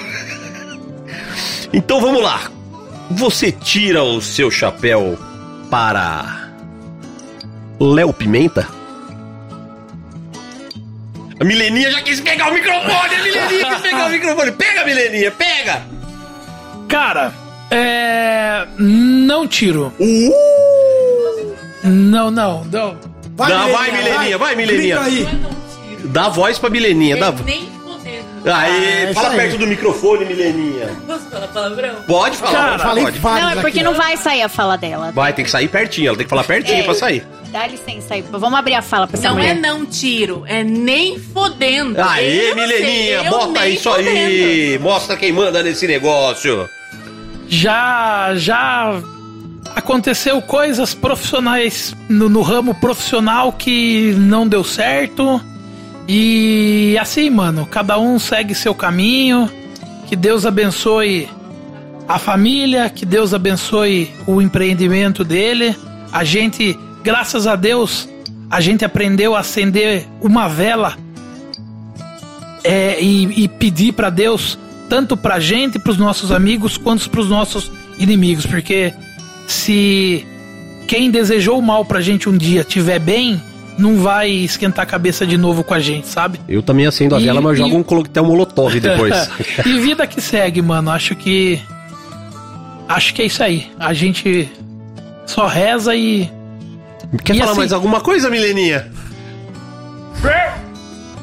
Então vamos lá. Você tira o seu chapéu para Léo Pimenta? A Mileninha já quis pegar o microfone, a Mileninha quis pegar o microfone. Pega, Mileninha, pega! Cara, é. Não tiro. Uh! Não, não, não. Não, vai, Mileninha, vai, Mileninha. Grita aí. dá voz pra Mileninha. Dá... Nem. Aí, é fala aí. perto do microfone, Mileninha. Posso falar palavrão? Pode falar, Cara, pode, Falei pode. vários Não, é porque aqui. não vai sair a fala dela. Vai, tem que sair pertinho, ela tem que falar pertinho É. pra sair. Dá licença aí. Vamos abrir a fala pra essa Não mulher. é não tiro, é nem fodendo. Aê, Eu Mileninha, sei, bota isso aí. Mostra quem manda nesse negócio. Já, já aconteceu coisas profissionais no, no ramo profissional que não deu certo. E assim, mano, cada um segue seu caminho. Que Deus abençoe a família, que Deus abençoe o empreendimento dele. A gente, graças a Deus, a gente aprendeu a acender uma vela é, e, e pedir pra Deus, tanto pra gente, pros nossos amigos, quanto pros nossos inimigos. Porque se quem desejou o mal pra gente um dia tiver bem, não vai esquentar a cabeça de novo com a gente, sabe? Eu também acendo a E- vela, mas e- jogo um coquetel molotov depois. e vida que segue, mano. Acho que. Acho que é isso aí. A gente só reza e. Quer E falar assim- mais alguma coisa, Mileninha?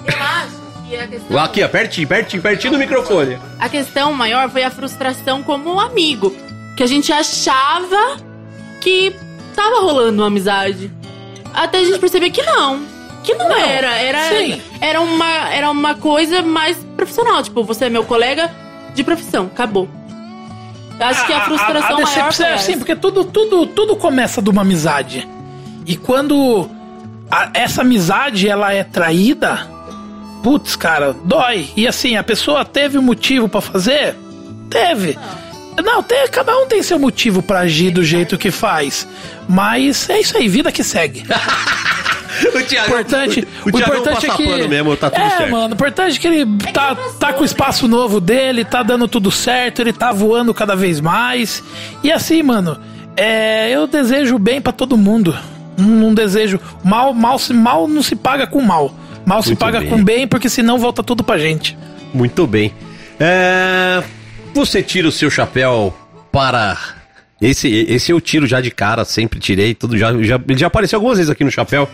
Eu acho que a questão, Aqui, ó, pertinho, pertinho, pertinho do microfone. a questão maior foi a frustração como amigo. Que a gente achava que tava rolando uma amizade. Até a gente perceber que não. Que não, Não, era. Era, sim. era, uma, era uma coisa mais profissional. Tipo, você é meu colega de profissão. Acabou. Acho que a frustração a, maior decepção foi é assim, essa. porque tudo, tudo, tudo começa de uma amizade. E quando a- essa amizade ela é traída, putz, cara, dói. E assim, a pessoa teve motivo pra fazer? Teve. Não, tem, cada um tem seu motivo pra agir do jeito que faz. Mas é isso aí, vida que segue. O Thiago, importante, o, o, Thiagão importante é que mesmo, tá é, certo. mano, o importante é que ele tá, tá com o espaço novo dele, tá dando tudo certo, ele tá voando cada vez mais. E assim, mano, é, eu desejo bem pra todo mundo. Não, desejo mal, mal, se- mal não se paga com mal. Mal se Muito paga bem. com bem, porque senão volta tudo pra gente. Muito bem. É, Você tira o seu chapéu para. Esse, esse eu tiro já de cara, sempre tirei, tudo já, já, ele já apareceu algumas vezes aqui no chapéu.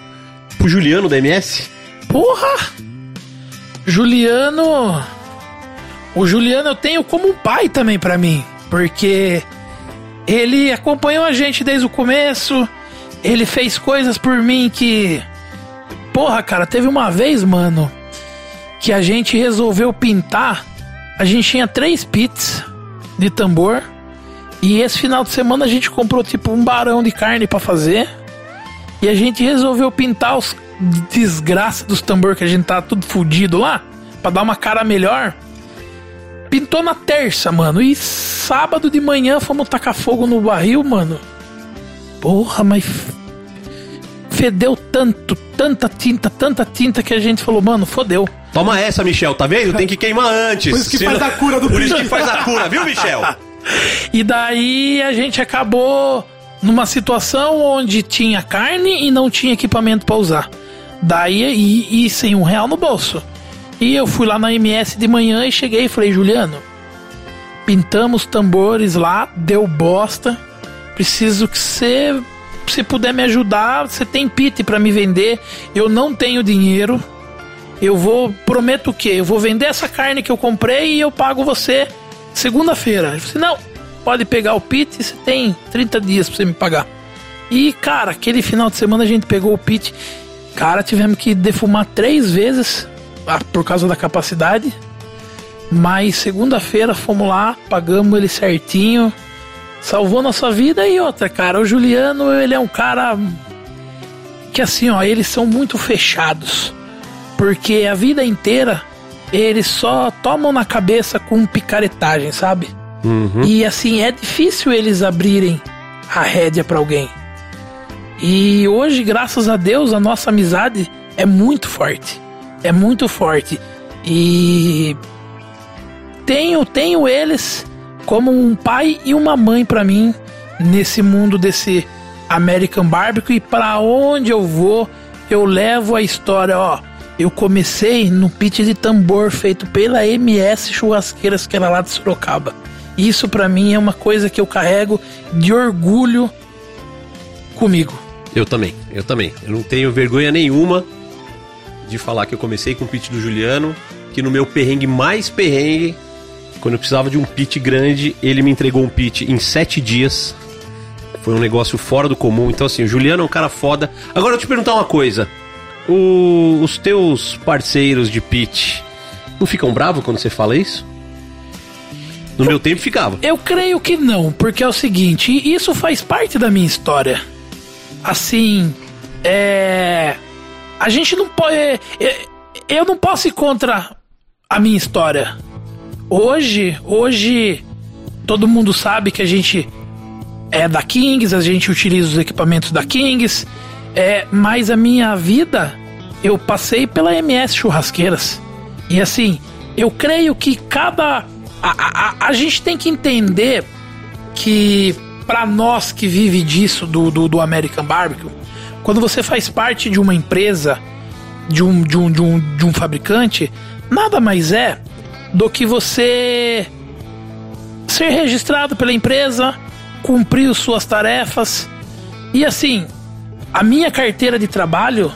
Pro Juliano da MS. Porra! Juliano. O Juliano eu tenho como um pai também pra mim. Porque ele acompanhou a gente desde o começo. Ele fez coisas por mim que. Porra, cara, teve uma vez, mano, que a gente resolveu pintar. A gente tinha três pits de tambor. E esse final de semana a gente comprou tipo um barão de carne pra fazer. E a gente resolveu pintar os desgraça dos tambor que a gente tá tudo fudido lá, pra dar uma cara melhor. Pintou na terça, mano. E sábado de manhã fomos tacar fogo no barril, mano. Porra, mas. Fedeu tanto, tanta tinta, tanta tinta que a gente falou, mano, fodeu. Toma essa, Michel, tá vendo? Tem que queimar antes. Por isso que senão- faz a cura do Por isso que faz a cura, viu, Michel? E daí a gente acabou numa situação onde tinha carne e não tinha equipamento pra usar. Daí e, e sem um real no bolso. E eu fui lá na MS de manhã e cheguei e falei, Juliano, pintamos tambores lá, deu bosta. Preciso que você, se puder me ajudar, você tem pit pra me vender. Eu não tenho dinheiro. Eu vou, prometo o quê? Eu vou vender essa carne que eu comprei e eu pago você segunda-feira. Ele falou assim, não, pode pegar o pit você tem 30 dias pra você me pagar. E, cara, aquele final de semana a gente pegou o pit. Cara, tivemos que defumar três vezes ah, por causa da capacidade. Mas segunda-feira fomos lá, pagamos ele certinho. Salvou nossa vida e outra, cara. O Juliano, ele é um cara que assim, ó, eles são muito fechados. Porque a vida inteira eles só tomam na cabeça com picaretagem, sabe? E assim, é difícil eles abrirem a rédea pra alguém. E hoje, graças a Deus, a nossa amizade é muito forte. É muito forte. E tenho, tenho eles como um pai e uma mãe pra mim nesse mundo desse American Barbecue e para onde eu vou, eu levo a história, ó. Eu comecei no pit de tambor feito pela MS Churrasqueiras que era lá de Sorocaba. Isso pra mim é uma coisa que eu carrego de orgulho comigo. Eu também, eu também. Eu não tenho vergonha nenhuma de falar que eu comecei com o pitch do Juliano, que no meu perrengue mais perrengue, quando eu precisava de um pitch grande, ele me entregou um pitch em sete dias. Foi um negócio fora do comum. Então, assim, o Juliano é um cara foda. Agora eu te perguntar uma coisa. O- os teus parceiros de pitch não ficam bravos quando você fala isso? No meu tempo ficava. Eu creio que não, porque é o seguinte, isso faz parte da minha história. Assim, é. A gente não pode. é, é, Eu não posso ir contra a minha história. Hoje, hoje, todo mundo sabe que a gente é da Kings, a gente utiliza os equipamentos da Kings, é, mas a minha vida eu passei pela MS Churrasqueiras. E assim, eu creio que cada. A, a, a- gente tem que entender que, para nós que vive disso, do, do, do American Barbecue, quando você faz parte de uma empresa, de um, de, um, de, um, de um fabricante, nada mais é do que você ser registrado pela empresa, cumprir as suas tarefas. E assim, a minha carteira de trabalho,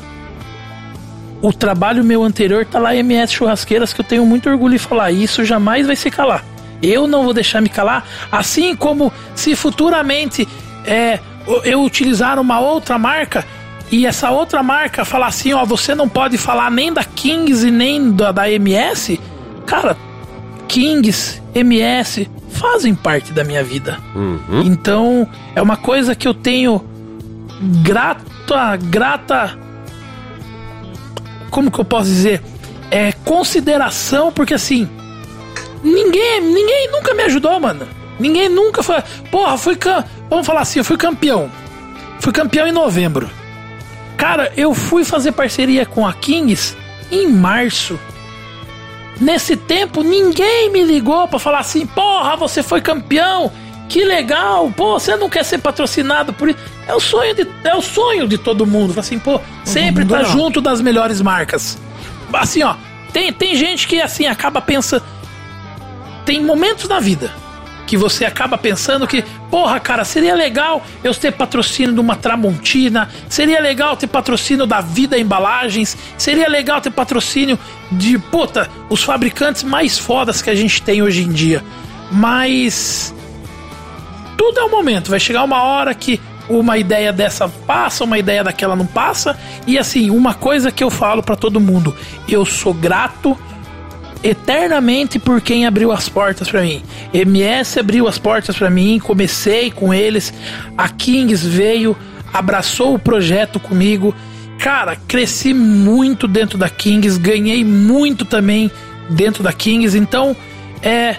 o trabalho meu anterior tá lá MS Churrasqueiras, que eu tenho muito orgulho de falar. E isso jamais vai se calar. Eu não vou deixar me calar, assim como se futuramente é, eu utilizar uma outra marca e essa outra marca falar assim, ó, você não pode falar nem da Kings e nem da, da MS, cara, Kings, MS fazem parte da minha vida. Então, é uma coisa que eu tenho grata, grata. Como que eu posso dizer? É consideração, porque assim, ninguém, ninguém nunca me ajudou, mano. Ninguém nunca foi. Porra, fui. Vamos falar assim, eu fui campeão. Fui campeão em novembro. Cara, eu fui fazer parceria com a Kings em março. Nesse tempo, ninguém me ligou pra falar assim: porra, você foi campeão, que legal, pô, você não quer ser patrocinado por isso. É o sonho de, é o sonho de todo mundo. Assim, pô, sempre tá não. junto das melhores marcas. Assim, ó, tem, tem gente que assim acaba pensando. Tem momentos na vida que você acaba pensando que, porra, cara, seria legal eu ter patrocínio de uma Tramontina, seria legal ter patrocínio da Vida Embalagens, seria legal ter patrocínio de, puta, os fabricantes mais fodas que a gente tem hoje em dia. Mas tudo é um momento, vai chegar uma hora que uma ideia dessa passa, uma ideia daquela não passa, e assim, uma coisa que eu falo pra todo mundo, eu sou grato eternamente por quem abriu as portas pra mim. MS abriu as portas pra mim, comecei com eles. A Kings veio, abraçou o projeto comigo. Cara, cresci muito dentro da Kings, ganhei muito também dentro da Kings, então é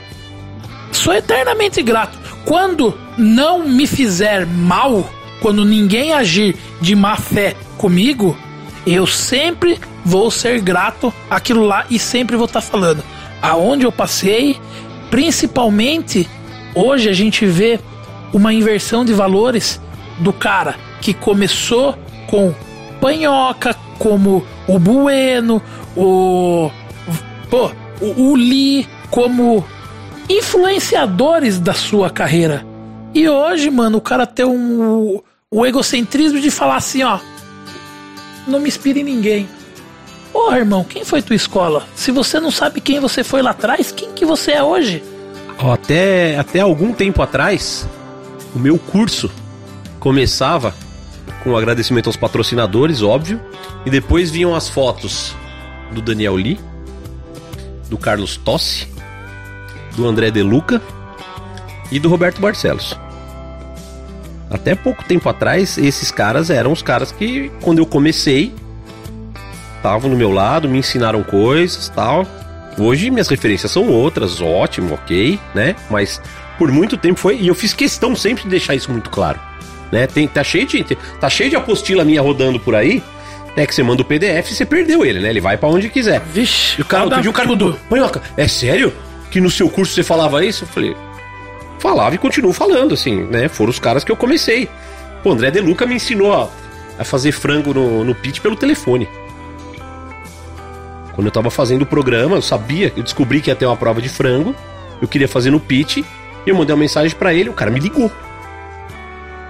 sou eternamente grato. Quando não me fizer mal, quando ninguém agir de má fé comigo, eu sempre vou ser grato àquilo lá e sempre vou estar falando. Aonde eu passei, principalmente hoje a gente vê uma inversão de valores do cara que começou com panhoca, como o Bueno, o pô, o Lee, como influenciadores da sua carreira. E hoje, mano, o cara tem um, o egocentrismo de falar assim, ó, não me inspira em ninguém. Porra, irmão, quem foi tua escola? Se você não sabe quem você foi lá atrás, quem que você é hoje? Até, até algum tempo atrás, o meu curso começava com um agradecimento aos patrocinadores, óbvio, e depois vinham as fotos do Daniel Lee, do Carlos Tossi, do André De Luca e do Roberto Barcelos. Até pouco tempo atrás, esses caras eram os caras que, quando eu comecei, estavam no meu lado, me ensinaram coisas tal. Hoje minhas referências são outras, ótimo, ok, né? Mas por muito tempo foi, e eu fiz questão sempre de deixar isso muito claro. Né? Tem, tá, cheio de, tá cheio de apostila minha rodando por aí, né? Que você manda o PDF e você perdeu ele, né? Ele vai pra onde quiser. Vixe, o cara, roda outro dia o cara tudo. mudou. Manhoca, é sério? Que no seu curso você falava isso? Eu falei, falava e continuo falando, assim, né? Foram os caras que eu comecei. O André De Luca me ensinou a, a fazer frango no, no pit pelo telefone. Quando eu tava fazendo o programa, eu sabia, eu descobri que ia ter uma prova de frango, eu queria fazer no pit, e eu mandei uma mensagem pra ele, o cara me ligou.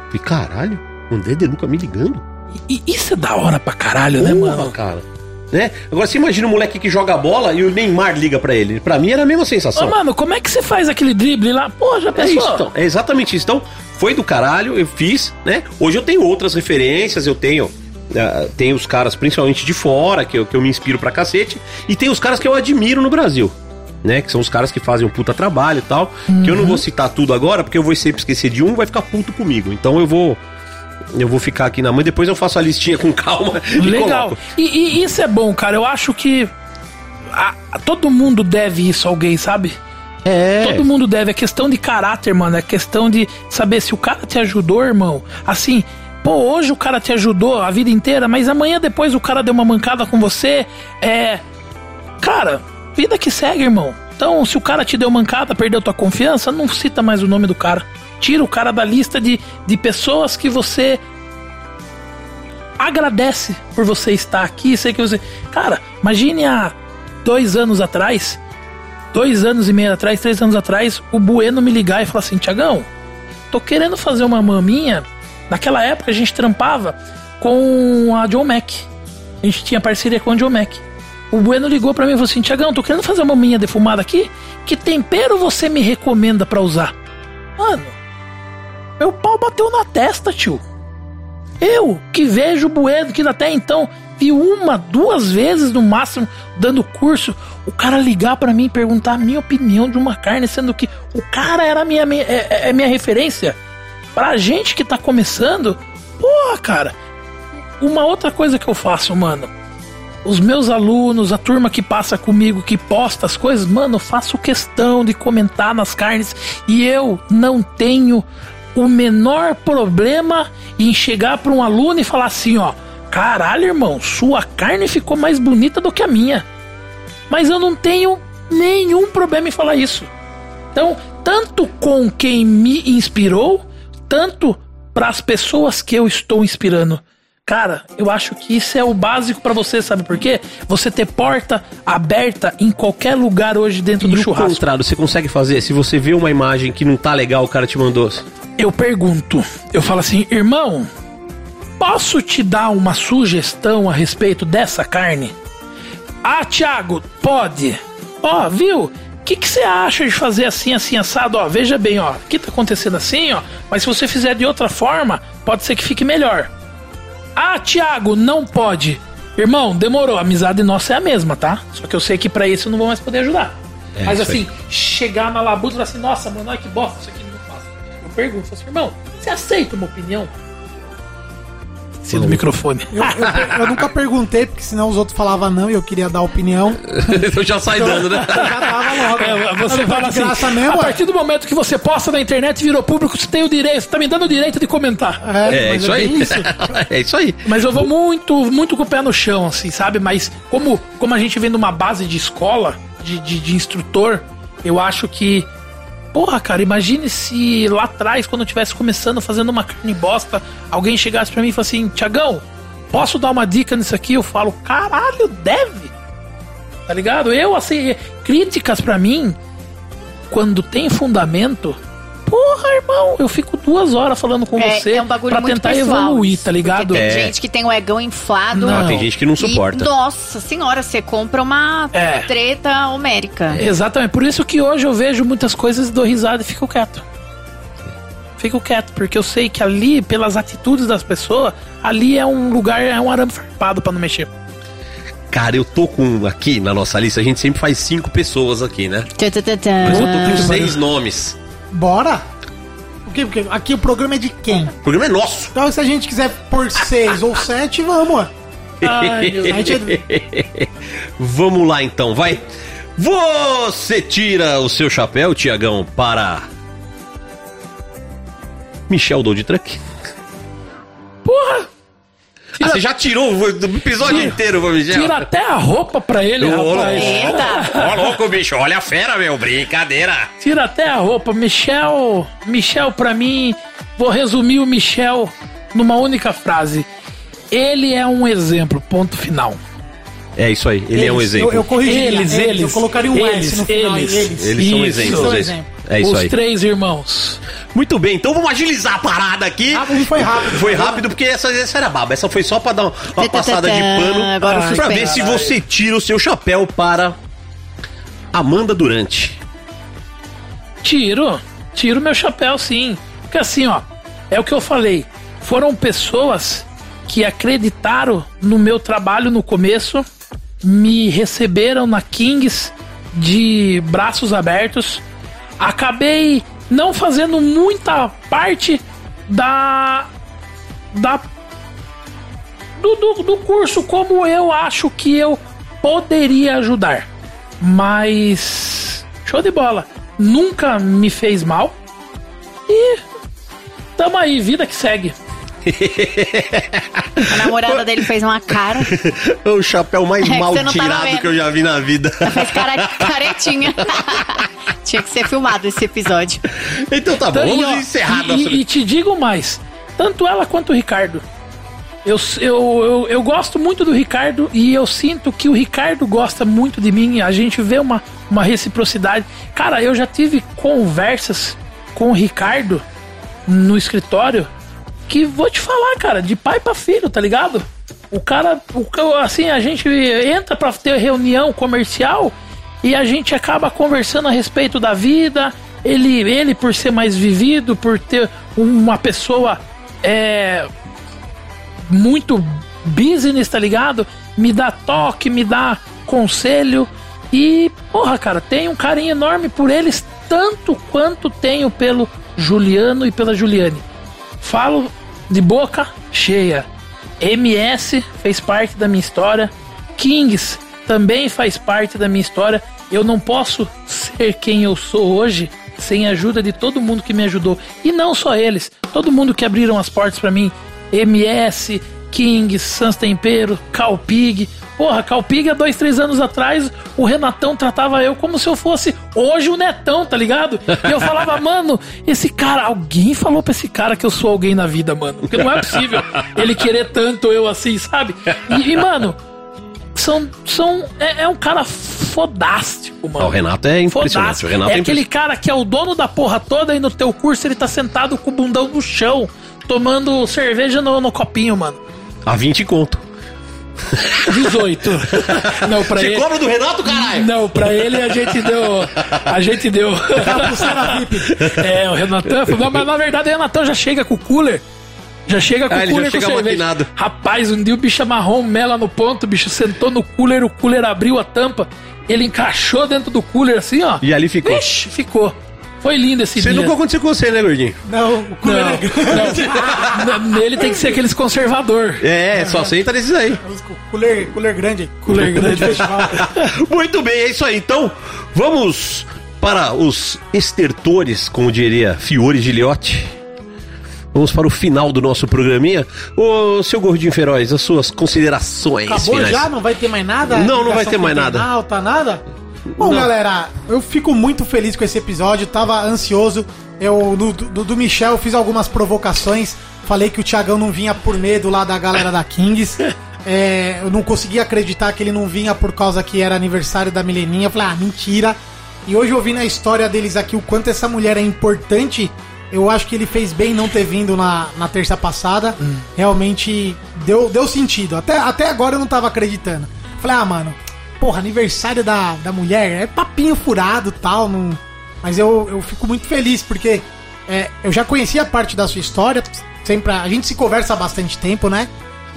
Falei, caralho, o André De Luca me ligando? E isso é da hora pra caralho, né, mano? cara. Né? Agora você imagina um moleque que joga bola e o Neymar liga pra ele. Pra mim era a mesma Ô, sensação. mano, como é que você faz aquele drible lá? Pô, já É pensou? isso, então. É exatamente isso. Então, foi do caralho, eu fiz, né? Hoje eu tenho outras referências, eu tenho. ah, tem os caras, principalmente de fora, que eu, que eu me inspiro pra cacete, e tem os caras que eu admiro no Brasil. Né, que são os caras que fazem um puta trabalho e tal. Que eu não vou citar tudo agora, porque eu vou sempre esquecer de um vai ficar puto comigo. Então eu vou. Eu vou ficar aqui na mãe, depois eu faço a listinha com calma e Legal. coloco. E, e isso é bom, cara. Eu acho que a- a- todo mundo deve isso a alguém, sabe? É. Todo mundo deve. É questão de caráter, mano. É questão de saber se o cara te ajudou, irmão. Assim, pô, hoje o cara te ajudou a vida inteira, mas amanhã depois o cara deu uma mancada com você. É. Cara, vida que segue, irmão. Então, se o cara te deu mancada, perdeu tua confiança, não cita mais o nome do cara. Tira o cara da lista de, de pessoas que você agradece por você estar aqui. Sei que você. Cara, imagine há dois anos atrás, dois anos e meio atrás, três anos atrás, o Bueno me ligar e falar assim: Tiagão, tô querendo fazer uma maminha. Naquela época a gente trampava com a John Mac. A gente tinha parceria com a John Mac. O Bueno ligou pra mim e falou assim: Tiagão, tô querendo fazer uma maminha defumada aqui. Que tempero você me recomenda pra usar? Mano, meu pau bateu na testa, tio. Eu, que vejo o Bueno, que até então vi uma, duas vezes no máximo dando curso, o cara ligar pra mim e perguntar a minha opinião de uma carne, sendo que o cara era minha, minha- é, é minha referência. Pra gente que tá começando, porra, cara. Uma outra coisa que eu faço, mano. Os meus alunos, a turma que passa comigo, que posta as coisas, mano, eu faço questão de comentar nas carnes e eu não tenho o menor problema em chegar para um aluno e falar assim, ó, caralho, irmão, sua carne ficou mais bonita do que a minha. Mas eu não tenho nenhum problema em falar isso. Então, tanto com quem me inspirou, tanto para as pessoas que eu estou inspirando. Cara, eu acho que isso é o básico pra você, sabe por quê? Você ter porta aberta em qualquer lugar hoje dentro E do o churrasco. você consegue fazer? Se você vê uma imagem que não tá legal, o cara te mandou. Eu pergunto, eu falo assim, irmão, posso te dar uma sugestão a respeito dessa carne? Ah, Thiago, pode. Ó, viu? O que que você acha de fazer assim, assim, assado? Ó, veja bem, ó, aqui tá acontecendo assim, ó, mas se você fizer de outra forma, pode ser que fique melhor. Ah, Thiago, não pode. Irmão, demorou, a amizade nossa é a mesma, tá? Só que eu sei que pra isso eu não vou mais poder ajudar. É, mas isso aí. assim, chegar na labuta e falar assim, nossa, mano, olha que bosta, isso aqui não faço. Eu pergunto, falo assim, irmão, você aceita uma opinião? Sim, do microfone. Eu, eu- eu nunca perguntei, porque senão os outros falavam não e eu queria dar opinião. eu já sai dando, né? Eu já dava logo. É, você fala assim, graça mesmo, a partir do momento que você posta na internet e virou público, você tem o direito, você tá me dando o direito de comentar. É, mas isso aí. bem isso. é isso aí. Mas eu vou muito, muito com o pé no chão, assim, sabe? Mas como, como a gente vem de uma base de escola, de, de, de instrutor, eu acho que. Porra, cara, imagine se lá atrás, quando eu estivesse começando fazendo uma carne bosta, alguém chegasse pra mim e falasse assim: Tiagão, posso dar uma dica nisso aqui? Eu falo: caralho, deve. Tá ligado? Eu, assim, críticas pra mim, quando tem fundamento. Porra, irmão, eu fico duas horas falando com É, você é um bagulho pra muito tentar pessoal, evoluir, tá ligado? Tem É. gente que tem o egão inflado. Não. Tem gente que não suporta. E, nossa senhora, você compra uma É. treta homérica. Exatamente. Por isso que hoje eu vejo muitas coisas, dou risada e fico quieto. Fico quieto, porque eu sei que ali, pelas atitudes das pessoas, ali é um lugar, é um arame farpado pra não mexer. Cara, eu tô com aqui na nossa lista, a gente sempre faz cinco pessoas aqui, né? Mas eu tô com seis nomes. Bora? O quê? Porque aqui o programa é de quem? O programa é nosso. Então se a gente quiser por seis ou sete, vamos. Ai, meu gente- Vamos lá então, vai. Você tira o seu chapéu, Tiagão, para. Michel Dold Truck. Porra! Ah, você já tirou o episódio Tira. inteiro, Michel? Tira até a roupa pra ele, Ô, rapaz. Eita! Ó, louco, bicho, olha a fera, meu, brincadeira. Tira até a roupa. Michel, Michel, pra mim, vou resumir o Michel numa única frase. Ele é um exemplo, ponto final. É isso aí, ele é um Eles, exemplo. Eu, eu corrigiria. Eles, eles. Eu colocaria um eles, S no final. eles. Eles. Eles são Isso. exemplos. São eles. É isso Os aí. três irmãos. Muito bem, então vamos agilizar a parada aqui. Rápido foi rápido. Foi rápido porque essa, essa era baba. Essa foi só pra dar uma, uma passada de pano agora pra suspense. ver se você tira o seu chapéu para Amanda Durante. Tiro. Tiro meu chapéu, sim. Porque assim, ó, é o que eu falei. Foram pessoas que acreditaram no meu trabalho no começo, me receberam na Kings de braços abertos. Acabei não fazendo muita parte da. da. do, do, do curso como eu acho que eu poderia ajudar. Mas. Show de bola. Nunca me fez mal. E. Tamo aí, vida que segue. A namorada dele fez uma cara, o chapéu mais É que mal tava tirado vendo. que eu já vi na vida. fez cara caretinha. Tinha que ser filmado esse episódio. então tá bom, Então, e, vamos ó, encerrar e, nossa... e, e te digo mais: tanto ela quanto o Ricardo. Eu, eu, eu, eu gosto muito do Ricardo e eu sinto que o Ricardo gosta muito de mim. A gente vê uma, uma reciprocidade. Cara, eu já tive conversas com o Ricardo no escritório que vou te falar, cara, de pai pra filho, tá ligado? O cara, o, assim, a gente entra pra ter reunião comercial e a gente acaba conversando a respeito da vida. Ele, ele por ser mais vivido, por ter uma pessoa é, muito business, tá ligado? Me dá toque, me dá conselho. E, porra, cara, tenho um carinho enorme por eles, tanto quanto tenho pelo Juliano e pela Juliane. Falo de boca cheia. MS fez parte da minha história. Kings também faz parte da minha história. Eu não posso ser quem eu sou hoje sem a ajuda de todo mundo que me ajudou. E não só eles, todo mundo que abriram as portas pra mim. MS, Kings, Sans Tempero, Calpig. Porra, Calpig há dois, três anos atrás, o Renatão tratava eu como se eu fosse hoje o Netão, tá ligado? E eu falava, mano, esse cara, alguém falou pra esse cara que eu sou alguém na vida, mano. Porque não é possível ele querer tanto eu assim, sabe? E, e, mano, são. são é, é um cara fodástico, mano. O Renato é impressionante. Fodástico. O Renato é é aquele cara que é o dono da porra toda e no teu curso ele tá sentado com o bundão no chão, tomando cerveja no, no copinho, mano. A 20 conto. 18. Não, pra Você ele. cobra do Renato, caralho? Não, pra ele a gente deu. A gente deu. É, o Renatão. Mas na verdade o Renatão já chega com o cooler. Já chega com Ah, o ele cooler com cerveja. maquinado. Rapaz, um dia o bicho amarrou um mela no ponto, o bicho sentou no cooler, o cooler abriu a tampa, ele encaixou dentro do cooler assim, ó. E ali ficou. Vixe, ficou. Foi lindo esse Você dia. nunca aconteceu com você, né, gordinho? Não, o cooler Não, é grande. não. Nele tem que ser aqueles conservador. É, só senta nesses aí. O cooler, cooler grande. Cooler grande. festival. Muito bem, é isso aí. Então, vamos para os estertores, como diria Fiore Giliotti. Vamos para o final do nosso programinha. Ô, seu gordinho feroz, as suas considerações Acabou finais. já? Não vai ter mais nada? Não, não vai ter mais com nada. internauta, nada? Bom, Não. galera, eu fico muito feliz com esse episódio. Tava ansioso. Eu, no, do, do Michel, eu fiz algumas provocações. Falei que o Thiagão não vinha por medo lá da galera da Kings. É, eu não conseguia acreditar que ele não vinha por causa que era aniversário da Mileninha. Eu falei, ah, mentira. E hoje ouvindo a história deles aqui, o quanto essa mulher é importante, eu acho que ele fez bem não ter vindo na, na terça passada. Realmente deu, deu sentido. Até, até agora eu não tava acreditando. Falei, ah, mano, porra, aniversário da, da mulher é papinho furado tal. Não... Mas eu, eu fico muito feliz porque é, eu já conhecia parte da sua história. Sempre, a gente se conversa há bastante tempo, né?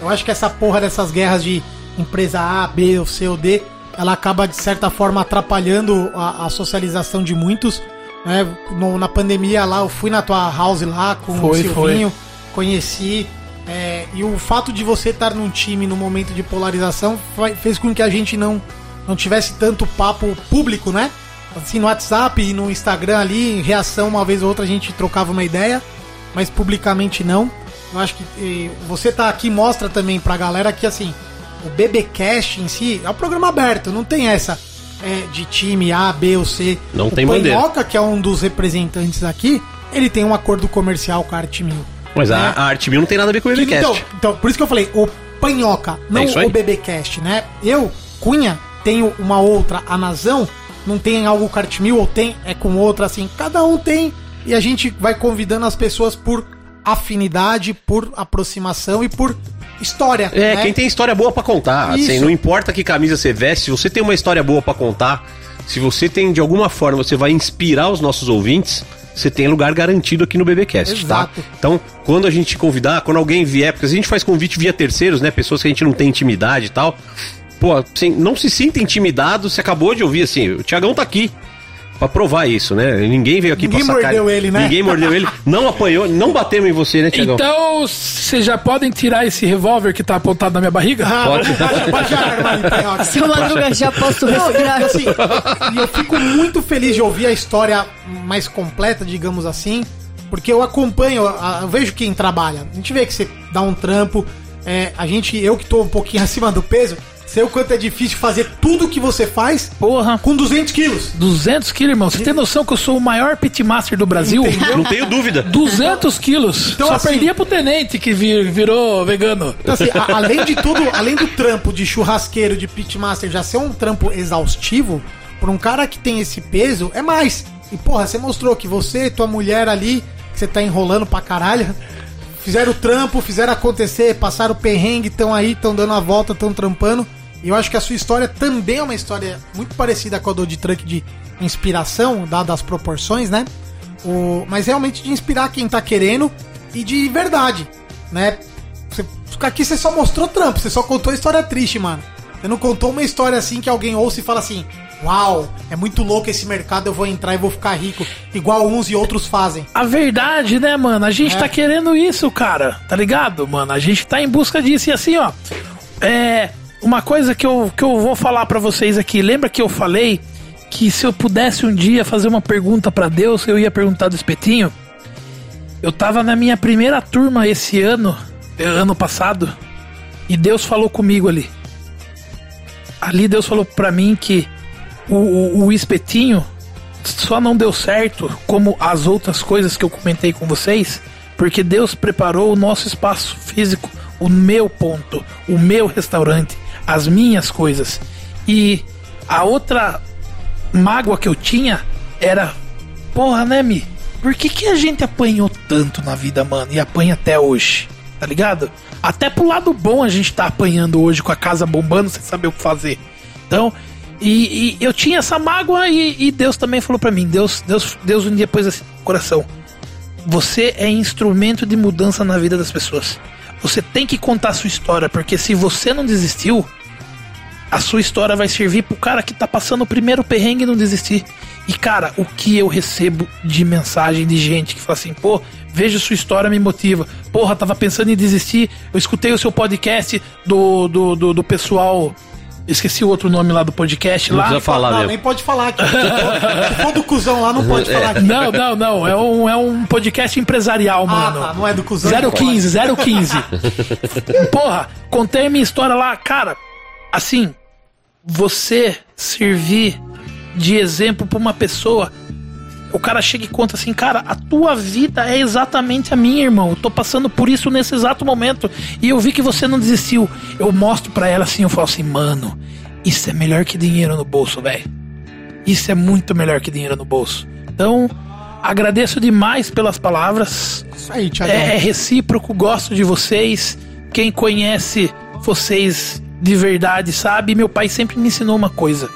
Eu acho que essa porra dessas guerras de empresa A, B ou C ou D, ela acaba de certa forma atrapalhando a, a socialização de muitos. Né? No- na pandemia lá, eu fui na tua house lá com Foi, o Silvinho, conheci. É, e o fato de você estar num time no momento de polarização fez com que a gente não, não tivesse tanto papo público, né? Assim, no WhatsApp e no Instagram ali, em reação, uma vez ou outra a gente trocava uma ideia, mas publicamente não. Eu acho que eh, você tá aqui mostra também pra galera que, assim, o BBcast em si é um programa aberto, não tem essa é, de time A, B ou C. Não o tem bandeira. Panhoca, que é um dos representantes aqui, ele tem um acordo comercial com a Arte Mil. Mas a, né? a Arte Mil não tem nada a ver com o Webcast. Então, então, por isso que eu falei, o Panhoca, não É isso aí. o BBcast, né? Eu, Cunha, tenho uma outra, a Nazão, não tem algo com a Arte Mil, ou tem, é com outra, assim. Cada um tem, e a gente vai convidando as pessoas por afinidade, por aproximação e por história. É, né? quem tem história boa pra contar. Assim, não importa que camisa você veste, se você tem uma história boa pra contar, se você tem, de alguma forma, você vai inspirar os nossos ouvintes, você tem lugar garantido aqui no BBcast, Exato. tá? Então, quando a gente convidar, quando alguém vier, porque a gente faz convite via terceiros, né? Pessoas que a gente não tem intimidade e tal. Pô, assim, não se sinta intimidado, você acabou de ouvir, assim, o Tiagão tá aqui. Pra provar isso, né? Ninguém veio aqui Ninguém pra sacar. mordeu ele, né? Ninguém mordeu ele. Não apanhou, não batemos em você, né, Tiagão? Então, vocês já podem tirar esse revólver que tá apontado na minha barriga? Ah, Pode. ó. Seu Madruga, já posso respirar? e assim, e eu fico muito feliz de ouvir a história mais completa, digamos assim, porque eu acompanho, a- eu vejo quem trabalha. A gente vê que você dá um trampo, é, a gente, eu que tô um pouquinho acima do peso, sei o quanto é difícil fazer tudo que você faz Porra. com 200 quilos. 200 quilos, irmão. Você tem noção que eu sou o maior pitmaster do Brasil? Não tenho dúvida. 200 quilos. Então, Só assim- perdia pro tenente que vir- virou vegano. Então, assim, a- além de tudo, além do trampo de churrasqueiro, de pitmaster já ser um trampo exaustivo, pra um cara que tem esse peso, é mais. E, porra, você mostrou que você e tua mulher ali, que você tá enrolando pra caralho, fizeram o trampo, fizeram acontecer, passaram o perrengue, estão aí, estão dando a volta, estão trampando. E eu acho que a sua história também é uma história muito parecida com a do de truck de inspiração, dadas as proporções, né? O, mas realmente de inspirar quem tá querendo e de verdade, né? Você, aqui você só mostrou trampo, você só contou história triste, mano. Você não contou uma história assim que alguém ouça e fala assim: Uau, é muito louco esse mercado, eu vou entrar e vou ficar rico, igual uns e outros fazem. A verdade, né, mano? A gente É. tá querendo isso, cara. Tá ligado, mano? A gente tá em busca disso. E assim, ó. É. Uma coisa que eu, que eu vou falar pra vocês aqui. Lembra que eu falei que se eu pudesse um dia fazer uma pergunta pra Deus, eu ia perguntar do espetinho? Eu tava na minha primeira turma esse ano, eh, ano passado, e Deus falou comigo ali. Ali Deus falou pra mim que o, o, o espetinho só não deu certo como as outras coisas que eu comentei com vocês, porque Deus preparou o nosso espaço físico, o meu ponto, o meu restaurante, as minhas coisas. E a outra mágoa que eu tinha era, porra, né, Mi? Por que, que a gente apanhou tanto na vida, mano? E apanha até hoje, tá ligado? Até pro lado bom a gente tá apanhando hoje com a casa bombando sem saber o que fazer. Então, e, e eu tinha essa mágoa e, e Deus também falou pra mim, Deus, Deus, Deus um dia pôs assim, coração, você é instrumento de mudança na vida das pessoas. Você tem que contar sua história, porque se você não desistiu, a sua história vai servir pro cara que tá passando o primeiro perrengue e não desistir. E cara, o que eu recebo de mensagem de gente que fala assim, pô, veja sua história me motiva. Porra, tava pensando em desistir. Eu escutei o seu podcast do, do, do, do pessoal. Esqueci o outro nome lá do podcast Não lá. precisa falar não, mesmo. nem pode falar aqui. Se for- do cuzão lá, não pode falar aqui. Não, não, não. É um, é um podcast empresarial, Ah, mano. tá, não é do cuzão. 015, 015. Porra, contei a minha história lá. Cara, assim, você servir de exemplo pra uma pessoa. O cara chega e conta assim, cara, a tua vida é exatamente a minha, irmão. Eu tô passando por isso nesse exato momento. E eu vi que você não desistiu. Eu mostro pra ela assim, eu falo assim, mano, isso é melhor que dinheiro no bolso, velho. Isso é muito melhor que dinheiro no bolso. Então, agradeço demais pelas palavras. Isso aí, Thiago. É, é recíproco, gosto de vocês. Quem conhece vocês de verdade sabe. Meu pai sempre me ensinou uma coisa: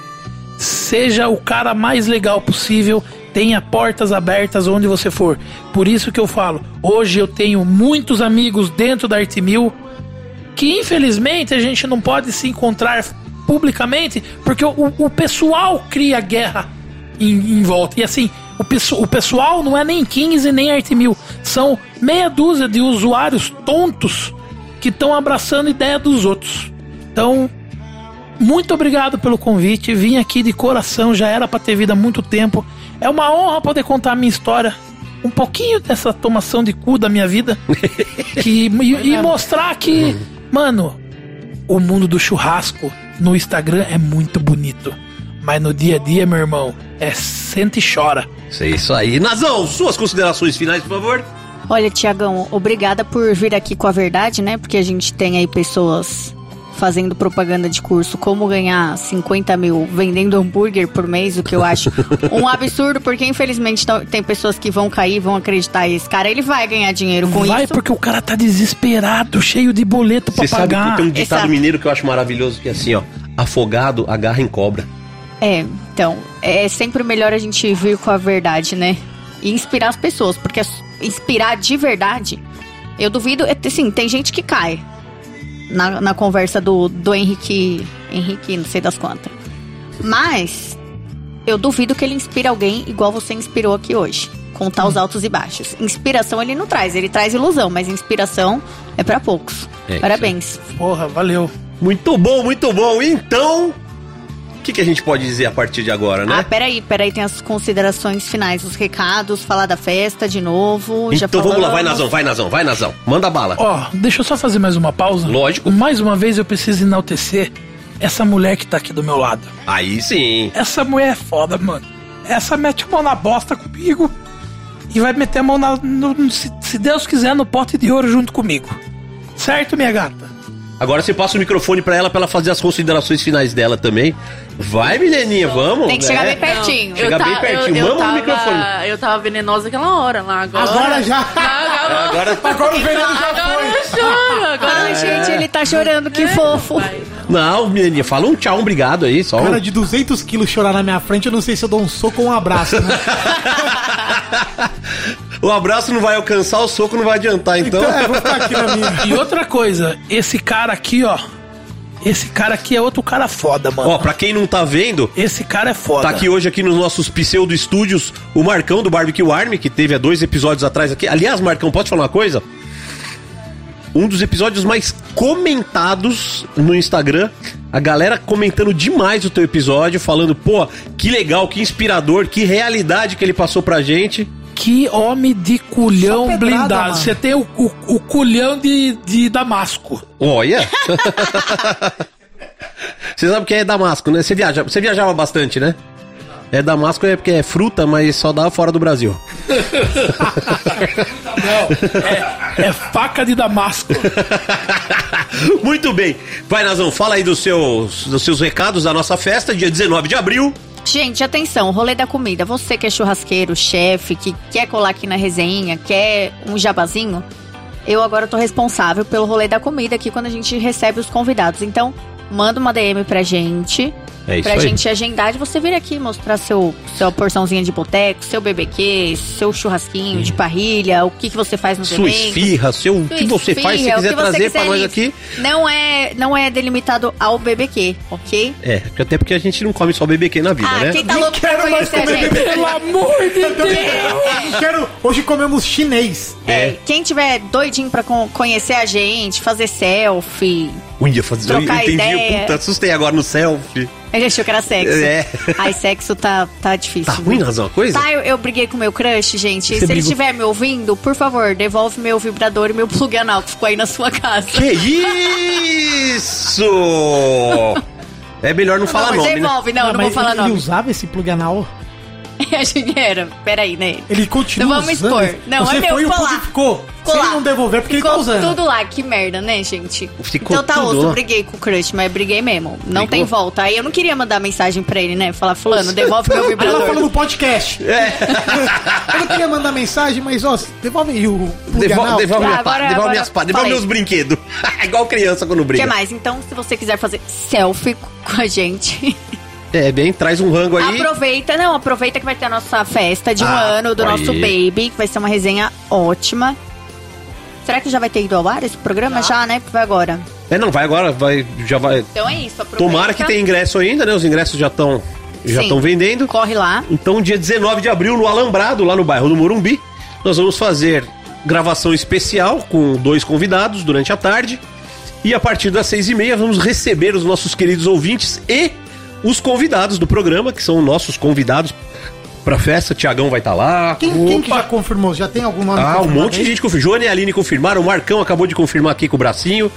seja o cara mais legal possível, tenha portas abertas onde você for. Por isso que eu falo, hoje eu tenho muitos amigos dentro da Arte Mil que infelizmente a gente não pode se encontrar publicamente porque o, o pessoal cria guerra em, em volta. E assim, o, o pessoal não é nem 15 nem Arte Mil, são meia dúzia de usuários tontos que estão abraçando ideia dos outros. Então, muito obrigado pelo convite. Vim aqui de coração, já era pra ter vindo há muito tempo. É uma honra poder contar a minha história. Um pouquinho dessa tomação de cu da minha vida. que, e, e mostrar que, mano, o mundo do churrasco no Instagram é muito bonito. Mas no dia a dia, meu irmão, é sente e chora. É isso aí. Nazão, suas considerações finais, por favor. Olha, Tiagão, obrigada por vir aqui com a verdade, né? Porque a gente tem aí pessoas fazendo propaganda de curso como ganhar 50 mil vendendo hambúrguer por mês, o que eu acho um absurdo, porque infelizmente não- tem pessoas que vão cair, vão acreditar e esse cara ele vai ganhar dinheiro com Vai isso. porque o cara tá desesperado, cheio de boleto pra Você sabe pagar. que tem um ditado Exato. mineiro que eu acho maravilhoso, que é assim, ó. Afogado, agarra em cobra. É, então, é sempre melhor a gente vir com a verdade, né? E inspirar as pessoas, porque inspirar de verdade, eu duvido, é, assim, tem gente que cai na, na conversa do, do Henrique, Henrique, não sei das quantas. Mas, eu duvido que ele inspire alguém igual você inspirou aqui hoje. Contar os altos e baixos. Inspiração ele não traz, ele traz ilusão, mas inspiração é pra poucos. É Parabéns. Porra, valeu. Muito bom, muito bom. Então, que, que a gente pode dizer a partir de agora, né? Ah, peraí, peraí, tem as considerações finais, os recados, falar da festa de novo. já então vamos lá, vai. Nazão, vai Nazão, vai Nazão. Manda bala. Ó, deixa eu só fazer mais uma pausa. Lógico. Mais uma vez eu preciso enaltecer essa mulher que tá aqui do meu lado. Aí sim. Essa mulher é foda, mano. Essa mete a mão na bosta comigo e vai meter a mão na, no- no- se, se Deus quiser, no pote de ouro junto comigo. Certo, minha gata? Agora você passa o microfone pra ela, pra ela fazer as considerações finais dela também. Vai, menininha, vamos. Tem que chegar né? bem pertinho. Chega bem pertinho, eu, mama no tava, microfone. Eu tava venenosa aquela hora lá. Agora, Agora já. Agora, Agora, Agora o veneno já agora foi. eu choro. Agora Ai, gente, ele tá chorando, que fofo. não, menininha, fala um tchau, um obrigado aí, só. um- Cara de 200 quilos chorar na minha frente, eu não sei se eu dou um soco ou um abraço, né? o abraço não vai alcançar, o soco não vai adiantar, então. Então, é, vou ficar aqui na minha. E outra coisa, esse cara aqui, ó. Esse cara aqui é outro cara foda, mano. Ó, pra quem não tá vendo, Esse cara é foda. Tá aqui hoje aqui nos nossos pseudo estúdios o Marcão do Barbecue Army, que teve há dois episódios atrás aqui. Aliás, Marcão, pode falar uma coisa? Um dos episódios mais comentados no Instagram. A galera comentando demais o teu episódio, falando, pô, que legal, que inspirador, que realidade que ele passou pra gente. Que homem de culhão pedrada, blindado. mano. Você tem o, o, o culhão de, de Damasco. Olha! Você sabe que é Damasco, né? Você, viaja, você viajava bastante, né? É Damasco é porque é fruta, mas só dá fora do Brasil. É faca de Damasco. Muito bem. Vai, Nazão, fala aí dos seus, dos seus recados da nossa festa, dia 19 de abril. Gente, atenção, rolê da comida. Você que é churrasqueiro, chefe, que quer colar aqui na resenha, quer um jabazinho, eu agora tô responsável pelo rolê da comida aqui quando a gente recebe os convidados. Então, manda uma DM pra gente. É isso pra aí. gente agendar de você vir aqui mostrar seu, sua porçãozinha de boteco, seu BBQ, seu churrasquinho de parrilha, o que, que você faz nos Sua eventos. esfirra, seu, o que você faz, se esfirra, quiser trazer quiser pra nós ali. aqui. Não é, não é delimitado ao BBQ, ok? É, até porque a gente não come só BBQ na vida, Ah, né? quem tá louco pra quero mais comer bebê. Pelo amor de Deus! quero. Hoje comemos chinês. É, quem tiver doidinho pra con- conhecer a gente, fazer selfie. Ui, eu, faz... eu entendi, ideia. puta, assustei agora no selfie. A gente achou que era sexo. É. Ai, sexo tá, tá difícil. Tá ruim, Nazão, a coisa? Tá, eu, eu briguei com meu crush, gente. Se ele brigou? estiver me ouvindo, por favor, devolve meu vibrador e meu plug anal que ficou aí na sua casa. Que isso! É melhor não falar não, nome, né? devolve, não, Ah, não vou falar ele, ele nome. usava esse plug anal? a gente era. Peraí, né? Ele continua Não vamos usando? expor. Não, Você é meu, foi o ficou lá. ficou. Se lá. ele não devolver, é porque Ficou ele tá usando. tudo lá, que merda, né, gente? Ficou então tá tudo osso, lá. briguei com o crush, mas briguei mesmo. Não Brigou? tem volta. Aí eu não queria mandar mensagem pra ele, né? Falar, fulano, devolve meu Ela vibrador. falou no podcast. É. Eu não queria mandar mensagem, mas ó, devolve aí o plug Devolve, anal. devolve, Ah, minha agora- pá, devolve agora minhas pá, devolve falei. meus brinquedos. Igual criança quando O briga. que mais? Então, se você quiser fazer selfie com a gente, É, bem, traz um rango aí. aproveita. Não, aproveita que vai ter a nossa festa de um Ah, ano do aí. nosso baby, que vai ser uma resenha ótima. Será que já vai ter ido ao ar esse programa? Já, né? Porque vai agora. É, não, vai agora, vai, já vai. Então é isso, aproveita. Tomara que tenha ingresso ainda, né? Os ingressos já estão já estão vendendo. Corre lá. Então, dia 19 de abril, no Alambrado, lá no bairro do Morumbi, nós vamos fazer gravação especial com dois convidados durante a tarde. E a partir das seis e meia vamos receber os nossos queridos ouvintes e os convidados do programa, que são nossos convidados pra festa. Tiagão vai estar lá. Quem, quem que já confirmou? Já tem algum nome Ah, um monte de gente confirmou. Joana e Aline confirmaram. O Marcão acabou de confirmar aqui com o bracinho.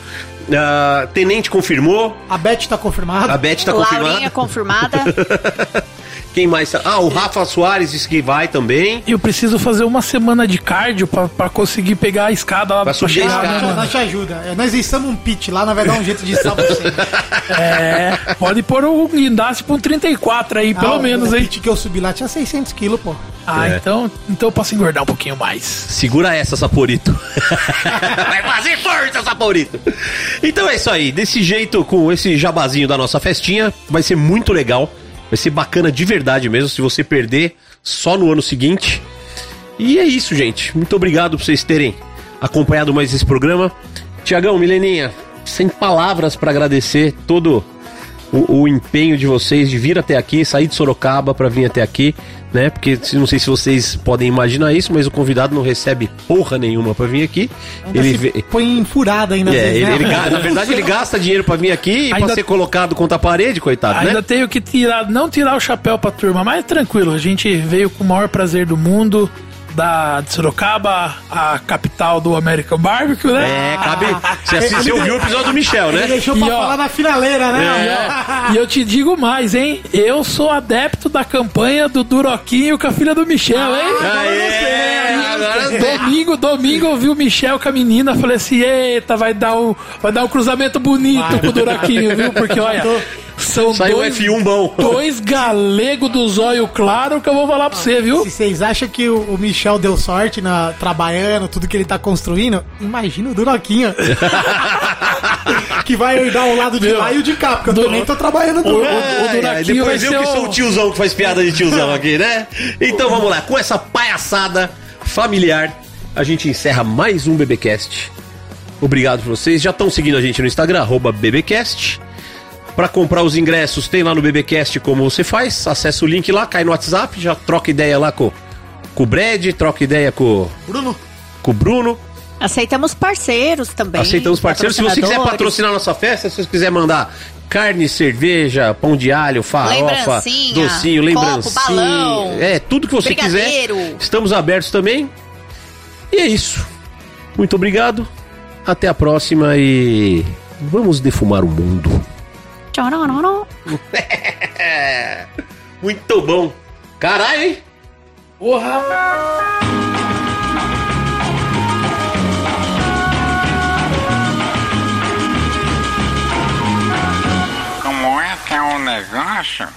Ah, Tenente confirmou. A Beth tá confirmada. A Beth tá Laurinha confirmada. confirmada. Quem mais? tá- Ah, o Rafa Soares disse que vai também. Eu preciso fazer uma semana de cardio pra, pra conseguir pegar a escada lá Pra subir a chegar, escada. Nós, te ajuda. É, Nós estamos um pitch lá, nós vai dar um jeito de salvar você. É, pode pôr o guindaste pra um 34 aí, pelo Ah, o- menos, o hein? pitch que eu subi lá tinha 600 quilos, pô. Ah, É. então, então eu posso engordar um pouquinho mais. Segura essa, Saporito. Vai fazer força, Saporito. Então é isso aí. Desse jeito, com esse jabazinho da nossa festinha, vai ser muito legal. Vai ser bacana de verdade mesmo. Se você perder, só no ano seguinte. E é isso, gente. Muito obrigado por vocês terem acompanhado mais esse programa. Tiagão, Mileninha, sem palavras para agradecer todo o, o empenho de vocês de vir até aqui, sair de Sorocaba para vir até aqui, né? Porque não sei se vocês podem imaginar isso, mas o convidado não recebe porra nenhuma para vir aqui. Ainda Ele vê- põe furada ainda. é, ele, né? ele ga- na verdade, ele gasta dinheiro pra vir aqui e pra Ainda- ser colocado contra a parede, coitado, Ainda né? tenho que tirar, não tirar o chapéu pra turma, mas tranquilo, a gente veio com o maior prazer do mundo. Da de Sorocaba, a capital do American Barbecue, né? É, cabe. Você, assistiu, você ouviu o episódio do Michel, Ele né? deixou E, pra ó, falar na finaleira, né? E eu te digo mais, hein? Eu sou adepto da campanha do Duroquinho com a filha do Michel, hein? Aê, agora sim. Domingo, domingo eu vi o Michel com a menina, falei assim, eita, vai dar um, vai dar um cruzamento bonito com o Duroquinho, viu? Porque olha, são Saiu dois, F1 bom. dois galegos do zóio claro que eu vou falar pra você, viu? Se vocês acham que o, o Michel deu sorte na, trabalhando, tudo que ele tá construindo, imagina o Duroquinho. que vai herdar o lado de Meu, lá e o de cá, porque eu também tô trabalhando o- tudo. o- É, depois eu ser que o- sou o tiozão que faz piada de tiozão aqui, né? Então vamos lá, com essa palhaçada familiar, a gente encerra mais um BBcast. Obrigado por vocês. Já estão seguindo a gente no Instagram, arroba BBcast. Pra comprar os ingressos, tem lá no BBcast como você faz. Acessa o link lá, cai no WhatsApp, já troca ideia lá com, com o Brad, troca ideia com, Bruno, com o Bruno. Aceitamos parceiros também. Aceitamos parceiros. Se você quiser patrocinar nossa festa, se você quiser mandar carne, cerveja, pão de alho, farofa, Lembrancinha, docinho, copo, lembrancinha. balão, é, tudo que você brigadeiro. quiser. Estamos abertos também. E é isso. Muito obrigado. Até a próxima e vamos defumar o mundo. Muito bom. Caralho, hein? Porra! Como é que é o negócio?